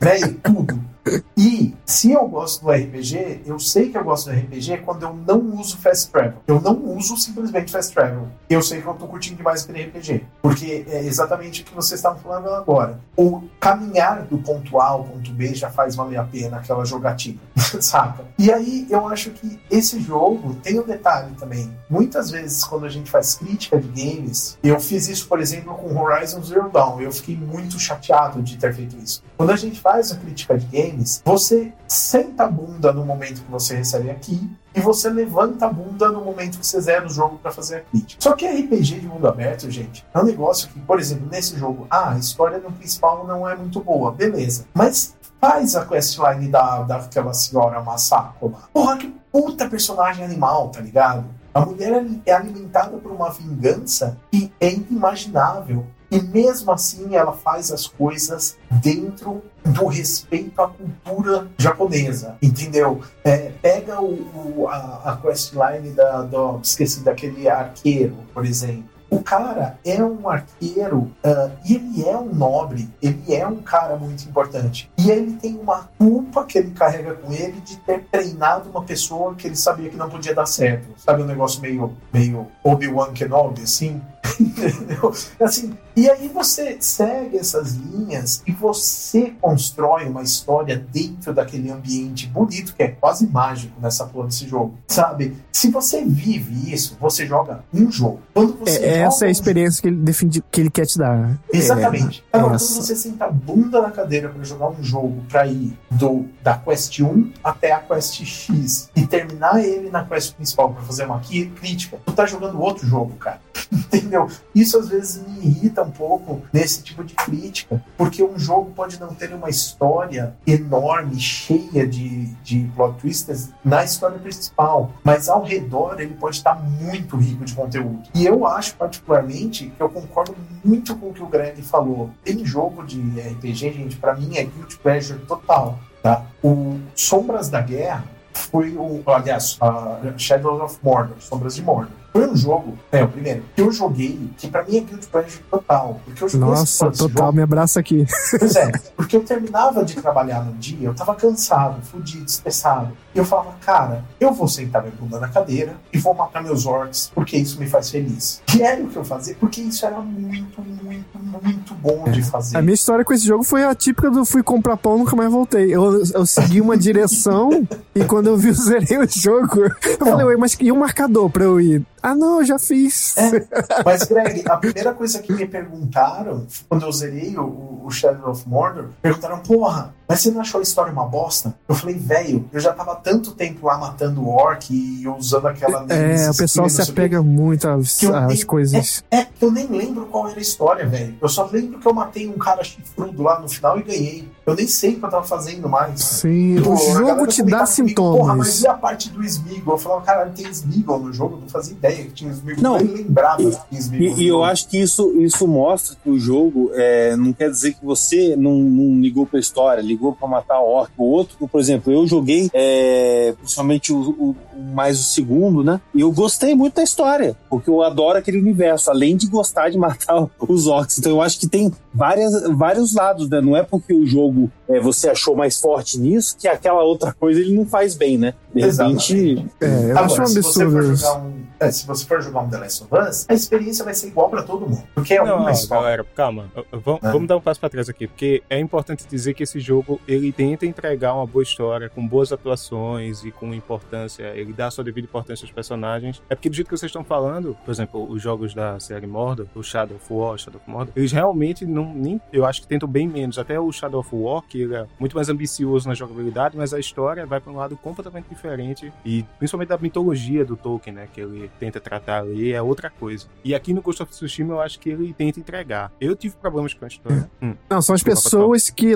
Velho, tudo. E se eu gosto do RPG, eu sei que eu gosto do RPG quando eu não uso fast travel. Eu não uso simplesmente fast travel. Eu sei que eu tô curtindo demais aquele RPG. Porque é exatamente o que vocês estavam falando agora. O caminhar do ponto A ao ponto B já faz valer a pena aquela jogatina, saca? E aí eu acho que esse jogo tem um detalhe também. Muitas vezes, quando a gente faz crítica de games, eu fiz isso, por exemplo, com Horizon Zero Dawn. Eu fiquei muito chateado de ter feito isso. Quando a gente faz a crítica de games, você senta a bunda no momento que você recebe aqui e você levanta a bunda no momento que você zera o jogo para fazer a crítica. Só que RPG de mundo aberto, gente, é um negócio que, por exemplo, nesse jogo, ah, a história no principal não é muito boa, beleza. Mas faz a questline da, daquela senhora Masako. Porra, que puta personagem animal, tá ligado? A mulher é alimentada por uma vingança que é inimaginável. E mesmo assim, ela faz as coisas dentro do respeito à cultura japonesa, entendeu? É, pega o, o- a, a questline da, do, esqueci, daquele arqueiro, por exemplo. O cara é um arqueiro ah, e ele é um nobre, ele é um cara muito importante. E ele tem uma culpa que ele carrega com ele de ter treinado uma pessoa que ele sabia que não podia dar certo. Sabe um negócio meio, meio Obi-Wan Kenobi, assim? Entendeu? Assim, e aí você segue essas linhas e você constrói uma história dentro daquele ambiente bonito que é quase mágico nessa porra desse jogo, sabe? Se você vive isso, você joga um jogo. Quando você
É,
joga
essa é a
um
experiência que ele defende, que ele quer te dar.
Exatamente.
É,
Agora,
essa.
quando você senta a bunda na cadeira para jogar um jogo para ir do, da Quest 1 até a Quest X e terminar ele na Quest principal para fazer uma crítica, tu tá jogando outro jogo, cara. Entendeu? Isso às vezes me irrita um pouco nesse tipo de crítica, porque um jogo pode não ter uma história enorme, cheia de, de plot twists na história principal, mas ao redor ele pode estar muito rico de conteúdo. E eu acho, particularmente, que eu concordo muito com o que o Greg falou. Tem jogo de RPG, gente, pra mim é guilty pleasure total. Tá? O Sombras da Guerra foi o. Aliás, a Shadows of Mordor, Sombras de Mordor. Foi um jogo, é o primeiro, que eu joguei, que pra mim é guilty pleasure total. Porque eu joguei
Nossa, total,
jogo-
me abraça aqui.
Pois é, porque eu terminava de trabalhar no dia, eu tava cansado, fudido, estressado. E eu falava, cara, eu vou sentar minha bunda na cadeira e vou matar meus orcs, porque isso me faz feliz. E era o que eu fazia, porque isso era muito, muito, muito bom de fazer.
A minha história com esse jogo foi a típica do fui comprar pão nunca mais voltei. Eu, eu segui uma direção e quando eu vi, eu zerei o jogo. Eu falei, ué, mas e o marcador pra eu ir? Ah, não, já fiz.
Mas, Greg, a primeira coisa que me perguntaram quando eu zerei o, o Shadow of Mordor, perguntaram, porra, mas você não achou a história uma bosta? Eu falei, velho, eu já tava tanto tempo lá matando orc e usando aquela
É, o pessoal se
o
apega muito às, às
nem-
coisas.
É, que eu nem lembro qual era a história, velho. Eu só lembro que eu matei um cara chifrudo lá no final e ganhei. Eu nem sei o que eu tava fazendo mais.
Sim,
Tipo,
o
a
jogo te dá
comigo, Porra, mas
sintomas.
e a parte do Smeagol? Eu falava, caralho, tem Smeagol no jogo? Eu não fazia ideia que tinha Smeagol.
Não.
Eu nem lembrava que tinha Smeagol.
E, e eu acho que isso, isso mostra que o jogo é, não quer dizer que você não, não ligou pra história, ligou pra matar o orc. O outro, por exemplo, eu joguei é, principalmente o, o- o mais o segundo, né? E eu gostei muito da história, porque eu adoro aquele universo, além de gostar de matar os orcs. Então eu acho que tem várias, vários lados, né? Não é porque o jogo é, você achou mais forte nisso que aquela outra coisa ele não faz bem, né? De repente.
É, eu
Agora,
acho um
se você
absurdo
for jogar um, se você for jogar um The Last of Us, a experiência vai ser igual pra todo mundo. Porque é
Não,
uma história.
galera, calma. Vamos,
Ah.
vamos dar um passo pra trás aqui, porque é importante dizer que esse jogo ele tenta entregar uma boa história, com boas atuações e com importância. Ele dá a sua devida importância aos personagens. É porque do jeito que vocês estão falando, por exemplo, os jogos da série Mordor, o Shadow of War, Shadow of Mordor, eles realmente não nem, eu acho que tentam bem menos. Até o Shadow of War, que ele é muito mais ambicioso na jogabilidade, mas a história vai para um lado completamente diferente e principalmente da mitologia do Tolkien, né, que ele tenta tratar ali é outra coisa. E aqui no Ghost of Tsushima eu acho que ele tenta entregar. Eu tive problemas com a história. Hum.
Não, são as
Desculpa,
pessoas que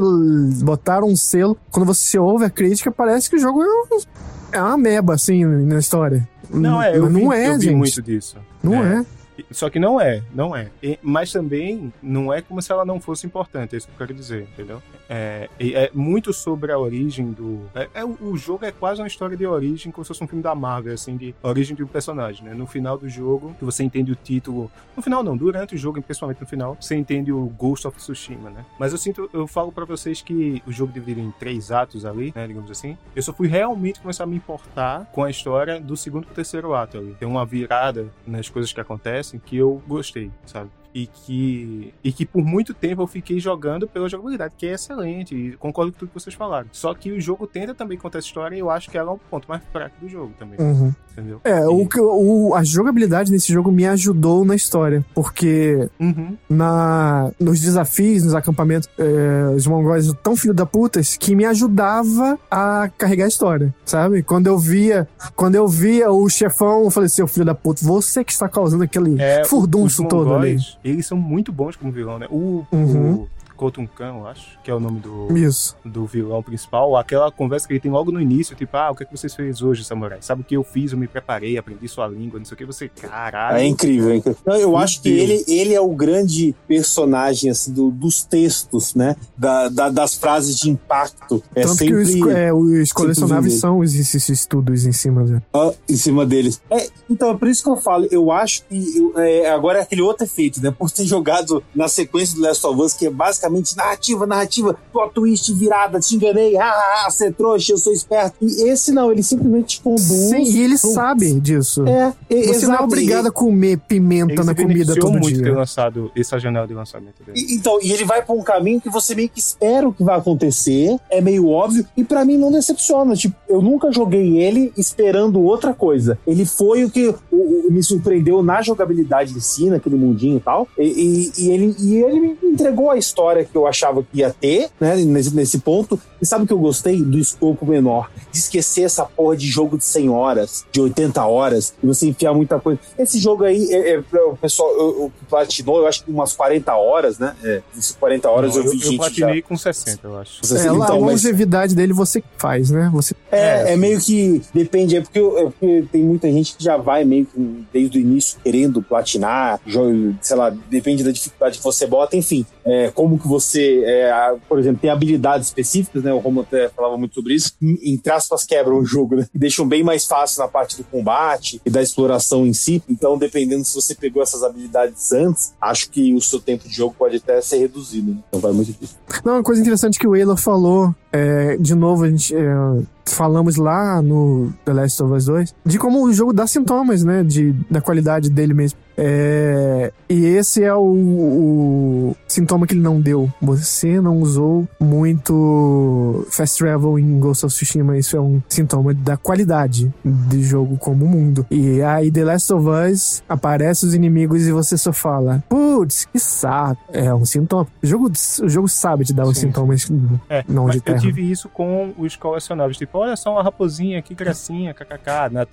botaram um selo. Quando você ouve a crítica, parece que o jogo é um- é uma meba, assim, na história.
Não é, eu vi,
não é,
eu vi
gente.
muito disso.
Não é.
E- Só que não é, não é. E- mas também não é como se ela não fosse importante, é isso que eu quero dizer, entendeu? É, é muito sobre a origem do. É, é- o jogo é quase uma história de origem, como se fosse um filme da Marvel, assim, de origem de um personagem, né? No final do jogo, que você entende o título. No final não, durante o jogo, principalmente no final, você entende o Ghost of Tsushima, né? Mas eu sinto, eu falo pra vocês que o jogo dividido em três atos ali, né? Digamos assim. Eu só fui realmente começar a me importar com a história do segundo pro terceiro ato ali. Tem uma virada nas coisas que acontecem que eu gostei, sabe? E que, e que por muito tempo eu fiquei jogando pela jogabilidade, que é excelente, e concordo com tudo que vocês falaram. Só que o jogo tenta também contar essa história e eu acho que ela é um ponto mais fraco do jogo também.
Uhum.
Entendeu?
É, o, que- o, a jogabilidade nesse jogo me ajudou na história, porque
Uhum.
na, nos desafios, nos acampamentos, é, os mongóis tão filho da putas que me ajudava a carregar a história, sabe? Quando eu via, quando eu via o chefão, eu falei, seu filho da puta, você que está causando aquele
É,
furdunço todo ali.
Eles são muito bons como vilão, né? O,
Uhum.
o- Kotunkan, eu acho, que é o nome do,
Isso.
do vilão principal, aquela conversa que ele tem logo no início, tipo, ah, o que, é que vocês fez hoje, samurai? Sabe o que eu fiz? Eu me preparei, aprendi sua língua, não sei o que, você, caralho.
É incrível, é incrível. Não, eu
Meu
acho que ele, ele é o grande personagem assim, do- dos textos, né? Da- da- das frases de impacto. É
Tanto
sempre
que os, é, os colecionáveis são os- esses estudos em cima dele.
ó, em cima deles. É, então, é por isso que eu falo, eu acho que eu- é, agora é aquele outro efeito, né? Por ter jogado na sequência do Last of Us, que é basicamente narrativa, narrativa, plot twist, virada, te enganei, ah, ah, ah, você é trouxa, eu sou esperto. E esse não, ele simplesmente conduz.
Sim, e ele
pro-
sabe disso.
É, e-
Você não é
exato,
obrigado a comer pimenta
Ele
na comida todo
muito ter
dia.
lançado essa janela de lançamento dele.
E- Então, e ele vai pra um caminho que você meio que espera o que vai acontecer, é meio óbvio, e pra mim não decepciona. Tipo, eu nunca joguei ele esperando outra coisa. Ele foi o que o- o- me surpreendeu na jogabilidade em si, naquele mundinho e tal. E, e- e ele, e ele me entregou a história que eu achava que ia ter, né, nesse, nesse ponto. E sabe o que eu gostei? Do escopo menor. De esquecer essa porra de jogo de 100 horas, de 80 horas, e você enfiar muita coisa. Esse jogo aí, é, é, o pessoal, o que platinou, eu acho que umas 40 horas, né? É, esses 40 horas
Não,
eu vi
eu,
gente
platinei
já.
com 60, eu acho.
É, lá,
Então,
a
mas-
longevidade dele você faz, né? Você
É, é meio que depende, é porque, é porque tem muita gente que já vai meio que desde o início querendo platinar, jo- sei lá, depende da dificuldade que você bota, enfim, é, como que você, é, por exemplo, tem habilidades específicas, né? O Romo até falava muito sobre isso, em aspas quebram o jogo, né? E deixam bem mais fácil na parte do combate e da exploração em si. Então, dependendo se você pegou essas habilidades antes, acho que o seu tempo de jogo pode até ser reduzido, né? Então vai muito disso.
Não, uma coisa interessante que o Ayla falou, é, de novo, a gente é, falamos lá no The Last of Us 2, de como o jogo dá sintomas, né? De, da qualidade dele mesmo. É, e esse é o, o sintoma que ele não deu. Você não usou muito fast travel em Ghost of Tsushima. Isso é um sintoma da qualidade do jogo como mundo. E aí, The Last of Us, aparece os inimigos e você só fala, putz, que saco. É um sintoma. O jogo, o jogo sabe te dar os sintomas
É,
não de
eu
terra.
tive isso com os colecionáveis. Tipo, olha só uma raposinha, que gracinha, kkk. Na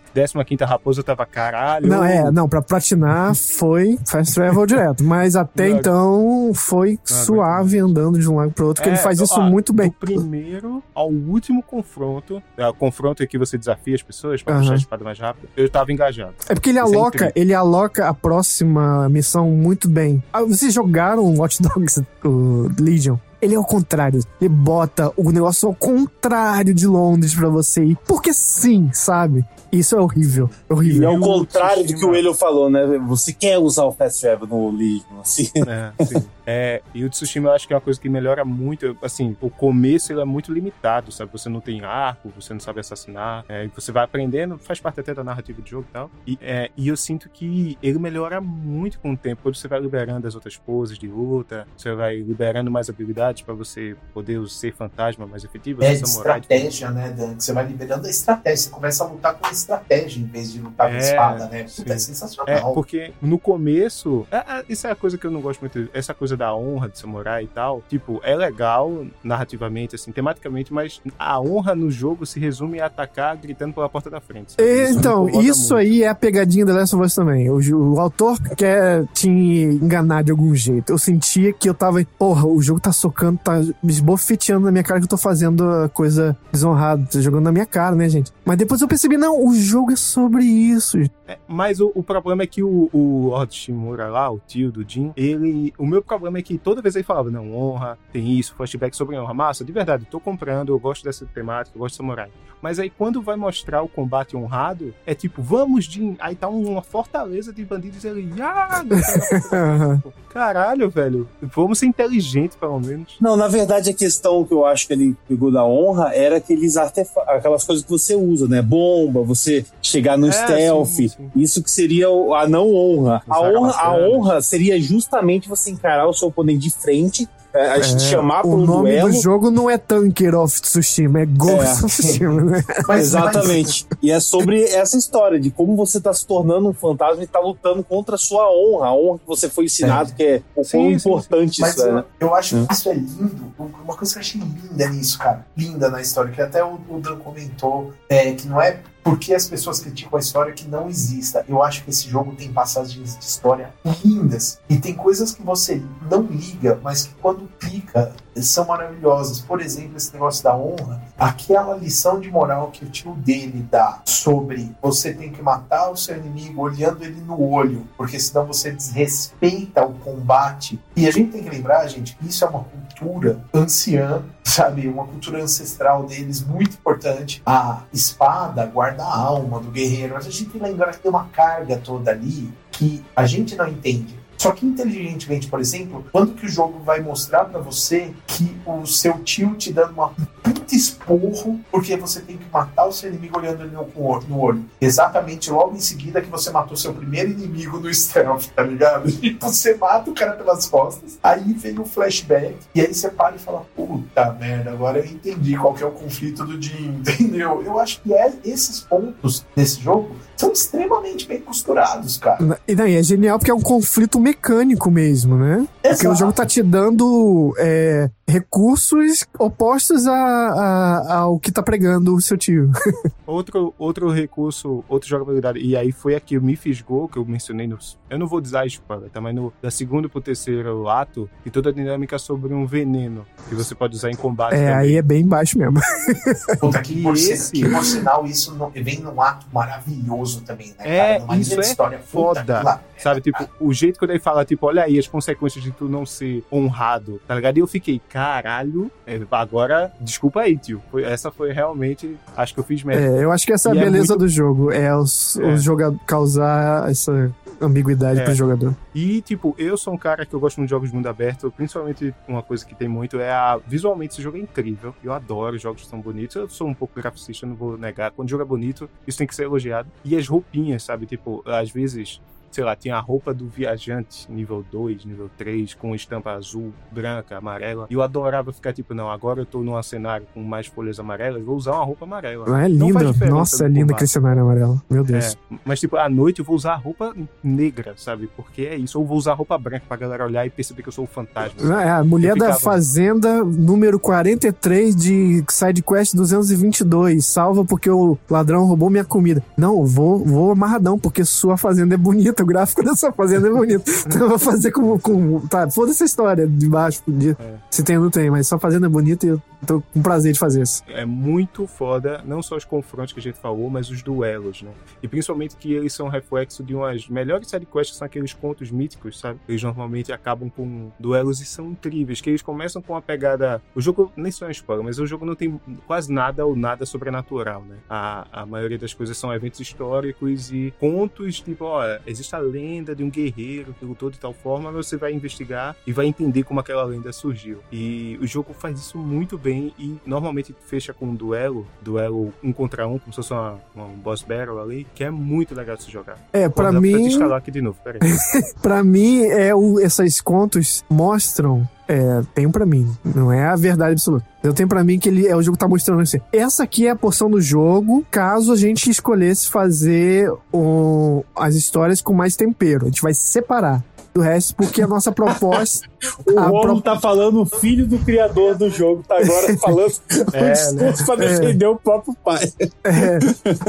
15 raposa eu tava, caralho.
Não, é, não, pra platinar foi fast travel direto, mas até
Não,
então foi suave andando de um lado pro outro, porque
É,
ele faz isso
ó,
muito bem.
Do primeiro ao último confronto, é, o confronto em que você desafia as pessoas pra
Aham.
puxar a espada mais rápido, eu tava engajado.
É porque ele
Isso é
aloca, ele aloca a próxima missão muito bem. Ah, Vocês jogaram Watch Dogs, o Legion? Ele é o contrário. Ele bota o negócio ao contrário de Londres pra você ir. Porque sim, sabe? Isso é horrível.
E
Horrível.
é o
o
contrário do que o Elio falou, né? Você quer usar o Fast Travel no Legion, assim.
É, sim. É, e o Tsushima eu acho que é uma coisa que melhora muito. Assim, o começo ele é muito limitado, sabe? Você não tem arco, você não sabe assassinar. É, você vai aprendendo, faz parte até da narrativa do jogo e tal. E, é, e eu sinto que ele melhora muito com o tempo. Quando você vai liberando as outras poses de luta, você vai liberando mais habilidades pra você poder ser fantasma mais efetivo.
É
samurai.
estratégia, né, Dan? Você vai liberando a estratégia. Você começa a lutar com estratégia em vez de lutar com
É,
espada, né? Puta, é
É,
sensacional.
porque no começo, é, é, isso é a coisa que eu não gosto muito, essa coisa da honra de samurai e tal. Tipo, é legal narrativamente, assim, tematicamente, mas a honra no jogo se resume a atacar gritando pela porta da frente.
Então, isso
muito.
aí é a pegadinha da Last of Us também. O, o autor quer te enganar de algum jeito. Eu sentia que eu tava, porra, o jogo tá socando, tá me esbofeteando na minha cara que eu tô fazendo a coisa desonrada, tá jogando na minha cara, né, gente? Mas depois eu percebi, não, o jogo é sobre isso.
É, mas o, o problema é que o, o Lord Shimura lá, o tio do Jin, ele. O meu problema é que toda vez ele falava, não, honra, tem isso, flashback sobre honra. Massa, de verdade, tô comprando, eu gosto dessa temática, eu gosto de samurai. Mas aí quando vai mostrar o combate honrado, é tipo, vamos, Jin. Aí tá uma fortaleza de bandidos e ele. Ah, Caralho, velho. Vamos ser inteligentes, pelo menos.
Não, na verdade a questão que eu acho que ele pegou da honra era aqueles artefatos, aquelas coisas que você usa, né? Bomba, você chegar no
É,
stealth,
sim, sim.
isso que seria a não honra. A honra, a honra seria justamente você encarar o seu oponente de frente, é, a gente
É,
chamar para
o nome
duelo.
do jogo não é Tanker of Tsushima, é Ghost
É.
of Tsushima, né?
Mas-
Exatamente. E é sobre essa história de como você tá se tornando um fantasma e tá lutando contra a sua honra, a honra que você foi ensinado, que é o
Sim,
quão
sim,
importante
Mas
isso é,
eu,
né?
eu acho
Hum.
que isso é lindo. Uma coisa que eu achei linda nisso, cara. Linda na história, que até o, o Dan comentou, é, que não é porque as pessoas criticam a história que não exista. Eu acho que esse jogo tem passagens de história lindas. E tem coisas que você não liga, mas que quando quando clica, são maravilhosas. Por exemplo, esse negócio da honra, aquela lição de moral que o tio dele dá sobre você tem que matar o seu inimigo olhando ele no olho, porque senão você desrespeita o combate. E a gente tem que lembrar, gente, que isso é uma cultura anciã, sabe? Uma cultura ancestral deles muito importante. A espada guarda a alma do guerreiro, mas a gente tem que lembrar que tem uma carga toda ali que a gente não entende. Só que inteligentemente, por exemplo, quando que o jogo vai mostrar pra você que o seu tio te dando uma puta esporro porque você tem que matar o seu inimigo olhando ele no, olho. Exatamente logo em seguida que você matou seu primeiro inimigo no stealth, tá ligado? E você mata o cara pelas costas, aí vem o flashback, e aí você para e fala, puta merda, agora eu entendi qual que é o conflito do Jim, entendeu? Eu acho que é, esses pontos desse jogo são extremamente bem costurados, cara.
E daí é genial porque é um conflito mecânico mesmo, né? Porque o
Exato.
jogo tá te dando é, recursos opostos a, a- ao que tá pregando o seu tio.
Outro, outro recurso, outra jogabilidade, e aí foi a que me fisgou, que eu mencionei nos. Eu não vou dizer spoiler, tá? Mas no, da segunda pro terceiro ato, e toda a dinâmica sobre um veneno que você pode usar em combate.
É,
também.
aí é bem baixo mesmo.
Puta, que, por,
esse-
que por sinal isso no- vem num ato maravilhoso também, né?
É,
cara? Numa
isso é
história puta
foda.
lá-
Sabe, tipo, o jeito que ele fala, tipo, olha aí as consequências de tu não ser honrado, tá ligado? E eu fiquei, caralho, é, agora, desculpa aí, tio. Foi- essa foi realmente, acho que eu fiz merda.
É, eu acho que essa é a
é
beleza
muito-
do jogo. É os,
É.
os joga causar essa ambiguidade
É.
pro jogador.
E, tipo, eu sou um cara que eu gosto muito de jogos de mundo aberto, principalmente uma coisa que tem muito é a. Visualmente, esse jogo é incrível. Eu adoro jogos que são bonitos. Eu sou um pouco graficista, não vou negar. Quando o jogo é bonito, isso tem que ser elogiado. E as roupinhas, sabe? Tipo, às vezes. Sei lá, tinha a roupa do viajante, nível 2, nível 3, com estampa azul, branca, amarela. E eu adorava ficar tipo, não, agora eu tô num cenário com mais folhas amarelas, vou usar uma roupa amarela.
Ah, é
Não
linda.
diferença
Nossa, é
no
linda
combate.
aquele cenário amarelo. Meu Deus.
É, mas tipo, à noite eu vou usar a roupa negra, sabe? Porque é isso. Ou vou usar a roupa branca pra galera olhar e perceber que eu sou o fantasma.
Ah, é, a mulher
Eu
da
ficava-
fazenda, número 43 de SideQuest 222. Salva porque o ladrão roubou minha comida. Não, vou, vou amarradão, porque sua fazenda é bonita. O gráfico dessa fazenda é bonito. então eu vou fazer com. com tá, foda-se a história de baixo. De,
É.
Se tem ou não tem, mas sua fazenda é bonita e eu tô com prazer de fazer isso.
É muito foda, não só os confrontos que a gente falou, mas os duelos, né? E principalmente que eles são reflexo de umas melhores sidequests, que são aqueles contos míticos, sabe? Eles normalmente acabam com duelos e são incríveis, que eles começam com uma pegada... O jogo, nem só é spoiler, mas o jogo não tem quase nada ou nada sobrenatural, né? A, a maioria das coisas são eventos históricos e contos, tipo, ó, existe a lenda de um guerreiro que lutou de tal forma, você vai investigar e vai entender como aquela lenda surgiu. E o jogo faz isso muito bem e normalmente fecha com um duelo, duelo um contra um, como se fosse uma, uma- um boss battle ali, que é muito legal de se jogar.
É,
dá
mim.
Pra instalar aqui de novo, peraí.
Pra mim, é o, esses contos mostram. É, tem pra mim, não é a verdade absoluta. Eu tenho pra mim que ele é o jogo tá mostrando assim. Essa aqui é a porção do jogo, caso a gente escolhesse fazer o- as histórias com mais tempero. A gente vai separar do resto, porque a nossa proposta.
O Romulo
pro-
tá falando o filho do criador do jogo, tá agora falando
É,
um discurso pra defender o próprio pai.
É,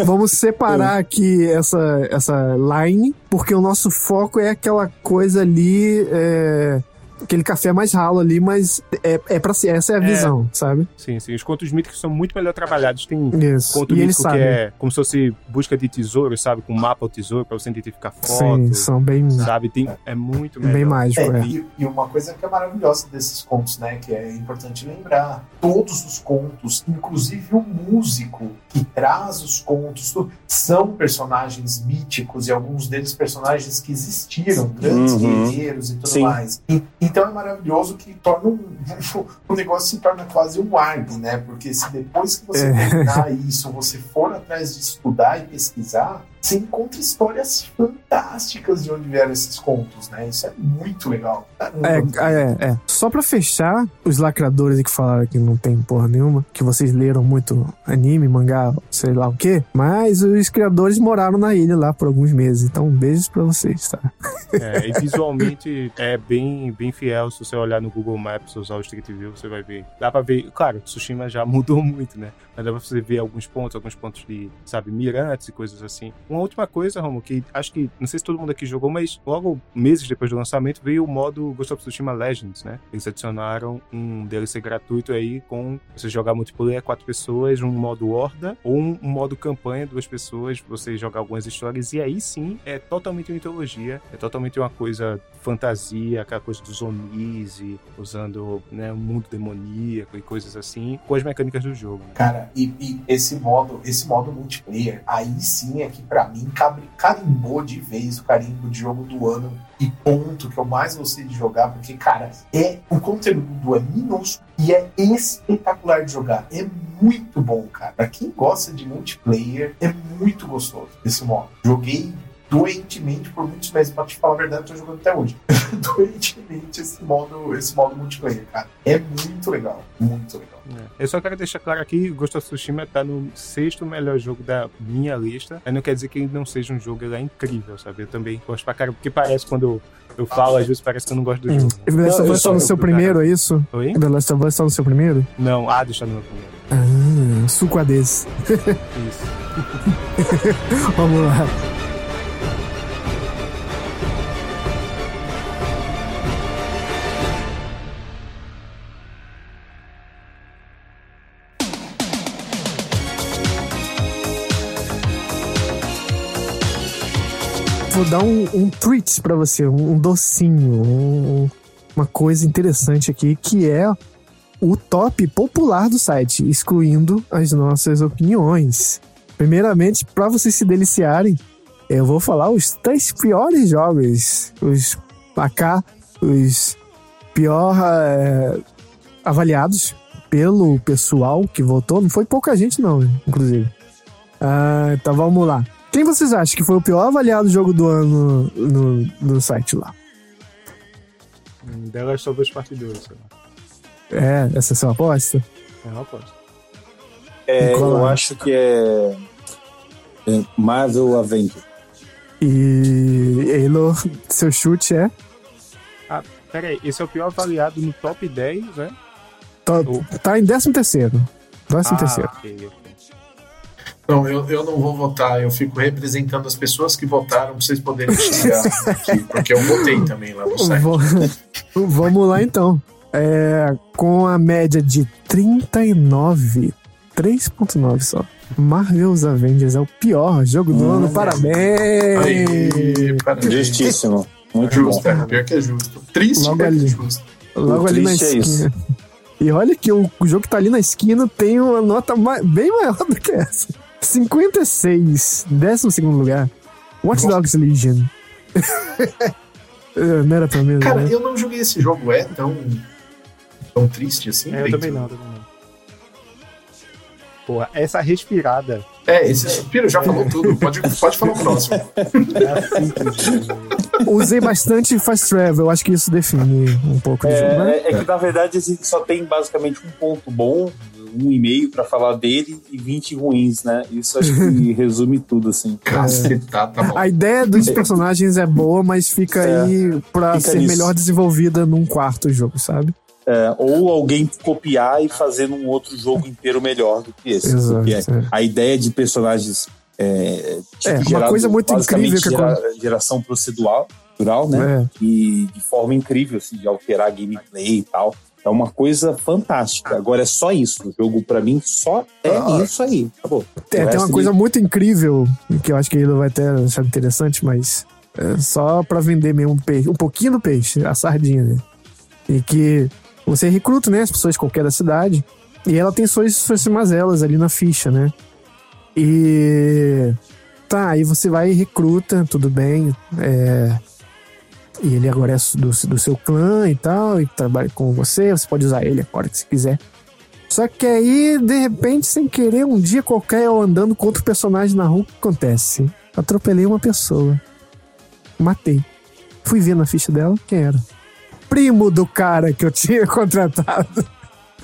vamos separar aqui essa, essa line, porque o nosso foco é aquela coisa ali. é, aquele café mais ralo ali, mas é, é pra ser, essa é a
É.
visão, sabe?
Sim, sim. Os contos míticos são muito melhor trabalhados. Tem
Isso.
conto
E
mítico que
sabem.
é como se fosse busca de tesouro, sabe? Com mapa ao tesouro pra você identificar
Sim,
fotos.
são bem,
Sabe? Tem, é muito melhor.
bem mágico.
É,
É.
e, e uma coisa que é maravilhosa desses contos, né, que é importante lembrar, todos os contos, inclusive o músico que traz os contos, são personagens míticos e alguns deles personagens que existiram, grandes
Uhum.
guerreiros e tudo
Sim.
mais. E- então é maravilhoso que torna um, o negócio se torna quase um ARG, né? Porque se depois que você
É.
terminar isso, você for atrás de estudar e pesquisar, você encontra histórias fantásticas de onde vieram esses contos, né? Isso é muito legal. Caramba.
É, é, é. Só pra fechar, os lacradores que falaram que não tem porra nenhuma, que vocês leram muito anime, mangá, sei lá o quê, mas os criadores moraram na ilha lá por alguns meses, então beijos pra vocês, tá?
É, e visualmente é bem, bem fiel. Se você olhar no Google Maps, usar o Street View, você vai ver. Dá pra ver. Claro, Tsushima já mudou muito, né? Mas dá pra você ver alguns pontos, alguns pontos de, sabe, mirantes e coisas assim. Uma última coisa, Romo, que acho que, não sei se todo mundo aqui jogou, mas logo meses depois do lançamento veio o modo Ghost of Tsushima Legends, né? Eles adicionaram um DLC gratuito aí com você jogar multiplayer quatro pessoas, um modo horda ou um, modo campanha duas pessoas, você jogar algumas histórias e aí sim é totalmente uma mitologia, é totalmente uma coisa fantasia, aquela coisa dos Onis e usando né, um mundo demoníaco e coisas assim, com as mecânicas do jogo. né?
Cara, e, e esse modo, esse modo multiplayer, aí sim é que pra mim cabe- carimbou de vez o carimbo de jogo do ano e ponto que eu mais gostei de jogar, porque, cara, é o conteúdo é minúsculo e é espetacular de jogar. É muito bom, cara. Pra quem gosta de multiplayer, é muito gostoso esse modo. Joguei doentemente por muitos meses, pra te falar a verdade, eu tô jogando até hoje. doentemente esse modo, esse modo multiplayer, cara. É muito legal, muito legal.
É. Eu só quero deixar claro aqui, Ghost of Tsushima tá no sexto melhor jogo da minha lista. Aí não quer dizer que ele não seja um jogo, ele é incrível, sabe? Eu também gosto pra caramba, porque parece quando eu, eu falo, às vezes parece que eu não gosto do
Hum.
jogo.
The Last of Us tá no seu
eu-
primeiro, é isso?
Oi?
The Last of Us tá no seu primeiro?
Não, ah, deixa no meu primeiro.
Ah, suquadez.
Isso.
Vamos lá. Vou dar um, um treat pra você, um, um docinho, um- uma coisa interessante aqui, que é o top popular do site, excluindo as nossas opiniões. Primeiramente, para vocês se deliciarem, eu vou falar os três piores jogos, os AK, os pior eh, avaliados pelo pessoal que votou. Não foi pouca gente, não, inclusive. Ah, então vamos lá. Quem vocês acham que foi o pior avaliado jogo do ano no, no site lá?
Hum, The Last of Us Part 2, sei lá.
É, essa é a sua aposta?
É uma aposta.
É, eu
é?
acho que é, é Marvel Avenger.
E Eilo, seu chute é?
Ah, pera aí, esse é o pior avaliado no top 10, né?
Tá, tá em 13 terceiro. 13
Ah,
terceiro.
ok, ok.
Não, eu, eu não vou votar, eu fico representando as pessoas que votaram pra vocês poderem xingar aqui, porque eu votei também lá no site.
Vou- Vamos lá então. É, com a média de 39, 3.9 só. Marvel's Avengers é o pior jogo do ano. Parabéns!
Aí, parabéns.
Justíssimo. Muito
Justo,
bom.
é, pior que é justo. Triste,
Logo
pior que é
ali.
justo.
Logo ali na
triste é
esquina. e olha que o, jogo que tá ali na esquina tem uma nota bem maior do que essa. 56, 12 lugar. Watch Dogs Legion. É, não era pra mim,
Cara,
né?
eu não joguei esse jogo, é tão, tão triste assim?
É, eu também não, também não. Porra, essa respirada.
É, esse suspiro já falou tudo, pode, pode falar o próximo.
É assim que
Usei bastante Fast Travel, acho que isso define um pouco do jogo, né?
É, é que na verdade a gente só tem basicamente um ponto bom, um e-mail pra falar dele e 20 ruins, né? Isso acho que resume tudo, assim.
Cacetá, tá bom.
A ideia dos personagens é boa, mas fica
É,
aí pra
fica
ser
nisso.
melhor desenvolvida num quarto jogo, sabe?
É, ou alguém copiar e fazer num outro jogo inteiro melhor do que esse.
Exato,
Porque
é.
a ideia de personagens é,
É, uma
gerado
coisa muito incrível que
gera- geração procedural, né?
É.
E de forma incrível, assim, de alterar gameplay e tal. É uma coisa fantástica. Agora é só isso. O jogo, pra mim, só é
Ah.
isso aí. Acabou.
Tem
resto
uma
de-
coisa muito incrível, que eu acho que ele vai até achar interessante, mas é só pra vender mesmo um peixe, um pouquinho do peixe, a sardinha, né? E que você recruta, né, as pessoas de qualquer da cidade, e ela tem suas, suas mazelas ali na ficha, né? E tá, aí você vai e recruta, tudo bem, é, e ele agora é do, do seu clã e tal, e trabalha com você, você pode usar ele agora que você quiser. Só que aí, de repente, sem querer, um dia qualquer eu andando com outro personagem na rua, o que acontece? Atropelei uma pessoa. Matei. Fui ver na ficha dela quem era. Primo do cara que eu tinha contratado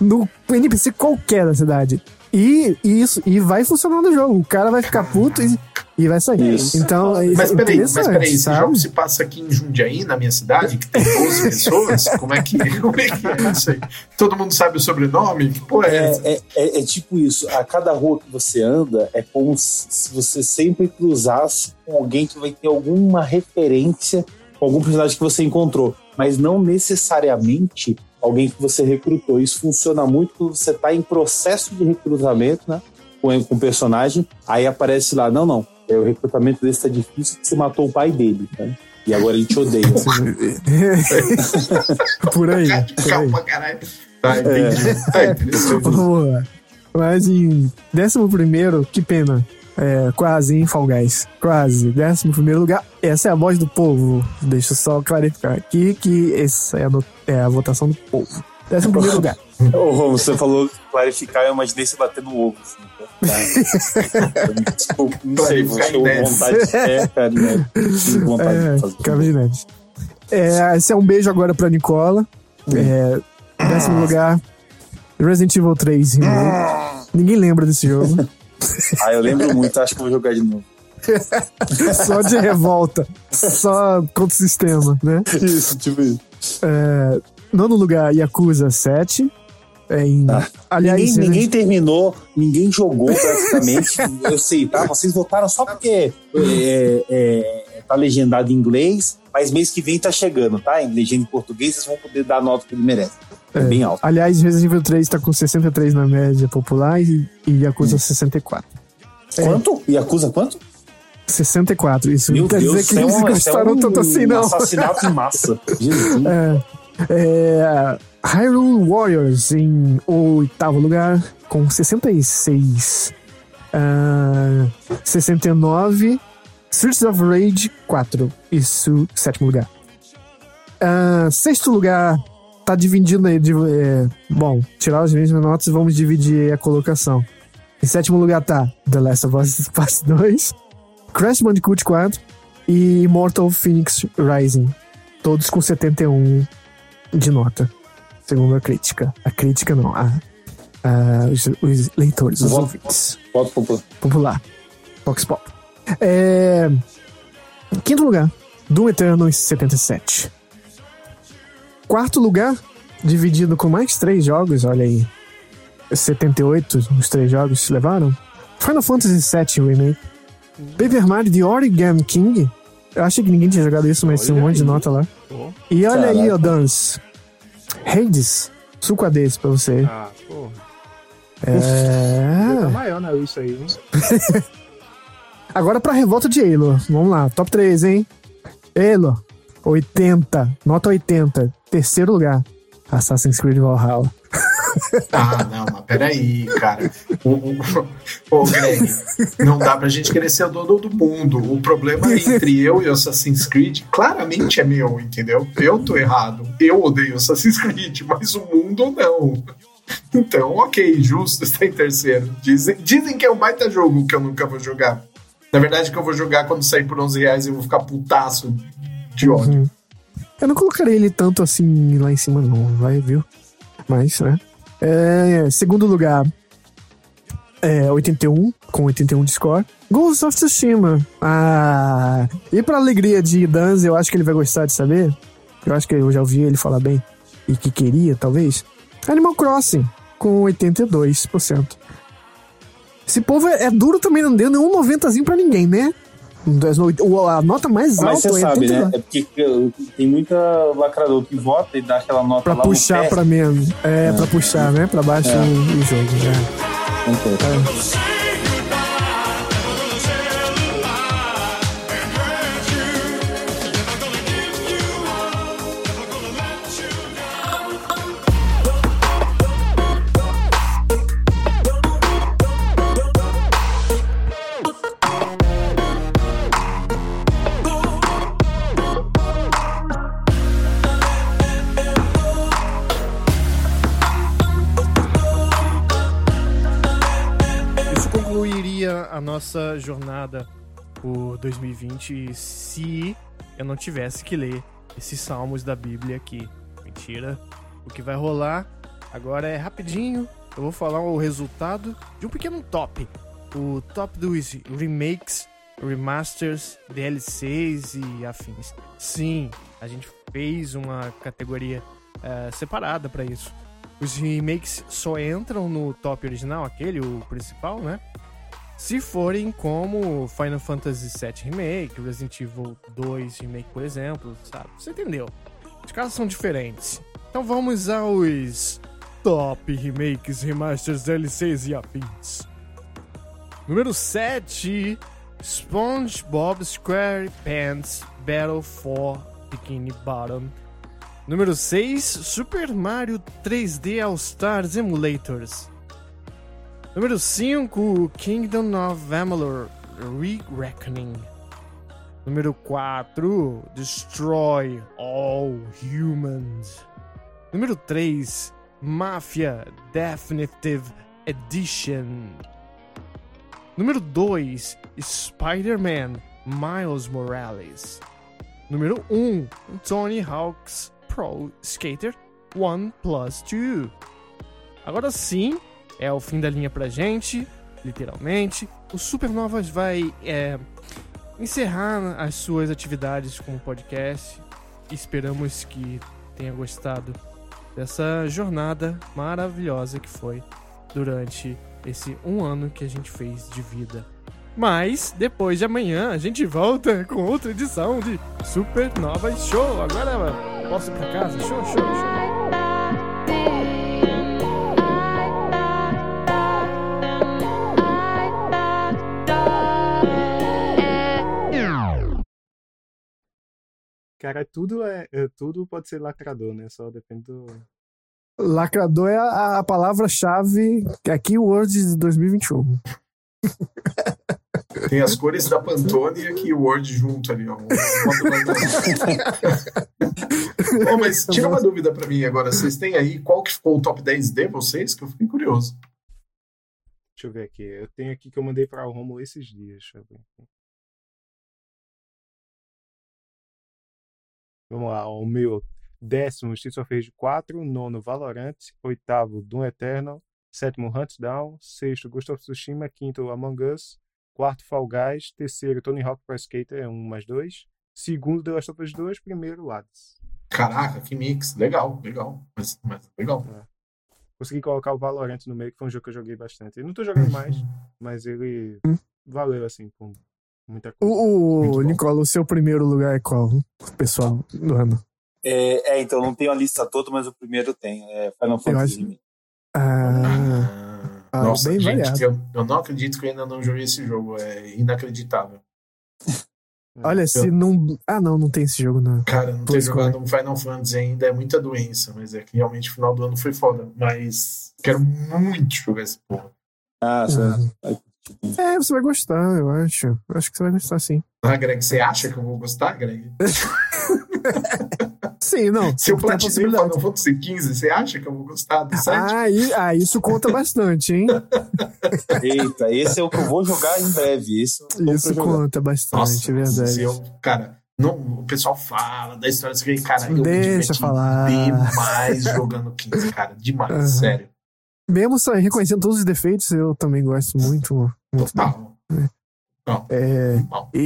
no NPC qualquer da cidade. E, e isso, e vai funcionando o jogo. O cara vai ficar puto e E vai sair.
Isso.
Então, é
Mas peraí, mas peraí, esse
sabe?
jogo se passa aqui em Jundiaí, na minha cidade, que tem 12 pessoas? Como é, que, como é que é isso aí? Todo mundo sabe o sobrenome? Que porra é, essa?
É, é, é, é tipo isso, a cada rua que você anda é como se se você sempre cruzasse com alguém que vai ter alguma referência com algum personagem que você encontrou, mas não necessariamente alguém que você recrutou. Isso funciona muito quando você está em processo de recrutamento, né? Com, com o personagem, aí aparece lá, não, não, é, o recrutamento desse tá difícil porque você matou o pai dele, né? E agora ele te odeia.
Por aí. por aí.
Calma, caralho. Tá, entendi. Tá interessante.
Vamos lá. Mas em décimo primeiro, que pena. É, quase, hein, Fall Guys? Quase. Décimo primeiro lugar. Essa é a voz do povo. Deixa eu só clarificar aqui que essa é a, é a votação do povo. Décimo primeiro lugar.
Ô, Romo, você falou clarificar, eu imaginei você bater no ovo. Assim, tá? Desculpa, não sei, você
dez.
vontade. É, cara, né? Tive vontade
É,
de fazer.
É, esse é um beijo agora pra Nicola. É, décimo lugar, Resident Evil 3 Remake. Ninguém lembra desse jogo.
Ah, eu lembro muito, acho que vou jogar de novo.
Só de revolta. Só contra o sistema, né?
Isso, tipo isso.
É, nono lugar, Yakuza 7. É, em, Aliás,
ninguém, ninguém terminou, ninguém jogou praticamente. eu sei, tá? Vocês votaram só porque é, é, tá legendado em inglês, mas mês que vem tá chegando, tá? Em legenda em português, vocês vão poder dar a nota que ele merece. É, bem alto.
aliás, Resident Evil 3 tá com 63 na média popular e, e Yakuza 64.
Quanto? Yakuza quanto?
64. Isso
Meu
não quer
Deus,
dizer que
é
eles
um- é
gostaram
um
tanto assim, não.
assassinato em massa. Jesus.
É, é, Hyrule Warriors em oitavo lugar com 66. Ah, 69. Streets of Rage 4. Isso, sétimo lugar. Ah, sexto lugar. Tá dividindo aí. de- é, bom, tirar as mesmas notas e vamos dividir a colocação. Em sétimo lugar tá The Last of Us Part 2, Crash Bandicoot 4 e Immortal Phoenix Rising. Todos com 71 de nota, segundo a crítica. A crítica não, a, a- os, os leitores, os
Voto-
ouvintes.
Voto popular.
Popular. Fox Pop. É... Quinto lugar, Doom Eternal 77. Quarto lugar, dividido com mais três jogos, olha aí. 78, os três jogos levaram. Final Fantasy VII Remake. Paper Mario The Origami King. Eu achei que ninguém tinha jogado isso, mas tem um monte de nota lá.
Pô.
E olha aí,
Caraca.
ó, Dance. Hades. Suco a desse pra você.
Ah, porra. Tá
É...
maior, né? Isso aí, hein?
Agora pra revolta de Halo. Vamos lá, top 3, hein? Halo, 80. Nota 80. Terceiro lugar. Assassin's Creed Valhalla.
Ah, não, mas peraí, cara. O, o, ô, Greg, não dá pra gente querer ser o dono do mundo. O problema entre eu e o Assassin's Creed claramente é meu, entendeu? Eu tô errado. Eu odeio Assassin's Creed, mas o mundo não. Então, ok, justo está em terceiro. Dizem, dizem que é um baita jogo que eu nunca vou jogar. Na verdade, que eu vou jogar quando sair por 11 reais e eu vou ficar putaço de ódio.
Uhum. Eu não colocarei ele tanto assim lá em cima, não, vai, viu? Mas, né? É, segundo lugar, é 81, com 81 de score. Ghost of Tsushima. Ah, e pra alegria de Danz, eu acho que ele vai gostar de saber. Eu acho que eu já ouvi ele falar bem. E que queria, talvez. Animal Crossing, com 82%. Esse povo é, é duro também, não deu nenhum 90zinho pra ninguém, né? A nota mais
Mas
alta
você
é
sabe,
82.
né? É porque uh, tem muita lacrador que vota e dá aquela nota
Pra
lá
puxar
no
pra menos. É, pra puxar, né? Pra baixo
É.
o, jogo. né?
Ok.
Isso nossa jornada por 2020 se eu não tivesse que ler esses salmos da Bíblia aqui. Mentira. O que vai rolar agora é rapidinho. Eu vou falar o resultado de um pequeno top. O top dos remakes
remasters, DLCs e afins. Sim, a gente fez uma categoria eh, separada pra isso. Os remakes só entram no top original, aquele, o principal, né? Se forem como Final Fantasy VII Remake, Resident Evil 2 Remake, por exemplo, sabe? Você entendeu? Os casos são diferentes. Então vamos aos top remakes, remasters, DLCs e afins. Número 7, SpongeBob SquarePants Battle for Bikini Bottom. Número 6, Super Mario 3D All Stars Emulators. Número 5, Kingdom of Amalur Re-Reckoning. Número 4, Destroy All Humans. Número 3, Mafia Definitive Edition. Número 2, Spider-Man Miles Morales. Número 1, Tony Hawk's Pro Skater 1 Plus 2. Agora sim, é o fim da linha pra gente, literalmente. O Supernovas vai é, encerrar as suas atividades com o podcast. Esperamos que tenha gostado dessa jornada maravilhosa que foi durante esse um ano que a gente fez de vida. Mas depois de amanhã a gente volta com outra edição de Supernova Show. Agora posso ir pra casa? Show, show, show.
Cara, tudo é, é- tudo pode ser lacrador, né? Só depende do.
Lacrador é a, a palavra-chave que é Keywords de 2021.
Tem as cores da Pantone e a Keyword junto ali, ó. Ô, mas tira uma dúvida pra mim agora. Vocês têm aí qual que ficou o top 10 de vocês? Que eu fiquei curioso.
Deixa eu ver aqui. Eu tenho aqui que eu mandei pra o Romulo esses dias. Deixa eu ver. Vamos lá, o meu décimo Streets of Rage 4, nono Valorant, oitavo Doom Eternal, sétimo Hunt Down, sexto Ghost of Tsushima, quinto Among Us, quarto Fall Guys, terceiro Tony Hawk Pro Skater, é um mais dois, segundo The Last of Us 2, primeiro Hades.
Caraca, que mix. Legal, legal. Mas, mas legal.
Consegui colocar o Valorant no meio, que foi um jogo que eu joguei bastante. Eu não tô jogando mais, mas ele valeu, assim, com muita coisa.
O, o Nicola, o seu primeiro lugar é qual, pessoal do ano?
É, é, então não tenho a lista toda, mas o primeiro tem. É Final Fantasy.
acho- Ah, ah,
Nossa,
bem
gente, eu, eu não acredito que eu ainda não joguei esse jogo. É inacreditável.
Olha, se não. Ah, não, não tem esse jogo, não.
Cara, não ter jogado um Final Fantasy ainda é muita doença, mas é que realmente o final do ano foi foda. Mas quero muito jogar esse porra.
Ah,
É, você vai gostar, eu acho. Eu acho que você vai gostar, sim.
Ah, Greg, você acha que eu vou gostar, Greg?
Sim, não.
Se eu platinei o. Final Fantasy XV, você acha que eu vou gostar do site?
Ah, e- ah, isso conta bastante, hein?
Eita, esse é o que eu vou jogar em breve. Pra
Isso
jogar.
conta bastante,
Nossa,
é verdade.
se eu, cara, não, o pessoal fala da história cara, eu me
Deixa
diverti
falar.
demais jogando 15, cara, demais,
Aham.
sério.
Mesmo reconhecendo todos os defeitos, eu também gosto muito. muito
Total.
É, e,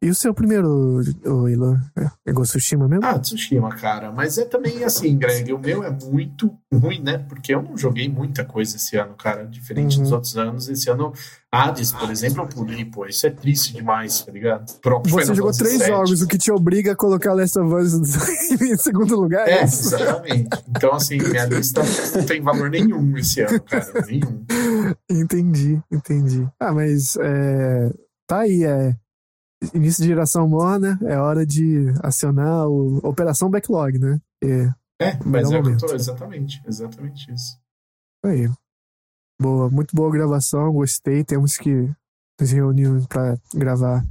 e, e o seu primeiro, o Ilo? É Ghost of Tsushima mesmo?
Ah, Tsushima, cara. Mas é também assim, Greg. O meu é muito ruim, né? Porque eu não joguei muita coisa esse ano, cara. Diferente
Uhum.
dos outros anos. Esse ano, Hades, por exemplo, eu pulei, pô. Isso é triste demais, tá ligado? Próprio
Você
Final
jogou três
VII.
jogos, o que te obriga a colocar Last of Us em segundo lugar?
É,
isso?
exatamente. Então, assim, minha lista não tem valor nenhum esse ano, cara. Nenhum.
Entendi, entendi. Ah, mas é, tá aí, é início de geração morna, é hora de acionar o Operação Backlog, né? É,
É, mas é o que eu tô, exatamente. Exatamente isso.
Aí. Boa, muito boa gravação, gostei. Temos que nos reunir pra gravar.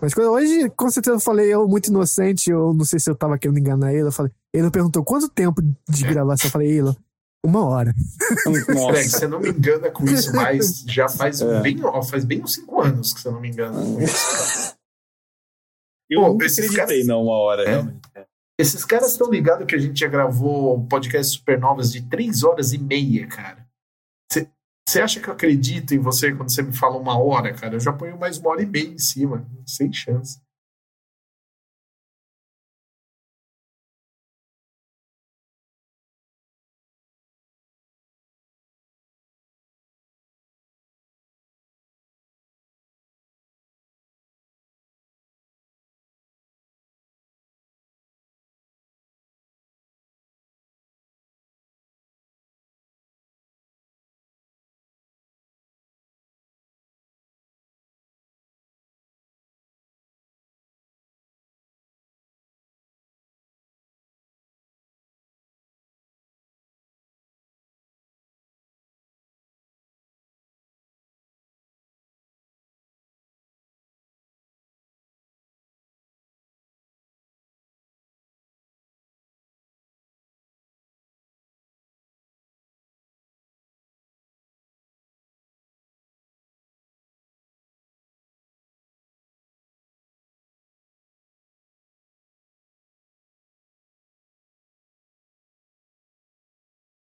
Mas quando- hoje, com certeza, eu falei, eu muito inocente, eu não sei se eu tava querendo enganar ele. Eu falei, ele perguntou quanto tempo de gravação. Eu falei, ele, uma hora.
Greg, você não me engana com isso, mas já faz,
É.
bem, ó, faz bem uns cinco anos que você não me engana com isso.
Eu
Pô,
acreditei,
caras-
não, uma hora,
É.
realmente.
Esses caras estão ligados que a gente já gravou podcast Supernovas de três horas e meia, cara. Você acha que eu acredito em você quando você me fala uma hora, cara? Eu já ponho mais uma hora e meia em cima. Sem chance.